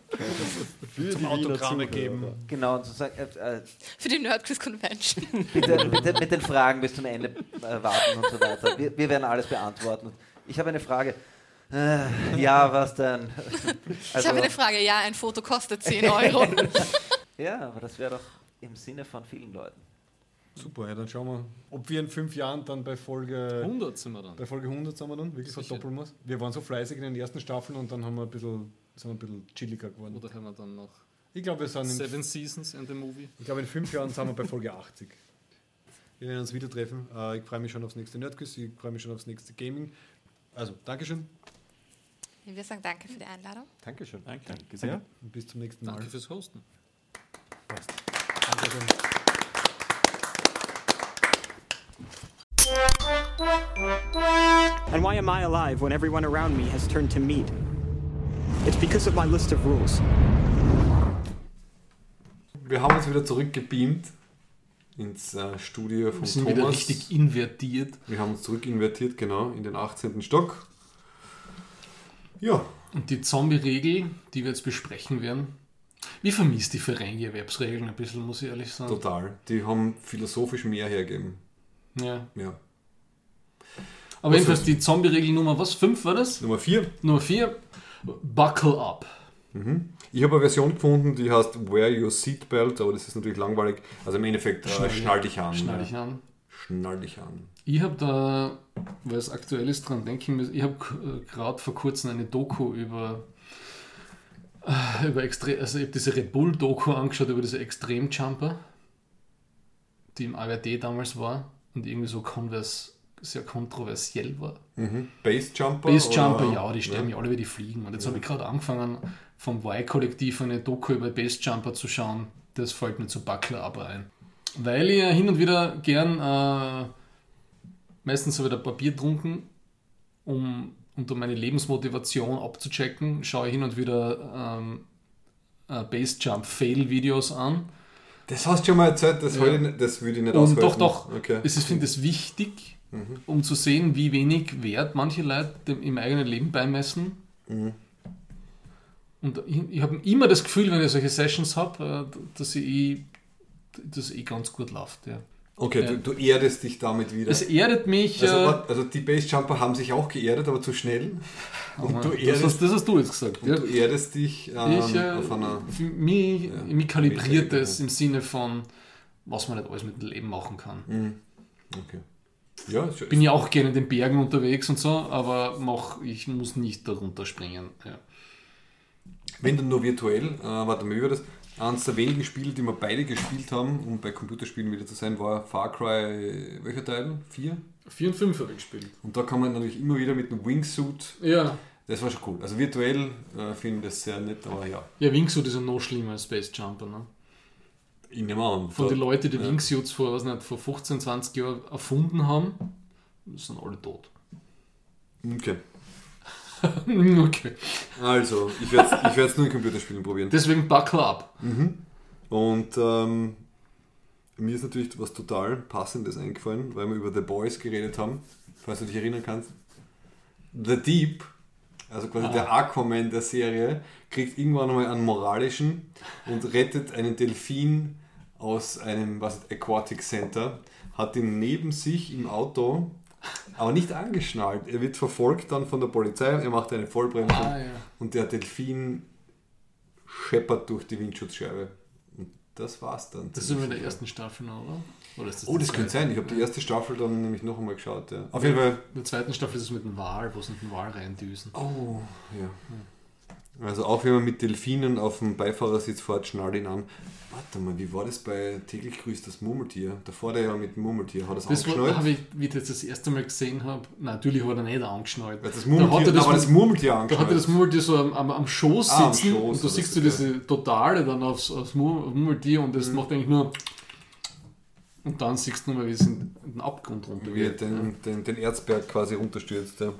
[SPEAKER 5] Für
[SPEAKER 10] Zum Autogramme geben.
[SPEAKER 9] genau, und zu sagen, äh, äh,
[SPEAKER 4] Für die Nerdquiz Convention.
[SPEAKER 9] bitte, bitte mit den Fragen bis zum Ende äh, warten und so weiter. Wir, wir werden alles beantworten. Ich habe eine Frage. Äh, ja, was denn?
[SPEAKER 4] ich
[SPEAKER 9] Also-
[SPEAKER 4] habe eine Frage. Ja, ein Foto kostet 10 Euro.
[SPEAKER 9] Ja, aber das wäre doch im Sinne von vielen Leuten.
[SPEAKER 10] Super, ja, dann schauen wir, ob wir in fünf Jahren dann bei Folge,
[SPEAKER 2] 100 sind wir dann.
[SPEAKER 10] bei Folge 100 sind wir dann, wirklich
[SPEAKER 2] Sicher.
[SPEAKER 10] verdoppeln wir Wir waren so fleißig in den ersten Staffeln und dann haben wir ein bisschen, sind wir ein bisschen chilliger geworden.
[SPEAKER 2] Oder haben wir dann noch
[SPEAKER 10] Ich glaube, wir sind in,
[SPEAKER 2] Seven Seasons in the Movie?
[SPEAKER 10] ich glaube, in fünf Jahren sind wir bei Folge 80. Wir werden uns wieder treffen. Äh, ich freue mich schon aufs nächste Nerdquiz, ich freue mich schon aufs nächste Gaming. Also, Dankeschön
[SPEAKER 4] Wir sagen danke für die Einladung.
[SPEAKER 5] Dankeschön.
[SPEAKER 8] Danke.
[SPEAKER 6] Danke sehr.
[SPEAKER 10] und bis zum nächsten Mal.
[SPEAKER 2] Danke fürs Hosten.
[SPEAKER 10] Dankeschön.
[SPEAKER 11] And why am I alive when everyone around me has turned to meat? It's because of my list of rules.
[SPEAKER 1] Wir haben uns wieder zurückgebeamt ins äh, Studio von
[SPEAKER 2] Wir sind
[SPEAKER 1] Thomas.
[SPEAKER 2] wieder richtig invertiert.
[SPEAKER 1] Wir haben uns zurückinvertiert, genau, in den 18. Stock. Ja,
[SPEAKER 2] Und die Zombie-Regel, die wir jetzt besprechen werden, wie vermisst die Vereingewerbsregeln ein bisschen, muss ich ehrlich sagen.
[SPEAKER 1] total. Die haben philosophisch mehr hergeben.
[SPEAKER 2] Ja.
[SPEAKER 1] Ja.
[SPEAKER 2] Aber jedenfalls die Zombie-Regel Nummer was? 5 war das?
[SPEAKER 1] Nummer 4.
[SPEAKER 2] Nummer 4. Buckle up.
[SPEAKER 1] Ich habe eine Version gefunden, die heißt Wear Your Seatbelt, aber das ist natürlich langweilig. Also im Endeffekt, äh, schnall dich an.
[SPEAKER 2] Schnall dich an.
[SPEAKER 1] Schnall dich an.
[SPEAKER 2] Ich habe da, weil es aktuell ist, dran denken müssen, ich habe äh, gerade vor kurzem eine Doku über, äh, über Extre also ich habe diese Red Bull Doku angeschaut über diese Extremjumper, die im ARD damals war und irgendwie so konvers sehr kontroversiell war.
[SPEAKER 1] Mhm. Bassjumper?
[SPEAKER 2] Bassjumper,
[SPEAKER 1] oder-
[SPEAKER 2] ja, die sterben ja alle wie die Fliegen. Und jetzt habe ich gerade angefangen, vom Y-Kollektiv eine Doku über Bassjumper zu schauen. Das fällt mir zu Buckler aber ein. Weil ich ja hin und wieder gern, äh, meistens so wieder Papier trunken, um, und um meine Lebensmotivation abzuchecken, schaue ich hin und wieder ähm, äh, Bassjump-Fail-Videos an.
[SPEAKER 1] Das hast du schon mal erzählt, das,
[SPEAKER 2] Ja.
[SPEAKER 1] ich nicht- das würde ich nicht
[SPEAKER 2] Und
[SPEAKER 1] aushalten.
[SPEAKER 2] doch, doch.
[SPEAKER 1] Okay.
[SPEAKER 2] Ich finde es wichtig, um zu sehen, wie wenig Wert manche Leute dem, im eigenen Leben beimessen. Und ich, ich habe immer das Gefühl, wenn ich solche Sessions habe, äh, dass ich eh, dass eh ganz gut läuft. Ja.
[SPEAKER 1] Okay,
[SPEAKER 2] Ja.
[SPEAKER 1] du, du erdest dich damit wieder.
[SPEAKER 2] Es erdet mich.
[SPEAKER 1] also,
[SPEAKER 2] äh,
[SPEAKER 1] also die Basejumper haben sich auch geerdet, aber zu schnell. Und du
[SPEAKER 2] das,
[SPEAKER 1] erdest,
[SPEAKER 2] hast, das hast du jetzt gesagt.
[SPEAKER 1] und
[SPEAKER 2] Ja.
[SPEAKER 1] du erdest dich ähm,
[SPEAKER 2] ich, äh,
[SPEAKER 1] auf einer...
[SPEAKER 2] für mich, mich kalibriert es im Sinne von, was man nicht alles mit dem Leben machen kann.
[SPEAKER 1] Mhm. Okay. Ja, ist,
[SPEAKER 2] Bin ja auch gerne in den Bergen unterwegs und so, aber mach, ich muss nicht darunter springen. Ja.
[SPEAKER 1] Wenn dann nur virtuell, äh, warte mal, wie war das? Eines der wenigen Spiele, die wir beide gespielt haben, um bei Computerspielen wieder zu sein, war Far Cry, welcher Teil? 4?
[SPEAKER 2] 4 und 5 habe ich gespielt.
[SPEAKER 1] Und da kann man natürlich immer wieder mit einem Wingsuit,
[SPEAKER 2] Ja,
[SPEAKER 1] das war schon cool. Also virtuell äh, finde ich das sehr nett, aber ja,
[SPEAKER 2] ja Wingsuit ist ja noch schlimmer als Space Jumper. Ne?
[SPEAKER 1] Ich nehme an.
[SPEAKER 2] Von den Leuten, die
[SPEAKER 1] ja.
[SPEAKER 2] Wingsuits vor, was nicht, vor 15, 20 Jahren erfunden haben, sind alle tot.
[SPEAKER 1] Okay.
[SPEAKER 2] okay.
[SPEAKER 1] Also, ich werde ich es nur in Computerspielen probieren.
[SPEAKER 2] Deswegen buckle up.
[SPEAKER 1] Mhm. Und ähm, mir ist natürlich was total Passendes eingefallen, weil wir über The Boys geredet haben, falls du dich erinnern kannst. The Deep, also quasi
[SPEAKER 2] Ah.
[SPEAKER 1] der Aquaman der Serie, kriegt irgendwann einmal einen moralischen und rettet einen Delfin aus einem was Aquatic Center, hat ihn neben sich im Auto, aber nicht angeschnallt. Er wird verfolgt dann von der Polizei, er macht eine Vollbremsung
[SPEAKER 2] Ah, ja.
[SPEAKER 1] und der Delfin scheppert durch die Windschutzscheibe. Und das war's dann.
[SPEAKER 2] Das ist immer in der ersten Staffel noch, oder? oder ist
[SPEAKER 1] Oh, das könnte sein. Ich habe die erste Staffel dann nämlich noch einmal geschaut. Ja. Auf jeden Fall.
[SPEAKER 2] In der zweiten Staffel ist es mit dem Wal, wo sie mit dem Wal reindüsen.
[SPEAKER 1] Oh, ja. Also auch wenn man mit Delfinen auf dem Beifahrersitz fährt, schnallt ihn an. Warte mal, wie war das bei täglich grüßt das Murmeltier? Da fährt er ja mit dem Murmeltier. Hat er es
[SPEAKER 2] Das war,
[SPEAKER 1] angeschnallt?
[SPEAKER 2] habe ich, wie ich das das erste Mal gesehen habe, natürlich hat er nicht angeschnallt.
[SPEAKER 1] Weil das
[SPEAKER 2] Da
[SPEAKER 1] Murmeltier,
[SPEAKER 2] hat er das,
[SPEAKER 1] aber das Murmeltier
[SPEAKER 2] da hat er
[SPEAKER 1] angeschnallt.
[SPEAKER 2] das Murmeltier so am, am, am Schoß
[SPEAKER 1] Ah, am
[SPEAKER 2] sitzen
[SPEAKER 1] Schoß
[SPEAKER 2] und da siehst du diese Totale dann aufs, aufs Mur- Murmeltier und das macht eigentlich nur und dann siehst du nur mal, wie es in den Abgrund runter
[SPEAKER 1] wie er den, den, den Erzberg quasi runterstürzt. Ja.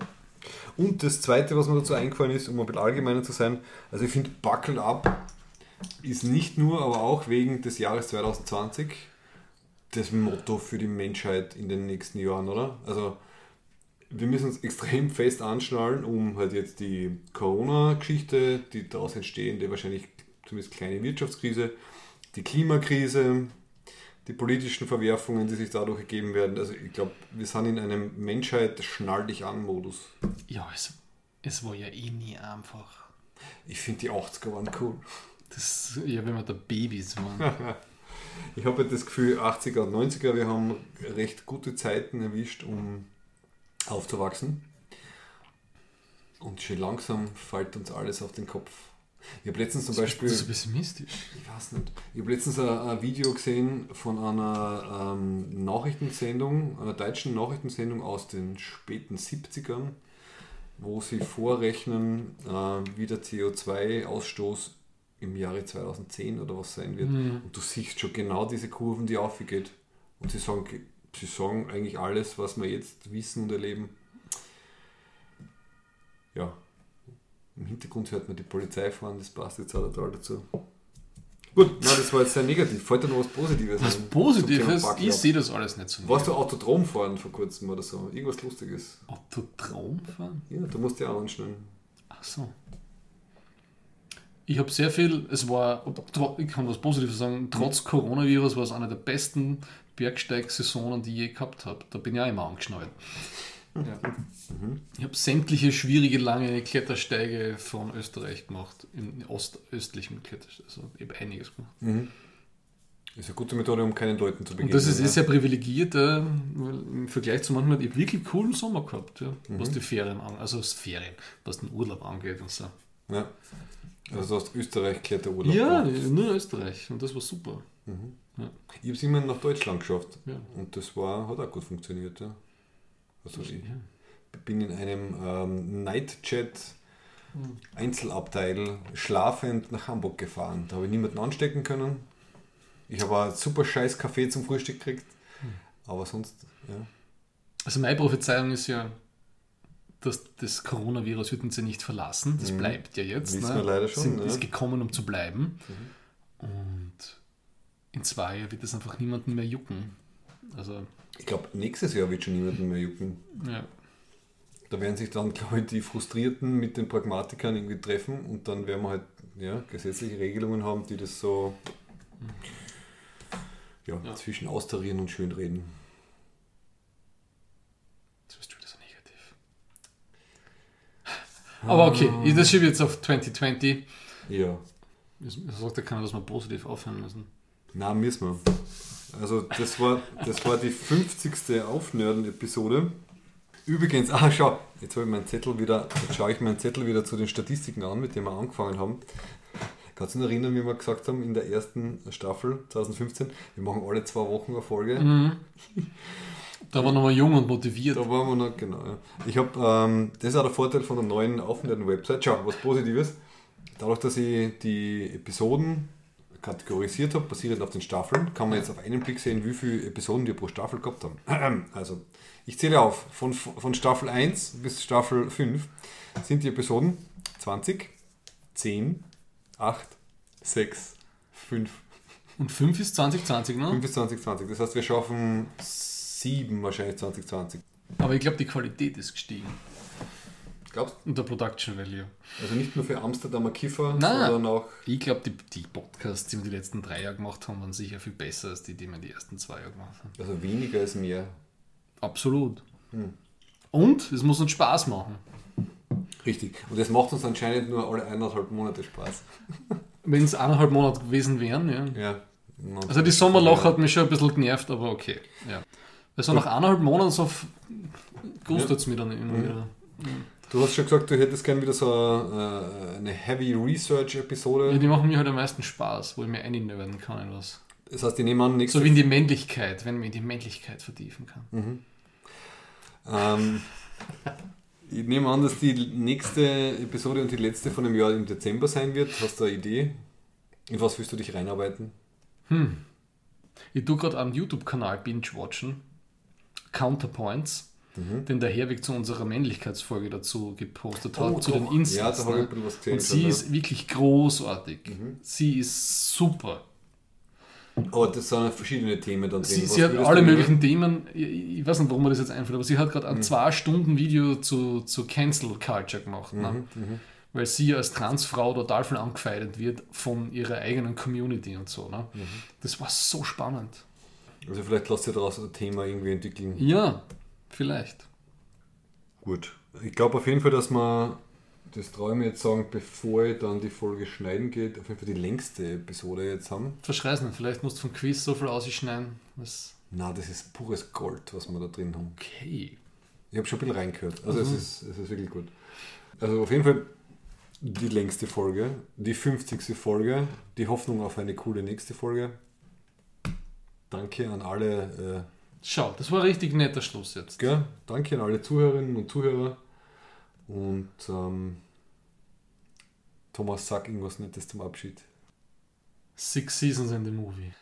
[SPEAKER 1] Und das zweite, was mir dazu eingefallen ist, um ein bisschen allgemeiner zu sein, also ich finde Buckle Up ist nicht nur, aber auch wegen des Jahres 2020 das Motto für die Menschheit in den nächsten Jahren, oder? Also wir müssen uns extrem fest anschnallen, um halt jetzt die Corona-Geschichte, die daraus entstehende, wahrscheinlich zumindest kleine Wirtschaftskrise, die Klimakrise, die politischen Verwerfungen, die sich dadurch ergeben werden. Also ich glaube, wir sind in einem Menschheit schnall dich an Modus.
[SPEAKER 2] Ja, es, es war ja eh nie einfach.
[SPEAKER 1] Ich finde die 80er waren cool.
[SPEAKER 2] Das, ja, wenn wir da Babys waren.
[SPEAKER 1] Ich habe halt das Gefühl, 80er und 90er, wir haben recht gute Zeiten erwischt, um aufzuwachsen. Und schon langsam fällt uns alles auf den Kopf. Ich habe letztens zum Beispiel.
[SPEAKER 2] Das ist so pessimistisch.
[SPEAKER 1] Ich weiß nicht. Ich habe letztens ein, ein Video gesehen von einer ähm, Nachrichtensendung, einer deutschen Nachrichtensendung aus den späten 70ern, wo sie vorrechnen, äh, wie der CO2-Ausstoß im Jahre 2010 oder was sein wird.
[SPEAKER 2] Mhm.
[SPEAKER 1] Und du siehst schon genau diese Kurven, die aufgeht. Und sie sagen, sie sagen eigentlich alles, was wir jetzt wissen und erleben. Ja, im Hintergrund hört man die Polizei fahren, das passt jetzt auch total dazu. Gut, na, das war jetzt sehr negativ. Fällt dir noch was Positives
[SPEAKER 2] Was Positives, ich sehe das alles nicht so.
[SPEAKER 1] Warst du Autodrom fahren vor kurzem oder so? Irgendwas Lustiges?
[SPEAKER 2] Autodrom fahren?
[SPEAKER 1] Ja, du musst ja auch anschneiden.
[SPEAKER 2] Ach so. Ich habe sehr viel, es war, ich kann was Positives sagen, trotz Coronavirus war es eine der besten Bergsteigsaisonen, die ich je gehabt habe. Da bin ich auch immer angeschnallt. Ja. Ich habe sämtliche schwierige, lange Klettersteige von Österreich gemacht, im ostöstlichen Klettersteig. Also ich habe einiges gemacht.
[SPEAKER 1] Mhm. Ist eine gute Methode, um keinen Leuten zu begegnen.
[SPEAKER 2] Und das ist eh
[SPEAKER 1] ja.
[SPEAKER 2] sehr privilegiert, äh, weil im Vergleich zu manchmal, ich wirklich coolen Sommer gehabt, ja, was
[SPEAKER 1] Mhm.
[SPEAKER 2] die Ferien an, also Ferien, was den Urlaub angeht und so.
[SPEAKER 1] Ja. Also du hast Österreich Kletterurlaub
[SPEAKER 2] Ja,
[SPEAKER 1] gemacht.
[SPEAKER 2] nur Österreich und das war super.
[SPEAKER 1] Mhm.
[SPEAKER 2] Ja.
[SPEAKER 1] Ich habe es immer nach Deutschland geschafft.
[SPEAKER 2] Ja.
[SPEAKER 1] Und das war, hat auch gut funktioniert. Ja. Also ich
[SPEAKER 2] Ja.
[SPEAKER 1] bin in einem ähm, Nightjet
[SPEAKER 2] Mhm.
[SPEAKER 1] Einzelabteil schlafend nach Hamburg gefahren. Da habe ich niemanden anstecken können. Ich habe einen super scheiß Kaffee zum Frühstück gekriegt.
[SPEAKER 2] Mhm.
[SPEAKER 1] Aber sonst, ja.
[SPEAKER 2] Also meine Prophezeiung ist ja, dass das Coronavirus wird uns ja nicht verlassen. Das
[SPEAKER 1] Mhm.
[SPEAKER 2] bleibt ja jetzt.
[SPEAKER 1] Wissen
[SPEAKER 2] ne?
[SPEAKER 1] wir leider schon,
[SPEAKER 2] Sind,
[SPEAKER 1] ja.
[SPEAKER 2] Ist gekommen, um zu bleiben. Und in zwei Jahren wird es einfach niemanden mehr jucken. Also,
[SPEAKER 1] Ich glaube, nächstes Jahr wird schon niemanden mehr jucken.
[SPEAKER 2] ja.
[SPEAKER 1] Da werden sich dann, glaube ich, die Frustrierten mit den Pragmatikern irgendwie treffen und dann werden wir halt ja, gesetzliche Regelungen haben, die das so ja,
[SPEAKER 2] Ja.
[SPEAKER 1] zwischen austarieren und schönreden.
[SPEAKER 2] Jetzt bist du wieder so negativ. Aber okay, ich- das schiebe ich jetzt auf 2020.
[SPEAKER 1] Ja.
[SPEAKER 2] Es sagt ja keiner, dass wir positiv aufhören müssen.
[SPEAKER 1] Na, müssen wir. Also das war, das war die 50. Aufnörden-Episode. Übrigens, ah schau, jetzt habe ich meinen Zettel wieder, jetzt schaue ich meinen Zettel wieder zu den Statistiken an, mit denen wir angefangen haben. Kannst du dich erinnern, wie wir gesagt haben, in der ersten Staffel 2015, wir machen alle zwei Wochen eine Folge.
[SPEAKER 2] Mhm. Da waren wir jung und motiviert.
[SPEAKER 1] Da waren wir noch, genau. ja. Ich habe, ähm, das ist auch der Vorteil von der neuen Aufnörden-Website. Schau, was Positives. Dadurch, dass ich die Episoden kategorisiert habe, basierend auf den Staffeln, kann man jetzt auf einen Blick sehen, wie viele Episoden wir pro Staffel gehabt haben. Also, ich zähle auf, von, von Staffel 1 bis Staffel 5 sind die Episoden 20, 10, 8, 6, 5.
[SPEAKER 2] Und 5 ist 2020, ne?
[SPEAKER 1] 5 ist 2020. Das heißt, wir schaffen 7 wahrscheinlich 2020.
[SPEAKER 2] Aber ich glaube, die Qualität ist gestiegen.
[SPEAKER 1] Glaubst
[SPEAKER 2] Und der Production Value.
[SPEAKER 1] Also nicht nur für Amsterdamer Kiffer,
[SPEAKER 2] Nein.
[SPEAKER 1] sondern auch.
[SPEAKER 2] Ich glaube, die, die Podcasts, die wir die letzten drei Jahre gemacht haben, waren sicher viel besser als die, die wir die ersten zwei Jahre gemacht haben.
[SPEAKER 1] Also weniger ist mehr.
[SPEAKER 2] Absolut.
[SPEAKER 1] Hm.
[SPEAKER 2] Und es muss uns Spaß machen.
[SPEAKER 1] Richtig. Und das macht uns anscheinend nur alle eineinhalb Monate Spaß.
[SPEAKER 2] Wenn es eineinhalb Monate gewesen wären, ja.
[SPEAKER 1] Ja.
[SPEAKER 2] Also die Sommerloch hat mich schon ein bisschen genervt, aber okay. Ja. Weil so nach eineinhalb Monaten so gustet es mir dann immer wieder.
[SPEAKER 1] Du hast schon gesagt, du hättest gerne wieder so äh, eine Heavy Research-Episode.
[SPEAKER 2] Ja, die machen mir halt am meisten Spaß, wo ich mir einnöden kann in was.
[SPEAKER 1] Das heißt, ich nehme an, nächste
[SPEAKER 2] So wie in die Männlichkeit, wenn man in die Männlichkeit vertiefen kann.
[SPEAKER 1] Mhm. Ähm, ich nehme an, dass die nächste Episode und die letzte von dem Jahr im Dezember sein wird. Hast du eine Idee? In was willst du dich reinarbeiten?
[SPEAKER 2] Hm. Ich tue gerade am YouTube-Kanal binge-watchen. Counterpoints.
[SPEAKER 1] Mhm.
[SPEAKER 2] Den der Herweg zu unserer Männlichkeitsfolge dazu gepostet hat,
[SPEAKER 1] Oh,
[SPEAKER 2] zu
[SPEAKER 1] doch.
[SPEAKER 2] den Insights.
[SPEAKER 1] Ja, da ich
[SPEAKER 2] ne?
[SPEAKER 1] bisschen was gesehen
[SPEAKER 2] Und sie
[SPEAKER 1] ja.
[SPEAKER 2] ist wirklich großartig.
[SPEAKER 1] Mhm.
[SPEAKER 2] Sie ist super.
[SPEAKER 1] Aber das sind verschiedene Themen dann.
[SPEAKER 2] Sie, sie hat alle möglichen Themen, ich, ich weiß nicht, warum mir das jetzt einfällt, aber sie hat gerade ein
[SPEAKER 1] Mhm.
[SPEAKER 2] zwei Stunden Video zu, zu Cancel Culture gemacht. Ne?
[SPEAKER 1] Mhm, mhm.
[SPEAKER 2] Weil sie als Transfrau total viel angefeindet wird von ihrer eigenen Community und so. Ne?
[SPEAKER 1] Mhm.
[SPEAKER 2] Das war so spannend.
[SPEAKER 1] Also vielleicht lasst ihr daraus ein Thema irgendwie entwickeln.
[SPEAKER 2] Ja, vielleicht.
[SPEAKER 1] Gut. Ich glaube auf jeden Fall, dass man, das mir jetzt sagen, bevor ich dann die Folge schneiden geht, auf jeden Fall die längste Episode jetzt haben.
[SPEAKER 2] Verschreiß nicht, vielleicht musst du vom Quiz so viel ausschneiden. Was
[SPEAKER 1] Na, das ist pures Gold, was wir da drin haben.
[SPEAKER 2] okay.
[SPEAKER 1] Ich habe schon ein bisschen reingehört. Also es,
[SPEAKER 2] Mhm.
[SPEAKER 1] ist, es ist wirklich gut. Also auf jeden Fall die längste Folge, die 50. Folge, die Hoffnung auf eine coole nächste Folge. Danke an alle. Äh,
[SPEAKER 2] Schau, das war ein richtig netter Schluss jetzt.
[SPEAKER 1] Gell? Danke an alle Zuhörerinnen und Zuhörer. Und ähm, Thomas, sag irgendwas Nettes zum Abschied.
[SPEAKER 2] Six Seasons in the Movie.